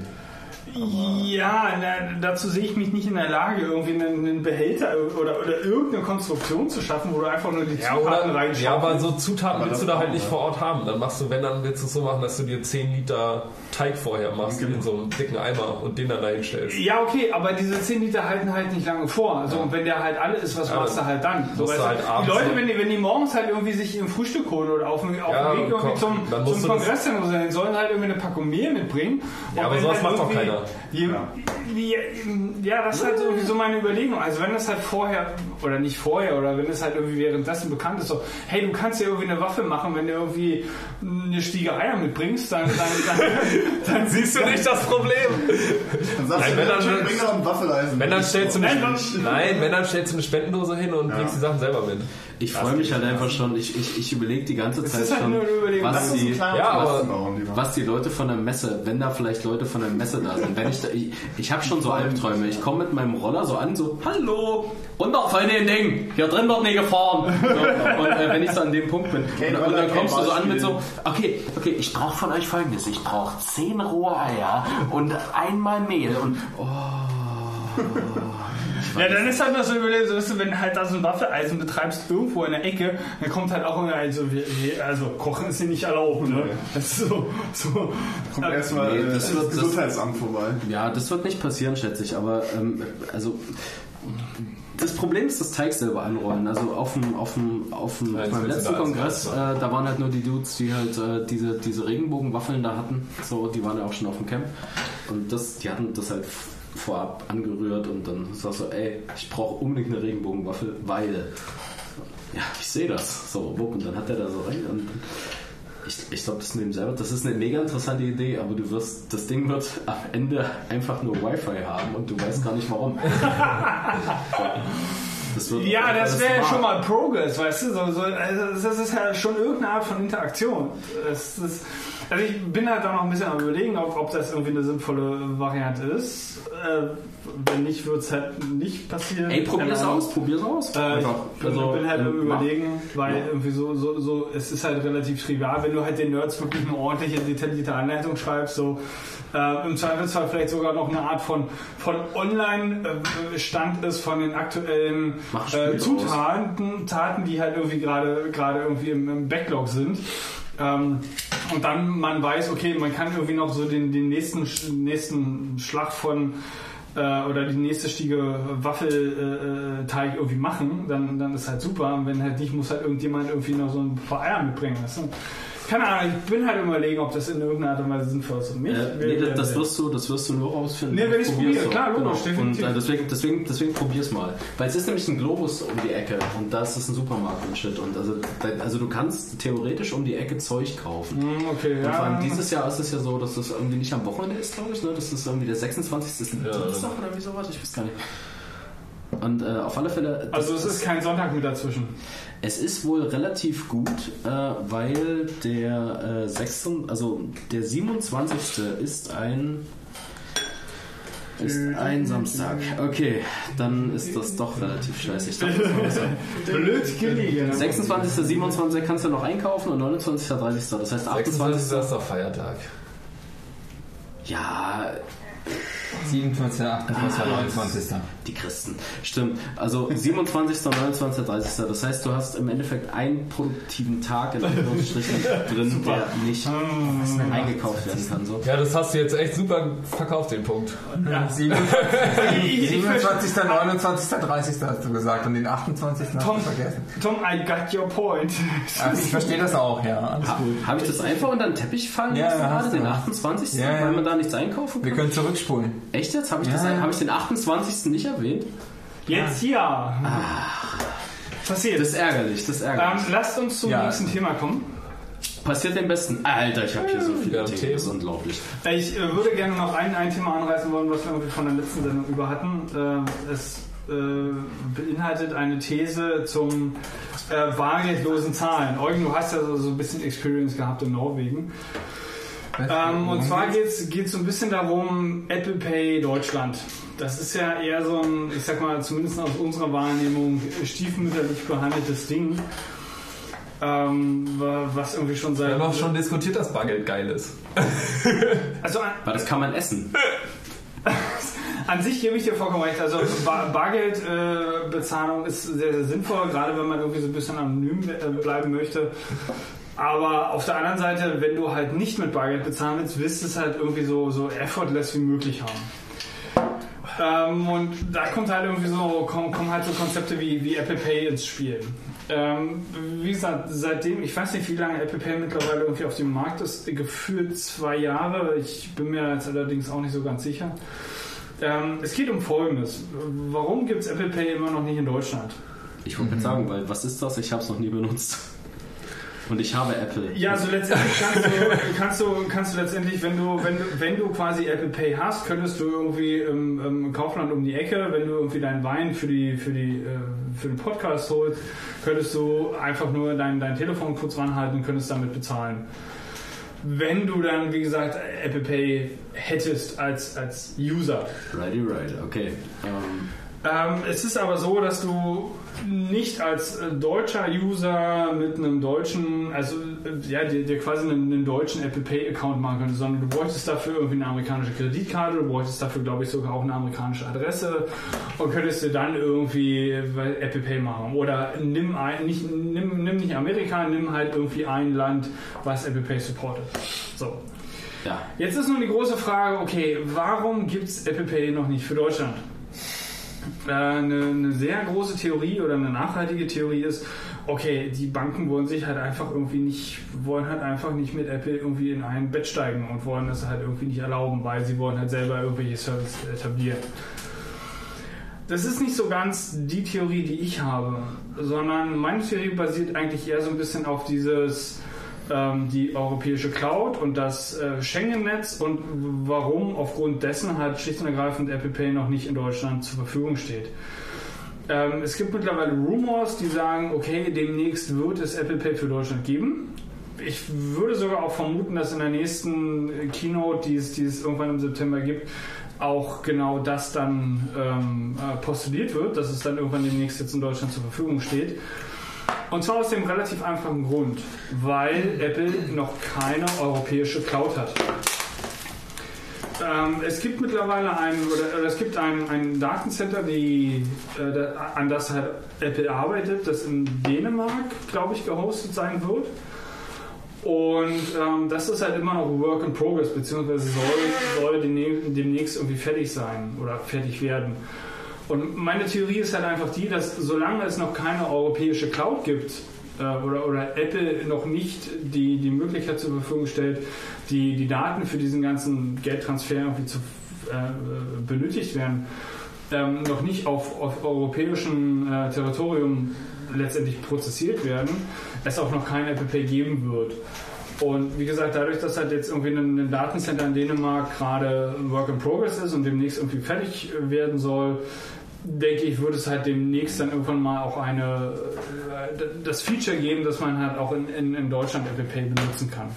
Ja, na, dazu sehe ich mich nicht in der Lage, irgendwie einen, einen Behälter oder, oder irgendeine Konstruktion zu schaffen, wo du einfach nur die Ja, Zutaten reinschaust. ja, aber so Zutaten Aber willst du da halt nicht ja. vor Ort haben. Dann machst du, wenn, dann willst du es so machen, dass du dir 10 Liter Teig vorher machst Genau. in so einem dicken Eimer und den dann dahin stellst. Ja, okay, aber diese 10 Liter halten halt nicht lange vor. Also, und wenn der halt alle ist, was Ja, machst du halt dann? So, musst du weißt halt die Leute, wenn die, wenn die morgens halt irgendwie sich im Frühstück holen oder auf dem, Ja, Weg irgendwie komm, zum, zum Kongress dann oder so, dann sollen halt irgendwie eine Packung Mehl mitbringen. Ja, aber sowas halt macht doch irgendwie- keiner. Die, die, ja, das ist halt irgendwie so meine Überlegung. Also wenn das halt vorher, oder nicht vorher, oder wenn es halt irgendwie währenddessen bekannt ist, so, hey, du kannst ja irgendwie eine Waffe machen, wenn du irgendwie eine Stiege Eier mitbringst, dann, dann, dann, dann Siehst du nicht das Problem? Dann sagst Nein, du, wenn dann- bring doch ein Waffeleisen. Wenn dann stellst du Nein, eine, nein, wenn dann stellst du eine Spendendose hin und bringst die Sachen selber mit. Ich freue mich halt einfach schon, ich, ich, ich überlege die ganze Zeit halt schon, was die, Ja, was die Leute von der Messe, wenn da vielleicht Leute von der Messe da sind, wenn ich da, ich, ich habe schon so Albträume, ich komme mit meinem Roller so an, so, hallo, runter von dem Ding, hier drin wird nie gefahren. So, und äh, wenn ich so an dem Punkt bin, Okay, und, und dann kommst du so an mit so, okay, okay, ich brauche von euch folgendes, ich brauche 10 rohe Eier und einmal Mehl und, oh, Ja, dann ist halt noch so überlegt, so, weißt du, wenn du halt da so ein Waffeleisen betreibst, irgendwo in der Ecke, dann kommt halt auch ein so, also Kochen ist hier nicht erlaubt, ne? Das ist so, so. Kommt äh, erstmal Nee, äh, das das wird- das- Gesundheitsamt vorbei. Ja, das wird nicht passieren, schätze ich. Aber ähm, also das Problem ist das Teig selber anrollen. Also auf dem, auf dem, auf dem beim letzten Kongress, äh, da waren halt nur die Dudes, die halt äh, diese, diese Regenbogenwaffeln da hatten. So, die waren ja auch schon auf dem Camp. Und das, die hatten das halt vorab angerührt und dann sagst du, ey, ich brauche unbedingt eine Regenbogenwaffel, weil ja, ich sehe das. So, wupp, und dann hat er da so rein und ich, ich glaube, das neben selber, das ist eine mega interessante Idee, aber du wirst, das Ding wird am Ende einfach nur Wi-Fi haben und du weißt gar nicht warum. Wird Ja, das wäre ja schon mal Progress, weißt du? So, so, also das ist ja schon irgendeine Art von Interaktion. Das, das, also ich bin halt da noch ein bisschen am überlegen, ob, ob das irgendwie eine sinnvolle Variante ist. Äh, wenn nicht, wird es halt nicht passieren. Ey, probier's Ahnung. aus, probier's aus. Äh, ich bin, Also, bin halt am überlegen, weil Ja. irgendwie so, so, so, es ist halt relativ trivial, wenn du halt den Nerds wirklich eine ordentliche, detaillierte Anleitung schreibst, so äh, im Zweifelsfall vielleicht sogar noch eine Art von, von Online-Stand ist von den aktuellen äh. Zutaten, Taten, die halt irgendwie gerade gerade irgendwie im, im Backlog sind. Ähm, und dann man weiß, okay, man kann irgendwie noch so den, den nächsten, nächsten Schlag von äh, oder die nächste Stiege Waffelteig äh, Teig irgendwie machen, dann, dann ist halt super. Und wenn halt nicht, muss halt irgendjemand irgendwie noch so ein paar Eier mitbringen. Weißt du? Keine Ahnung, ich bin halt überlegen, ob das in irgendeiner Art und Weise sinnvoll ist und nicht. Äh, nee, das, das wirst du, das wirst du nur rausfinden. Nee, wenn Probier's probiere, klar, logisch, genau. Und äh, deswegen, deswegen, deswegen probier's mal. Weil es ist nämlich ein Globus um die Ecke und da ist es ein Supermarkt und shit. Und also, also du kannst theoretisch um die Ecke Zeug kaufen. Hm, Okay, Und vor allem ja. dieses Jahr ist es ja so, dass das irgendwie nicht am Wochenende ist, glaube ich. Ne? Das ist irgendwie der 26. ist ein Ja. Dienstag oder wie sowas, ich weiß gar nicht. Und äh, auf alle Fälle. das Also es ist kein Sonntag mit dazwischen. es ist wohl relativ gut, äh, weil der äh, 6, also der 27. ist ein Ist ein Samstag. Okay, dann ist das doch relativ scheiße. Ich dachte, das war so. Blöd gelegen. 26. 27. kannst du noch einkaufen und 29. 30. Das heißt 26. 28. ist doch Feiertag. Ja, 27, 28, 29. die Christen. Stimmt. Also 27. 29. 30. Das heißt, du hast im Endeffekt einen produktiven Tag in Anführungsstrichen drin, der nicht eingekauft werden kann. So. Ja, das hast du jetzt echt super verkauft, den Punkt. 27, 29, 30. hast du gesagt und den 28. hast Tom, du vergessen. Tom, I got your point. Ach, ich verstehe das auch, ja. Alles gut. Habe ich das einfach unter den Teppich fallen Ja, lassen hast gerade, du. den 28. Ja, ja. weil man da nichts einkaufen Wir kann? können zurückspulen. Echt jetzt? Habe ich, das- Ja, hab ich den 28. nicht erwähnt? Jetzt ja. Passiert. Das ist ärgerlich, das ist ärgerlich. ähm, lasst uns zum Ja. nächsten Thema kommen. Passiert dem Besten. Alter, ich habe hier so viele Ja, Themen. Themen. Das ist unglaublich. Ich äh, würde gerne noch ein, ein Thema anreißen wollen, was wir irgendwie von der letzten Sendung über hatten. Äh, es äh, beinhaltet eine These zum äh, bargeldlosen Zahlen. Eugen, du hast ja so, so ein bisschen Experience gehabt in Norwegen. Ähm, und zwar geht es so ein bisschen darum, Apple Pay Deutschland. Das ist ja eher so ein, ich sag mal, zumindest aus unserer Wahrnehmung, stiefmütterlich behandeltes Ding. Ähm, wa- was irgendwie schon Wir seit. haben auch schon diskutiert, dass Bargeld geil ist. Also an, Weil das kann man essen. An sich gebe ich dir vollkommen recht. Also Bar Bargeldbezahlung äh, ist sehr, sehr sinnvoll, gerade wenn man irgendwie so ein bisschen anonym äh, bleiben möchte. Aber auf der anderen Seite, wenn du halt nicht mit Bargeld bezahlen willst, willst du es halt irgendwie so, so effortless wie möglich haben. Ähm, und da kommt halt irgendwie so, kommen, kommen halt so Konzepte wie, wie Apple Pay ins Spiel. Ähm, wie gesagt, seitdem, ich weiß nicht, wie lange Apple Pay mittlerweile irgendwie auf dem Markt ist, gefühlt zwei Jahre. Ich bin mir jetzt allerdings auch nicht so ganz sicher. Ähm, es geht um Folgendes. Warum gibt es Apple Pay immer noch nicht in Deutschland? Ich wollte gerade sagen, weil was ist das? Ich habe es noch nie benutzt. Und ich habe Apple. Ja, also letztendlich kannst du, kannst du, kannst du letztendlich, wenn du, wenn du, wenn du quasi Apple Pay hast, könntest du irgendwie im, im Kaufland um die Ecke, wenn du irgendwie deinen Wein für die, für die, äh, für den Podcast holst, könntest du einfach nur dein, dein Telefon kurz ranhalten und könntest damit bezahlen. Wenn du dann, wie gesagt, Apple Pay hättest als, als User. Righty right, okay. Ähm, Ähm, es ist aber so, dass du nicht als äh, deutscher User mit einem deutschen, also äh, ja, dir, dir quasi einen, einen deutschen Apple Pay Account machen könntest, sondern du bräuchtest dafür irgendwie eine amerikanische Kreditkarte, du bräuchtest dafür, glaube ich, sogar auch eine amerikanische Adresse und könntest dir dann irgendwie Apple Pay machen. Oder nimm ein, nicht, nimm, nimm nicht Amerika, nimm halt irgendwie ein Land, was Apple Pay supportet. So. ja. Jetzt ist nun die große Frage, okay, warum gibt es Apple Pay noch nicht für Deutschland? Äh, Eine, eine sehr große Theorie oder eine nachhaltige Theorie ist, okay, die Banken wollen sich halt einfach irgendwie nicht, wollen halt einfach nicht mit Apple irgendwie in ein Bett steigen und wollen das halt irgendwie nicht erlauben, weil sie wollen halt selber irgendwelche Services etablieren. Das ist nicht so ganz die Theorie, die ich habe, sondern meine Theorie basiert eigentlich eher so ein bisschen auf dieses, ähm, die europäische Cloud und das äh, Schengen-Netz und warum aufgrund dessen halt schlicht und ergreifend Apple Pay noch nicht in Deutschland zur Verfügung steht. Ähm, es gibt mittlerweile Rumors, die sagen, okay, demnächst wird es Apple Pay für Deutschland geben. Ich würde sogar auch vermuten, dass in der nächsten äh, Keynote, die es, die es irgendwann im September gibt, auch genau das dann ähm, äh, postuliert wird, dass es dann irgendwann demnächst jetzt in Deutschland zur Verfügung steht. Und zwar aus dem relativ einfachen Grund, weil Apple noch keine europäische Cloud hat. Ähm, es gibt mittlerweile ein, oder, oder es gibt ein, ein Datencenter, die, äh, an das halt Apple arbeitet, das in Dänemark, glaube ich, gehostet sein wird. Und ähm, das ist halt immer noch Work in Progress, beziehungsweise soll, soll demnächst irgendwie fertig sein oder fertig werden. Und meine Theorie ist halt einfach die, dass solange es noch keine europäische Cloud gibt äh, oder, oder Apple noch nicht die, die Möglichkeit zur Verfügung stellt, die, die Daten für diesen ganzen Geldtransfer irgendwie zu, äh, benötigt werden, ähm, noch nicht auf, auf europäischem äh, Territorium letztendlich prozessiert werden, es auch noch kein Apple Pay geben wird. Und wie gesagt, dadurch, dass halt jetzt irgendwie ein, ein Datencenter in Dänemark gerade Work in Progress ist und demnächst irgendwie fertig werden soll, denke ich, würde es halt demnächst dann irgendwann mal auch eine äh, das Feature geben, dass man halt auch in, in, in Deutschland Apple Pay benutzen kann.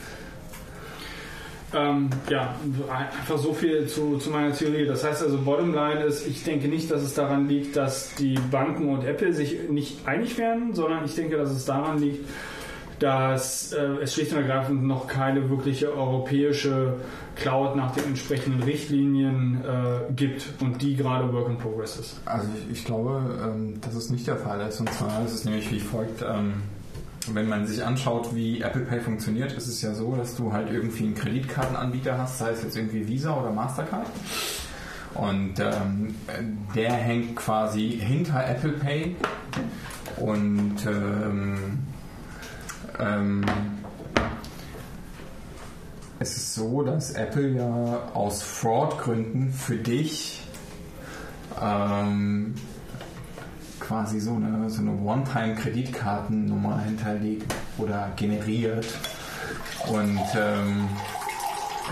Ähm, ja, einfach so viel zu, zu meiner Theorie. Das heißt also, Bottomline ist, ich denke nicht, dass es daran liegt, dass die Banken und Apple sich nicht einig werden, sondern ich denke, dass es daran liegt, dass äh, es schlicht und ergreifend noch keine wirkliche europäische Cloud nach den entsprechenden Richtlinien äh, gibt und die gerade Work in Progress ist. Also ich, ich glaube, ähm, dass es nicht der Fall ist. Und zwar ist es nämlich wie folgt. Ähm, wenn man sich anschaut, wie Apple Pay funktioniert, ist es ja so, dass du halt irgendwie einen Kreditkartenanbieter hast, sei es jetzt irgendwie Visa oder Mastercard. Und ähm, der hängt quasi hinter Apple Pay und ähm, ähm, es ist so, dass Apple ja aus Fraud-Gründen für dich ähm, quasi so eine, so eine One-Time-Kreditkartennummer hinterlegt oder generiert. Und ähm,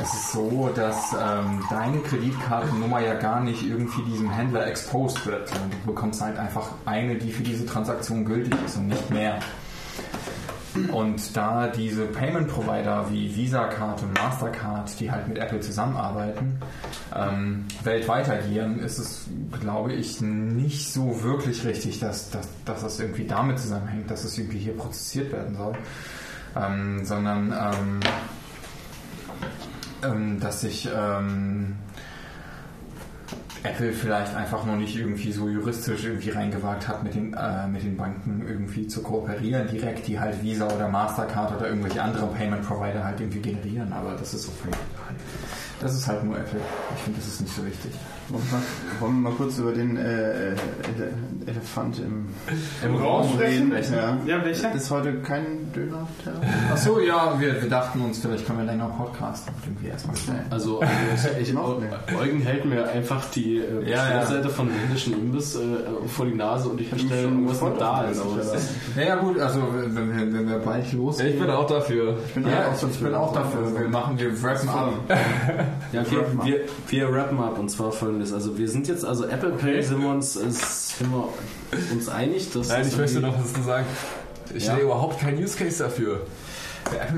es ist so, dass ähm, deine Kreditkartennummer ja gar nicht irgendwie diesem Händler exposed wird. Du bekommst halt einfach eine, die für diese Transaktion gültig ist und nicht mehr. Und da diese Payment Provider wie Visa Card und Mastercard, die halt mit Apple zusammenarbeiten, ähm, weltweit agieren, ist es, glaube ich, nicht so wirklich richtig, dass, dass, dass das irgendwie damit zusammenhängt, dass es irgendwie hier prozessiert werden soll, ähm, sondern ähm, ähm, dass sich ähm, Apple vielleicht einfach noch nicht irgendwie so juristisch irgendwie reingewagt hat, mit den, äh, mit den Banken irgendwie zu kooperieren, direkt, die halt Visa oder Mastercard oder irgendwelche anderen Payment Provider halt irgendwie generieren, aber das ist so völlig egal. Das ist halt nur Apple. Ich finde, das ist nicht so wichtig. Wollen wir mal, kurz über den äh, Ele Elefant im, Im Raum reden? Ja. Ja, welcher? Ist heute kein Döner? Achso, ja, wir, wir dachten uns, vielleicht können wir länger podcasten und irgendwie erstmal stellen. Also, ich, ich, Eugen hält mir einfach die äh, Ja, ja. Seite von indischen Imbiss äh, vor die Nase und ich stelle irgendwas mit Dahl aus. Naja gut, also wenn wir, wenn wir bald los. Ich bin auch dafür. Ich bin ja, auch ich, ich bin auch dafür. Wir machen, wir wrappen ab. Ja, wir, wir, wir rappen ab und zwar folgendes. Also wir sind jetzt, also Apple Pay sind wir uns, ist, sind wir uns einig, dass Nein, ich möchte noch was zu sagen. Ich Ja. sehe überhaupt keinen Use Case dafür.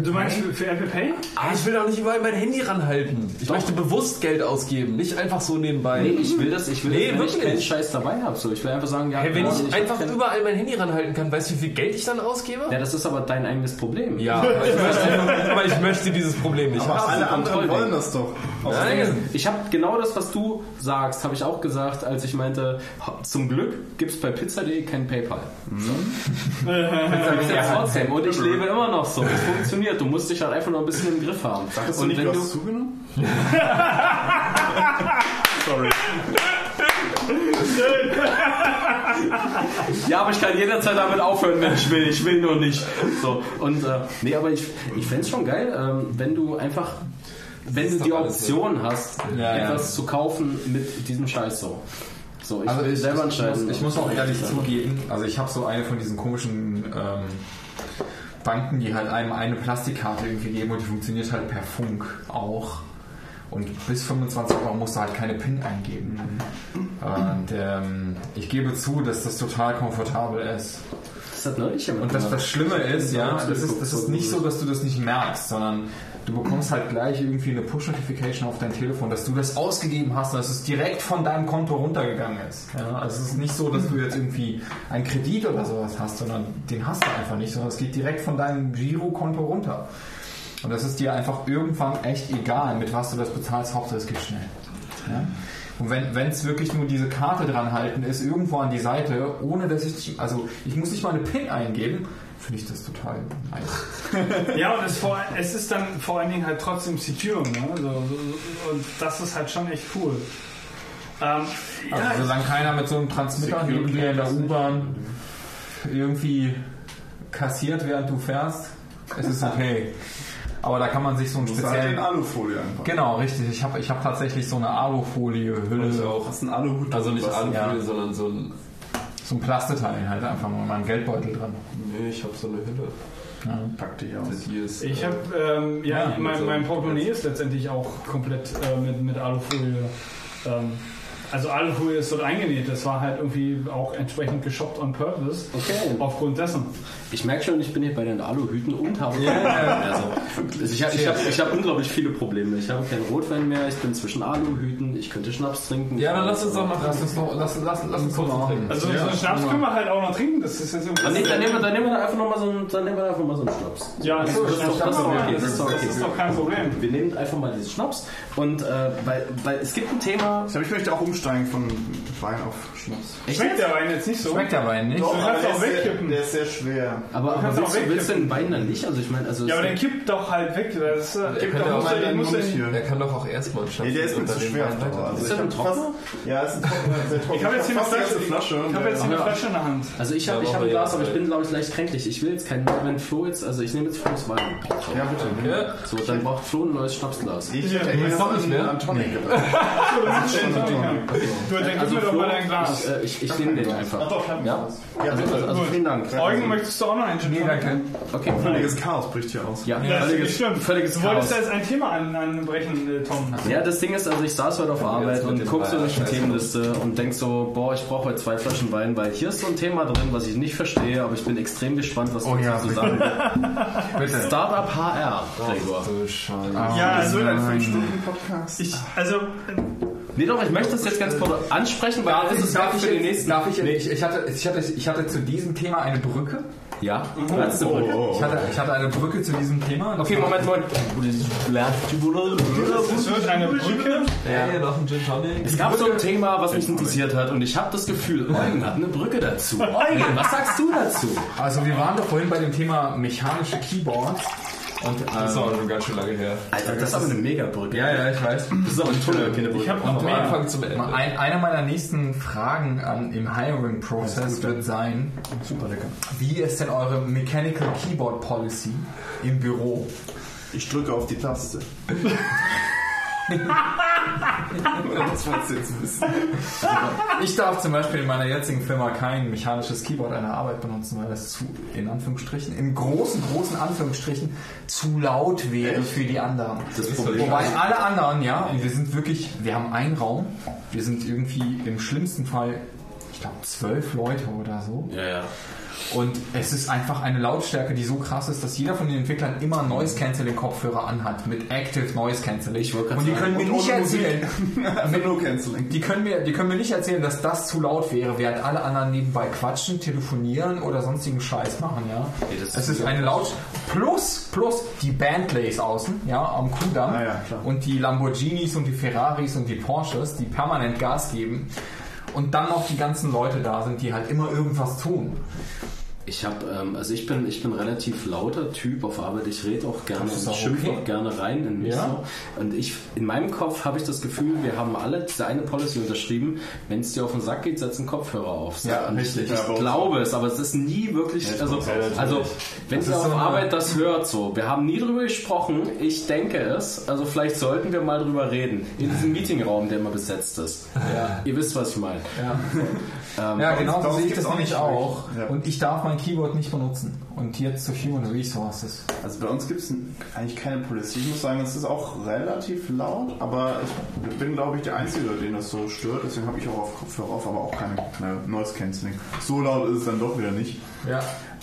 Du meinst für, für Apple Pay? Ah, ich will doch nicht überall mein Handy ranhalten. Ich Doch. möchte bewusst Geld ausgeben, nicht einfach so nebenbei. Nee, ich will das, ich will Nee, das, wenn ich keinen Scheiß dabei habe. So, ich will einfach sagen, ja, Hey, wenn ja, ich hab einfach überall mein Handy ranhalten kann, weißt du, wie viel Geld ich dann ausgebe? Ja, das ist aber dein eigenes Problem. Ja, aber ich möchte, aber ich möchte dieses Problem nicht Aber haben. alle anderen wollen das doch. Nein. Ich habe genau das, was du sagst, habe ich auch gesagt, als ich meinte, zum Glück gibt es bei pizza.de kein PayPal. ja, trotzdem. Und ich lebe immer noch so. Funktioniert. Du musst dich halt einfach noch ein bisschen im Griff haben. Hast du Und nicht wenn du, zugenommen? Sorry. ja, aber ich kann jederzeit damit aufhören, wenn ich will. Ich will nur nicht. So. Und äh, nee, aber ich, ich fände es schon geil, ähm, wenn du einfach, wenn du die Option hast, Ja, ja. etwas zu kaufen mit diesem Scheiß so. So, ich Also will ich, selber ich, entscheiden. muss, ich muss auch ehrlich zugeben, also ich habe so eine von diesen komischen ähm, Banken, die halt einem eine Plastikkarte irgendwie geben und die funktioniert halt per Funk auch. Und bis 25 Euro musst du halt keine PIN eingeben. Und ähm, ich gebe zu, dass das total komfortabel ist. Das hat neulich jemand Und das, das Schlimme ist, ja, Ja, das ist, das ist nicht so, dass du das nicht merkst, sondern du bekommst halt gleich irgendwie eine Push-Notification auf dein Telefon, dass du das ausgegeben hast und dass es direkt von deinem Konto runtergegangen ist. Ja, also es ist nicht so, dass du jetzt irgendwie einen Kredit oder sowas hast, sondern den hast du einfach nicht, sondern es geht direkt von deinem Girokonto runter. Und das ist dir einfach irgendwann echt egal, mit was du das bezahlst, Hauptsache es geht schnell. Ja? Und wenn es wirklich nur diese Karte dran halten ist, irgendwo an die Seite, ohne dass ich, also ich muss nicht mal eine PIN eingeben, finde ich das total nice. Ja, und es, vor, es ist dann vor allen Dingen halt trotzdem secure. Ne? So, so, und das ist halt schon echt cool. Ähm, ja, Also solange keiner mit so einem Transmitter dir in der U-Bahn irgendwie kassiert, während du fährst, ist es okay. Aber da kann man sich so einen Du hast halt speziellen... in Alufolie einfach. Genau, richtig. Ich habe ich hab tatsächlich so eine Alufolie-Hülle, Du hast einen Aluhut. Also nicht? Alufolie, ja. sondern so ein. so ein Plasteteil halt einfach mal, mal einen Geldbeutel dran. Nee, ich habe so eine Hülle. Ja. Pack dich aus. Ist, ich äh, habe, ähm, ja, Ja, mein, mein Portemonnaie ist letztendlich auch komplett äh, mit, mit Alufolie ähm, Also Alufolie ist dort eingenäht. Das war halt irgendwie auch entsprechend geshoppt on purpose. Okay. Aufgrund dessen. Ich merke schon, ich bin hier bei den Aluhüten und habe also, also ich habe ich hab, ich hab unglaublich viele Probleme. Ich habe keinen Rotwein mehr, ich bin zwischen Aluhüten, ich könnte Schnaps trinken. Ja, dann lass uns doch mal. Lass uns doch, lass, lass, lass uns mal trinken. Also so einen Schnaps können wir halt auch noch trinken. Das ist jetzt irgendwie. Dann, nehmen- dann, nehmen wir, dann nehmen wir einfach noch mal so einen, dann nehmen wir einfach mal so einen Schnaps. ja, das, das ist doch- das ist doch okay, das, das ist doch das okay. ist doch kein Problem. Wir nehmen einfach mal diesen Schnaps und äh, weil, weil es gibt ein Thema. Ich, möchte auch umsteigen von Wein auf Schnaps. Schmeckt der Wein jetzt nicht so? Schmeckt der Wein nicht? kannst aber auch der, ist sehr, wegkippen. der ist sehr schwer. Aber, aber kannst auch willst, du, willst du den Wein dann nicht? Also ich meine, also Ja, aber den kippt doch halt weg. Das ist, äh, kann doch, auch muss er- er-. Der kann doch auch erstmal Schnaps Nee, der ist mir und zu schwer. Also Ist der hab ein trockener? fast- Ja, ist ein trocken. Ich habe jetzt hier eine Flasche, ich habe jetzt hier eine Flasche in der Hand. Also ich habe ein Glas, aber ich bin glaube ich leicht kränklich. Ich will jetzt keinen, wenn Flo jetzt, also ich nehme jetzt Flo's Wein. Ja, bitte. So, dann braucht Flo ein neues Schnapsglas. Ich hätte du doch nicht an- mehr? an Tonic gedacht. Gut, dann Also gib mir doch Flo, mal dein Glas. Ich, äh, ich, ich nehme den einfach. doch, ich Ja? Glas. Also, also, also vielen Dank. Eugen, möchtest du auch noch einen Gin Nee, danke. Okay, Völliges Chaos bricht hier aus. Ja, Das ist nicht völliges, schlimm. völliges Du wolltest Chaos. jetzt ein Thema an, anbrechen, äh, Tom. Ja, das Ding ist, also ich saß heute auf Arbeit und guck so durch die. Themenliste und denk so, boah, ich brauche heute zwei Flaschen Wein, weil hier ist so ein Thema drin, was ich nicht verstehe, aber ich bin extrem gespannt, was Oh du ja, dazu bitte. sagen willst. Bitte. Startup HR, Gregor. So scheiße. Ja, also, ein 5-Stunden-Podcast. ich, also, Nee, doch, ich möchte das jetzt ganz kurz ansprechen, weil das ist darf für jetzt, nächsten. darf ich, nee, ich, ich, hatte, ich, hatte, ich hatte zu diesem Thema eine Brücke. Ja, letzte Brücke. Ich hatte, ich hatte eine Brücke zu diesem Thema. Okay, Moment, Moment. es wird eine Brücke. Ja, noch ein Gin Tonic. Es gab so ein Thema, was mich interessiert hat und ich habe das Gefühl, Eugen hat eine Brücke dazu. Eugen, was sagst du dazu? Also wir waren doch vorhin bei dem Thema mechanische Keyboards. Und, Das ist ähm, aber schon ganz schön lange her. Alter, das ist aber eine Megabrücke. ja, ja, ich weiß. Das ist aber ein Tunnel, keine Brücke. Ich habe Vom mehr. Anfang zum Ende. Ein, einer meiner nächsten Fragen an, im Hiring-Prozess wird sein, Super lecker. wie ist denn eure Mechanical Keyboard Policy im Büro? Ich drücke auf die Taste. das du jetzt wissen. Ich darf zum Beispiel in meiner jetzigen Firma kein mechanisches Keyboard einer Arbeit benutzen, weil das zu, in Anführungsstrichen, in großen, großen Anführungsstrichen, zu laut wäre für die anderen. Das Problem Wobei alle anderen, ja, und wir sind wirklich, wir haben einen Raum, wir sind irgendwie im schlimmsten Fall, ich glaube, zwölf Leute oder so. Ja, ja. Und es ist einfach eine Lautstärke, die so krass ist, dass jeder von den Entwicklern immer Noise Cancelling Kopfhörer anhat mit Active Noise Cancelling. Und die können mir nicht erzählen, Canceling. die können mir, die können mir nicht erzählen, dass das zu laut wäre, während alle anderen nebenbei quatschen, telefonieren oder sonstigen Scheiß machen, ja. Nee, das es ist ist eine Laut plus plus die Bentleys außen, ja, am Kudamm Ah ja, und die Lamborghinis und die Ferraris und die Porsches, die permanent Gas geben. Und dann noch die ganzen Leute da sind, die halt immer irgendwas tun. Ich habe, ähm, also ich bin, ich bin relativ lauter Typ auf Arbeit. Ich rede auch gerne auch schimpfe okay. auch gerne rein in mich. Ja. So. Und ich, in meinem Kopf habe ich das Gefühl, wir haben alle diese eine Policy unterschrieben. Wenn es dir auf den Sack geht, setz einen Kopfhörer auf. So. Ja, richtig. Ich, Ja, glaube es, aber es ist nie wirklich. also, also wenn ihr auf so Arbeit das hört, so, wir haben nie drüber gesprochen. Ich denke es. Also vielleicht sollten wir mal drüber reden in diesem Meetingraum, der immer besetzt ist. Ja. Ihr wisst, was ich meine. Ja. Ähm, Ja, genau so sehe ich das auch nämlich nicht auch. Ja. Und ich darf mein Keyboard nicht benutzen. Und jetzt zu Human Resources. Also bei uns gibt es eigentlich keine Policy. Ich muss sagen, es ist auch relativ laut, aber ich bin, glaube ich, der Einzige, den das so stört. Deswegen habe ich auch auf Kopfhörer auf, aber auch keine, keine Noise Cancelling. So laut ist es dann doch wieder nicht. Ja.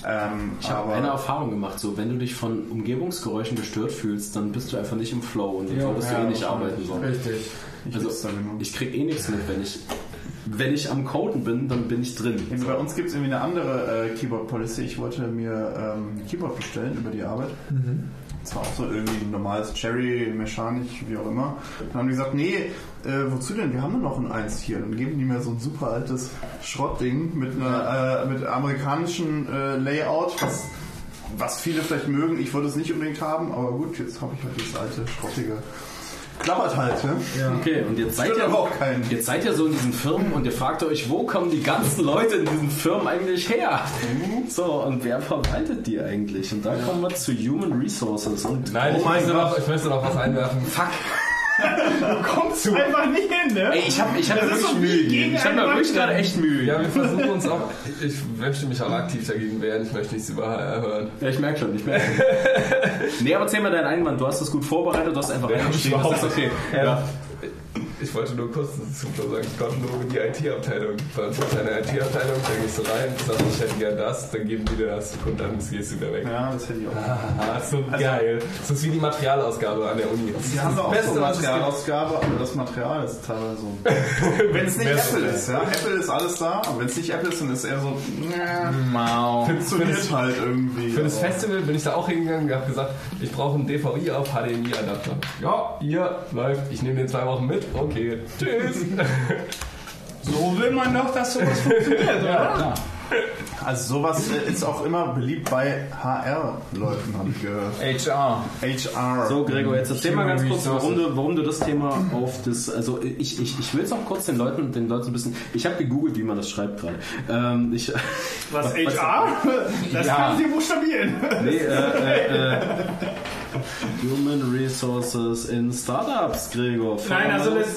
Ähm, Ich habe eine Erfahrung gemacht, so wenn du dich von Umgebungsgeräuschen gestört fühlst, dann bist du einfach nicht im Flow und dann solltest ja, du eh nicht arbeiten. So. Richtig. ich Also genau. ich krieg eh nichts mit, wenn ich wenn ich am Coden bin, dann bin ich drin. Eben Bei uns gibt es irgendwie eine andere äh, Keyboard-Policy. Ich wollte mir ähm, ein Keyboard bestellen über die Arbeit. Das war auch so irgendwie ein normales Cherry, mechanisch, wie auch immer. Dann haben die gesagt, nee, äh, wozu denn? Wir haben nur noch ein Eins hier. Dann geben die mir so ein super altes Schrottding mit einer äh, mit amerikanischen äh, Layout, was, was viele vielleicht mögen. Ich wollte es nicht unbedingt haben, aber gut, jetzt habe ich halt das alte, schrottige. Klappert halt, ne? Okay, und jetzt seid ihr auch keinen. Jetzt seid ihr so in diesen Firmen und ihr fragt euch, wo kommen die ganzen Leute in diesen Firmen eigentlich her? So, und wer verwaltet die eigentlich? Und da kommen wir zu Human Resources. Und Nein, oh ich, mein möchte noch, ich möchte noch was einwerfen. Fuck. Kommst du einfach nicht hin, ne? Ey, ich habe ich hab mir Das wirklich so Mühe gegeben. Ich habe mir wirklich gerade echt Mühe. Ja, wir versuchen uns auch. Ich möchte mich auch aktiv dagegen wehren. Ich möchte nichts über HR hören. Ja, ich merke schon, ich merke schon. nee, aber erzähl mal deinen Einwand. Du hast das gut vorbereitet, du hast einfach reingeschrieben. Das ist okay. Ja. Ich wollte nur kurz dazu sagen, nur in die IT-Abteilung. Bei uns ist eine IT-Abteilung, da gehst du rein, sagst, ich hätte gern das, dann geben die dir das und dann gehst du wieder weg. Ja, das hätte ich auch. Ah, so geil. Das ist wie die Materialausgabe an der Uni. Das Wir haben das auch Beste, so es gibt. Materialausgabe, aber das Material ist teilweise so. wenn es nicht Apple ist ja. Apple ist alles da, aber wenn es nicht Apple ist, dann ist eher so, Mau. funktioniert halt irgendwie. Für das Festival bin ich da auch hingegangen und habe gesagt, ich brauche einen DVI auf HDMI-Adapter. Ja, hier läuft. Ich nehme den zwei Wochen mit. Okay, tschüss. So will man doch, dass sowas funktioniert, oder? Also sowas äh, ist auch immer beliebt bei HR-Leuten, habe ich gehört. HR. HR. So, Gregor, jetzt erzähl mal ganz kurz, warum du, warum du das Thema auf das. Also, ich, ich, ich will es auch kurz den Leuten, den Leuten ein bisschen. Ich habe gegoogelt, wie man das schreibt gerade. Ähm, ich, Was, HR? Das Ja. kann sie buchstabieren. nee, äh, äh, äh, Human Resources in Startups, Gregor. Nein, also, das,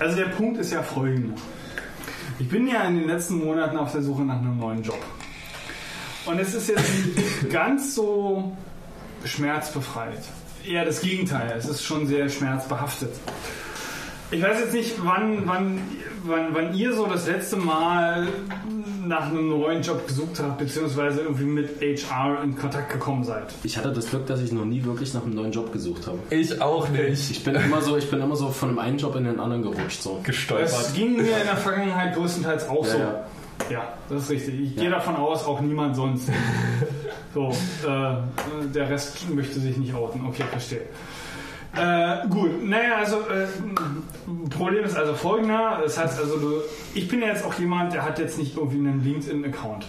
also der Punkt ist ja folgender. Ich bin ja in den letzten Monaten auf der Suche nach einem neuen Job. Und es ist jetzt nicht ganz so schmerzbefreit. Eher das Gegenteil. Es ist schon sehr schmerzbehaftet. Ich weiß jetzt nicht, wann, wann, wann, wann ihr so das letzte Mal nach einem neuen Job gesucht habt, beziehungsweise irgendwie mit HR in Kontakt gekommen seid. Ich hatte das Glück, dass ich noch nie wirklich nach einem neuen Job gesucht habe. Ich auch nicht. Ich bin immer so, ich bin immer so von einem einen Job in den anderen gerutscht. So. Das Gestolpert. ging mir in der Vergangenheit größtenteils auch Ja, so. ja. Ja, das ist richtig. Ich gehe davon aus, auch niemand sonst. so, äh, der Rest möchte sich nicht outen. Okay, verstehe. Äh, gut, naja, also äh, Problem ist also folgender. Das heißt also, du, ich bin ja jetzt auch jemand, der hat jetzt nicht irgendwie einen LinkedIn-Account.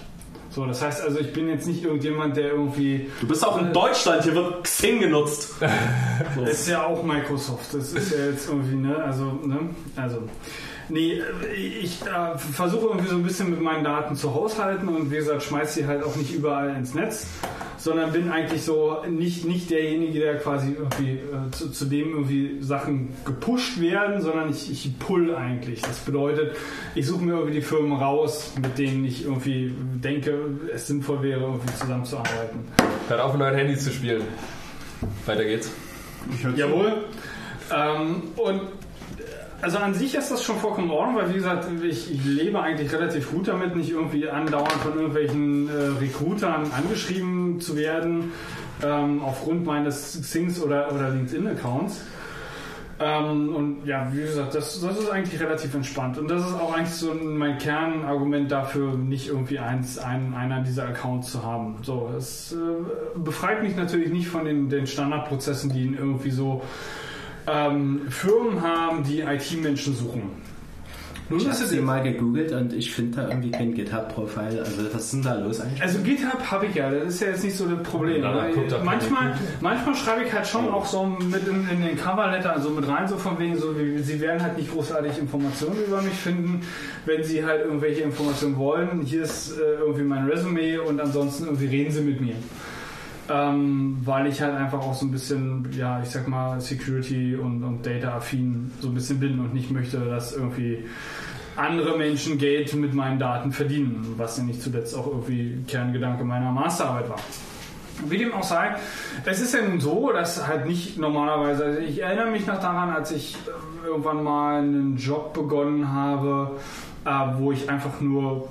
So, das heißt also, ich bin jetzt nicht irgendjemand, der irgendwie Du bist auch in Deutschland, hier wird Xing genutzt. Das ist ja auch Microsoft. Das ist ja jetzt irgendwie, ne? Also, ne? Also. Nee, ich äh, versuche irgendwie so ein bisschen mit meinen Daten zu haushalten und wie gesagt, schmeiß sie halt auch nicht überall ins Netz, sondern bin eigentlich so nicht, nicht derjenige, der quasi irgendwie äh, zu, zu dem irgendwie Sachen gepusht werden, sondern ich, ich pull eigentlich. Das bedeutet, ich suche mir irgendwie die Firmen raus, mit denen ich irgendwie denke, es sinnvoll wäre, irgendwie zusammenzuarbeiten. Hört auf, mit neuen Handys zu spielen. Weiter geht's. Ich hör zu. Jawohl. Ähm, und also an sich ist das schon vollkommen in Ordnung, weil wie gesagt, ich, ich lebe eigentlich relativ gut damit, nicht irgendwie andauernd von irgendwelchen äh, Recruitern angeschrieben zu werden, ähm, aufgrund meines Xings oder, oder LinkedIn-Accounts. Ähm, und ja, wie gesagt, das, das ist eigentlich relativ entspannt. Und das ist auch eigentlich so mein Kernargument dafür, nicht irgendwie eins, einen, einer dieser Accounts zu haben. So, es äh, befreit mich natürlich nicht von den, den Standardprozessen, die irgendwie so ähm, Firmen haben, die IT-Menschen suchen. Nun Ich habe es sie mal gegoogelt und ich finde da irgendwie kein GitHub-Profil. Also was ist denn da los eigentlich? Also GitHub habe ich ja, das ist ja jetzt nicht so das Problem. Ja, manchmal, manchmal schreibe ich halt schon auch so mit in, in den Coverletter, also mit rein, so von wegen, so wie, sie werden halt nicht großartig Informationen über mich finden, wenn sie halt irgendwelche Informationen wollen. Hier ist äh, irgendwie mein Resume und ansonsten irgendwie reden sie mit mir. Ähm, weil ich halt einfach auch so ein bisschen, ja, ich sag mal, Security und, und Data-affin so ein bisschen bin und nicht möchte, dass irgendwie andere Menschen Geld mit meinen Daten verdienen, was ja nicht zuletzt auch irgendwie Kerngedanke meiner Masterarbeit war. Wie dem auch sei, es ist ja nun so, dass halt nicht normalerweise, also ich erinnere mich noch daran, als ich äh, irgendwann mal einen Job begonnen habe, äh, wo ich einfach nur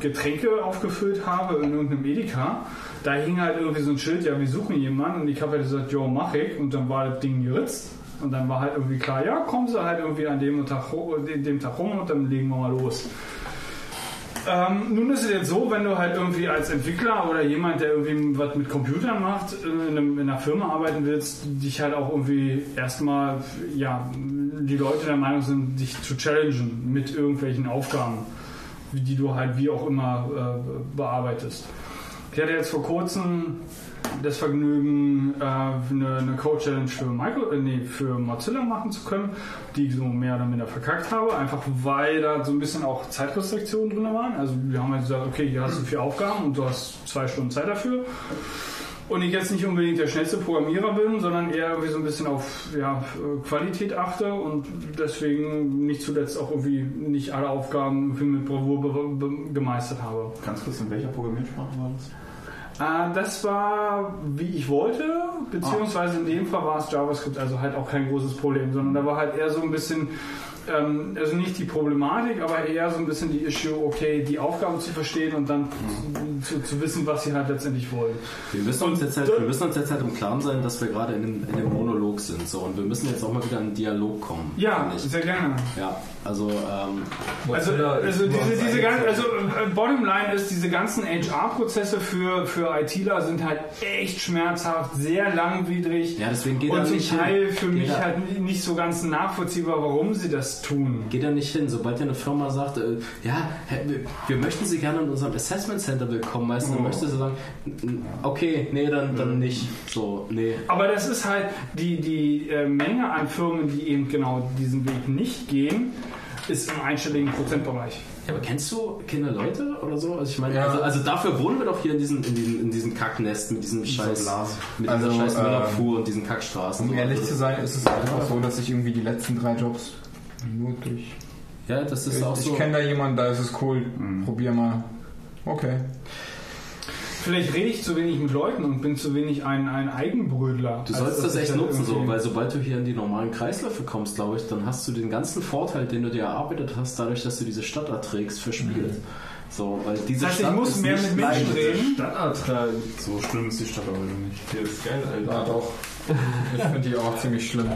Getränke aufgefüllt habe in irgendeinem Edeka. Da hing halt irgendwie so ein Schild, ja, wir suchen jemanden und ich habe halt gesagt, jo, mach ich und dann war das Ding geritzt. Und dann war halt irgendwie klar, ja, kommen Sie halt irgendwie an dem Tag, dem Tag rum und dann legen wir mal los. Ähm, nun ist es jetzt so, wenn du halt irgendwie als Entwickler oder jemand, der irgendwie was mit Computern macht, in, einem, in einer Firma arbeiten willst, dich halt auch irgendwie erstmal, ja, die Leute der Meinung sind, dich zu challengen mit irgendwelchen Aufgaben, die du halt wie auch immer äh, bearbeitest. Ich hatte jetzt vor kurzem das Vergnügen, äh, eine, eine Code-Challenge für, Micro, äh, nee, für Mozilla machen zu können, die ich so mehr oder minder verkackt habe, einfach weil da so ein bisschen auch Zeitrestriktionen drin waren. Also wir haben halt gesagt, okay, hier hast du vier Aufgaben und du hast zwei Stunden Zeit dafür. Und ich jetzt nicht unbedingt der schnellste Programmierer bin, sondern eher irgendwie so ein bisschen auf ja, Qualität achte und deswegen nicht zuletzt auch irgendwie nicht alle Aufgaben mit Bravour gemeistert habe. Ganz kurz, in welcher Programmiersprache war das? Äh, das war, wie ich wollte, beziehungsweise in dem Fall war es JavaScript, also halt auch kein großes Problem, sondern da war halt eher so ein bisschen, ähm, also nicht die Problematik, aber eher so ein bisschen die Issue, okay, die Aufgaben zu verstehen und dann zu, zu wissen, was sie halt letztendlich wollen. Wir müssen, uns jetzt halt, wir müssen uns jetzt halt im Klaren sein, dass wir gerade in einem, in einem Monolog sind. So, und wir müssen jetzt auch mal wieder in einen Dialog kommen. Ja, sehr gerne. Ja, also ähm, Also, also diese, diese ganzen, also äh, Bottomline ist, diese ganzen HR-Prozesse für, für ITler sind halt echt schmerzhaft, sehr langwidrig Ja, deswegen geht und zum nicht hin. Teil für Geht mich da- halt nicht so ganz nachvollziehbar, warum sie das tun. geht da nicht hin. Sobald dir eine Firma sagt, äh, ja, wir, wir möchten Sie gerne in unserem Assessment Center willkommen heißen, dann möchtest du sagen, "N- okay, nee, dann, dann nicht. So, nee. Aber das ist halt die, die äh, Menge an Firmen, die eben genau diesen Weg nicht gehen, ist im einstelligen Prozentbereich. Ja, aber kennst du keine Leute oder so? Also ich meine, Ja. also, also dafür wohnen wir doch hier in diesem, in diesem, in diesem Kacknest mit diesem scheiß, Blase. mit Also, dieser scheiß äh, Müllabfuhr und diesen Kackstraßen. Um ehrlich zu sein, ist es einfach so, dass ich irgendwie die letzten drei Jobs nur durch. Ja, das ist Ich, auch so. ich kenne da jemanden, da ist es cool. Probier mal. Okay. Vielleicht rede ich zu wenig mit Leuten und bin zu wenig ein, ein Eigenbrödler. Du sollst das ich echt nutzen, so, weil sobald du hier in die normalen Kreisläufe kommst, glaube ich, dann hast du den ganzen Vorteil, den du dir erarbeitet hast, dadurch, dass du diese Stadt erträgst, verspielt. So, weil diese Das heißt, ich Stadt muss ist mehr nicht mit Menschen reden. So schlimm ist die Stadt aber nicht. Hier ist geil, Ja, Alter. doch. Ich finde die auch ziemlich schlimm.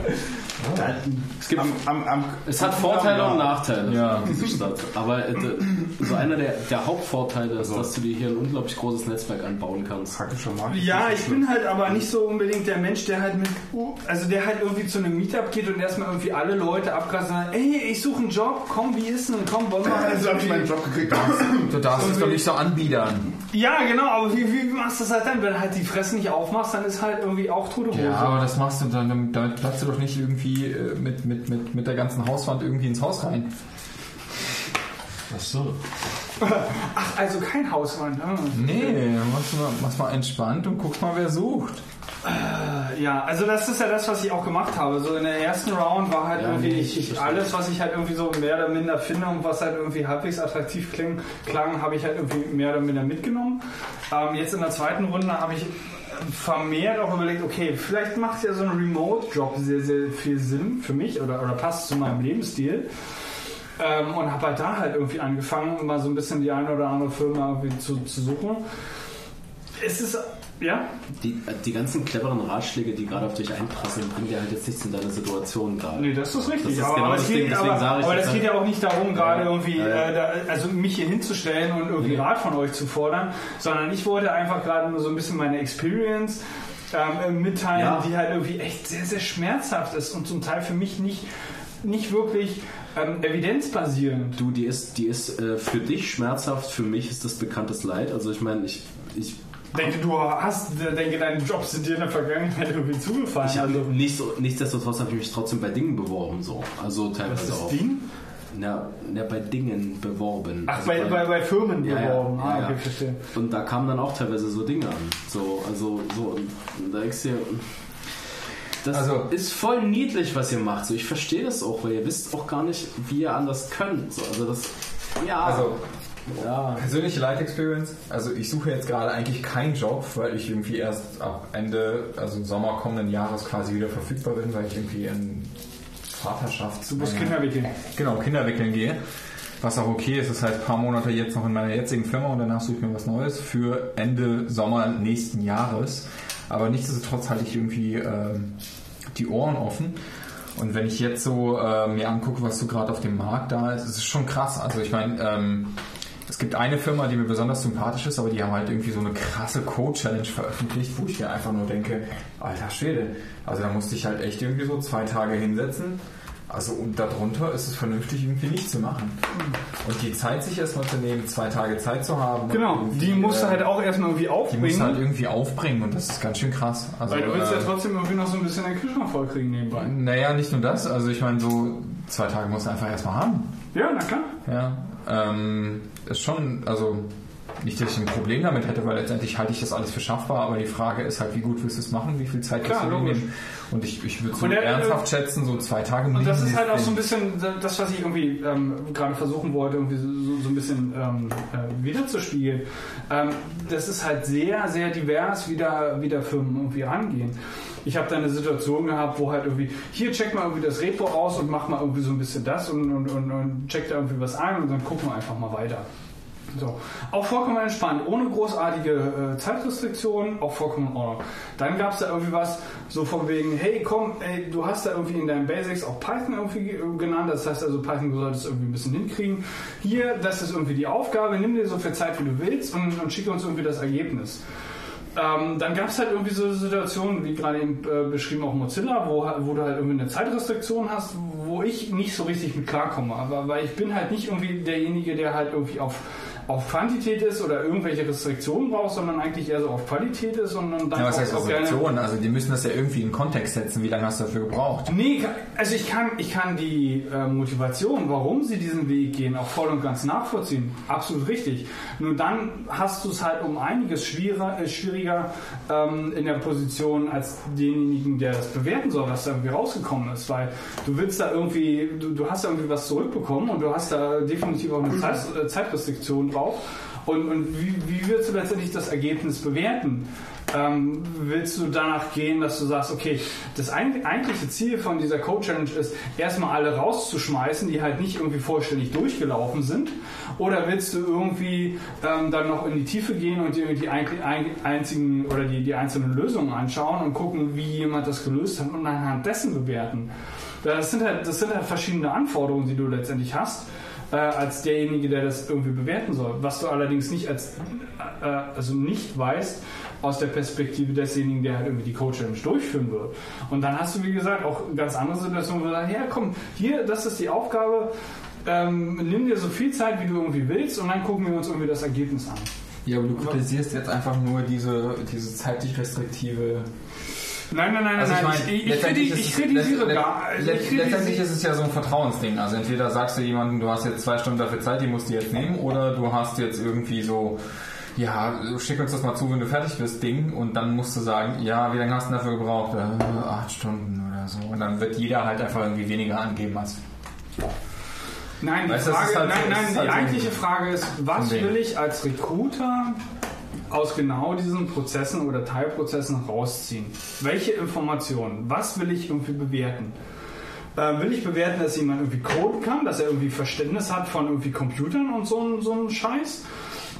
Es, gibt, Am, am, am, es hat Vorteile und Nachteile, Ja. diese Stadt. Aber äh, so einer der, der Hauptvorteile ist, dass du dir hier ein unglaublich großes Netzwerk anbauen kannst. praktischer Markt. Ja, ich bin halt aber nicht so unbedingt der Mensch, der halt mit, also der halt irgendwie zu einem Meetup geht und erstmal irgendwie alle Leute abgrast und sagt, ey, ich suche einen Job, komm, wie ist denn, komm, wollen wir halt Also habe ich meinen Job gekriegt. Du darfst es doch nicht so anbiedern. Ja, genau, aber wie, wie machst du das halt dann? Wenn du halt die Fresse nicht aufmachst, dann ist halt irgendwie auch tote Hose. Ja, aber das machst du dann, damit platzt du doch nicht irgendwie äh, mit, mit, mit, mit der ganzen Hauswand irgendwie ins Haus rein. Ach so. Ach, also kein Hauswand. Ah. Nee, machst mal, machst mal entspannt und guckst mal, wer sucht. Ja, also das ist ja das, was ich auch gemacht habe. So in der ersten Round war halt Ja, irgendwie nee, ich, ich alles, was ich halt irgendwie so mehr oder minder finde und was halt irgendwie halbwegs attraktiv kling, klang, habe ich halt irgendwie mehr oder minder mitgenommen. Ähm, jetzt in der zweiten Runde habe ich vermehrt auch überlegt, okay, vielleicht macht ja so ein Remote-Job sehr, sehr viel Sinn für mich oder, oder passt zu meinem Lebensstil. Ähm, und habe halt da halt irgendwie angefangen, mal so ein bisschen die eine oder andere Firma zu, zu suchen. Es ist, ja, Die, die ganzen cleveren Ratschläge, die gerade auf dich einprasseln, bringen dir halt jetzt nichts in deiner Situation gerade. Nee, das ist richtig. Das ist aber, genau aber, das geht, deswegen aber, sage ich aber das das geht ja auch nicht darum, gerade irgendwie, Ja, ja. Äh, da, also mich hier hinzustellen und irgendwie Rat von euch zu fordern, sondern ich wollte einfach gerade nur so ein bisschen meine Experience ähm, mitteilen, Ja. die halt irgendwie echt sehr, sehr schmerzhaft ist und zum Teil für mich nicht, nicht wirklich ähm, evidenzbasierend. Du, die ist, die ist äh, für dich schmerzhaft, für mich ist das bekanntes Leid. Also ich meine, ich, ich, Denke, du hast, denke, deine Jobs sind dir in der Vergangenheit irgendwie zugefallen. ich habe also, nicht so, nichtsdestotrotz habe ich mich trotzdem bei Dingen beworben, so. Also was teilweise ist auch. Ding? Na, na, bei Dingen beworben. Ach, Also bei, bei, bei Firmen Ja, ja, beworben. ja, ah, ja. okay, verstehe. Und da kamen dann auch teilweise so Dinge an. So, also, so, da denkst du dir, das Also- ist voll niedlich, was ihr macht. So, ich verstehe das auch, weil ihr wisst auch gar nicht, wie ihr anders könnt. So, also das, ja, Also, ja. persönliche Life Experience. Also, ich suche jetzt gerade eigentlich keinen Job, weil ich irgendwie erst ab Ende, also Sommer kommenden Jahres quasi wieder verfügbar bin, weil ich irgendwie in Vaterschaft. Du musst Kinder wickeln. Genau, Kinder wickeln gehe. Was auch okay ist, das heißt, ein paar Monate jetzt noch in meiner jetzigen Firma und danach suche ich mir was Neues für Ende Sommer nächsten Jahres. Aber nichtsdestotrotz halte ich irgendwie ähm, die Ohren offen. Und wenn ich jetzt so äh, mir angucke, was so gerade auf dem Markt da ist, ist es schon krass. Also ich meine, ähm, es gibt eine Firma, die mir besonders sympathisch ist, aber die haben halt irgendwie so eine krasse Code-Challenge veröffentlicht, wo ich mir einfach nur denke, alter Schwede. Also da musste ich halt echt irgendwie so zwei Tage hinsetzen. Also und darunter ist es vernünftig irgendwie nicht zu machen. Und die Zeit sich erstmal zu nehmen, zwei Tage Zeit zu haben. Genau, die musst du äh, halt auch erstmal irgendwie die musst aufbringen. du halt irgendwie aufbringen und das ist ganz schön krass. Also, weil du willst ja äh, trotzdem irgendwie noch so ein bisschen deinen Kühlschrank vollkriegen nebenbei. naja, nicht nur das, also ich meine, so zwei Tage musst du einfach erstmal haben. Ja, na klar. Ja, ähm, ist schon, also Nicht, dass ich ein Problem damit hätte, weil letztendlich halte ich das alles für schaffbar, aber die Frage ist halt, wie gut willst du es machen, wie viel Zeit Klar, wirst du nehmen? Und ich, ich würde so der- ernsthaft schätzen, so zwei Tage Und das ist halt auch so ein bisschen das, was ich irgendwie ähm, gerade versuchen wollte, irgendwie so, so- so ein bisschen ähm, äh, wiederzuspiegeln. Ähm, das ist halt sehr, sehr divers, wie da, wie da Firmen irgendwie rangehen. Ich habe da eine Situation gehabt, wo halt irgendwie, hier check mal irgendwie das Repo aus und mach mal irgendwie so ein bisschen das und, und, und, und check da irgendwie was ein und dann gucken wir einfach mal weiter. So. Auch vollkommen entspannt, ohne großartige äh, Zeitrestriktionen, auch vollkommen in Ordnung. Dann gab es da irgendwie was, so von wegen, hey komm, ey, du hast da irgendwie in deinen Basics auch Python irgendwie ge- genannt, das heißt also Python, du solltest irgendwie ein bisschen hinkriegen. Hier, das ist irgendwie die Aufgabe, nimm dir so viel Zeit, wie du willst und, und schicke uns irgendwie das Ergebnis. Ähm, dann gab es halt irgendwie so Situationen, wie gerade eben äh, beschrieben auch Mozilla, wo, wo du halt irgendwie eine Zeitrestriktion hast, wo ich nicht so richtig mit klarkomme. Aber weil ich bin halt nicht irgendwie derjenige, der halt irgendwie auf, auf Quantität ist oder irgendwelche Restriktionen braucht, sondern eigentlich eher so auf Qualität ist und, dann Ja, was auch- heißt Restriktionen? Also die müssen das ja irgendwie in Kontext setzen. Wie lange hast du dafür gebraucht? Nee, also ich kann, ich kann die äh, Motivation, warum sie diesen Weg gehen, auch voll und ganz nachvollziehen. Absolut richtig. Nur dann hast du es halt um einiges schwieriger, äh, schwieriger ähm, in der Position als denjenigen, der das bewerten soll, was da irgendwie rausgekommen ist. Weil du willst da irgendwie, du, du hast da irgendwie was zurückbekommen und du hast da definitiv auch eine Zeit, äh, Zeitrestriktion drauf. Und, und wie, wie willst du letztendlich das Ergebnis bewerten? Ähm, willst du danach gehen, dass du sagst, okay, das eigentliche Ziel von dieser Code Challenge ist, erstmal alle rauszuschmeißen, die halt nicht irgendwie vollständig durchgelaufen sind? Oder willst du irgendwie ähm, dann noch in die Tiefe gehen und dir die ein, ein, einzigen oder die, die einzelnen Lösungen anschauen und gucken, wie jemand das gelöst hat und anhand dessen bewerten? Das sind halt, das sind halt verschiedene Anforderungen, die du letztendlich hast äh, als derjenige, der das irgendwie bewerten soll. Was du allerdings nicht als äh, also nicht weißt aus der Perspektive desjenigen, der halt irgendwie die Code Challenge durchführen wird. Und dann hast du, wie gesagt, auch ganz andere Situationen, wo du sagst, ja komm, hier, das ist die Aufgabe, ähm, nimm dir so viel Zeit, wie du irgendwie willst und dann gucken wir uns irgendwie das Ergebnis an. Ja, aber du kritisierst jetzt einfach nur diese, diese zeitlich restriktive. Nein, nein, nein, Also ich nein, meine, ich, ich, letztendlich kriti- ist ich es- kritisiere letzt- gar. Also kritisiere- Letztendlich ist es ja so ein Vertrauensding. Also entweder sagst du jemandem, du hast jetzt zwei Stunden dafür Zeit, die musst du jetzt nehmen, oder du hast jetzt irgendwie so, ja, schick uns das mal zu, wenn du fertig bist, Ding, und dann musst du sagen, ja, wie lange hast du dafür gebraucht? Äh, acht Stunden oder so. Und dann wird jeder halt einfach irgendwie weniger angeben als. Nein, die Weißt das Frage, halt nein, nein, die halt eigentliche Frage ist, was will ich als Recruiter aus genau diesen Prozessen oder Teilprozessen rausziehen? Welche Informationen? Was will ich irgendwie bewerten? Äh, will ich bewerten, dass jemand irgendwie coden kann, dass er irgendwie Verständnis hat von irgendwie Computern und so, so einem Scheiß?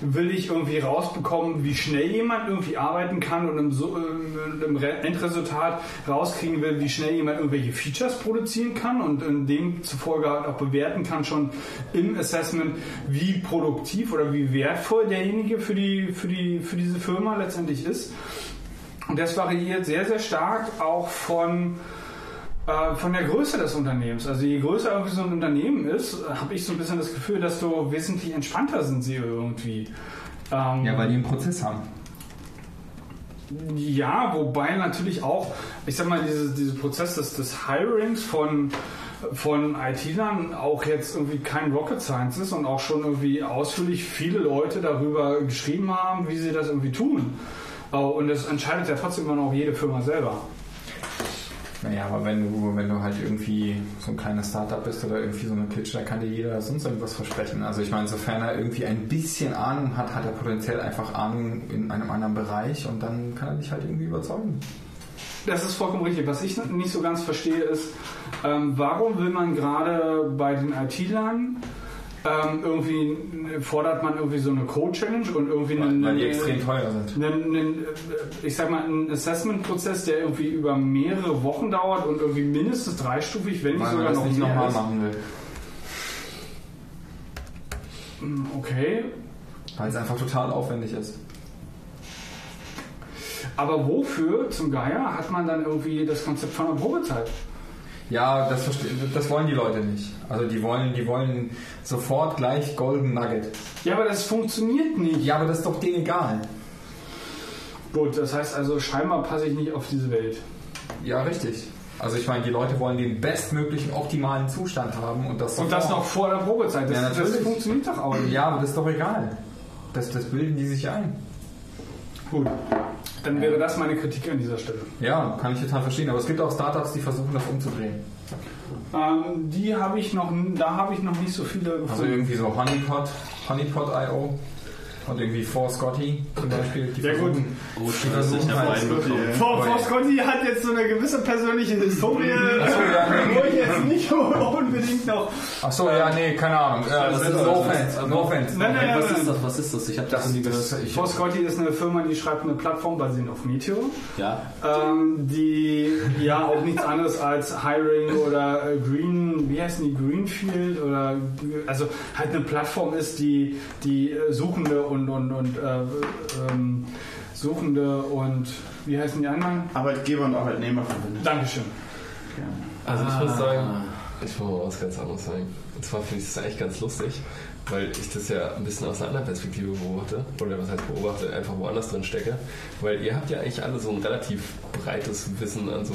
Will ich irgendwie rausbekommen, wie schnell jemand irgendwie arbeiten kann und im, so, äh, im Re- Endresultat rauskriegen will, wie schnell jemand irgendwelche Features produzieren kann und in demzufolge halt auch bewerten kann schon im Assessment, wie produktiv oder wie wertvoll derjenige für, die, für, die, für diese Firma letztendlich ist. Und das variiert sehr, sehr stark auch von von der Größe des Unternehmens. Also je größer irgendwie so ein Unternehmen ist, habe ich so ein bisschen das Gefühl, desto wesentlich entspannter sind sie irgendwie. Ähm, Ja, weil die einen Prozess haben. ja, wobei natürlich auch, ich sag mal, diese, diese Prozess des, des Hirings von, von IT-Lern auch jetzt irgendwie kein Rocket Science ist und auch schon irgendwie ausführlich viele Leute darüber geschrieben haben, wie sie das irgendwie tun. Äh, Und das entscheidet ja trotzdem immer noch jede Firma selber. Naja, aber wenn du, wenn du halt irgendwie so ein kleines Startup bist oder irgendwie so eine Pitch, da kann dir jeder sonst irgendwas versprechen. Also ich meine, sofern er irgendwie ein bisschen Ahnung hat, hat er potenziell einfach Ahnung in einem anderen Bereich und dann kann er dich halt irgendwie überzeugen. Das ist vollkommen richtig. Was ich nicht so ganz verstehe ist, ähm, warum will man gerade bei den IT-Lern ähm, irgendwie fordert man irgendwie so eine Code-Challenge und irgendwie einen, Weil die extrem teuer sind. einen, einen, äh, ich sag mal, einen Assessment-Prozess, der irgendwie über mehrere Wochen dauert und irgendwie mindestens dreistufig, wenn nicht sogar das noch nicht nochmal machen will. Okay, Weil es einfach total aufwendig ist. aber wofür zum Geier hat man dann irgendwie das Konzept von einer Probezeit? Ja, das, das wollen die Leute nicht. Also die wollen, die wollen sofort gleich Golden Nugget. Ja, aber das funktioniert nicht. Ja, aber das ist doch denen egal. Gut, das heißt also, scheinbar passe ich nicht auf diese Welt. Ja, richtig. Also ich meine, die Leute wollen den bestmöglichen, optimalen Zustand haben und das Und das noch vor der Probezeit. Das, Ja, das natürlich. funktioniert doch auch nicht. Ja, aber das ist doch egal. Das, das bilden die sich ein. Gut. Dann wäre das meine Kritik an dieser Stelle. Ja, kann ich total verstehen. Aber es gibt auch Startups, die versuchen, das umzudrehen. Ähm, die habe ich noch, da habe ich noch nicht so viele gefunden. Also irgendwie so Honeypot, Honeypot.io und irgendwie For Scotty zum Beispiel. Die Ja, gut. Oh, die versuchen halt, Vor, vor Scotty hat jetzt so eine gewisse persönliche Historie, wo ich jetzt nicht unbedingt noch. Ach so, ja, nee, keine Ahnung. Ja, das Was ist ist no das? offense, no offense. Nein, nein, Was nein, ist das? Was ist das? Ich habe das, nie gehört. Das, ich, For Scotty ist eine Firma, die schreibt eine Plattform basierend auf Meteor, Ja. ähm, die ja auch nichts anderes als Hiring oder äh, Green, wie heißen die, Greenfield oder also halt eine Plattform ist, die die äh, Suchende und und und äh, ähm, Suchende und wie heißen die anderen? Arbeitgeber und Arbeitnehmer verbindet. Dankeschön. Also ich muss sagen, ich will mal was ganz anderes sagen. Und zwar finde ich das eigentlich ganz lustig, weil ich das ja ein bisschen aus einer anderen Perspektive beobachte. Oder was heißt beobachte, einfach woanders drin stecke. Weil ihr habt ja eigentlich alle so ein relativ breites Wissen an so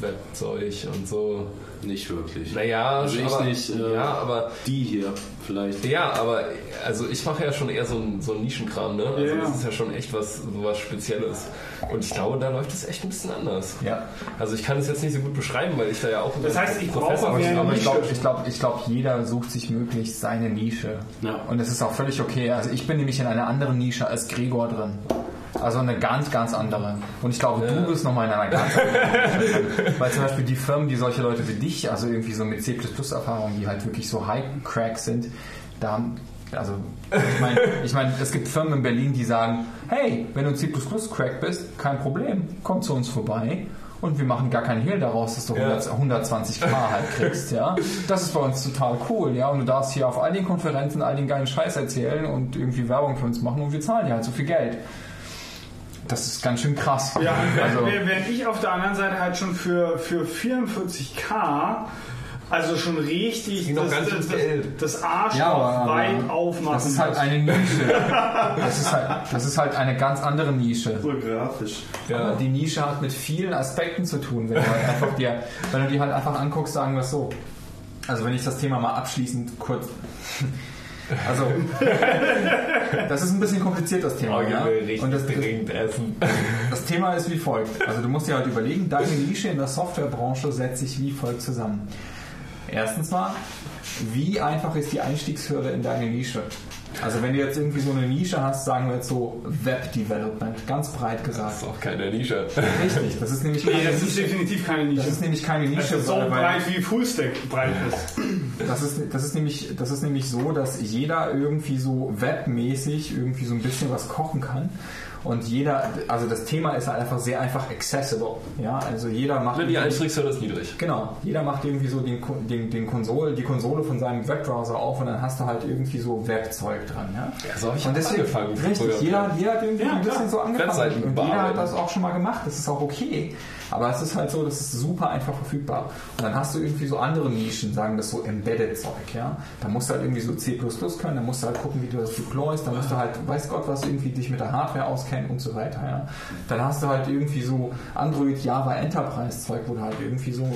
Webzeug und so. Nicht wirklich. Naja, Also ich aber, nicht, äh, ja, aber Die hier vielleicht. ja, aber also ich mache ja schon eher so ein, so ein Nischenkram, ne? Also ja. das ist ja schon echt was, so was Spezielles. Und ich glaube, da läuft es echt ein bisschen anders. ja. Also ich kann es jetzt nicht so gut beschreiben, weil ich da ja auch Das heißt, ich brauche. Aber ich glaube, ich glaub, ich glaub, jeder sucht sich möglichst seine Nische. Ja. Und es ist auch völlig okay. Also ich bin nämlich in einer anderen Nische als Gregor drin. Also eine ganz, ganz andere. Und ich glaube, du bist nochmal in einer ganz anderen. Weil zum Beispiel die Firmen, die solche Leute wie dich, also irgendwie so mit C++-Erfahrung, die halt wirklich so High-Crack sind, da haben also ich meine, ich mein, es gibt Firmen in Berlin, die sagen, hey, wenn du ein C++-Crack bist, kein Problem, komm zu uns vorbei und wir machen gar keinen Hehl daraus, dass du Ja. 100, 120k halt kriegst, ja. Das ist bei uns total cool, ja. Und du darfst hier auf all den Konferenzen all den geilen Scheiß erzählen und irgendwie Werbung für uns machen und wir zahlen dir halt so viel Geld. Das ist ganz schön krass. Ja, also, während, ich auf der anderen Seite halt schon für, für 44k, also schon richtig das, ganz das, das, das Arschloch ja, aber, weit aber aufmachen das ist halt eine Nische. Das ist halt, das ist halt eine ganz andere Nische. So grafisch. Aber die Nische hat mit vielen Aspekten zu tun. Wenn du halt einfach dir, wenn du die halt einfach anguckst, sagen wir es so. Also wenn ich das Thema mal abschließend kurz. Also das ist ein bisschen kompliziert das Thema. Oh, ja? Und das, das, dringend essen. das Thema ist wie folgt. Also du musst dir halt überlegen, deine Nische in der Softwarebranche setzt sich wie folgt zusammen. Erstens mal, wie einfach ist die Einstiegshürde in deine Nische? Also wenn du jetzt irgendwie so eine Nische hast, sagen wir jetzt so Web Development, ganz breit Das gesagt. ist auch keine Nische. Richtig, das ist nämlich Nee, keine das ist Nische. definitiv keine Nische. Das ist nämlich keine Das Nische, ist so weil, breit wie Fullstack breit ist. das ist, das ist nämlich, das ist nämlich so, dass jeder irgendwie so webmäßig irgendwie so ein bisschen was kochen kann. Und jeder, also das Thema ist halt einfach sehr einfach accessible. Ja, also jeder macht. Die Einstiegshürde ist niedrig. Genau, jeder macht irgendwie so den, den, den Konsole, die Konsole von seinem Webbrowser auf und dann hast du halt irgendwie so Werkzeug dran. Ja? Ja, so habe ich Und deswegen, angefangen. richtig, jeder, jeder hat irgendwie Ja, ein bisschen klar. so angefangen und jeder hat das auch schon mal gemacht, das ist auch okay. Aber es ist halt so, das ist super einfach verfügbar. Und dann hast du irgendwie so andere Nischen, sagen das so Embedded-Zeug, ja. Da musst du halt irgendwie so C++ können, dann musst du halt gucken, wie du das deployst, dann musst du halt, weiß Gott was, irgendwie dich mit der Hardware auskennen und so weiter, ja. Dann hast du halt irgendwie so Android, Java, Enterprise-Zeug, wo du halt irgendwie so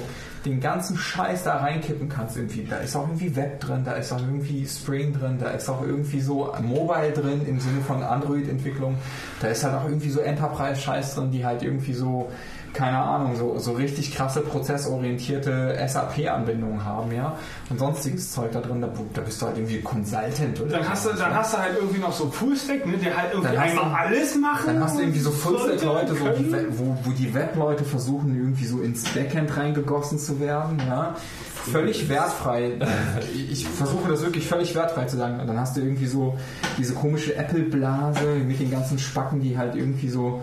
den ganzen Scheiß da reinkippen kannst irgendwie. Da ist auch irgendwie Web drin, da ist auch irgendwie Spring drin, da ist auch irgendwie so Mobile drin im Sinne von Android-Entwicklung. Da ist halt auch irgendwie so Enterprise-Scheiß drin, die halt irgendwie so, keine Ahnung, so, so richtig krasse prozessorientierte SAP-Anbindungen haben, ja. Und sonstiges Zeug da drin, da, da bist du halt irgendwie Consultant oder Dann hast, du, dann hast du halt irgendwie noch so Fullstack, ne, der halt irgendwie Dann hast du- einmal alles machen Dann hast du irgendwie so Fullstack-Leute, so die, wo, wo die Web-Leute versuchen, irgendwie so ins Backend reingegossen zu werden. Ja? Völlig wertfrei. Ich versuche das wirklich völlig wertfrei zu sagen. Und dann hast du irgendwie so diese komische Apple-Blase mit den ganzen Spacken, die halt irgendwie so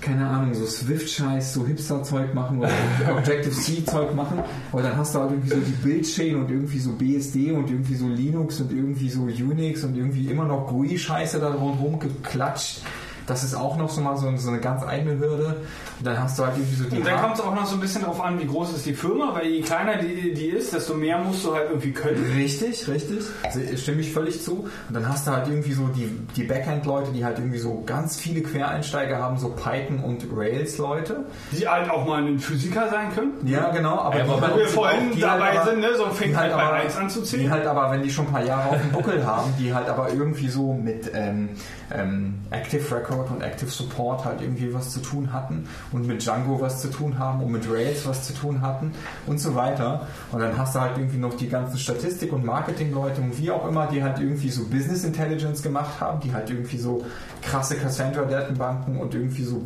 keine Ahnung, so Swift-Scheiß, so Hipster-Zeug machen oder Objective-C-Zeug machen. Aber dann hast du halt irgendwie so die Bildchain und irgendwie so BSD und irgendwie so Linux und irgendwie so Unix und irgendwie immer noch GUI-Scheiße da drumherum geklatscht. Das ist auch noch so mal so, so eine ganz eigene Hürde. Und dann hast du halt irgendwie so die Und dann kommt es auch noch so ein bisschen darauf an, wie groß ist die Firma, weil je kleiner die, die ist, desto mehr musst du halt irgendwie können. Richtig, richtig. Also, stimme ich völlig zu. Und dann hast du halt irgendwie so die, die Backend-Leute, die halt irgendwie so ganz viele Quereinsteiger haben, so Python- und Rails-Leute. Die halt auch mal ein Physiker sein können. Ja, genau. Aber Ja, die aber halt- wenn wir vorhin die dabei aber- sind, ne, so fängt die halt bei aber- eins an zu zählen. Die halt aber, wenn die schon ein paar Jahre auf dem Buckel haben, die halt aber irgendwie so mit ähm, ähm, Active Record und Active Support halt irgendwie was zu tun hatten und mit Django was zu tun haben und mit Rails was zu tun hatten und so weiter. Und dann hast du halt irgendwie noch die ganzen Statistik- und Marketing-Leute und wie auch immer, die halt irgendwie so Business Intelligence gemacht haben, die halt irgendwie so krasse Cassandra-Datenbanken und irgendwie so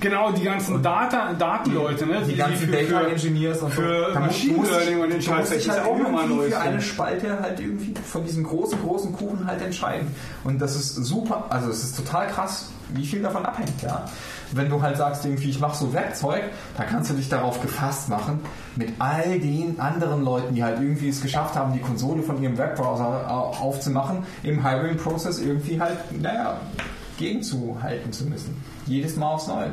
Genau, die ganzen Data, Datenleute, ne? die ganzen für- Data Engineers und für so. Da Machine dich- Learning und den Scheiß, dich ist halt auch nochmal Neues für eine. Spalte halt irgendwie von diesem großen, großen Kuchen halt entscheiden. Und das ist super, also es ist total krass, wie viel davon abhängt, ja. Wenn du halt sagst, irgendwie, ich mache so Werkzeug, dann kannst du dich darauf gefasst machen, mit all den anderen Leuten, die halt irgendwie es geschafft haben, die Konsole von ihrem Webbrowser au- aufzumachen, im Hiring-Prozess irgendwie halt, naja, gegenzuhalten zu müssen. Jedes Mal aufs Neue.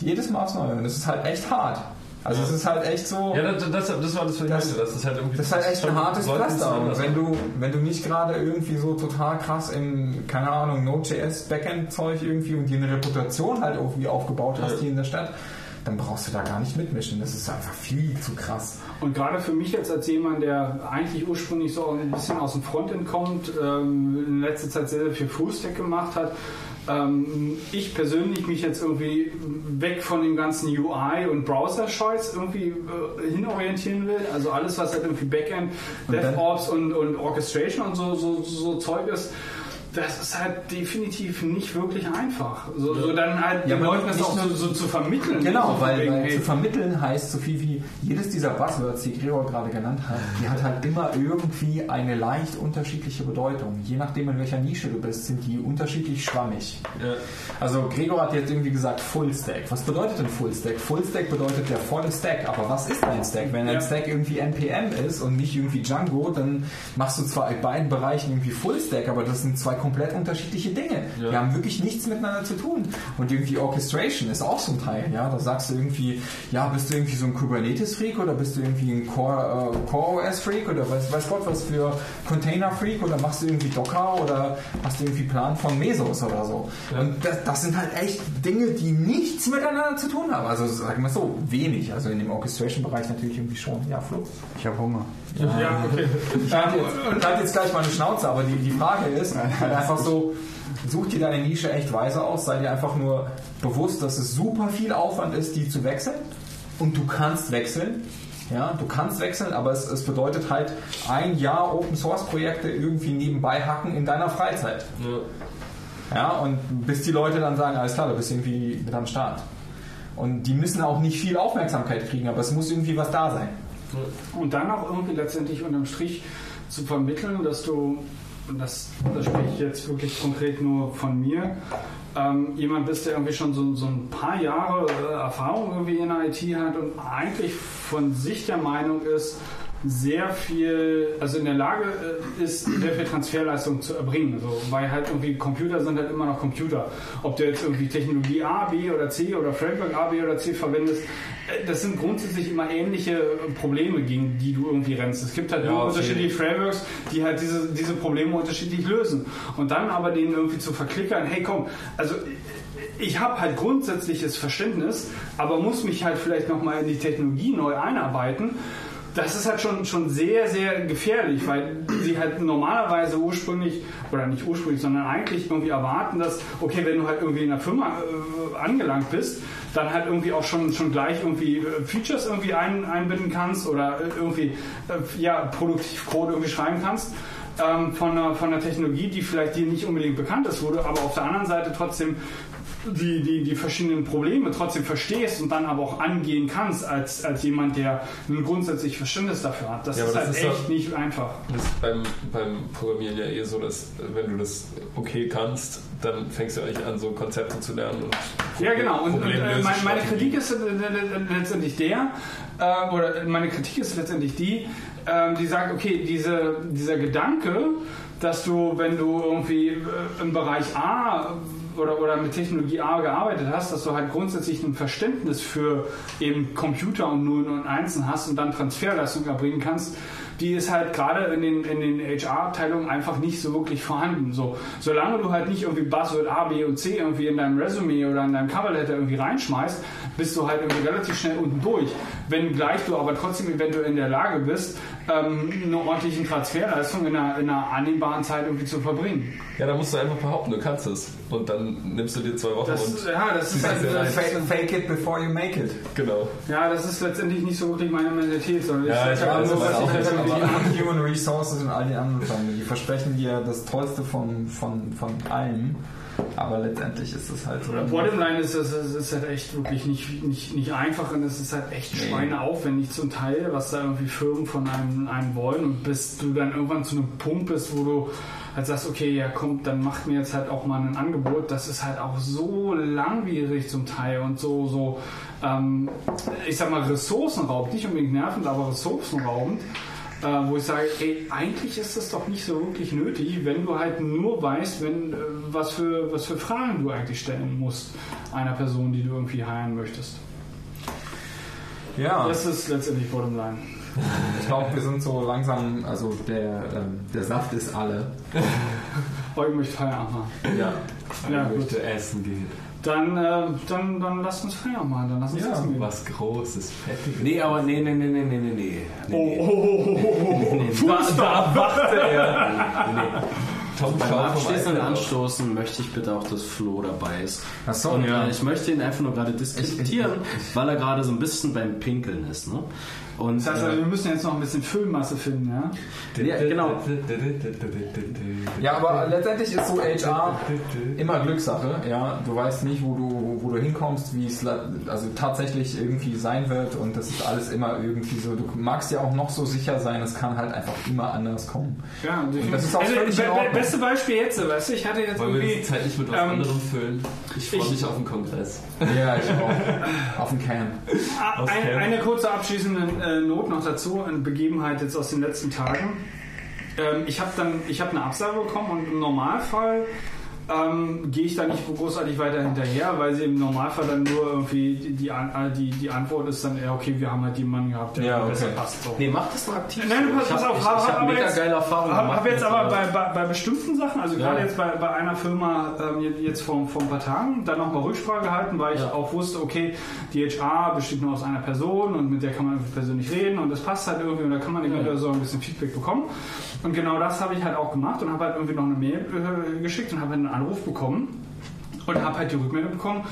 Jedes Mal aufs Neue. Und das ist halt echt hart. Also es ist halt echt so. Ja, das, das, das war das, was ich Das- meinte. Das ist halt irgendwie. Das ist halt echt ein hartes Pflaster. Und wenn du, wenn du nicht gerade irgendwie so total krass im, keine Ahnung, Node.js Backend-Zeug irgendwie und dir eine Reputation halt irgendwie aufgebaut hast Ja. hier in der Stadt, dann brauchst du da gar nicht mitmischen. Das ist einfach viel zu krass. Und gerade für mich jetzt als jemand, der eigentlich ursprünglich so ein bisschen aus dem Frontend kommt, ähm, in letzter Zeit sehr, sehr viel Fullstack gemacht hat, ähm, ich persönlich mich jetzt irgendwie weg von dem ganzen UI und Browser-Scheiß irgendwie äh, hinorientieren will. Also alles, was halt irgendwie Backend, DevOps und, und Orchestration und so, so, so Zeug ist, das ist halt definitiv nicht wirklich einfach. So, so dann halt Ja, den Leuten das auch nur- so, so zu vermitteln. Genau, So weil, wegen, weil hey, zu vermitteln heißt so viel wie jedes dieser Buzzwords, die Gregor gerade genannt hat, die hat halt immer irgendwie eine leicht unterschiedliche Bedeutung. Je nachdem, in welcher Nische du bist, sind die unterschiedlich schwammig. Ja. Also Gregor hat jetzt irgendwie gesagt Full Stack. Was bedeutet denn Full Stack? Full Stack bedeutet der volle Stack. Aber was ist ein Stack? Wenn ein Ja. Stack irgendwie NPM ist und nicht irgendwie Django, dann machst du zwar in beiden Bereichen irgendwie Full Stack, aber das sind zwei komplett unterschiedliche Dinge. Ja. Die haben wirklich nichts miteinander zu tun. Und irgendwie Orchestration ist auch so ein Teil. Ja, da sagst du irgendwie, ja, bist du irgendwie so ein Kubernetes-Freak oder bist du irgendwie ein Core, äh, Core OS-Freak oder weiß, weiß Gott was für Container-Freak oder machst du irgendwie Docker oder hast du irgendwie Plan von Mesos oder so. Und das, das sind halt echt Dinge, die nichts miteinander zu tun haben. Also sagen wir so, wenig. Also in dem Orchestration-Bereich natürlich irgendwie schon. Ja, Flo. Ich habe Hunger. Ja, okay. Jetzt, ich halte jetzt gleich meine Schnauze, aber die, die Frage ist halt einfach so, such dir deine Nische echt weise aus, sei dir einfach nur bewusst, dass es super viel Aufwand ist, die zu wechseln und du kannst wechseln. Ja, du kannst wechseln, aber es, es bedeutet halt ein Jahr Open Source Projekte irgendwie nebenbei hacken in deiner Freizeit. Ja. Ja, und bis die Leute dann sagen, alles klar, du bist irgendwie mit am Start. Und die müssen auch nicht viel Aufmerksamkeit kriegen, aber es muss irgendwie was da sein. Und dann auch irgendwie letztendlich unterm Strich zu vermitteln, dass du, und das, das spreche ich jetzt wirklich konkret nur von mir, ähm, jemand bist, der irgendwie schon so, so ein paar Jahre äh, Erfahrung irgendwie in der IT hat und eigentlich von sich der Meinung ist, sehr viel, also in der Lage äh, ist, sehr viel Transferleistung zu erbringen. So, weil halt irgendwie Computer sind halt immer noch Computer. Ob du jetzt irgendwie Technologie A, B oder C oder Framework A, B oder C verwendest, äh, das sind grundsätzlich immer ähnliche äh, Probleme, gegen die du irgendwie rennst. Es gibt halt Ja, nur unterschiedliche Frameworks, die halt diese, diese Probleme unterschiedlich lösen. Und dann aber denen irgendwie zu verklickern, hey komm, also ich habe halt grundsätzliches Verständnis, aber muss mich halt vielleicht nochmal in die Technologie neu einarbeiten. Das ist halt schon, schon sehr, sehr gefährlich, weil sie halt normalerweise ursprünglich, oder nicht ursprünglich, sondern eigentlich irgendwie erwarten, dass, okay, wenn du halt irgendwie in einer Firma äh, angelangt bist, dann halt irgendwie auch schon, schon gleich irgendwie äh, Features irgendwie ein, einbinden kannst oder äh, irgendwie äh, ja, Produktivcode irgendwie schreiben kannst ähm, von, einer, von einer Technologie, die vielleicht dir nicht unbedingt bekannt ist, wurde, aber auf der anderen Seite trotzdem die, die, die verschiedenen Probleme trotzdem verstehst und dann aber auch angehen kannst als, als jemand, der ein grundsätzliches Verständnis dafür hat. Das Ja, ist aber halt das ist echt doch- nicht einfach. Das ist beim, beim Programmieren ja eh so, dass äh, wenn du das okay kannst, dann fängst du eigentlich an, so Konzepte zu lernen. Ja, genau. Und, und äh, meine Strategien. Kritik ist äh, letztendlich der, äh, oder meine Kritik ist letztendlich die, ähm, die sagt, okay, diese, dieser Gedanke, dass du, wenn du irgendwie äh, im Bereich A oder, oder mit Technologie A gearbeitet hast, dass du halt grundsätzlich ein Verständnis für eben Computer und Nullen und Einsen hast und dann Transferleistung erbringen kannst, die ist halt gerade in den, in den HR-Abteilungen einfach nicht so wirklich vorhanden. So, solange du halt nicht irgendwie Buzzword A, B und C irgendwie in deinem Resume oder in deinem Coverletter irgendwie reinschmeißt, bist du halt irgendwie relativ schnell unten durch. Wenn gleich du aber trotzdem eventuell in der Lage bist, ähm, eine ordentliche Transferleistung in einer, in einer annehmbaren Zeit irgendwie zu verbringen. Ja, da musst du einfach behaupten, du kannst es. Und dann nimmst du dir zwei Wochen Das, und. ja, das ist halt, das, Fake, fake it before you make it. Genau. ja, das ist letztendlich nicht so wirklich meine Mentalität, sondern Ja, ich hab weiß, nur, was auch ich halt Die Human Resources und all die anderen Firmen, die versprechen dir das Tollste von, von, von allen. Aber letztendlich ist es halt so. Bottomline ist es ist, ist halt echt wirklich nicht, nicht, nicht einfach und es ist halt echt Nee. schweineaufwendig zum Teil, was da irgendwie Firmen von einem, einem wollen und bis du dann irgendwann zu einem Punkt bist, wo du halt sagst, okay, ja komm, dann macht mir jetzt halt auch mal ein Angebot. Das ist halt auch so langwierig zum Teil und so, so ähm, ich sag mal, ressourcenraubend, nicht unbedingt nervend, aber ressourcenraubend. Äh, wo ich sage, ey, eigentlich ist das doch nicht so wirklich nötig, wenn du halt nur weißt, wenn, äh, was, für, was für Fragen du eigentlich stellen musst einer Person, die du irgendwie heilen möchtest. Ja, Das ist letztendlich Bottomline. ich glaube, wir sind so langsam, also der, ähm, der Saft ist alle. Ich möchte Feierabend machen. Ja. Ja, ich gut. möchte essen gehen. Dann, äh, dann, dann lass uns Feierabend machen. Dann lass uns Ja, essen gehen. Was Großes, Fettiges. Nee, aber nee, nee, nee, nee, nee, nee, nee. Oh, nee. oh, oh, oh, oh, oh. Da, da wachte er. Tom Beim Schau vom abschließenden Eisberg. Anstoßen möchte ich bitte auch, dass Flo dabei ist. Ach so, Und ja. äh, ich möchte ihn einfach nur gerade diskreditieren, weil er gerade so ein bisschen beim Pinkeln ist. Ne? Und, Das heißt, also, äh, wir müssen jetzt noch ein bisschen Füllmasse finden, ja? Ja, genau. Ja, aber letztendlich ist so HR immer Glückssache. Ja, du weißt nicht, wo du, wo du hinkommst, wie es also tatsächlich irgendwie sein wird und das ist alles immer irgendwie so. Du magst ja auch noch so sicher sein, es kann halt einfach immer anders kommen. Ja, das ist auch also, völlig be- be-. Beste Beispiel jetzt, weißt du, ich hatte jetzt Wollen wir irgendwie. die Zeit nicht mit was ähm, anderem füllen? Ich freue ich- mich auf den Kongress. Ja, ich auch. Auf dem Can. Ah, Ein, Kern. eine kurze abschließende äh, Not noch dazu, eine Begebenheit jetzt aus den letzten Tagen. Ähm, ich habe dann, ich habe eine Absage bekommen und im Normalfall ähm, gehe ich da nicht großartig weiter hinterher, weil sie im Normalfall dann nur irgendwie die, die, An- die, die Antwort ist dann, ja okay, wir haben halt jemanden gehabt, der Ja, besser okay. passt. So. Nee, mach das mal aktiv. Nein, so. pass, ich pass hab, auf, ich, hab- ich hab hab mega jetzt- geile Erfahrungen Habe gemacht. hab jetzt aber äh, bei, bei, bei bestimmten Sachen, also gerade jetzt bei, bei einer Firma ähm, jetzt vor, vor ein paar Tagen, dann nochmal Rücksprache gehalten, weil ich Ja. auch wusste, okay, die HR besteht nur aus einer Person und mit der kann man persönlich reden und das passt halt irgendwie und da kann man eventuell so ein bisschen Feedback bekommen. Und genau das habe ich halt auch gemacht und habe halt irgendwie noch eine Mail äh, geschickt und habe einen Anruf bekommen und habe halt die Rückmeldung bekommen,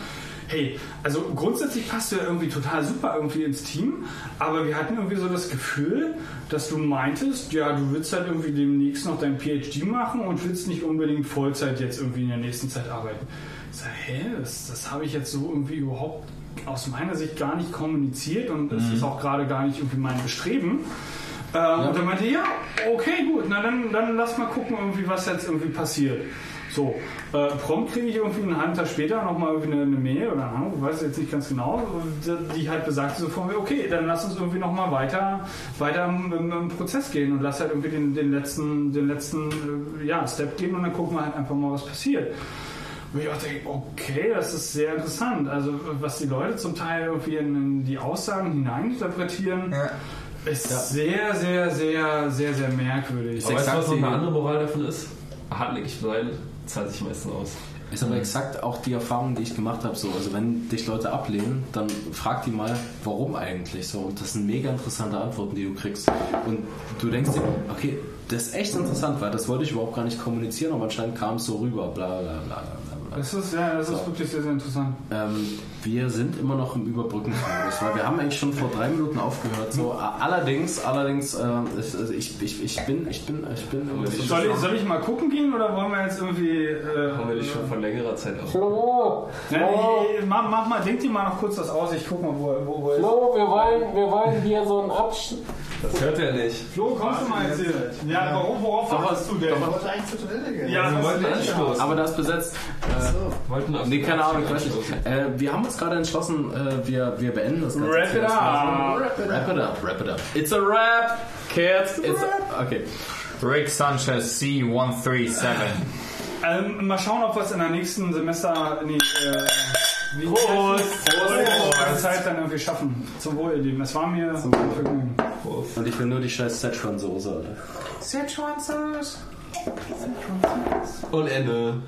hey, also grundsätzlich passt du ja irgendwie total super irgendwie ins Team, aber wir hatten irgendwie so das Gefühl, dass du meintest, ja, du willst halt irgendwie demnächst noch dein PhD machen und willst nicht unbedingt Vollzeit jetzt irgendwie in der nächsten Zeit arbeiten. Ich sage, hä, das, das habe ich jetzt so irgendwie überhaupt aus meiner Sicht gar nicht kommuniziert und es ist auch gerade gar nicht irgendwie mein Bestreben. Ähm, Und dann meinte er, ja, okay, gut, na dann, dann lass mal gucken, irgendwie, was jetzt irgendwie passiert. So, äh, prompt kriege ich irgendwie einen halben Tag später nochmal irgendwie eine, eine Mail oder eine Ahnung, weiß jetzt nicht ganz genau, die halt besagte so von mir, okay, dann lass uns irgendwie nochmal weiter, weiter im, im, im Prozess gehen und lass halt irgendwie den, den letzten, den letzten äh, ja, Step gehen und dann gucken wir halt einfach mal, was passiert. Und ich dachte, okay, das ist sehr interessant. Also was die Leute zum Teil irgendwie in die Aussagen hineininterpretieren, Ja. Ist sehr, sehr, sehr, sehr, sehr merkwürdig. Aber weißt du, was noch die- eine andere Moral davon ist? Hartnäckig sein zahlt sich meistens aus. Ist aber exakt auch die Erfahrung, die ich gemacht habe. So. Also wenn dich Leute ablehnen, dann frag die mal, warum eigentlich so. Und das sind mega interessante Antworten, die du kriegst. Und du denkst dir, okay, das ist echt interessant, weil das wollte ich überhaupt gar nicht kommunizieren, aber anscheinend kam es so rüber, bla bla. bla. Das ist, ja, das ist wirklich sehr, sehr interessant. Ähm, wir sind immer noch im Überbrückungsmodus, weil wir haben eigentlich schon vor drei Minuten aufgehört. So, allerdings, allerdings, äh, ich- also ich, ich, ich bin, ich bin, ich bin. Soll ich, soll ich mal gucken gehen oder wollen wir jetzt irgendwie. Äh, Haben wir dich schon vor längerer Zeit auf. Nein, ich- mach, mach mal, denk dir mal noch kurz was aus, ich guck mal, wo, wo, wo er ist. Flo, wir wollen, wir wollen hier so einen Abschnitt. Das hört er nicht. Flo, kommst du mal jetzt hier? Ja, warum, worauf wartest du denn? Ich wollte eigentlich zur Toilette gehen. Ja, Wir wollten anstoßen. Aber das besetzt. Äh, Wollten auf nee, keine Ahnung, ich weiß nicht. Äh, wir haben uns gerade entschlossen, äh, wir, wir beenden das Ganze. Wrap it up. Wrap it up, wrap it up. It's a rap, kids. It's a, okay. Rick Sanchez C137. Ähm, mal schauen, ob wir es in der nächsten Semester. Nee, äh, wie Prost! Prost! Zeit dann irgendwie schaffen. Zum Wohl, ihr Lieben. Es war mir ein Vergnügen. Und ich will nur die scheiß Szechuan-Soße, Alter. Und Ende.